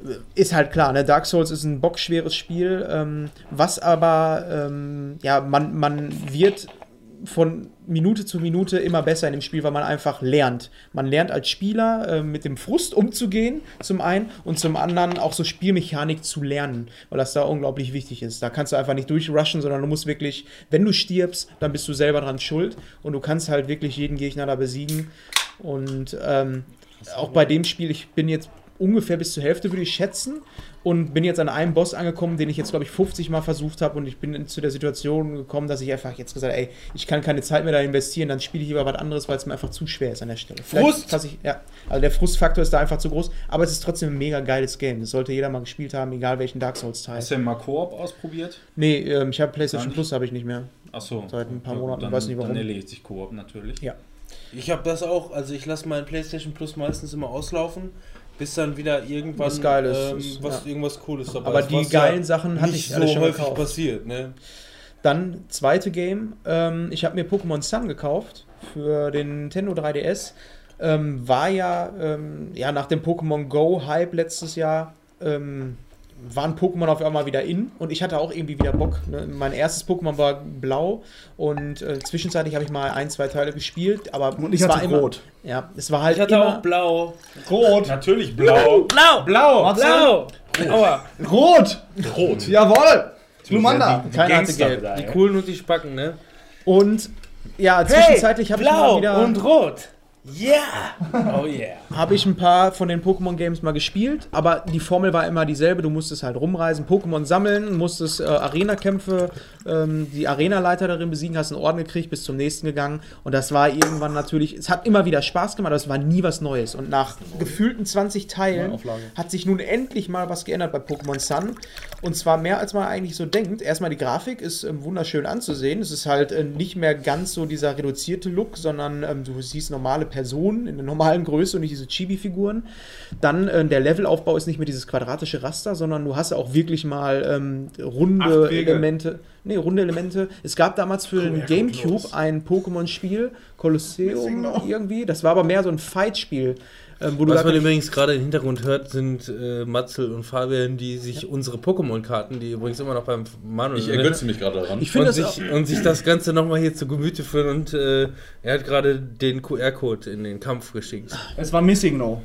Äh, Ist halt klar, ne? Dark Souls ist ein bockschweres Spiel, ähm, was aber, ähm, ja, man, man wird von Minute zu Minute immer besser in dem Spiel, weil man einfach lernt. Man lernt als Spieler äh, mit dem Frust umzugehen, zum einen, und zum anderen auch so Spielmechanik zu lernen, weil das da unglaublich wichtig ist. Da kannst du einfach nicht durchrushen, sondern du musst wirklich, wenn du stirbst, dann bist du selber dran schuld und du kannst halt wirklich jeden Gegner da besiegen. Und ähm, auch bei dem Spiel, ich bin jetzt ungefähr bis zur Hälfte, würde ich schätzen. Und bin jetzt an einem Boss angekommen, den ich jetzt, glaube ich, 50 Mal versucht habe. Und ich bin in- zu der Situation gekommen, dass ich einfach jetzt gesagt habe, ey, ich kann keine Zeit mehr da investieren, dann spiele ich lieber was anderes, weil es mir einfach zu schwer ist an der Stelle. Frust! Ich, ja, also der Frustfaktor ist da einfach zu groß. Aber es ist trotzdem ein mega geiles Game. Das sollte jeder mal gespielt haben, egal welchen Dark Souls-Teil. Hast du denn mal Koop ausprobiert? Nee, ähm, ich habe PlayStation. Plus, habe ich nicht mehr. Achso. Seit ein paar Monaten, dann, weiß nicht warum. Dann erledigt sich Koop natürlich. Ja. Ich habe das auch, also ich lasse meinen PlayStation Plus meistens immer auslaufen, bis dann wieder irgendwann Was Geiles ähm, was, ja. irgendwas Cooles dabei Aber ist, die was geilen Sachen hatte ich so schon häufig gekauft. passiert. Ne? Dann zweite Game. Ähm, ich habe mir Pokémon Sun gekauft für den Nintendo 3DS. Ähm, war ja, ähm, ja nach dem Pokémon Go Hype letztes Jahr ähm, waren Pokémon auf einmal wieder in und ich hatte auch irgendwie wieder Bock. Ne? Mein erstes Pokémon war blau und äh, zwischenzeitlich habe ich mal ein, zwei Teile gespielt, aber Und ich es hatte war immer, rot. Ja, es war halt Ich hatte immer, auch blau. Rot! Natürlich blau. Blau! Blau! Matze? Blau! Aua! Rot! Rot. Jawohl! Lumanda! Die Keiner hatte gelb. da, Die coolen und die Spacken, ne? und ja, zwischenzeitlich habe ich mal wieder rot! Yeah! Oh yeah! habe ich ein paar von den Pokémon-Games mal gespielt, aber die Formel war immer dieselbe. Du musstest halt rumreisen, Pokémon sammeln, musstest äh, Arena-Kämpfe, ähm, die Arena-Leiter darin besiegen, hast einen Orden gekriegt, bist zum nächsten gegangen. Und das war irgendwann natürlich, es hat immer wieder Spaß gemacht, aber es war nie was Neues. Und nach gefühlten 20 Teilen hat sich nun endlich mal was geändert bei Pokémon Sun. Und zwar mehr, als man eigentlich so denkt. Erstmal die Grafik ist ähm, wunderschön anzusehen. Es ist halt äh, nicht mehr ganz so dieser reduzierte Look, sondern ähm, du siehst normale Personen in der normalen Größe und nicht diese Chibi-Figuren. Dann äh, der Levelaufbau ist nicht mehr dieses quadratische Raster, sondern du hast auch wirklich mal ähm, runde. Elemente. Nee, runde Elemente. Es gab damals für den Gamecube ein Pokémon-Spiel, Colosseum irgendwie. Das war aber mehr so ein Fight-Spiel. Ähm, Was man übrigens gerade im Hintergrund hört, sind äh, Matzel und Fabian, die sich unsere Pokémon-Karten, die übrigens immer noch beim Manuel Ich ergötze mich gerade daran. ich finde und, das auch, sich, und sich das Ganze nochmal hier zu Gemüte führen und äh, er hat gerade den QR-Code in den Kampf geschickt. Es war Missing No.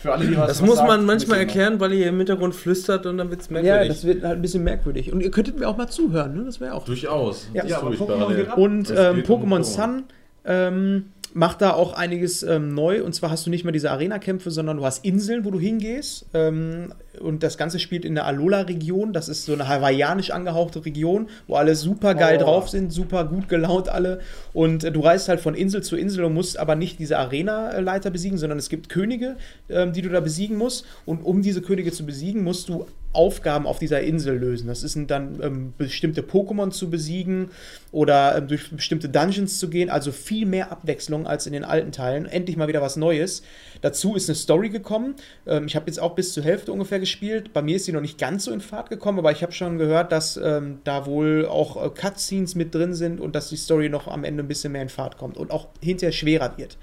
Für alle, die was Das was muss sagt, man manchmal erklären, weil ihr im Hintergrund flüstert und dann wird es Ja, merkwürdig. das wird halt ein bisschen merkwürdig. Und ihr könntet mir auch mal zuhören, ne? Das wäre auch. Durchaus. Ja. Das Ja, tue aber ich Pokémon geht ab. Und ähm, um Pokémon Pokémon. Sun ähm, macht da auch einiges ähm, neu. Und zwar hast du nicht mehr diese Arena-Kämpfe, sondern du hast Inseln, wo du hingehst. Ähm, und das Ganze spielt in der Alola-Region. Das ist so eine hawaiianisch angehauchte Region, wo alle super geil Oh. drauf sind, super gut gelaunt alle. Und äh, du reist halt von Insel zu Insel und musst aber nicht diese Arena-Leiter besiegen, sondern es gibt Könige, ähm, die du da besiegen musst. Und um diese Könige zu besiegen, musst du Aufgaben auf dieser Insel lösen. Das sind dann ähm, bestimmte Pokémon zu besiegen oder ähm, durch bestimmte Dungeons zu gehen. Also viel mehr Abwechslung als in den alten Teilen. Endlich mal wieder was Neues. Dazu ist eine Story gekommen. Ähm, ich habe jetzt auch bis zur Hälfte ungefähr gespielt. Bei mir ist sie noch nicht ganz so in Fahrt gekommen, aber ich habe schon gehört, dass ähm, da wohl auch äh, Cutscenes mit drin sind und dass die Story noch am Ende ein bisschen mehr in Fahrt kommt und auch hinterher schwerer wird.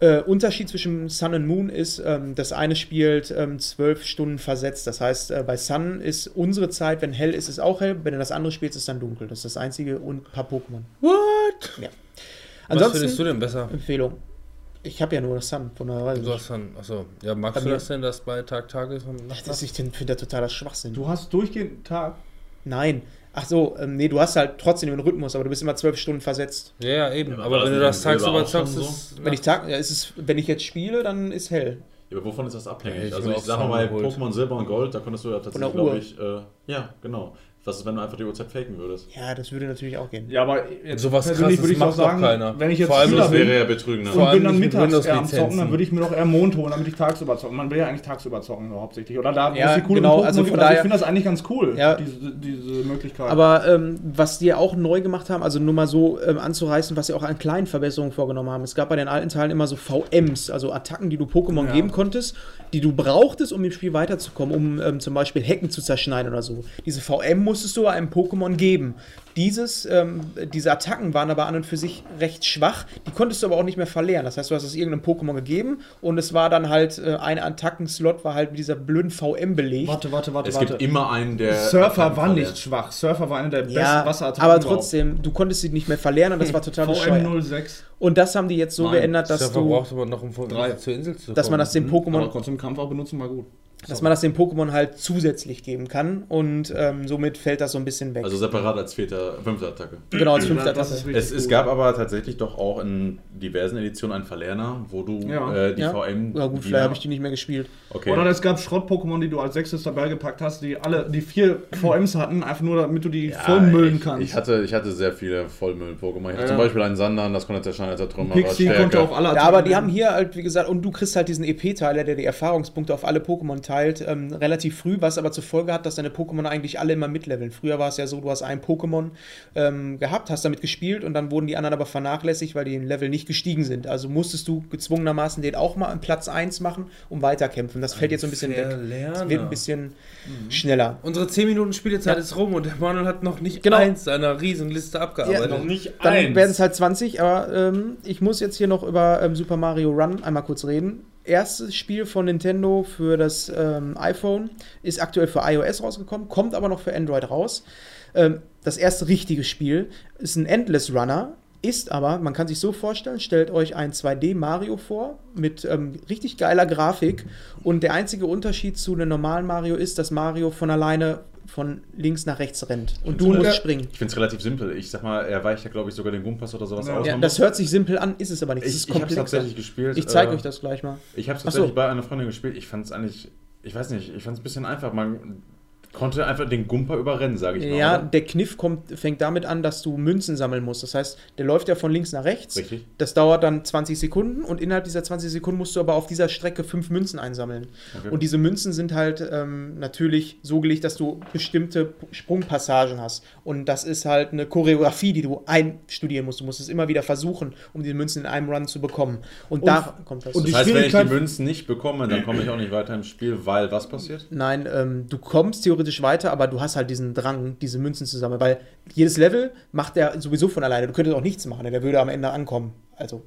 Äh, Unterschied zwischen Sun und Moon ist, ähm, das eine spielt ähm, zwölf Stunden versetzt. Das heißt, äh, bei Sun ist unsere Zeit, wenn hell ist, ist auch hell. Wenn du das andere spielst, ist dann dunkel. Das ist das einzige und ein paar Pokémon. What? Ja. Was Ansonsten findest du denn besser? Empfehlung. Ich habe ja nur das Sun, von daher weiß ich Du hast dann, achso, ja, magst Bei du mir- das denn, dass bei Tag, Tag ist und Nacht, Das, ich finde das totaler Schwachsinn. Du hast durchgehend Tag. Nein. Ach so, ähm, nee, du hast halt trotzdem den Rhythmus, aber du bist immer zwölf Stunden versetzt. Ja, ja, eben. Ja, aber aber wenn du das tagsüber zockst, so. ist Wenn ich Tag, ja, ist es, wenn ich jetzt spiele, dann ist hell. Ja, aber wovon ist das abhängig? Ja, ich also ich sag mal. Pokémon Silber und Gold, da konntest du ja tatsächlich, glaube ich, äh, ja, genau. Was ist, wenn du einfach die Uhrzeit faken würdest? Ja, das würde natürlich auch gehen. Ja, aber jetzt Sowas persönlich würde ich auch sagen, keiner. wenn ich jetzt Vor allem, Das wäre ja betrügend. Vor und allem bin dann mittags eher am. Zocken, dann würde ich mir doch eher Mond holen, damit ich tagsüber zocken. Man will ja eigentlich tagsüber zocken, so hauptsächlich. Oder da, Ja, es die coolen genau, also gibt. von ich daher- finde das eigentlich ganz cool, Ja. diese, diese Möglichkeit. Aber ähm, was die auch neu gemacht haben, also nur mal so ähm, anzureißen, was sie auch an kleinen Verbesserungen vorgenommen haben. Es gab bei den alten Teilen immer so VMs, also Attacken, die du Pokémon Ja. geben konntest, die du brauchtest, um im Spiel weiterzukommen, um ähm, zum Beispiel Hecken zu zerschneiden oder so. Diese VM musstest du einem Pokémon geben. Dieses, ähm, diese Attacken waren aber an und für sich recht schwach. Die konntest du aber auch nicht mehr verlieren. Das heißt, du hast es irgendeinem Pokémon gegeben und es war dann halt, äh, ein Attackenslot war halt mit dieser blöden VM belegt. warte, warte, warte, Es warte. gibt immer einen, der. Surfer war nicht schwach. Surfer war eine der besten Ja, Wasserattacken aber überhaupt. trotzdem, du konntest sie nicht mehr verlieren und das war total bescheuert. VM06. Und das haben die jetzt so Nein, geändert, dass Surfer du, brauchst aber noch, um von Drei. zur Insel zu kommen. dass man das den Aber Pokémon, konntest du im Kampf auch benutzen, war gut. Dass man das den Pokémon halt zusätzlich geben kann und ähm, somit fällt das so ein bisschen weg. Also separat als vierte, fünfte Attacke. genau als fünfte Attacke. Es, es gab aber tatsächlich doch auch in diversen Editionen einen Verlerner, wo du Ja. äh, die Ja. VM. Ja gut, vielleicht habe ich die nicht mehr gespielt. Okay. Oder es gab Schrott-Pokémon, die du als sechstes dabei gepackt hast, die alle die vier *clears throat* VMs hatten, einfach nur damit du die Ja, vollmüllen ich, kannst. Ich hatte, ich hatte sehr viele Vollmüll-Pokémon. Ich hatte Ja. zum Beispiel einen Sandern, das konnte zerschneiden als Trümmer. Pixie konnte auch alle Ja, aber die nehmen. haben hier halt, wie gesagt, und du kriegst halt diesen EP-Teiler, der die Erfahrungspunkte auf alle Pokémon teilt, ähm, relativ früh, was aber zur Folge hat, dass deine Pokémon eigentlich alle immer mitleveln. Früher war es ja so, du hast ein Pokémon ähm, gehabt, hast damit gespielt und dann wurden die anderen aber vernachlässigt, weil die im Level nicht gestiegen sind. Also musstest du gezwungenermaßen den auch mal an Platz 1 machen, um weiterkämpfen. Das fällt jetzt so ein bisschen weg. Es wird ein bisschen schneller. Unsere 10 Minuten Spielezeit Ja. ist rum und der Manuel hat noch nicht Genau. eins seiner Riesenliste abgearbeitet. Ja, Noch nicht Dann werden es halt 20, aber ähm, ich muss jetzt hier noch über ähm, Super Mario Run einmal kurz reden. Erstes Spiel von Nintendo für das ähm, iPhone ist aktuell für iOS rausgekommen, kommt aber noch für Android raus. Ähm, das erste richtige Spiel ist ein Endless Runner, ist aber, man kann sich so vorstellen, stellt euch ein 2D Mario vor mit ähm, richtig geiler Grafik und der einzige Unterschied zu einem normalen Mario ist, dass Mario von alleine von links nach rechts rennt und du musst springen. Ich finde es relativ simpel. Ich sag mal, er weicht ja, glaube ich, sogar den Gumpass oder sowas Ja. aus. Ja, das hört sich simpel an, ist es aber nicht. Es ich ist ich habe tatsächlich gespielt. Ich zeige äh, euch das gleich mal. Ich habe es Ach so. tatsächlich bei einer Freundin gespielt. Ich fand es eigentlich, ich weiß nicht, ich fand es ein bisschen einfach. Man konnte einfach den Gumper überrennen, sage ich mal. Ja, oder? der Kniff kommt, fängt damit an, dass du Münzen sammeln musst. Das heißt, der läuft ja von links nach rechts. Richtig. Das dauert dann 20 Sekunden und innerhalb dieser 20 Sekunden musst du aber auf dieser Strecke fünf Münzen einsammeln. Okay. Und diese Münzen sind halt ähm, natürlich so gelegt, dass du bestimmte Sprungpassagen hast. Und das ist halt eine Choreografie, die du einstudieren musst. Du musst es immer wieder versuchen, um die Münzen in einem Run zu bekommen. Und, Und- da kommt das. und das heißt, wenn ich die Münzen nicht bekomme, dann komme ich auch nicht weiter im Spiel, weil was passiert? Nein, ähm, du kommst theoretisch weiter, aber du hast halt diesen Drang, diese Münzen zu sammeln, weil jedes Level macht er sowieso von alleine. Du könntest auch nichts machen, der würde am Ende ankommen. Also,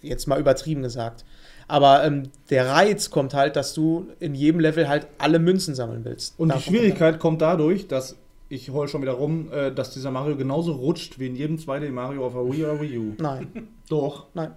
jetzt mal übertrieben gesagt. Aber ähm, der Reiz kommt halt, dass du in jedem Level halt alle Münzen sammeln willst. Und die Davon kommt Schwierigkeit kommt dadurch, dass ich heul schon wieder rum, äh, dass dieser Mario genauso rutscht wie in jedem 2D Mario auf der Wii oder Wii U. Nein, Doch. nein.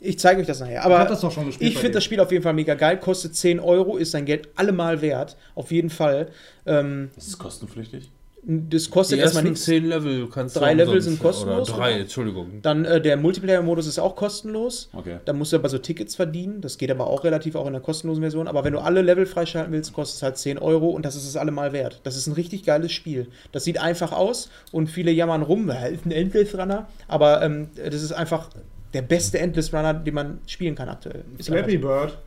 Ich zeige euch das nachher. Ich Aber das doch schon gespielt ich finde das Spiel auf jeden Fall mega geil. Kostet 10 Euro, ist sein Geld allemal wert. Auf jeden Fall. Ähm, Ist es kostenpflichtig? das Die kostet erstmal ersten nichts. zehn Level kannst Drei du Level sind kostenlos, Oder drei, oder? Entschuldigung. Dann äh, der Multiplayer-Modus ist auch kostenlos. Okay. Da musst du aber so Tickets verdienen. Das geht aber auch relativ auch in der kostenlosen Version. Aber wenn du alle Level freischalten willst, kostet es halt 10 Euro und das ist es allemal wert. Das ist ein richtig geiles Spiel. Das sieht einfach aus und viele jammern rum, weil ist ein Endless Runner. Aber ähm, das ist einfach der beste Endless Runner, den man spielen kann aktuell. Ist Flappy Bird.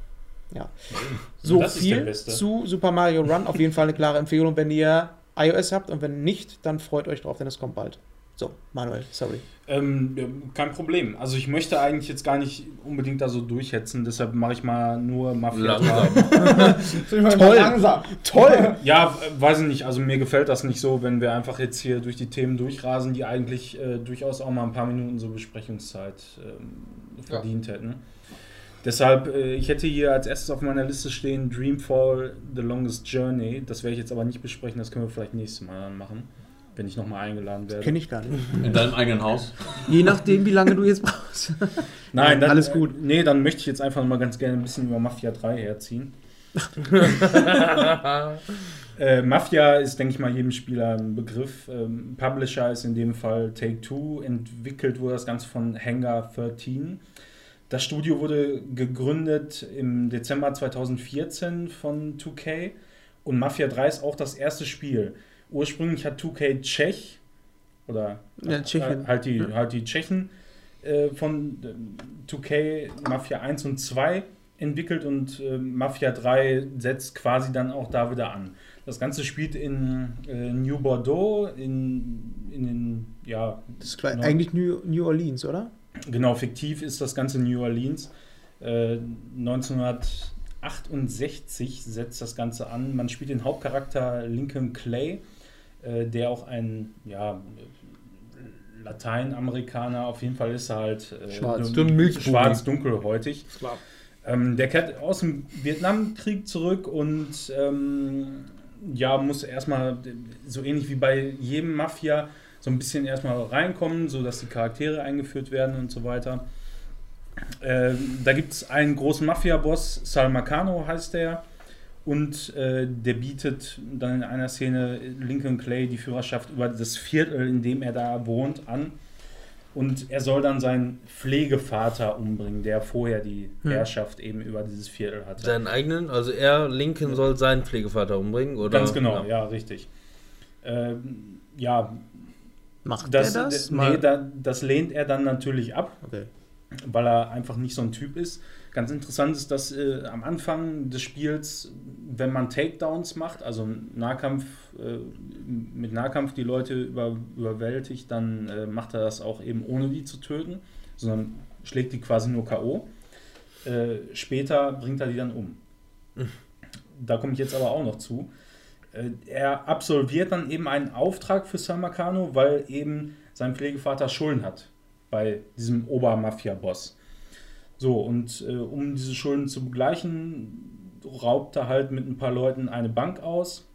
Ja. *laughs* So Das viel zu Super Mario Run. Auf jeden Fall eine klare Empfehlung, wenn ihr iOS habt und wenn nicht, dann freut euch drauf, denn es kommt bald. So, Manuel, sorry. Ähm, ja, kein Problem. Also ich möchte eigentlich jetzt gar nicht unbedingt da so durchhetzen, deshalb mache ich mal nur Mafia 3. *laughs* Langsam. Toll. Langsam. Toll! Ja, weiß ich nicht. Also mir gefällt das nicht so, wenn wir einfach jetzt hier durch die Themen durchrasen, die eigentlich äh, durchaus auch mal ein paar Minuten so Besprechungszeit ähm, verdient hätten. Deshalb, äh, ich hätte hier als erstes auf meiner Liste stehen Dreamfall The Longest Journey. Das werde ich jetzt aber nicht besprechen, das können wir vielleicht nächstes Mal dann machen, wenn ich nochmal eingeladen werde. Kenne ich gar nicht. In deinem eigenen Haus? Je nachdem, wie lange du jetzt *laughs* brauchst. Nein, dann, Alles gut. Nee, dann möchte ich jetzt einfach mal ganz gerne ein bisschen über Mafia 3 herziehen. *laughs* äh, Mafia ist, denke ich mal, jedem Spieler ein Begriff. Ähm, Publisher ist in dem Fall Take Two. Entwickelt wurde das Ganze von Hangar 13. Das Studio wurde gegründet im Dezember 2014 von 2K. Und Mafia 3 ist auch das erste Spiel. Ursprünglich hat 2K Tschech oder Ja, äh, halt die, halt die Tschechen äh, von äh, 2K Mafia 1 und 2 entwickelt und äh, Mafia 3 setzt quasi dann auch da wieder an. Das Ganze spielt in äh, New Bordeaux, in, in den, ja, Das ist Genau. eigentlich New, New Orleans, oder? genau, fiktiv ist das Ganze New Orleans. Äh, 1968 setzt das Ganze an. Man spielt den Hauptcharakter Lincoln Clay, äh, der auch ein, ja, Lateinamerikaner, auf jeden Fall ist er halt äh, Schwarz. schwarz-dunkelhäutig. Klar. Ähm, der kehrt aus dem Vietnamkrieg zurück und ähm, ja, muss erstmal, so ähnlich wie bei jedem Mafia, so ein bisschen erstmal reinkommen, sodass die Charaktere eingeführt werden und so weiter. Ähm, da gibt es einen großen Mafia-Boss, Sal Marcano heißt der, und äh, der bietet dann in einer Szene Lincoln Clay die Führerschaft über das Viertel, in dem er da wohnt, an. Und er soll dann seinen Pflegevater umbringen, der vorher die Hm. Herrschaft eben über dieses Viertel hatte. Seinen eigenen, also er, Lincoln, soll seinen Pflegevater umbringen, oder? Ganz genau, ja, richtig. Ähm, ja, Macht das, der das? nee, da, das lehnt er dann natürlich ab, okay. weil er einfach nicht so ein Typ ist. Ganz interessant ist, dass äh, am Anfang des Spiels, wenn man Takedowns macht, also Nahkampf, äh, mit Nahkampf die Leute über, überwältigt, dann äh, macht er das auch eben ohne die zu töten, sondern schlägt die quasi nur K.O. Äh, später bringt er die dann um. Da komme ich jetzt aber auch noch zu. Äh, er absolviert dann eben einen Auftrag für San Marcano, weil eben sein Pflegevater Schulden hat bei diesem Obermafia-Boss. So, und äh, um diese Schulden zu begleichen, raubt er halt mit ein paar Leuten eine Bank aus,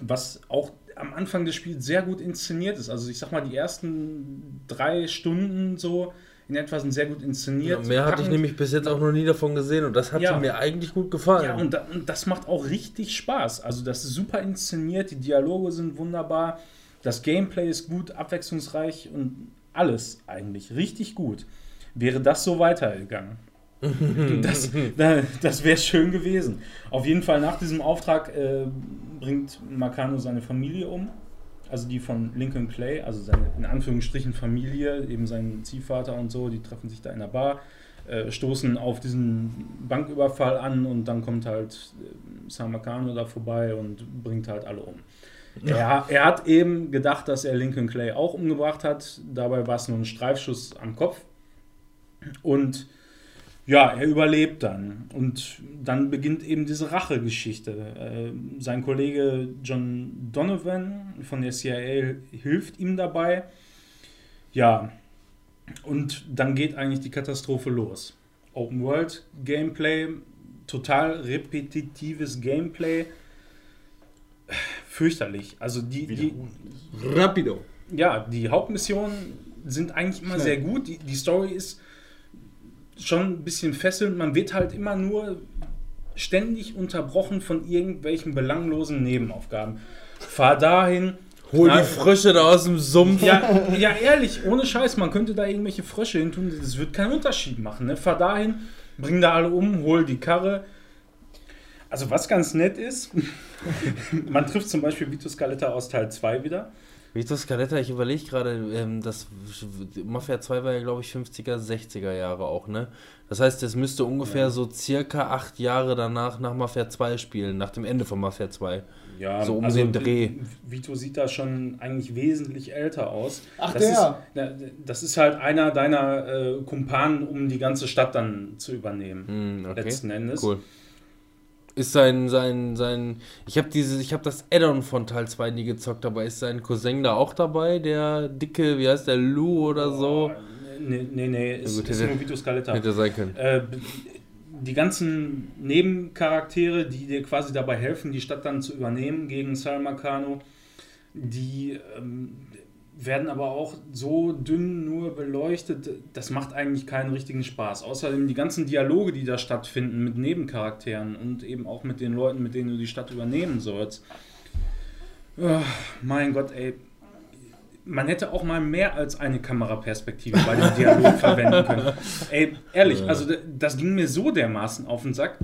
was auch am Anfang des Spiels sehr gut inszeniert ist. Also ich sag mal, die ersten drei Stunden so in etwa sind sehr gut Ja, inszeniert. mehr hatte ich packend. nämlich bis jetzt auch noch nie davon gesehen und das hat Ja. mir eigentlich gut gefallen. Ja, und, da, und das macht auch richtig Spaß. Also das ist super inszeniert, die Dialoge sind wunderbar, das Gameplay ist gut, abwechslungsreich und alles eigentlich richtig gut. Wäre das so weitergegangen. *laughs* das da- das wäre schön gewesen. Auf jeden Fall nach diesem Auftrag äh, bringt Marcano seine Familie um. Also die von Lincoln Clay, also seine in Anführungsstrichen Familie, eben sein Ziehvater und so, die treffen sich da in der Bar, äh, stoßen auf diesen Banküberfall an und dann kommt halt äh, Sam Marcano da vorbei und bringt halt alle um. Er, er hat eben gedacht, dass er Lincoln Clay auch umgebracht hat. Dabei war es nur ein Streifschuss am Kopf. Und ja, er überlebt dann. Und dann beginnt eben diese Rachegeschichte. Äh, sein Kollege John Donovan von der CIA hilft ihm dabei. Ja, und dann geht eigentlich die Katastrophe los. Open World Gameplay, total repetitives Gameplay. Fürchterlich. Also die, die, Rapido. ja, die Hauptmissionen sind eigentlich immer Schnell. sehr gut. Die, die Story ist schon ein bisschen fesselnd. Man wird halt immer nur ständig unterbrochen von irgendwelchen belanglosen Nebenaufgaben. Fahr dahin. Hol die Frösche da aus dem Sumpf. Ja, *laughs* ja, ehrlich, ohne Scheiß, man könnte da irgendwelche Frösche hin tun, das wird keinen Unterschied machen. Ne? Fahr dahin, bring da alle um, hol die Karre. Also was ganz nett ist, *laughs* man trifft zum Beispiel Vito Scaletta aus Teil 2 wieder. Vito Scaletta, ich überlege gerade, ähm, das Mafia 2 war ja, glaube ich, 50er, 60er Jahre auch, ne? Das heißt, es müsste ungefähr so circa acht Jahre danach nach Mafia 2 spielen, nach dem Ende von Mafia 2. Ja, So um den Dreh. Vito sieht da schon eigentlich wesentlich älter aus. Ach, das der. Ist, das ist halt einer deiner äh, Kumpanen, um die ganze Stadt dann zu übernehmen. Hm, okay. Letzten Endes. Cool. Ist sein, sein, sein. Ich habe dieses, ich habe das Add-on von Teil 2 nie gezockt, aber ist sein Cousin da auch dabei? Der dicke, wie heißt der, Lou oder so? Nee, nee, nee, ist, gut, ist hätte- nur Vito Scaletta. Hätte sein können. Äh, die ganzen Nebencharaktere, die dir quasi dabei helfen, die Stadt dann zu übernehmen gegen Salma Kano, die ähm, werden aber auch so dünn nur beleuchtet, das macht eigentlich keinen richtigen Spaß. Außerdem die ganzen Dialoge, die da stattfinden mit Nebencharakteren und eben auch mit den Leuten, mit denen du die Stadt übernehmen sollst. Ah, mein Gott, ey. Man hätte auch mal mehr als eine Kameraperspektive bei dem Dialog *laughs* verwenden können. Ey, ehrlich, also das ging mir so dermaßen auf den Sack.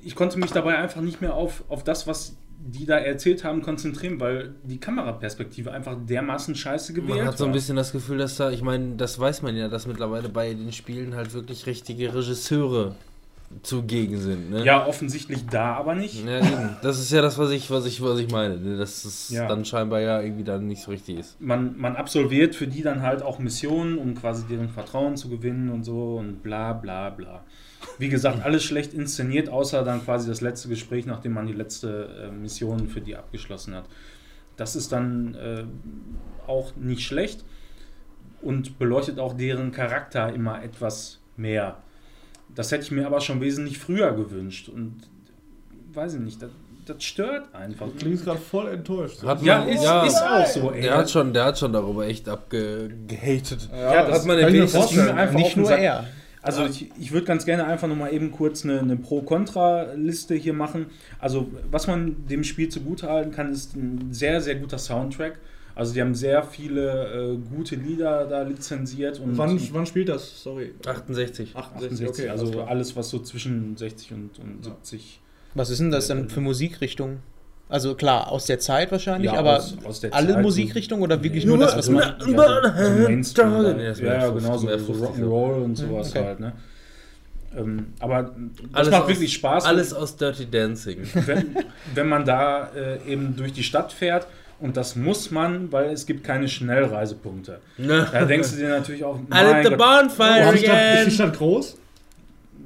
Ich konnte mich dabei einfach nicht mehr auf, auf das, was die da erzählt haben, konzentrieren, weil die Kameraperspektive einfach dermaßen scheiße gewählt Man hat so ein bisschen das Gefühl, dass da, ich meine, das weiß man ja, dass mittlerweile bei den Spielen halt wirklich richtige Regisseure zugegen sind. Ne? Ja, offensichtlich da aber nicht. Ja, eben. Das ist ja das, was ich, was ich, was ich meine. ne? Dass es Ja. dann scheinbar ja irgendwie dann nicht so richtig ist. Man, man absolviert für die dann halt auch Missionen, um quasi deren Vertrauen zu gewinnen und so und bla bla bla. Wie gesagt, alles schlecht inszeniert, außer dann quasi das letzte Gespräch, nachdem man die letzte äh, Mission für die abgeschlossen hat. Das ist dann äh, auch nicht schlecht und beleuchtet auch deren Charakter immer etwas mehr. Das hätte ich mir aber schon wesentlich früher gewünscht und weiß ich nicht, das, das stört einfach. Du klingst gerade voll enttäuscht. Hat Ja, ist, ja. ist auch so, ey. Der hat schon, der hat schon darüber echt abgehatet. Ja, das hat man kann ich mir wenigstens- Nicht den nur er. Also ich, ich würde ganz gerne einfach nochmal eben kurz eine, eine Pro-Kontra-Liste hier machen. Also was man dem Spiel zugutehalten kann, ist ein sehr, sehr guter Soundtrack. Also die haben sehr viele äh, gute Lieder da lizenziert und Wann, wann spielt das? Sorry. 68. 68, 68, alles also alles, was so zwischen 60 und, und 70. Was ist denn das dann für Musikrichtung? Also klar, aus der Zeit wahrscheinlich, Ja, aber aus- aus der alle Zeit, Musikrichtungen oder wirklich Nee, nur das, also- was man. Ja, so, so Mainstream, Nee, ja, ja, wäre ja, 50, genau, so, wäre so 50, Rock'n'Roll und sowas okay. halt, ne? Ähm, aber das Alles macht aus- wirklich Spaß. Alles aus Dirty Dancing. *laughs* wenn, wenn man da äh, eben durch die Stadt fährt und das muss man, weil es gibt keine Schnellreisepunkte. Da denkst du dir natürlich auch, mein the bonfire Ist die, Stadt, ist die! Stadt groß?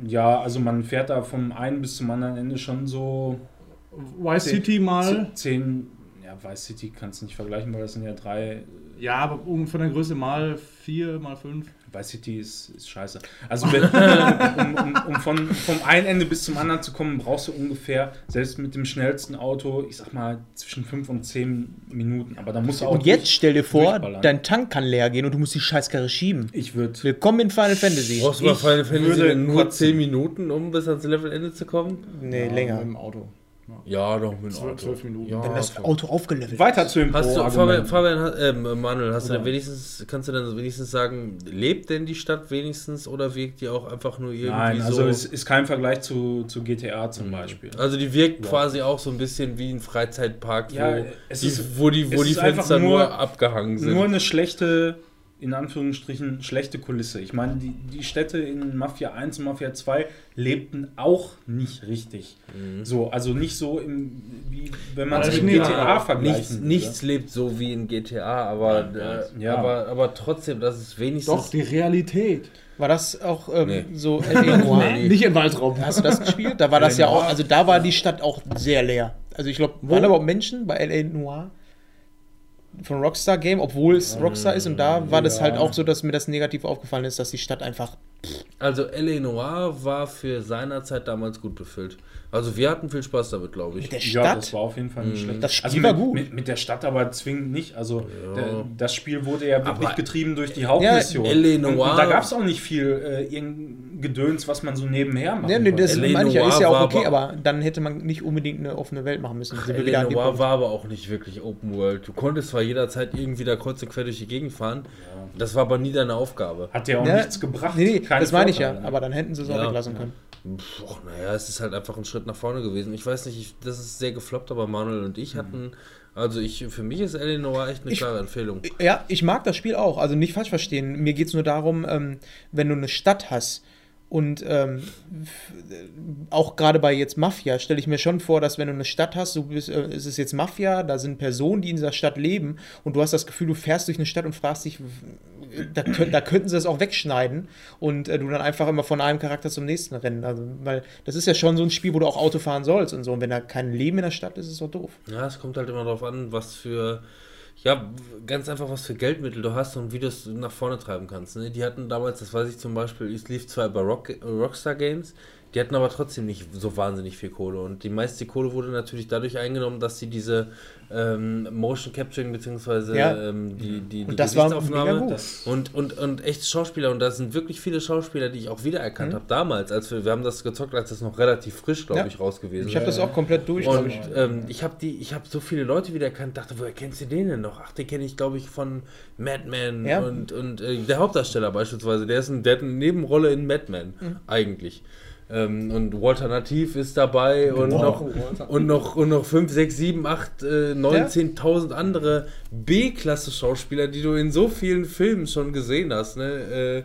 ja, also man fährt da vom einen bis zum anderen Ende schon so Vice City mal. zehn, ja, Vice City kannst du nicht vergleichen, weil das sind ja drei, Ja, aber um von der Größe mal vier, mal fünf. Vice City ist, ist scheiße. Also wenn, *laughs* um, um, um von, vom einen Ende bis zum anderen zu kommen, brauchst du ungefähr, selbst mit dem schnellsten Auto, ich sag mal, zwischen fünf und zehn Minuten. Aber da musst du auch Und jetzt stell dir vor, dein Tank kann leer gehen und du musst die Scheißkarre schieben. Ich würde Willkommen in Final Fantasy. Brauchst du bei Ich Final Fantasy nur. 10 Minuten, um bis ans Levelende zu kommen? Nee, Ja, länger. Mit dem Auto. Ja, doch mit Auto. zwölf Minuten. Ja, Wenn das. Auto aufgelevelt weiter zu dem Hast du, Fabian. Fabian ähm, Manuel, hast du Oder? wenigstens, kannst du dann wenigstens sagen, lebt denn die Stadt wenigstens oder wirkt die auch einfach nur irgendwie Nein, so? also es ist kein Vergleich zu, zu GTA zum Beispiel. Also die wirkt Ja. quasi auch so ein bisschen wie ein Freizeitpark, Ja, wo, es die, ist- wo die, wo es die Fenster nur, nur- abgehangen sind. Nur eine schlechte, in Anführungsstrichen, schlechte Kulisse. Ich meine, die, die Städte in Mafia 1 und Mafia 2 lebten auch nicht richtig. Mhm. So, also nicht so im, wie wenn man es das mit GTA vergleichen nichts, nichts lebt so wie in GTA, aber, äh, Ja. aber, aber trotzdem, das ist wenigstens. Doch, die Realität. War das auch ähm, Nee. so *laughs* L.A. Noir? Nee. Nicht im Waldraum. Hast du das gespielt? Da war das ja auch, also da war die Stadt auch sehr leer. Also ich glaube, waren da überhaupt Menschen bei L.A. Noir? Von Rockstar Game, obwohl es Rockstar ist und da war das halt auch so, dass mir das negativ aufgefallen ist, dass die Stadt einfach. Also L.A. Noir war für seiner Zeit damals gut befüllt. Also wir hatten viel Spaß damit, glaube ich. Mit der Ja, Stadt? das war auf jeden Fall nicht schlecht. Das Spiel also mit, war gut. Mit, mit der Stadt aber zwingend nicht. Also Ja. der, das Spiel wurde ja wirklich Aber- getrieben durch die Hauptmission. L.A. und, und Noir- da gab es auch nicht viel äh, Gedöns, was man so nebenher macht. Ja, nee, das L.A. meine ich ja, ist Noir ja auch war okay, aber- aber dann hätte man nicht unbedingt eine offene Welt machen müssen. Wieder L.A. Noir Punkt. war aber auch nicht wirklich Open World. Du konntest zwar jederzeit irgendwie da kreuz und quer durch die Gegend fahren, das war aber nie deine Aufgabe. Hat ja auch Ja, nichts gebracht. Nee, nee, keine das meine ich ja, aber dann hätten sie es auch Ja. weglassen können. Och, naja, es ist halt einfach ein Schritt nach vorne gewesen. Ich weiß nicht, ich, das ist sehr gefloppt, aber Manuel und ich hatten, also ich, für mich ist L.A. Noir echt eine Ich- klare Empfehlung. Ja, ich mag das Spiel auch. Also nicht falsch verstehen. Mir geht es nur darum, ähm, wenn du eine Stadt hast und ähm, äh, auch gerade bei jetzt Mafia stelle ich mir schon vor, dass wenn du eine Stadt hast, du bist, äh, es jetzt Mafia, da sind Personen, die in dieser Stadt leben und du hast das Gefühl, du fährst durch eine Stadt und fragst dich, da, da könnten sie es auch wegschneiden und äh, du dann einfach immer von einem Charakter zum nächsten rennen. Also, weil das ist ja schon so ein Spiel, wo du auch Auto fahren sollst und so. Und wenn da kein Leben in der Stadt ist, ist es doch doof. Ja, es kommt halt immer darauf an, was für, ja, ganz einfach, was für Geldmittel du hast und wie du es nach vorne treiben kannst. Ne? Die hatten damals, das weiß ich zum Beispiel, es lief zwar bei Rock, Rockstar Games, die hatten aber trotzdem nicht so wahnsinnig viel Kohle. Und die meiste Kohle wurde natürlich dadurch eingenommen, dass sie diese ähm, Motion Capturing beziehungsweise Ja. ähm, die, die, die Und das Gesichtsaufnahme. Das, und, und, und echte Schauspieler, und da sind wirklich viele Schauspieler, die ich auch wiedererkannt Mhm. habe damals, als wir, wir haben das gezockt, als das noch relativ frisch, glaube Ja. ich, raus gewesen Ich habe das auch komplett durch. und ich. ähm, ich habe die, ich habe so viele Leute wiedererkannt, dachte, woher kennst du den denn noch? Ach, den kenne ich, glaube ich, von Madman Ja. und, und äh, der Hauptdarsteller beispielsweise, der ist ein, der hat eine Nebenrolle in Madman, Mhm. eigentlich. Ähm, und Walter Nativ ist dabei und Genau. noch Walter. und noch und noch 5, 6, 7, 8, äh, 9, 10.000 andere B-Klasse-Schauspieler, die du in so vielen Filmen schon gesehen hast. Ne?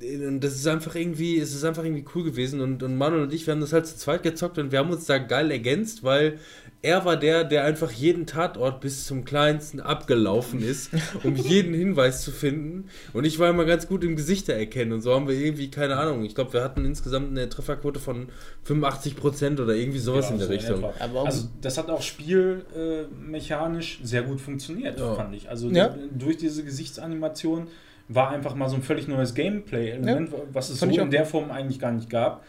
Äh, und das ist einfach irgendwie, es ist einfach irgendwie cool gewesen und, und Manuel und ich, wir haben das halt zu zweit gezockt und wir haben uns da geil ergänzt, weil er war der, der einfach jeden Tatort bis zum kleinsten abgelaufen ist, um *laughs* jeden Hinweis zu finden. Und ich war immer ganz gut im Gesichter erkennen und so haben wir irgendwie, keine Ahnung, ich glaube, wir hatten insgesamt eine Trefferquote von 85% oder irgendwie sowas ja, in der so Richtung. auch- also das hat auch spielmechanisch äh, sehr gut funktioniert, Ja. fand ich. Also Ja. durch diese Gesichtsanimation war einfach mal so ein völlig neues Gameplay-Element, was es so in der Form eigentlich gar nicht gab.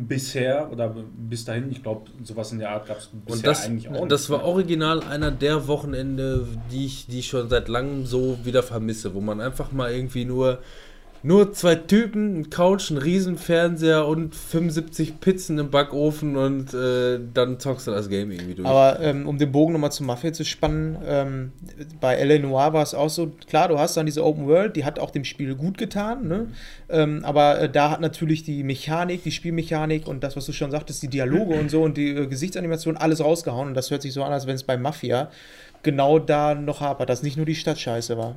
Bisher oder bis dahin, ich glaube, sowas in der Art gab es bisher Und das, eigentlich auch das nicht. war original einer der Wochenende, die ich, die ich schon seit langem so wieder vermisse, wo man einfach mal irgendwie nur, nur zwei Typen, ein Couch, ein Riesenfernseher und 75 Pizzen im Backofen und äh, dann zockst du das Game irgendwie durch. Aber ähm, um den Bogen nochmal zur Mafia zu spannen, ähm, bei L.A. Noir war es auch so, klar, du hast dann diese Open World, die hat auch dem Spiel gut getan, ne? ähm, aber äh, da hat natürlich die Mechanik, die Spielmechanik und das, was du schon sagtest, die Dialoge und so und die äh, Gesichtsanimation, alles rausgehauen und das hört sich so an, als wenn es bei Mafia genau da noch hapert, dass nicht nur die Stadt scheiße war.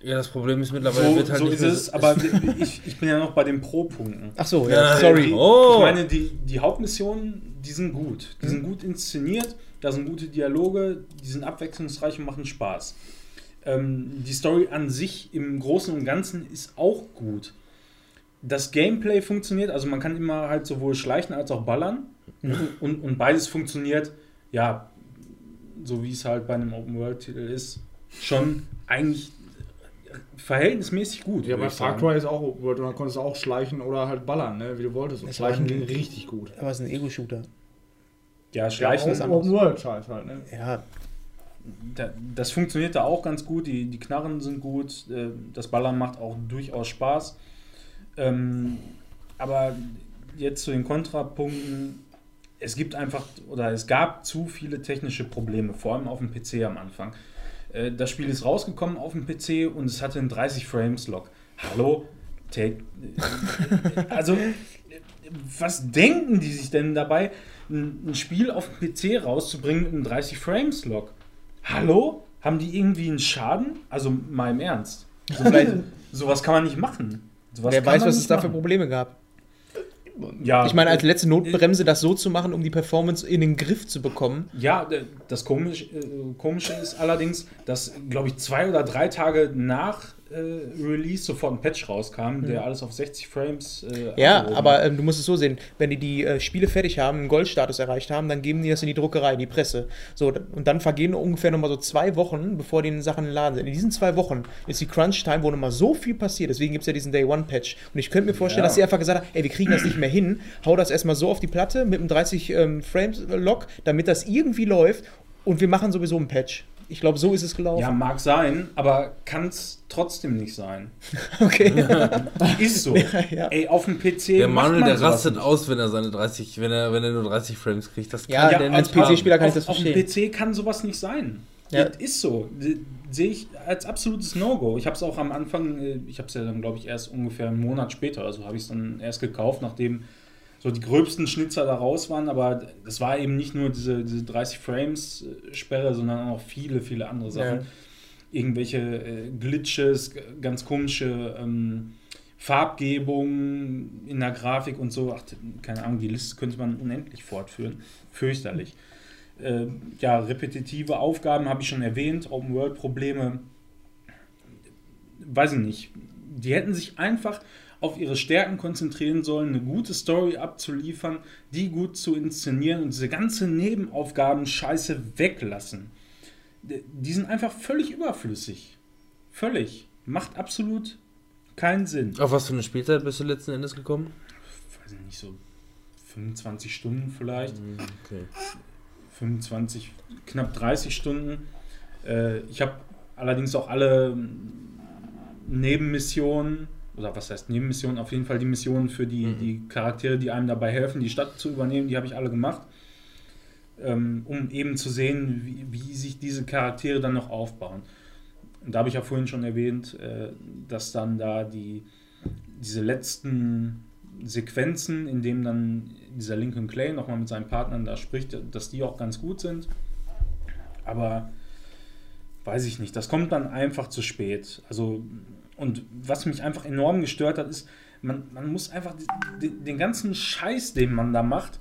Ja, das Problem ist mittlerweile so, wird halt so nicht ist mehr es, aber *laughs* ich, ich bin ja noch bei den Pro-Punkten. Ach so, ja, sorry. Oh. Ich meine, die, die Hauptmissionen, die sind gut. Die sind gut inszeniert, da sind gute Dialoge, die sind abwechslungsreich und machen Spaß. Ähm, die Story an sich im Großen und Ganzen ist auch gut. Das Gameplay funktioniert, also man kann immer halt sowohl schleichen als auch ballern. Und, und beides funktioniert, ja, so wie es halt bei einem Open-World-Titel ist, schon eigentlich verhältnismäßig gut. Ja, bei Far. Cry ist auch Open World und dann konntest du auch schleichen oder halt ballern, ne, wie du wolltest. Und schleichen ging richtig gut. Aber es ist ein Ego-Shooter. Ja, schleichen ist ja, anders. Open World Scheiß halt, ne? Ja, Da, das funktioniert da auch ganz gut, die, die Knarren sind gut, äh, das Ballern macht auch durchaus Spaß. Ähm, aber jetzt zu den Kontrapunkten, es gibt einfach, oder es gab zu viele technische Probleme, vor allem auf dem PC am Anfang. Äh, das Spiel ist rausgekommen auf dem PC und es hatte einen 30 Frames Lock. Hallo? Take, also, äh, was denken die sich denn dabei, ein, Spiel auf dem PC rauszubringen mit einem 30 Frames Lock? Hallo? Haben die irgendwie einen Schaden? Also mal im Ernst. So, *laughs* sowas kann man nicht machen. Sowas wer weiß, was es da für. Probleme gab. Ja, Ich meine, als letzte Notbremse das so zu machen, um die Performance in den Griff zu bekommen. Ja, das Komisch, äh, Komische ist allerdings, dass, glaube ich, zwei oder drei Tage nach äh, Release sofort ein Patch rauskam, der alles auf 60 Frames. Äh, Ja, aber ähm, du musst es so sehen, wenn die die äh, Spiele fertig haben, einen Goldstatus erreicht haben, dann geben die das in die Druckerei, in die Presse. So, und dann vergehen ungefähr nochmal so zwei Wochen, bevor die Sachen in den Laden sind. In diesen zwei Wochen ist die Crunch-Time, wo nochmal so viel passiert. Deswegen gibt es ja diesen Day-One-Patch. Und ich könnte mir vorstellen, Ja. dass sie einfach gesagt haben, ey, wir kriegen das nicht mehr hin, hau das erstmal so auf die Platte mit einem 30 ähm, Frames-Lock, damit das irgendwie läuft und wir machen sowieso einen Patch. Ich glaube, so ist es gelaufen. Ja, mag sein, aber kann es trotzdem nicht sein. *laughs* Okay. *laughs* Ist so. *laughs* ja. Ey, auf dem PC. Der macht Manuel, man der rastet nicht. aus, wenn er seine 30, wenn er, wenn er nur 30 Frames kriegt. Das kann Ja, der als. PC-Spieler kann ich das auf dem verstehen. PC kann sowas nicht sein. Ja. Das ist so. Se- Sehe ich als absolutes No-Go. Ich habe es auch am Anfang, äh, ich habe es ja dann, glaube ich, erst ungefähr einen Monat später, also habe ich es dann erst gekauft, nachdem so die gröbsten Schnitzer da raus waren, aber das war eben nicht nur diese, diese 30 Frames äh, sondern auch viele, viele andere Sachen. Ja. Irgendwelche äh, Glitches, ganz komische ähm, Farbgebung in der Grafik und so. Ach, keine Ahnung, die Liste könnte man unendlich fortführen. Fürchterlich. Äh, ja, repetitive Aufgaben habe ich schon erwähnt, Open-World-Probleme. Weiß ich nicht. Die hätten sich einfach auf ihre Stärken konzentrieren sollen, eine gute Story abzuliefern, die gut zu inszenieren und diese ganze Nebenaufgaben-Scheiße weglassen. Die sind einfach völlig überflüssig. Völlig. Macht absolut keinen Sinn. Auf was für eine Spielzeit bist du letzten Endes gekommen? Weiß ich nicht, so 25 Stunden vielleicht. Okay. 25, knapp 30 Stunden. Äh, ich habe allerdings auch alle Nebenmissionen, oder was heißt Nebenmissionen, auf jeden Fall die Missionen für die, Mhm. die Charaktere, die einem dabei helfen, die Stadt zu übernehmen, die habe ich alle gemacht. Ähm, um eben zu sehen, wie, wie sich diese Charaktere dann noch aufbauen. Und da habe ich ja vorhin schon erwähnt, äh, dass dann da die, diese letzten Sequenzen, in denen dann dieser Lincoln Clay nochmal mit seinen Partnern da spricht, dass die auch ganz gut sind. Aber weiß ich nicht, das kommt dann einfach zu spät. Also, und was mich einfach enorm gestört hat, ist, man, man muss einfach den, den ganzen Scheiß, den man da macht,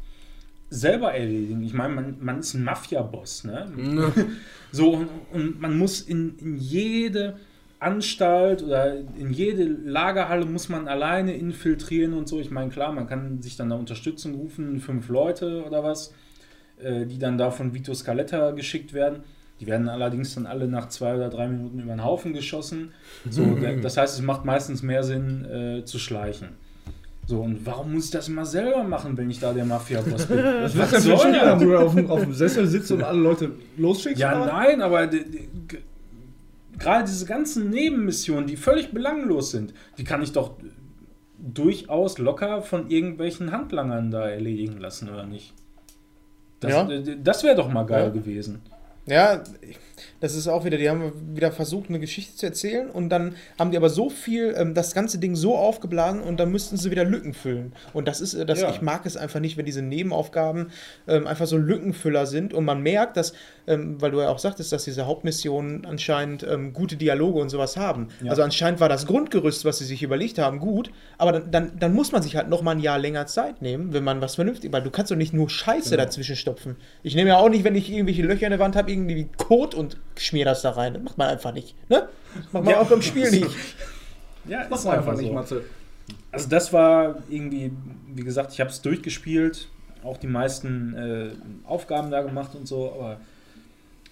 selber erledigen. Ich meine, man, man ist ein Mafia-Boss, ne? *laughs* So, und, und man muss in, in jede Anstalt oder in jede Lagerhalle muss man alleine infiltrieren und so. Ich meine, klar, man kann sich dann da Unterstützung rufen, fünf Leute oder was, äh, die dann da von Vito Scaletta geschickt werden. Die werden allerdings dann alle nach zwei oder drei Minuten über den Haufen geschossen. *laughs* So, das heißt, es macht meistens mehr Sinn, äh, zu schleichen. So, und warum muss ich das immer selber machen, wenn ich da der Mafia-Boss bin? *laughs* Das Was wird soll natürlich wieder, wo du auf dem, auf dem Sessel sitzt und alle Leute losschickst. Ja, oder? nein, aber gerade diese ganzen Nebenmissionen, die völlig belanglos sind, die kann ich doch durchaus locker von irgendwelchen Handlangern da erledigen lassen, oder nicht? Das, Ja. äh, das wäre doch mal geil Ja. gewesen. Ja, das ist auch wieder, die haben wieder versucht, eine Geschichte zu erzählen und dann haben die aber so viel, ähm, das ganze Ding so aufgeblasen und dann müssten sie wieder Lücken füllen. Und das ist, äh, das, Ja. ich mag es einfach nicht, wenn diese Nebenaufgaben ähm, einfach so Lückenfüller sind und man merkt, dass, ähm, weil du ja auch sagtest, dass diese Hauptmissionen anscheinend ähm, gute Dialoge und sowas haben. Ja. Also anscheinend war das Grundgerüst, was sie sich überlegt haben, gut, aber dann, dann, dann muss man sich halt noch mal ein Jahr länger Zeit nehmen, wenn man was vernünftig, weil du kannst doch nicht nur Scheiße Genau. dazwischen stopfen. Ich nehme ja auch nicht, wenn ich irgendwelche Löcher in der Wand habe, irgendwie Code und schmier das da rein. Das macht man einfach nicht. Ne? Das macht man Ja. auch im Spiel nicht. *laughs* Ja, Mach ist mal einfach einfach nicht, so. Matze. Also das war irgendwie, wie gesagt, ich habe es durchgespielt, auch die meisten äh, Aufgaben da gemacht und so, aber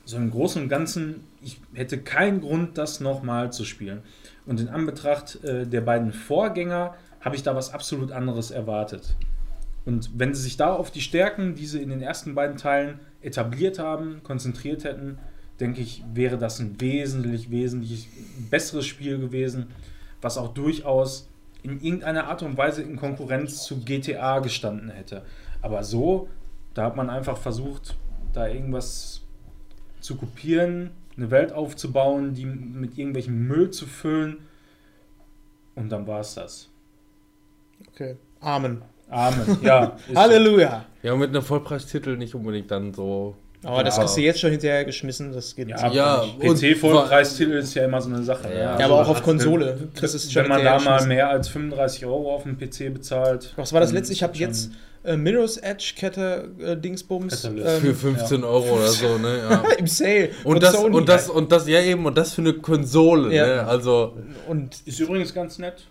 so im Großen und Ganzen, ich hätte keinen Grund, das nochmal zu spielen. Und in Anbetracht äh, der beiden Vorgänger habe ich da was absolut anderes erwartet. Und wenn sie sich da auf die Stärken, die sie in den ersten beiden Teilen etabliert haben, konzentriert hätten, denke ich, wäre das ein wesentlich, wesentlich besseres Spiel gewesen, was auch durchaus in irgendeiner Art und Weise in Konkurrenz zu GTA gestanden hätte. Aber so, da hat man einfach versucht, da irgendwas zu kopieren, eine Welt aufzubauen, die mit irgendwelchem Müll zu füllen. Und dann war es das. Okay. Amen. Amen. Ja. *laughs* so. Halleluja. Ja, mit einem Vollpreistitel nicht unbedingt dann so. Aber das Ja. hast du jetzt schon hinterher geschmissen, das geht Ja, Ja, PC-Vollpreistitel ist ja immer so eine Sache. Ja, Ja, Also, aber auch auf wenn- Konsole. Das ist schon Wenn man da mal mehr als 35 Euro auf dem PC bezahlt. Was war das letzte? Ich habe das jetzt äh, Mirror's Edge Kette äh, Dingsbums Catalyst. Für ähm, 15 Euro oder so, ne? Ja. *laughs* im Sale. Und das, Sony. und das, und das, ja eben, und das für eine Konsole, Ja. ne? Also, Und Ist übrigens ganz nett.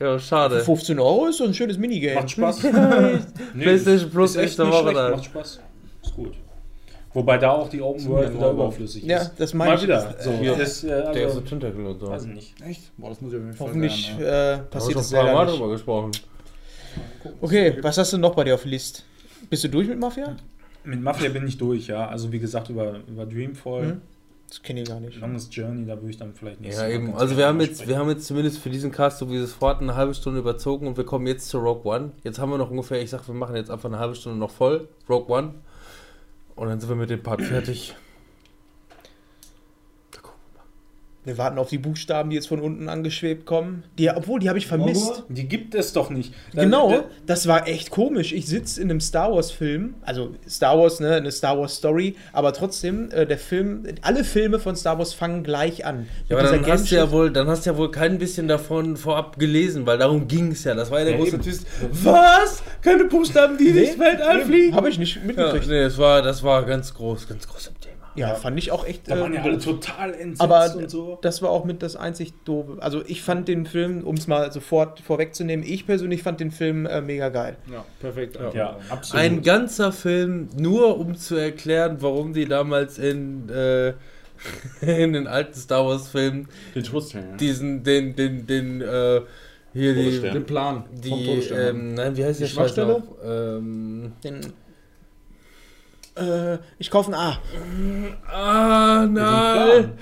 ja, für schade. 15 Euro ist so ein schönes Minigame. Macht Spaß. *laughs* Nee, PlayStation Plus ist echt echte nicht Woche da. Macht Spaß. Ist gut. Wobei da auch die Open World wieder überflüssig Ja, ist. das meine Mal ich. wieder. So, Ja. ist, äh, Der also, ist Tentacle und so. weiß ich nicht. Echt? Boah, das muss ich auf jeden Fall Hoffentlich lernen, ja. äh, passiert das ein paar Mal nicht. drüber gesprochen. Okay, was hast du noch bei dir auf der List? Bist du durch mit Mafia? Mit Mafia bin ich durch, ja. Also wie gesagt, über, über Dreamfall. Mhm. Das kenne ich gar nicht. Longest Journey, da würde ich dann vielleicht nicht Ja, so eben. Also wir haben jetzt, sprechen. wir haben jetzt zumindest für diesen Cast, so wie es vorhat, eine halbe Stunde überzogen und wir kommen jetzt zu Rogue One. Jetzt haben wir noch ungefähr, ich sag, wir machen jetzt einfach eine halbe Stunde noch voll. Rogue One. Und dann sind wir mit dem Part fertig. Wir warten auf die Buchstaben, die jetzt von unten angeschwebt kommen. Die, obwohl, die habe ich vermisst. Die gibt es doch nicht. Da- Genau, da- das war echt komisch. Ich sitze in einem Star Wars Film, also Star Wars, ne, eine Star Wars Story, aber trotzdem, äh, der Film, alle Filme von Star Wars fangen gleich an. Ja, aber dann hast, du ja wohl, dann hast du ja wohl kein bisschen davon vorab gelesen, weil darum ging es ja. Das war ja der Ja, große eben. Twist. Was? Keine Buchstaben, die durchs Weltall fliegen? Habe ich nicht Ja, mitgekriegt. nee, das war, das war ganz groß, ganz groß im Thema. Ja, fand ich auch echt. Da waren ja äh, alle total entsetzt aber und so. das war auch mit das einzig doofe. Also ich fand den Film, um es mal sofort vorwegzunehmen, ich persönlich fand den Film äh, mega geil. Ja, perfekt. Ja, absolut. Ein ganzer Film, nur um zu erklären, warum die damals in, äh, *laughs* in den alten Star Wars Filmen Den Todesstern. diesen, den, den, den, äh, hier die. Den Plan die, ähm, nein, wie heißt Die Schwachstelle? Ähm, Den, äh, ich kaufe ein A. ah, nein.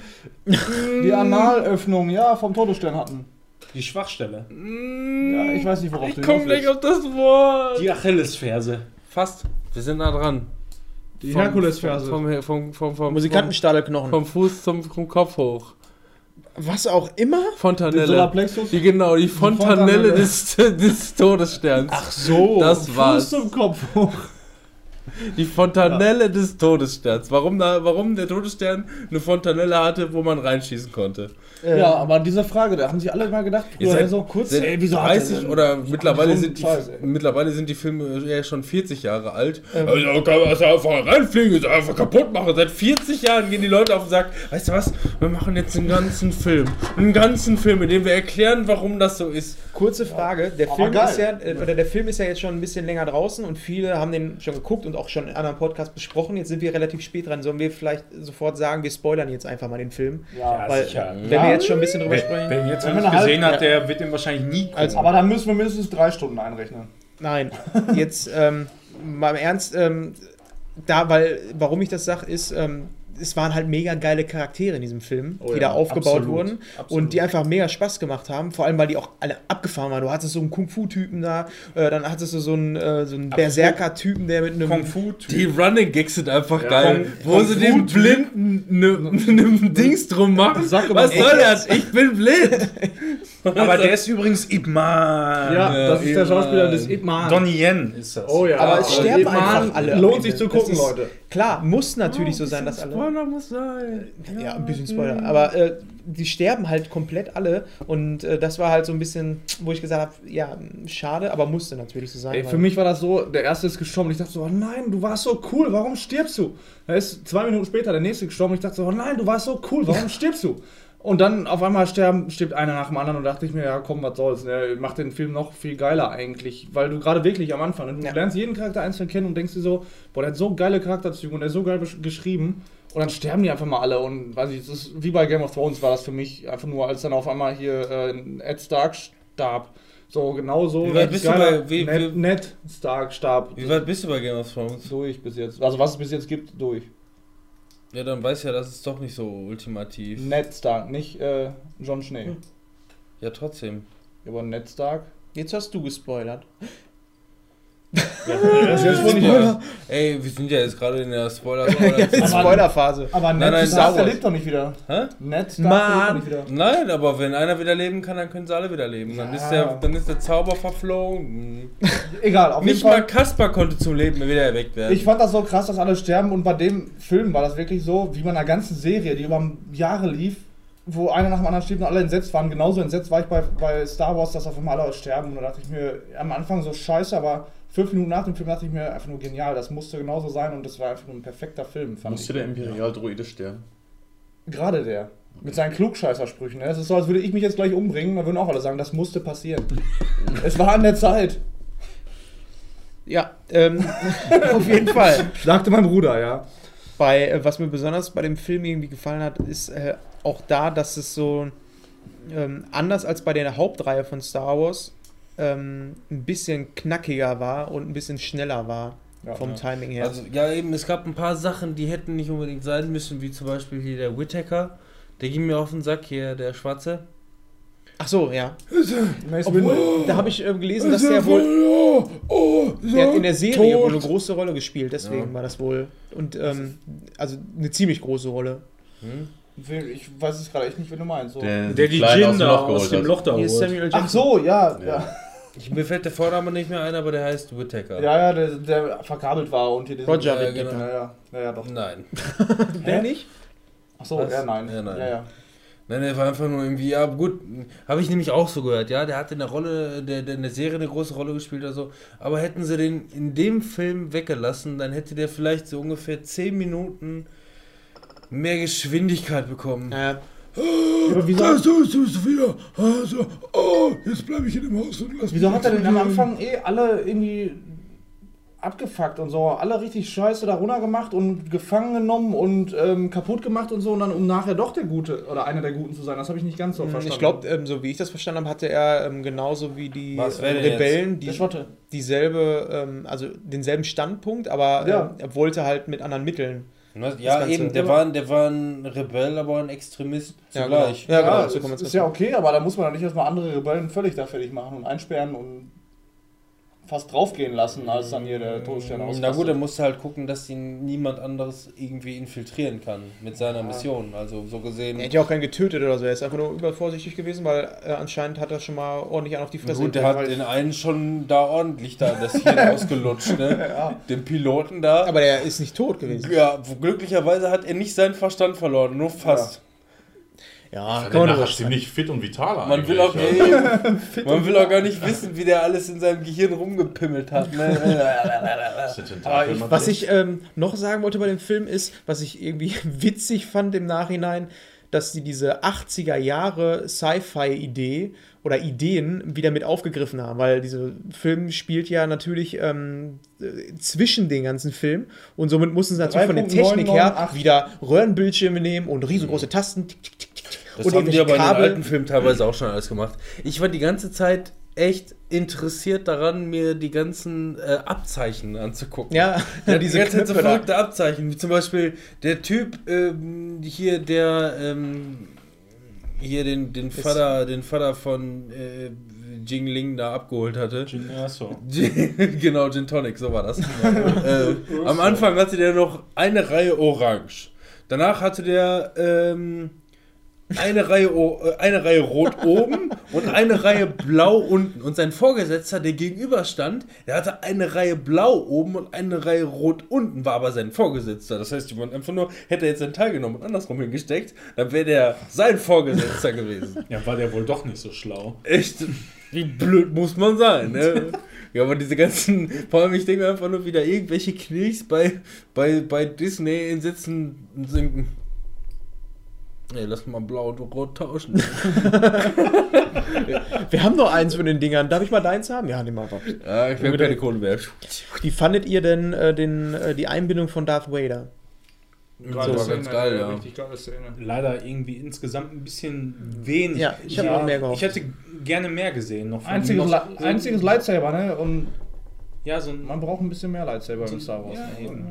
Die Analöffnung, ja, vom Todesstern hatten. die Schwachstelle. Ja, ich weiß nicht, worauf Ich du komm hinaus gleich auf das Wort. Die Achillesferse. Fast. Wir sind nah dran. Die Vom- Herkulesferse. Vom, vom, vom, vom, vom, Musikantenstahlknochen. vom Fuß zum, zum Kopf hoch. Was auch immer. Den Fontanelle. Solarplexus. Die, genau, die Fontanelle, Fontanelle. Des, *laughs* des Todessterns. Ach so. das Fuß war's. zum Kopf hoch. *laughs* Die Fontanelle des Todessterns. Warum, da, warum der Todesstern eine Fontanelle hatte, wo man reinschießen konnte. Ähm, Ja, aber diese Frage, da haben sich alle mal gedacht, Ihr seid so kurz, ey, wieso hat er 30 denn- oder mittlerweile, so sind die, Scheiß, mittlerweile sind die Filme ja schon 40 Jahre alt. Ähm. Also kann man das einfach reinfliegen, das einfach kaputt machen. Seit 40 Jahren gehen die Leute auf und sagen, weißt du was, wir machen jetzt einen ganzen Film. Einen ganzen Film, in dem wir erklären, warum das so ist. Kurze Frage, der Film, ist ja, äh, oder der Film ist ja jetzt schon ein bisschen länger draußen und viele haben den schon geguckt und auch schon in anderen Podcasts besprochen. Jetzt sind wir relativ spät dran. Sollen wir vielleicht sofort sagen, wir spoilern jetzt einfach mal den Film? Ja, Weil, sicher. wenn wir Ja. jetzt schon ein bisschen drüber Wer, sprechen. wer ihn jetzt Wenn noch wir nicht gesehen hat, der wird den wahrscheinlich nie gucken. Also- aber dann müssen wir mindestens drei Stunden einrechnen. Nein, jetzt ähm, mal im Ernst, ähm, da, weil, warum ich das sage, ist, ähm, es waren halt mega geile Charaktere in diesem Film, Oh die ja, da aufgebaut absolut, wurden absolut. und die einfach mega Spaß gemacht haben, vor allem weil die auch alle abgefahren waren. Du hattest so einen Kung-Fu-Typen da, äh, dann hattest du so einen, äh, so einen Berserker-Typen, der mit einem. Kung Fu Die Running Gags sind einfach geil. Kung- wo Kung sie den Blinden *laughs* ne, ne Dings drum machen. Was soll das? Ich bin blind. *laughs* Aber der *laughs* ist übrigens Ip Man. Ja, das ist der Schauspieler des Ip Man. Donnie Yen ist das. Oh ja. Aber es sterben Ip Man einfach alle Lohnt sich zu gucken, Leute. Klar, muss natürlich so sein, dass alle. Spoiler muss sein. Ja, ein bisschen Spoiler. Aber äh, die sterben halt komplett alle. Und äh, das war halt so ein bisschen, wo ich gesagt habe, ja, schade, aber musste natürlich so sein. Ey, für mich war das so, der erste ist gestorben und ich dachte so, oh nein, du warst so cool, warum stirbst du? Da ist zwei Minuten später der nächste gestorben und ich dachte so, oh nein, du warst so cool, warum *laughs* stirbst du? Und dann auf einmal sterben, stirbt einer nach dem anderen und dachte ich mir, ja komm, was soll's, ne? macht den Film noch viel geiler eigentlich, weil du gerade wirklich am Anfang, ne? du Ja. lernst jeden Charakter einzeln kennen und denkst dir so, boah, der hat so geile Charakterzüge und der ist so geil geschrieben und dann sterben die einfach mal alle und weiß ich, das ist wie bei Game of Thrones war das für mich einfach nur, als dann auf einmal hier äh, Ed Stark starb. So, genau so. Wie weit bist du bei- wie- Ned, wie- Ned Stark starb. Wie weit bist du bei Game of Thrones? Durch bis jetzt. Also, was es bis jetzt gibt, durch. Ja, dann weiß ja, das ist doch nicht so ultimativ. Ned Stark, nicht äh, John Schnee. Ja, trotzdem. Aber Ned Stark. Jetzt hast du gespoilert. Das ist jetzt wohl nicht Spoiler. Ey, wir sind ja jetzt gerade in der spoiler *laughs* spoiler Spoilerphase. Aber Ned Nein, nein, Stark, Star der Wars. lebt doch nicht wieder. Hä? Ned Stark lebt doch nicht wieder. Nein, aber wenn einer wieder leben kann, dann können sie alle wieder leben. Dann, Ja. ist, der, dann ist der Zauber verflogen. *laughs* Egal, auf Nicht jeden Fall. mal Kaspar konnte zum Leben wieder erweckt werden. Ich fand das so krass, dass alle sterben und bei dem Film war das wirklich so, wie bei einer ganzen Serie, die über Jahre lief, wo einer nach dem anderen stirbt und alle entsetzt waren. Genauso entsetzt war ich bei, bei Star Wars, dass auf einmal alle sterben. Und da dachte ich mir, am Anfang so scheiße, aber fünf Minuten nach dem Film dachte ich mir einfach nur genial. Das musste genauso sein und das war einfach nur ein perfekter Film. Musste der Imperial-Droide sterben? Gerade der. Mit seinen Klugscheißersprüchen. Ne? Es ist so, als würde ich mich jetzt gleich umbringen. Da würden auch alle sagen, das musste passieren. *laughs* es war an der Zeit. Ja, ähm, *laughs* auf jeden Fall. Sagte mein Bruder, ja. Bei, äh, was mir besonders bei dem Film irgendwie gefallen hat, ist äh, auch da, dass es so ähm, anders als bei der Hauptreihe von Star Wars ähm, ein bisschen knackiger war und ein bisschen schneller war. Ja. vom Timing her. Also, ja, eben, es gab ein paar Sachen, die hätten nicht unbedingt sein müssen, wie zum Beispiel hier der Whittaker. Der ging mir auf den Sack, hier der Schwarze. Ach so, ja. Obwohl, da habe ich ähm, gelesen, dass der wohl. Der hat in der Serie wohl eine große Rolle gespielt, deswegen war das wohl. Und ähm, also eine ziemlich große Rolle. Ich weiß es gerade echt nicht, wen du meinst. So. Der, Der die Gin da aus geholt dem hat. Loch da Hier ist holt. Samuel Ach so, ja, ja. Ja. Ich, mir fällt der Vorname nicht mehr ein, aber der heißt Whittaker. Ja, ja, der, der verkabelt war und hier diesen. Roger Ja, Whittaker. genau. Ja, ja, ja, ja, doch. Nein. *laughs* Der nicht? Ach so, Was? ja, nein. Ja, nein. Ja, ja. Nein, der war einfach nur irgendwie, ja gut, habe ich nämlich auch so gehört, ja, der hat in der Rolle, der, der in der Serie eine große Rolle gespielt oder so, aber hätten sie den in dem Film weggelassen, dann hätte der vielleicht so ungefähr 10 Minuten mehr Geschwindigkeit bekommen. Ja. Aber wieso, ist es wieder, also, oh, jetzt bleibe ich in dem Haus und lass wieso hat er denn am Anfang eh alle irgendwie abgefuckt und so, alle richtig scheiße da runter gemacht und gefangen genommen und ähm, kaputt gemacht und so und dann um nachher doch der Gute oder einer der Guten zu sein, das habe ich nicht ganz so verstanden. Ich glaube, ähm, so wie ich das verstanden habe, hatte er ähm, genauso wie die ähm, Rebellen die, Schotte. dieselbe, ähm, also denselben Standpunkt, aber Ja. ähm, er wollte halt mit anderen Mitteln. Ja, Ganze. eben, der war, der war ein Rebell, aber ein Extremist Ja, zugleich. genau. Ja, genau, Ja, kann man's ist, ist ja okay, aber da muss man doch nicht erstmal andere Rebellen völlig da fertig machen und einsperren und fast draufgehen lassen, als dann hier der Todesstern Na ausrastet. gut, er musste halt gucken, dass ihn niemand anderes irgendwie infiltrieren kann mit seiner Mission. Also so gesehen. Er hätte ja auch keinen getötet oder so, er ist einfach nur übervorsichtig gewesen, weil äh, anscheinend hat er schon mal ordentlich an auf die Fresse Gut, der hat den einen schon da ordentlich da das Hirn *laughs* ausgelutscht, ne? Ja. Den Piloten da. Aber der ist nicht tot gewesen. ja, glücklicherweise hat er nicht seinen Verstand verloren, nur fast. Ja, Der nachher ziemlich fit und vital Man will, auch, eigentlich, ja. *laughs* man will auch gar nicht wissen, wie der alles in seinem Gehirn rumgepimmelt hat. Ne? *laughs* Aber ich, was ich ähm, noch sagen wollte bei dem Film ist, was ich irgendwie *laughs* witzig fand im Nachhinein, dass sie diese 80er Jahre Sci-Fi-Idee oder Ideen wieder mit aufgegriffen haben, weil dieser Film spielt ja natürlich ähm, äh, zwischen den ganzen Filmen und somit mussten sie natürlich von der Technik her 3.998. wieder Röhrenbildschirme nehmen und riesengroße Tasten. Tick, tick, tick, tick, tick. Das und haben die aber in den Kabel. alten Filmen teilweise auch schon alles gemacht. Ich war die ganze Zeit echt interessiert daran, mir die ganzen äh, Abzeichen anzugucken. Ja, *laughs* Ja, diese ganze Zeit so Knöpfe da. verrückte Abzeichen, wie zum Beispiel der Typ ähm, hier, der ähm, hier den, den Vater, den Vater von äh, Jingling da abgeholt hatte. Ja, so. *laughs* genau, Gin Tonic, so war das. *laughs* äh, am Anfang hatte der noch eine Reihe Orange. Danach hatte der ähm, eine, Reihe, äh, eine Reihe Rot *laughs* oben und eine Reihe Blau unten. Und sein Vorgesetzter, der gegenüberstand, der hatte eine Reihe Blau oben und eine Reihe Rot unten, war aber sein Vorgesetzter. Das heißt, jemand einfach nur, hätte er jetzt seinen Teil genommen und andersrum hingesteckt, dann wäre der sein Vorgesetzter *laughs* gewesen. Ja, war der wohl doch nicht so schlau. Echt, wie blöd muss man sein, ne? *laughs* Ja, aber diese ganzen, vor allem ich denke einfach nur wieder irgendwelche Knicks bei, bei, bei Disney in Sitzen sinken. Nee, lass mal blau und rot tauschen. *laughs* *laughs* Wir haben noch eins von den Dingern. Darf ich mal deins haben? Ja, nimm mal. was. Ja, ich will keine Kohle mehr. Wie fandet ihr denn äh, den, äh, die Einbindung von Darth Vader? Das war ganz geil, ja. Richtig geile Szene. Leider irgendwie insgesamt ein bisschen wenig. Ja, ich habe Ja, auch mehr gehofft. Ich hätte gerne mehr gesehen. Noch Einziges, so- einziges Lightsaber, ne? Und Ja, so ein. man braucht ein bisschen mehr Lightsaber in Star Wars. ja, eben.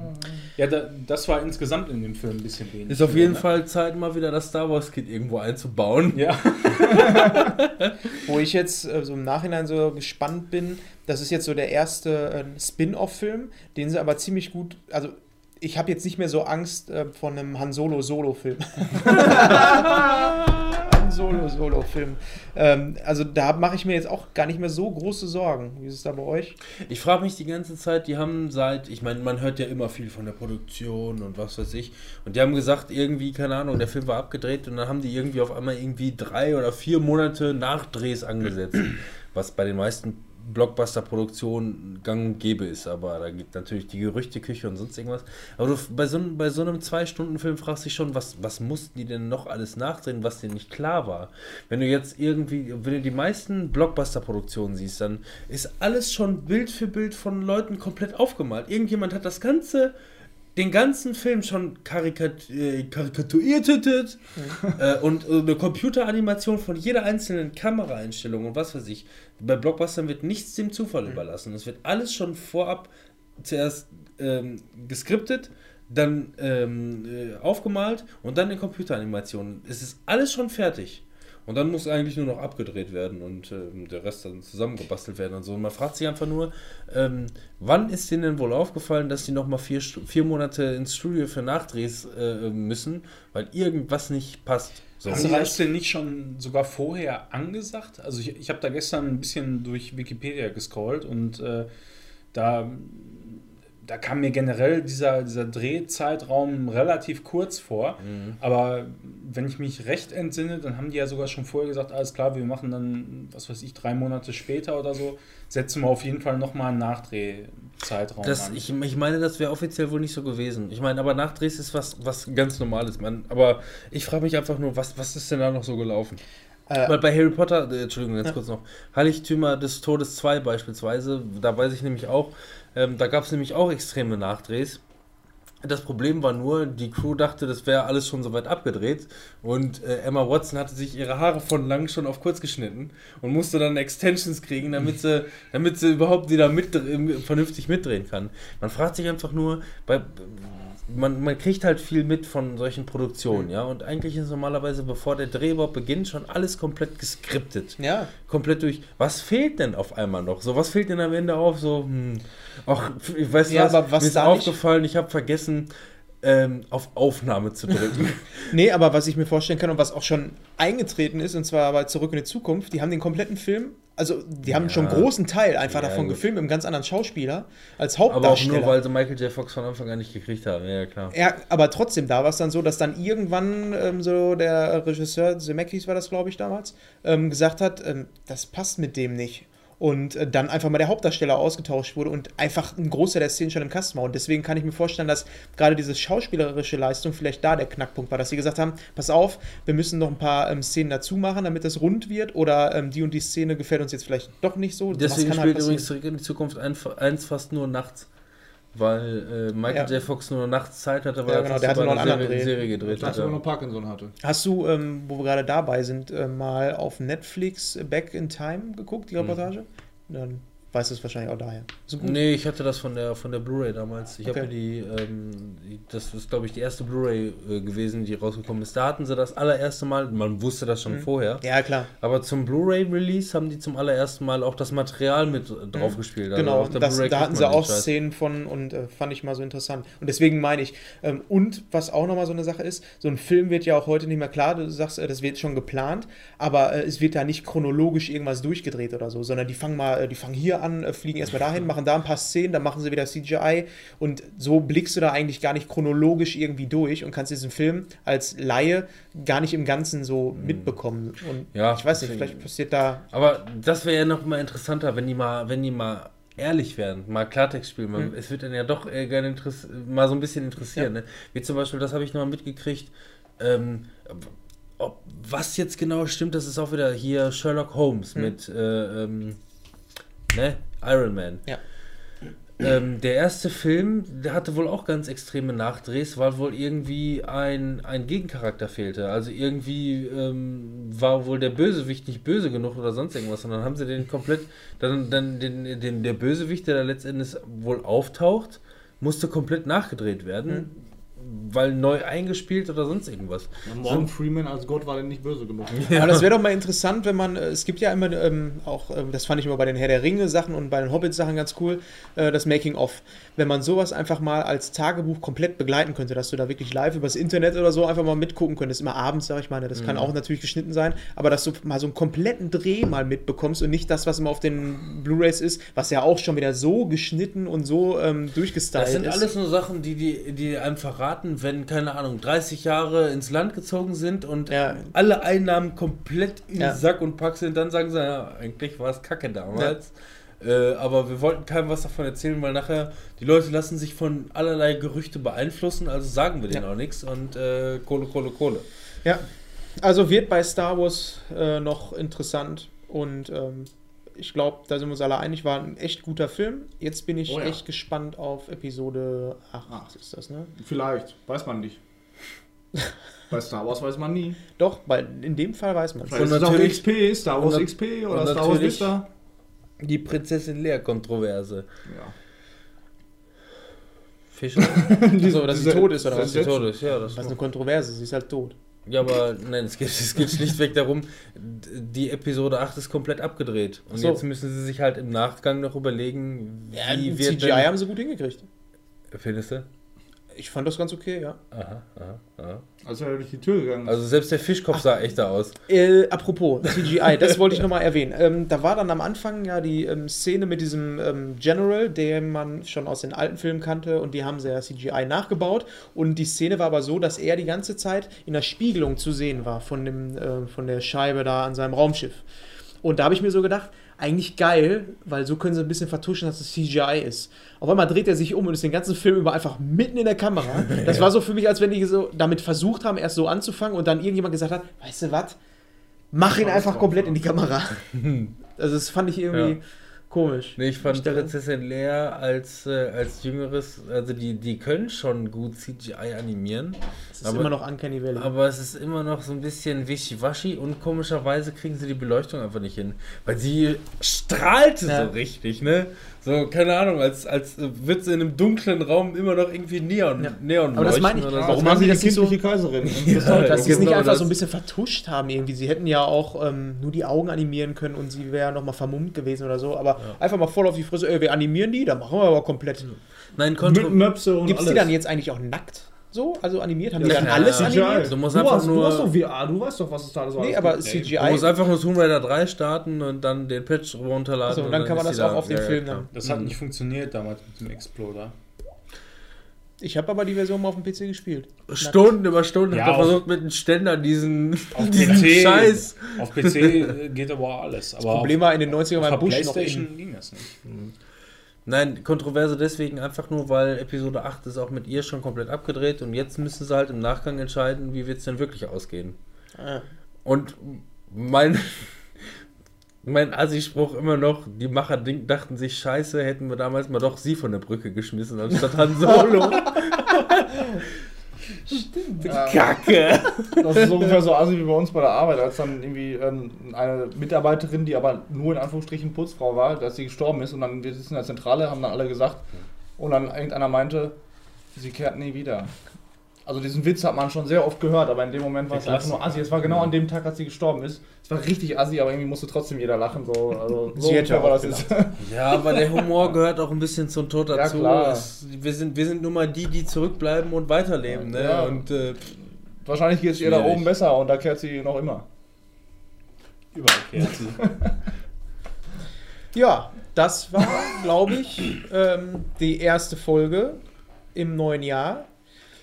Ja, da, das war insgesamt in dem Film ein bisschen wenig. Ist auf jeden ne? Fall Zeit, mal wieder das Star Wars Kit irgendwo einzubauen. Ja. *laughs* Wo ich jetzt äh, so im Nachhinein so gespannt bin, das ist jetzt so der erste äh, Spin-off-Film, den sie aber ziemlich gut, also ich habe jetzt nicht mehr so Angst äh, von einem Han Solo *laughs* Solo-Film. Han Solo Solo-Film. Ähm, also da mache ich mir jetzt auch gar nicht mehr so große Sorgen. Wie ist es da bei euch? Ich frage mich die ganze Zeit, die haben seit, ich meine, man hört ja immer viel von der Produktion und was weiß ich. Und die haben gesagt, irgendwie, keine Ahnung, der Film war abgedreht und dann haben die irgendwie auf einmal irgendwie drei oder vier Monate Nachdrehs angesetzt. was bei den meisten Blockbuster-Produktionen gang und gäbe ist. Aber da gibt natürlich die Gerüchteküche und sonst irgendwas. Aber du, bei, so, einem- bei so einem Zwei-Stunden-Film fragst du dich schon, was, was mussten die denn noch alles nachdrehen, was dir nicht klar war? Wenn du jetzt irgendwie, wenn du die meisten Blockbuster-Produktionen siehst, dann ist alles schon Bild für Bild von Leuten komplett aufgemalt. Irgendjemand hat das Ganze, den ganzen Film schon karikat äh, karikaturiert äh, und äh, eine Computeranimation von jeder einzelnen Kameraeinstellung und was weiß ich. Bei Blockbustern wird nichts dem Zufall überlassen. Es wird alles schon vorab zuerst ähm, geskriptet, dann ähm, äh, aufgemalt und dann in Computeranimationen. Es ist alles schon fertig. Und dann muss eigentlich nur noch abgedreht werden und ähm, der Rest dann zusammengebastelt werden und so. Und man fragt sich einfach nur, ähm, wann ist denen denn wohl aufgefallen, dass die nochmal vier, vier Monate ins Studio für Nachdrehs äh, müssen, weil irgendwas nicht passt. So. Haben die das denn nicht schon sogar vorher angesagt? Also ich, ich habe da gestern ein bisschen durch Wikipedia gescrollt und äh, da, da kam mir generell dieser, dieser Drehzeitraum relativ kurz vor. Aber wenn ich mich recht entsinne, dann haben die ja sogar schon vorher gesagt, alles klar, wir machen dann, was weiß ich, drei Monate später oder so, setzen wir auf jeden Fall nochmal einen Nachdrehzeitraum Das, an. ich, ich meine, das wäre offiziell wohl nicht so gewesen. Ich meine, aber Nachdrehs ist was, was ganz Normales, man. Aber ich frage mich einfach nur, was, was ist denn da noch so gelaufen? Äh, Weil bei Harry Potter, äh, Entschuldigung, ganz kurz noch, Heiligtümer des Todes 2 beispielsweise, da weiß ich nämlich auch, ähm, da gab es nämlich auch extreme Nachdrehs. Das Problem war nur, die Crew dachte, das wäre alles schon soweit abgedreht und äh, Emma Watson hatte sich ihre Haare von lang schon auf kurz geschnitten und musste dann Extensions kriegen, damit sie, damit sie überhaupt wieder mit, vernünftig mitdrehen kann. Man fragt sich einfach nur, bei, man, man kriegt halt viel mit von solchen Produktionen, ja, und eigentlich ist normalerweise, bevor der Dreh überhaupt beginnt, schon alles komplett geskriptet ja, komplett durch. Was fehlt denn auf einmal noch? So, was fehlt denn am Ende auf? So, hm, ach, ich weiß Ja, was, aber was mir ist aufgefallen, ich habe vergessen, ähm, auf Aufnahme zu drücken. *laughs* Nee, aber was ich mir vorstellen kann und was auch schon eingetreten ist, und zwar bei Zurück in die Zukunft, die haben den kompletten Film, also die haben Ja. schon einen großen Teil einfach Ja, davon gut. gefilmt, mit einem ganz anderen Schauspieler als Aber auch Hauptdarsteller. nur, weil sie Michael J. Fox von Anfang an nicht gekriegt haben. Ja, klar. ja, aber trotzdem, da war es dann so, dass dann irgendwann ähm, so der Regisseur, Zemeckis war das, glaube ich, damals, ähm, gesagt hat, ähm, das passt mit dem nicht. Und äh, dann einfach mal der Hauptdarsteller ausgetauscht wurde und einfach ein Großteil der Szenen schon im Kasten war. Und deswegen kann ich mir vorstellen, dass gerade diese schauspielerische Leistung vielleicht da der Knackpunkt war, dass sie gesagt haben, pass auf, wir müssen noch ein paar ähm, Szenen dazu machen, damit das rund wird. Oder ähm, die und die Szene gefällt uns jetzt vielleicht doch nicht so. Deswegen kann spielt halt übrigens? Zurück in die Zukunft eins fast nur nachts. Weil äh, Michael Ja. J. Fox nur nachts Zeit hatte, weil Ja, er genau, das der hatte noch anderen Serie, Dreh. Serie gedreht hat. er noch Parkinson hatte. Hast du, ähm, wo wir gerade dabei sind, äh, mal auf Netflix Back in Time geguckt, die Reportage? Dann weißt du es wahrscheinlich auch daher. So. Nee, ich hatte das von der von der Blu-ray damals. Ich Okay. habe die, ähm, das ist glaube ich die erste Blu-ray äh, gewesen, die rausgekommen ist. Da hatten sie das allererste Mal, man wusste das schon vorher, Ja, klar. aber zum Blu-ray-Release haben die zum allerersten Mal auch das Material mit äh, draufgespielt. Also Genau, das, da hatten sie auch. Szenen von und äh, fand ich mal so interessant. Und deswegen meine ich, ähm, und was auch nochmal so eine Sache ist, so ein Film wird ja auch heute nicht mehr klar, du sagst, äh, das wird schon geplant, aber äh, es wird da nicht chronologisch irgendwas durchgedreht oder so, sondern die fangen mal, äh, die fangen hier an, äh, fliegen erstmal dahin, machen da ein paar Szenen, dann machen sie wieder CGI und so blickst du da eigentlich gar nicht chronologisch irgendwie durch und kannst diesen Film als Laie gar nicht im Ganzen so mitbekommen. Und Hm. Ja, ich weiß nicht, vielleicht passiert da. Aber das wäre ja noch mal interessanter, wenn die mal, wenn die mal ehrlich wären, mal Klartext spielen. Man, Mhm. Es wird dann ja doch äh, gerne mal so ein bisschen interessieren. Ne? Wie zum Beispiel, das habe ich noch mal mitgekriegt. Ähm, ob, was jetzt genau stimmt, das ist auch wieder hier Sherlock Holmes Mhm. mit äh, ähm, ne? Iron Man. Ja. Ähm, der erste Film, der hatte wohl auch ganz extreme Nachdrehs, weil wohl irgendwie ein, ein Gegencharakter fehlte. Also irgendwie ähm, war wohl der Bösewicht nicht böse genug oder sonst irgendwas. Und dann haben sie den komplett, dann, dann den, den, der Bösewicht, der da letztendlich wohl auftaucht, musste komplett nachgedreht werden, weil neu eingespielt oder sonst irgendwas. Morgan Freeman als Gott war denn nicht böse genug. *laughs* Aber das wäre doch mal interessant, wenn man, äh, es gibt ja immer ähm, auch, ähm, das fand ich immer bei den Herr der Ringe Sachen und bei den Hobbit Sachen ganz cool, äh, das Making of. Wenn man sowas einfach mal als Tagebuch komplett begleiten könnte, dass du da wirklich live übers Internet oder so einfach mal mitgucken könntest, immer abends, sag ich mal, ne, das kann auch natürlich geschnitten sein, aber dass du mal so einen kompletten Dreh mal mitbekommst und nicht das, was immer auf den Blu-rays ist, was ja auch schon wieder so geschnitten und so ähm, durchgestylt Das sind ist. alles nur Sachen, die, die, die einem verraten, wenn, keine Ahnung, 30 Jahre ins Land gezogen sind und Ja. alle Einnahmen komplett in Ja. Sack und Pack sind, dann sagen sie, ja, eigentlich war es kacke damals. Äh, aber wir wollten keinem was davon erzählen, weil nachher die Leute lassen sich von allerlei Gerüchte beeinflussen, also sagen wir denen Ja. auch nichts und äh, Kohle, Kohle, Kohle. Ja, also wird bei Star Wars äh, noch interessant und ähm, ich glaube, da sind wir uns alle einig, war ein echt guter Film. Jetzt bin ich Oh ja. echt gespannt auf Episode 8, Acht. ist das, ne? Vielleicht, weiß man nicht. Bei Star Wars weiß man nie. Doch, weil in dem Fall weiß man es. Vielleicht Und ist es auch natürlich- XP, Star Wars XP oder Star Wars Vista. Die Prinzessin Leia-Kontroverse. Ja. Fischer. *laughs* so, dass sie tot ist oder was? dass sie tot ist, ja. Das ist eine Kontroverse, sie ist halt tot. ja, aber nein, es geht, *laughs* es geht schlichtweg darum, die Episode 8 ist komplett abgedreht. Und so. jetzt müssen sie sich halt im Nachgang noch überlegen, Ja, wie mit wird CGI haben sie gut hingekriegt. Findest du? Ich fand das ganz okay, ja. Aha, aha, aha. Also er durch die Tür gegangen. Also selbst der Fischkopf sah echter aus. Äh, apropos CGI, das wollte ich nochmal erwähnen. Ähm, da war dann am Anfang ja die ähm, Szene mit diesem ähm, General, den man schon aus den alten Filmen kannte und die haben sie ja CGI nachgebaut. Und die Szene war aber so, dass er die ganze Zeit in der Spiegelung zu sehen war von, dem, äh, von der Scheibe da an seinem Raumschiff. Und da habe ich mir so gedacht, eigentlich geil, weil so können sie ein bisschen vertuschen, dass es CGI ist. Auf einmal dreht er sich um und ist den ganzen Film über einfach mitten in der Kamera. *laughs* Das war so für mich, als wenn die so damit versucht haben, erst so anzufangen und dann irgendjemand gesagt hat, weißt du was, mach ihn einfach komplett in die Kamera. *laughs* Also das fand ich irgendwie Ja. Komisch. Nee, ich fand Stelle. Prinzessin Lea als, äh, als jüngeres, also die, die können schon gut CGI animieren, Das ist aber- immer noch Uncanny Valley. aber es ist immer noch so ein bisschen wischiwaschi und komischerweise kriegen sie die Beleuchtung einfach nicht hin. Weil sie strahlte Ja. so richtig, ne? So, keine Ahnung, als, als wird sie in einem dunklen Raum immer noch irgendwie Neon, Ja. Neon Aber das meine ich, warum so. haben die das nicht so- kindliche Kaiserin? *laughs* Ja, dass sie es genau nicht einfach das. so ein bisschen vertuscht haben irgendwie. Sie hätten ja auch ähm, nur die Augen animieren können und sie wäre nochmal vermummt gewesen oder so. Aber einfach mal voll auf die Fresse, ey, wir animieren die, dann machen wir aber komplett. Nein, Mit Kontro Möpse und Gibt es alles. die dann jetzt eigentlich auch nackt? So? Also animiert? Haben die Ja, dann klar. alles CGI. animiert? Du musst du, einfach hast, nur- du hast doch VR, du weißt doch, was es da alles Nee, alles aber gibt. CGI. Du musst einfach nur Tomb Raider 3 starten und dann den Patch runterladen. Achso, und dann kann man das die auch auf den Ja, ja, Film dann. Das hat nicht funktioniert damals mit dem Exploder. Ich habe aber die Version mal auf dem PC gespielt. Stunden über Stunden Ja, auf- versucht mit einem Ständer diesen, Auf *laughs* diesen PC, Scheiß. Auf PC geht aber alles. Aber Das Problem war in den 90ern auf, beim auf Bush noch Playstation in, ging das nicht. Nein, Kontroverse deswegen einfach nur, weil Episode 8 ist auch mit ihr schon komplett abgedreht und jetzt müssen sie halt im Nachgang entscheiden, wie wird es denn wirklich ausgehen. Ah. Und mein, mein Assi-Spruch immer noch, die Macher dachten sich, scheiße, hätten wir damals mal doch sie von der Brücke geschmissen, anstatt Han Solo. *laughs* Ja. Kacke. Das ist so ungefähr so assi wie bei uns bei der Arbeit, als dann irgendwie ähm, eine Mitarbeiterin, die aber nur in Anführungsstrichen Putzfrau war, dass sie gestorben ist und dann wir sitzen in der Zentrale, haben dann alle gesagt und dann irgendeiner meinte, sie kehrt nie wieder. Also diesen Witz hat man schon sehr oft gehört, aber in dem Moment war es einfach nur assi. Es war genau an dem Tag, als sie gestorben ist. Es war richtig assi, aber irgendwie musste trotzdem jeder lachen. So, also, *laughs* so Sie hätte ungefähr war auch das jetzt. *laughs* Ja, aber der Humor gehört auch ein bisschen zum Tod Ja, dazu. klar. Es, wir, sind, wir sind nun mal die, die zurückbleiben und weiterleben. Ne? Ja. Und äh, Wahrscheinlich geht es ihr da oben besser und da kehrt sie noch immer. Überall kehrt sie. *laughs* Ja, das war, glaube ich, ähm, die erste Folge im neuen Jahr.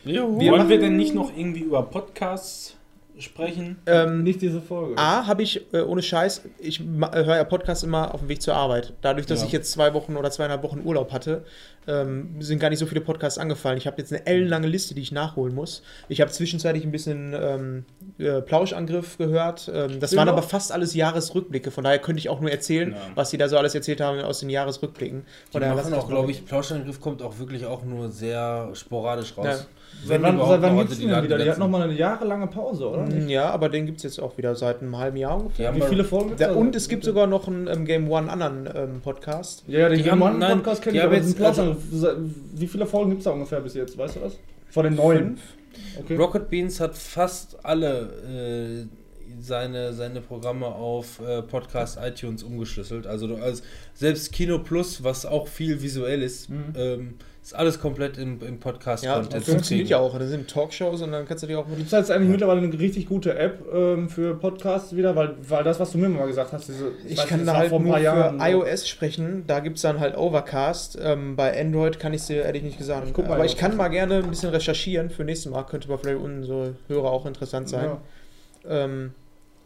Wir Wollen wir denn nicht noch irgendwie über Podcasts sprechen? Ähm, Nicht diese Folge. A, habe ich, äh, ohne Scheiß, ich ma- höre ja Podcasts immer auf dem Weg zur Arbeit. Dadurch, dass Ja. ich jetzt zwei Wochen oder zweieinhalb Wochen Urlaub hatte, ähm, sind gar nicht so viele Podcasts angefallen. Ich habe jetzt eine ellenlange Liste, die ich nachholen muss. Ich habe zwischenzeitlich ein bisschen ähm, äh, Plauschangriff gehört. Ähm, das waren Genau. aber fast alles Jahresrückblicke. Von daher könnte ich auch nur erzählen, Ja. was sie da so alles erzählt haben aus den Jahresrückblicken. die Von daher machen auch, glaube ich, Plauschangriff kommt auch wirklich auch nur sehr sporadisch raus. Ja. Seit Wenn wann, seit wann gibt's also die denn wieder? Die hat nochmal eine jahrelange Pause, oder? weg. Ja, aber den gibt es jetzt auch wieder seit einem halben Jahr ungefähr. Wie viele Folgen Da, da? und es gibt sogar noch einen ähm, Game One anderen ähm, Podcast. Ja, ja, den Die Game haben- One nein, Podcast kenne ich, aber jetzt- Plausch- Wie viele Folgen gibt es da ungefähr bis jetzt? Weißt du das? Von den neuen. Okay. Rocket Beans hat fast alle äh, seine, seine Programme auf äh, Podcast iTunes umgeschlüsselt. Also du, als, selbst Kino Plus, was auch viel visuell ist, Mhm. ähm, ist alles komplett im, im Ja, Podcast-Content das zu funktioniert ja auch. Das sind Talkshows und dann kannst du die auch Gibt es jetzt eigentlich mittlerweile eine richtig gute App ähm, für Podcasts wieder? Weil, weil das, was du mir mal gesagt hast, diese, Ich weiß, kann das da halt vor ein nur für iOS sprechen. Da gibt es dann halt Overcast. Ähm, bei Android kann ich es dir ehrlich nicht gesagt. Ich guck mal, Aber ich kann das mal gerne ein bisschen recherchieren für nächstes Mal. Könnte mal vielleicht unsere Hörer auch interessant sein. Ja. Ähm,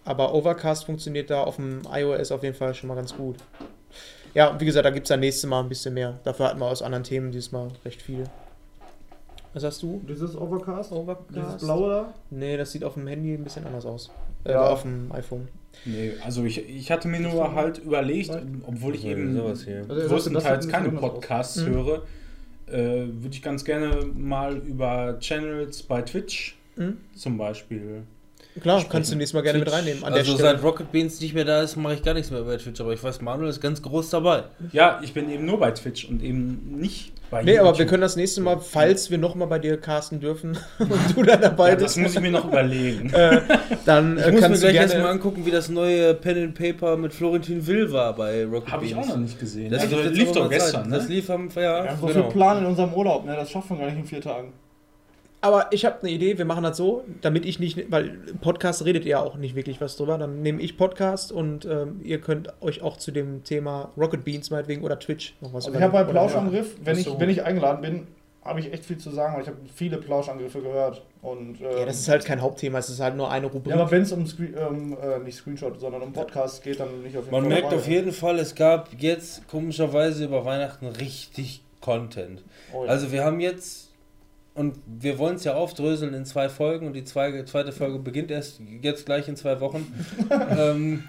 aber Overcast funktioniert da auf dem iOS auf jeden Fall schon mal ganz gut. Ja, und wie gesagt, da gibt es dann nächstes Mal ein bisschen mehr. Dafür hatten wir aus anderen Themen dieses Mal recht viel. Was hast du? Dieses Overcast? Overcast? Dieses blaue da? Nee, das sieht auf dem Handy ein bisschen anders aus. Äh, Ja. auf dem iPhone. Nee, also ich, ich hatte mir nur halt überlegt, obwohl ich Ja, eben sowas hier. Also, das- größtenteils keine Podcasts Mhm. höre, äh, würde ich ganz gerne mal über Channels bei Twitch Mhm. zum Beispiel. Klar, Sprechen. kannst du nächstes Mal gerne mit Twitch, reinnehmen. An also der Stelle. seit Rocket Beans nicht mehr da ist, mache ich gar nichts mehr bei Twitch. Aber ich weiß, Manuel ist ganz groß dabei. Ja, ich bin eben nur bei Twitch und eben nicht Bei Nee, aber wir YouTube. können das nächste Mal, falls wir nochmal bei dir casten dürfen *laughs* und du da dabei Ja, das bist, muss ich mir noch überlegen. *laughs* äh, dann Ich äh, muss mir kannst du gleich erstmal angucken, wie das neue Pen and Paper mit Florentin Will war bei Rocket Habe ich auch Beans. noch nicht gesehen. Das also, lief, jetzt lief doch gestern, ne? Das lief am, ja, Wir haben so genau. viel Plan in unserem Urlaub, ne? Das schafft man gar nicht in vier Tagen. Aber ich habe eine Idee, wir machen das so, damit ich nicht, weil im Podcast redet ihr auch nicht wirklich was drüber, dann nehme ich Podcast und ähm, ihr könnt euch auch zu dem Thema Rocket Beans meinetwegen oder Twitch noch was Also ich habe bei überlegen. Plauschangriff, wenn ich, so. wenn ich eingeladen bin, habe ich echt viel zu sagen, weil ich habe viele Plauschangriffe gehört. Und, ähm, Ja, das ist halt kein Hauptthema, es ist halt nur eine Rubrik. ja, aber wenn es um, Screen, ähm, äh, nicht Screenshot, sondern um Podcast geht, dann nicht auf jeden Man Fall merkt dabei. auf jeden Fall, es gab jetzt komischerweise über Weihnachten richtig Content. Oh ja. Also wir haben jetzt, und wir wollen es ja aufdröseln in zwei Folgen und die zwei, zweite Folge beginnt erst jetzt gleich in zwei Wochen. *laughs* ähm,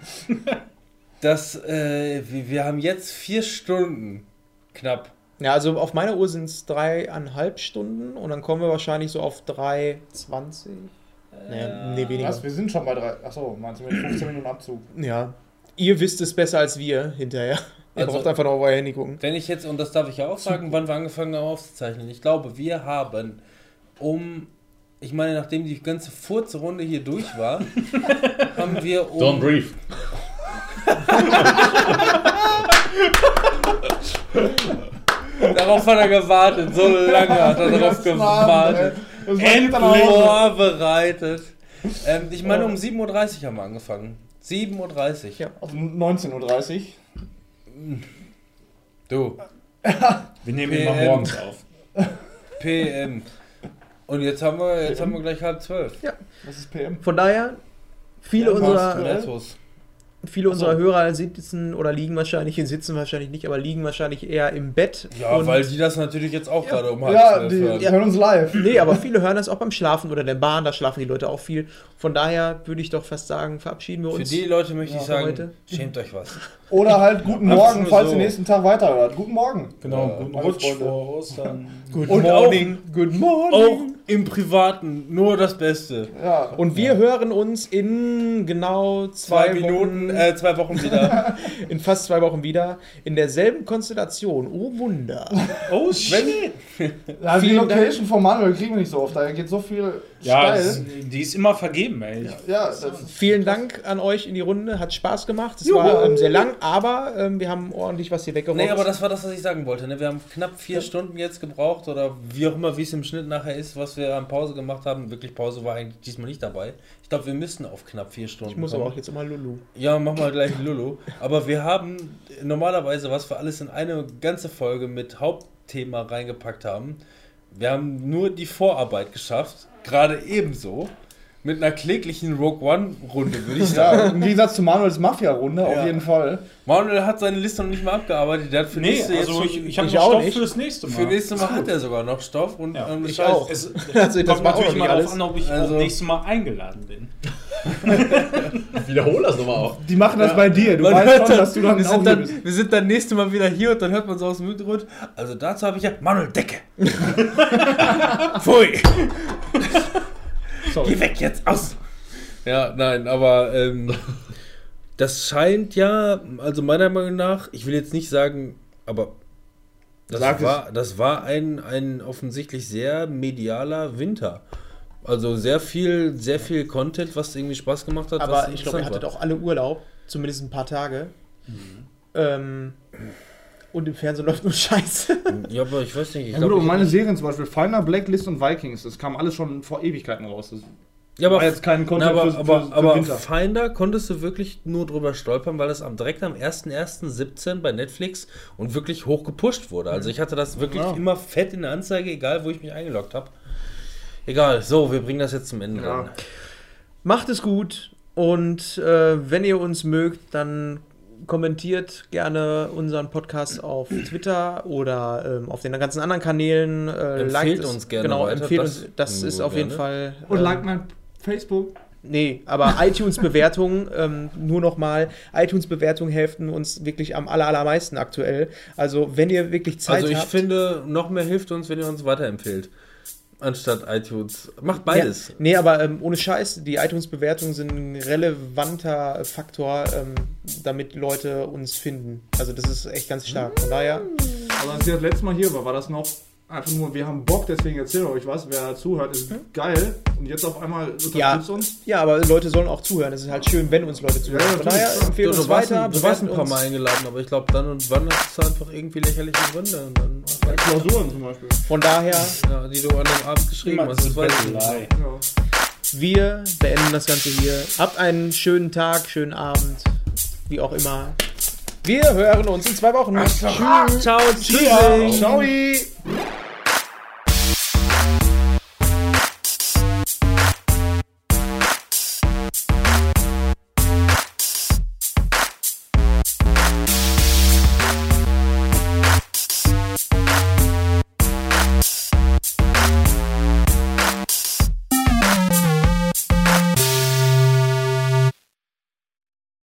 das, äh, wir, wir haben jetzt vier Stunden knapp. Ja, also auf meiner Uhr sind es dreieinhalb Stunden und dann kommen wir wahrscheinlich so auf 3,20. Naja, nee, weniger. Was? Wir sind schon bei drei. Achso, meinst du mit 15 Minuten Abzug? Ja. Ihr wisst es besser als wir hinterher. Ihr Also- braucht einfach noch auf euer Handy gucken. Wenn ich jetzt, und das darf ich ja auch sagen, wann wir angefangen haben aufzuzeichnen. Ich glaube, wir haben um, ich meine, nachdem die ganze Furzrunde hier durch war, *laughs* haben wir um... Don't breathe. *laughs* Darauf hat er gewartet, so lange hat er darauf gewartet. Auch- Vorbereitet. Ähm, ich meine, um 7.30 Uhr haben wir angefangen. 7.30 Uhr. Ja. Also 19.30 Uhr. Du, *laughs* Wir nehmen PM. immer morgens auf. *laughs* PM. Und jetzt haben wir, jetzt haben wir gleich halb zwölf. Das ist PM. Von daher, viele Ja, unserer, viele unserer Ach so. Hörer sitzen oder liegen wahrscheinlich, sitzen wahrscheinlich nicht, aber liegen wahrscheinlich eher im Bett. Ja, und- weil die das natürlich jetzt auch gerade um halb Ja, zwölf die, hören. die hören uns live. Nee, aber viele hören das auch beim Schlafen oder in der Bahn, da schlafen die Leute auch viel. Von daher würde ich doch fast sagen, verabschieden wir Für uns. die Leute möchte Ja, ich sagen, heute. schämt euch was. *laughs* Oder halt guten Morgen, falls so. ihr nächsten Tag weiterhört. Guten Morgen. Genau, Ja, guten Rutsch Freunde. vor Ostern. *laughs* Good Und morning, good morning. Auch im Privaten nur das Beste. Ja. Und wir hören uns in genau zwei, Zwei Minuten, Wochen, äh, zwei Wochen wieder. *laughs* in fast zwei Wochen wieder, in derselben Konstellation. Oh Wunder. Oh shit! ja, die vielen Dank. Location von Manuel kriegen wir nicht so oft. Da geht so viel Ja, das, die ist immer vergeben, ey. ja, ist Vielen Dank an euch in die Runde, hat Spaß gemacht. Es war ähm, sehr lang, aber ähm, wir haben ordentlich was hier weggerockt. nee, aber das war das, was ich sagen wollte. Ne? Wir haben knapp vier Stunden jetzt gebraucht oder wie auch immer, wie es im Schnitt nachher ist, was wir an Pause gemacht haben. Wirklich, Pause war eigentlich diesmal nicht dabei. Ich glaube, wir müssten auf knapp vier Stunden ich muss kommen. aber auch jetzt immer Lulu. Ja, mach mal gleich Lulu. Aber wir haben normalerweise, was wir alles in eine ganze Folge mit Hauptthema reingepackt haben, wir haben nur die Vorarbeit geschafft. Gerade ebenso. Mit einer kläglichen Rogue One-Runde, würde ich *laughs* sagen. ja, im Gegensatz zu Manuels Mafia-Runde, Ja. auf jeden Fall. Manuel hat seine Liste noch nicht mal abgearbeitet. Der hat für Nee, nächste jetzt also schon, ich, ich habe noch auch Stoff nicht. fürs nächste Mal. für nächste Mal hat er sogar noch Stoff und Ja, ähm, ich Scheiß- auch. *laughs* Es Also, das kommt auch natürlich mal alles. an, ob ich Also- auch nächstes Mal eingeladen bin. *laughs* Wiederhol das nochmal auf. Die machen das bei dir. Du Man weißt schon, dann- dass du dann wir auch dann, bist. wir sind dann nächste Mal wieder hier und dann hört man so aus dem Hintergrund. Also dazu habe ich ja Manuel Decke. Pfui. Geh weg jetzt aus. Ja, nein, aber ähm, das scheint ja, also meiner Meinung nach, ich will jetzt nicht sagen, aber das Sag war, das war ein, ein offensichtlich sehr medialer Winter. Also sehr viel, sehr viel Content, was irgendwie Spaß gemacht hat. was Aber ich glaube, ihr hattet war. auch alle Urlaub, zumindest ein paar Tage. Ähm, und im Fernsehen läuft nur Scheiße. *laughs* Ja, aber ich weiß nicht. Ich Ja, glaub, gut, aber ich- meine Serien zum Beispiel, Finder, Blacklist und Vikings, das kam alles schon vor Ewigkeiten raus. Das ja, aber, war jetzt kein na, Content aber, für, aber, für, für aber Winter. Finder konntest du wirklich nur drüber stolpern, weil es am, direkt am 1.1.17 bei Netflix und wirklich hoch gepusht wurde. Also ich hatte das wirklich Ja. immer fett in der Anzeige, egal wo ich mich eingeloggt habe. Egal, so, wir bringen das jetzt zum Ende. Ja. Macht es gut und äh, wenn ihr uns mögt, dann kommentiert gerne unseren Podcast auf Twitter oder ähm, auf den ganzen anderen Kanälen. Äh, Empfehlt liked uns gerne Genau, weiter, empfehlt das uns. Das nur ist auf jeden gerne. Fall. Und ähm, like mein Facebook. Nee, aber *laughs* iTunes-Bewertungen, ähm, nur nochmal, iTunes-Bewertungen helfen uns wirklich am aller, allermeisten aktuell. Also, wenn ihr wirklich Zeit Also ich habt. finde, noch mehr hilft uns, wenn ihr uns weiterempfehlt. Anstatt iTunes. Macht beides. Ja, nee, aber ähm, ohne Scheiß, die iTunes-Bewertungen sind ein relevanter Faktor, ähm, damit Leute uns finden. Also das ist echt ganz stark. Von daher, Also als ich das letzte Mal hier war, war das noch einfach nur, wir haben Bock, deswegen erzählen wir euch was. Wer zuhört, ist geil. Und jetzt auf einmal unterstützt Ja. uns. Ja, aber Leute sollen auch zuhören. Es ist halt schön, wenn uns Leute zuhören. Ja, Von daher empfehlen Du, uns du, weiter. du warst ein paar. Mal eingeladen, aber ich glaube, dann und wann hast du einfach irgendwie lächerliche Gründe. Und dann Klausuren zum Beispiel. Von daher, ja, die du an dem Abend geschrieben hast. Das weiß ich nicht. Ja. wir beenden das Ganze hier. Habt einen schönen Tag, schönen Abend, wie auch immer. Wir hören uns in zwei Wochen. Tschüss. Ciao, tschüss. Ciao!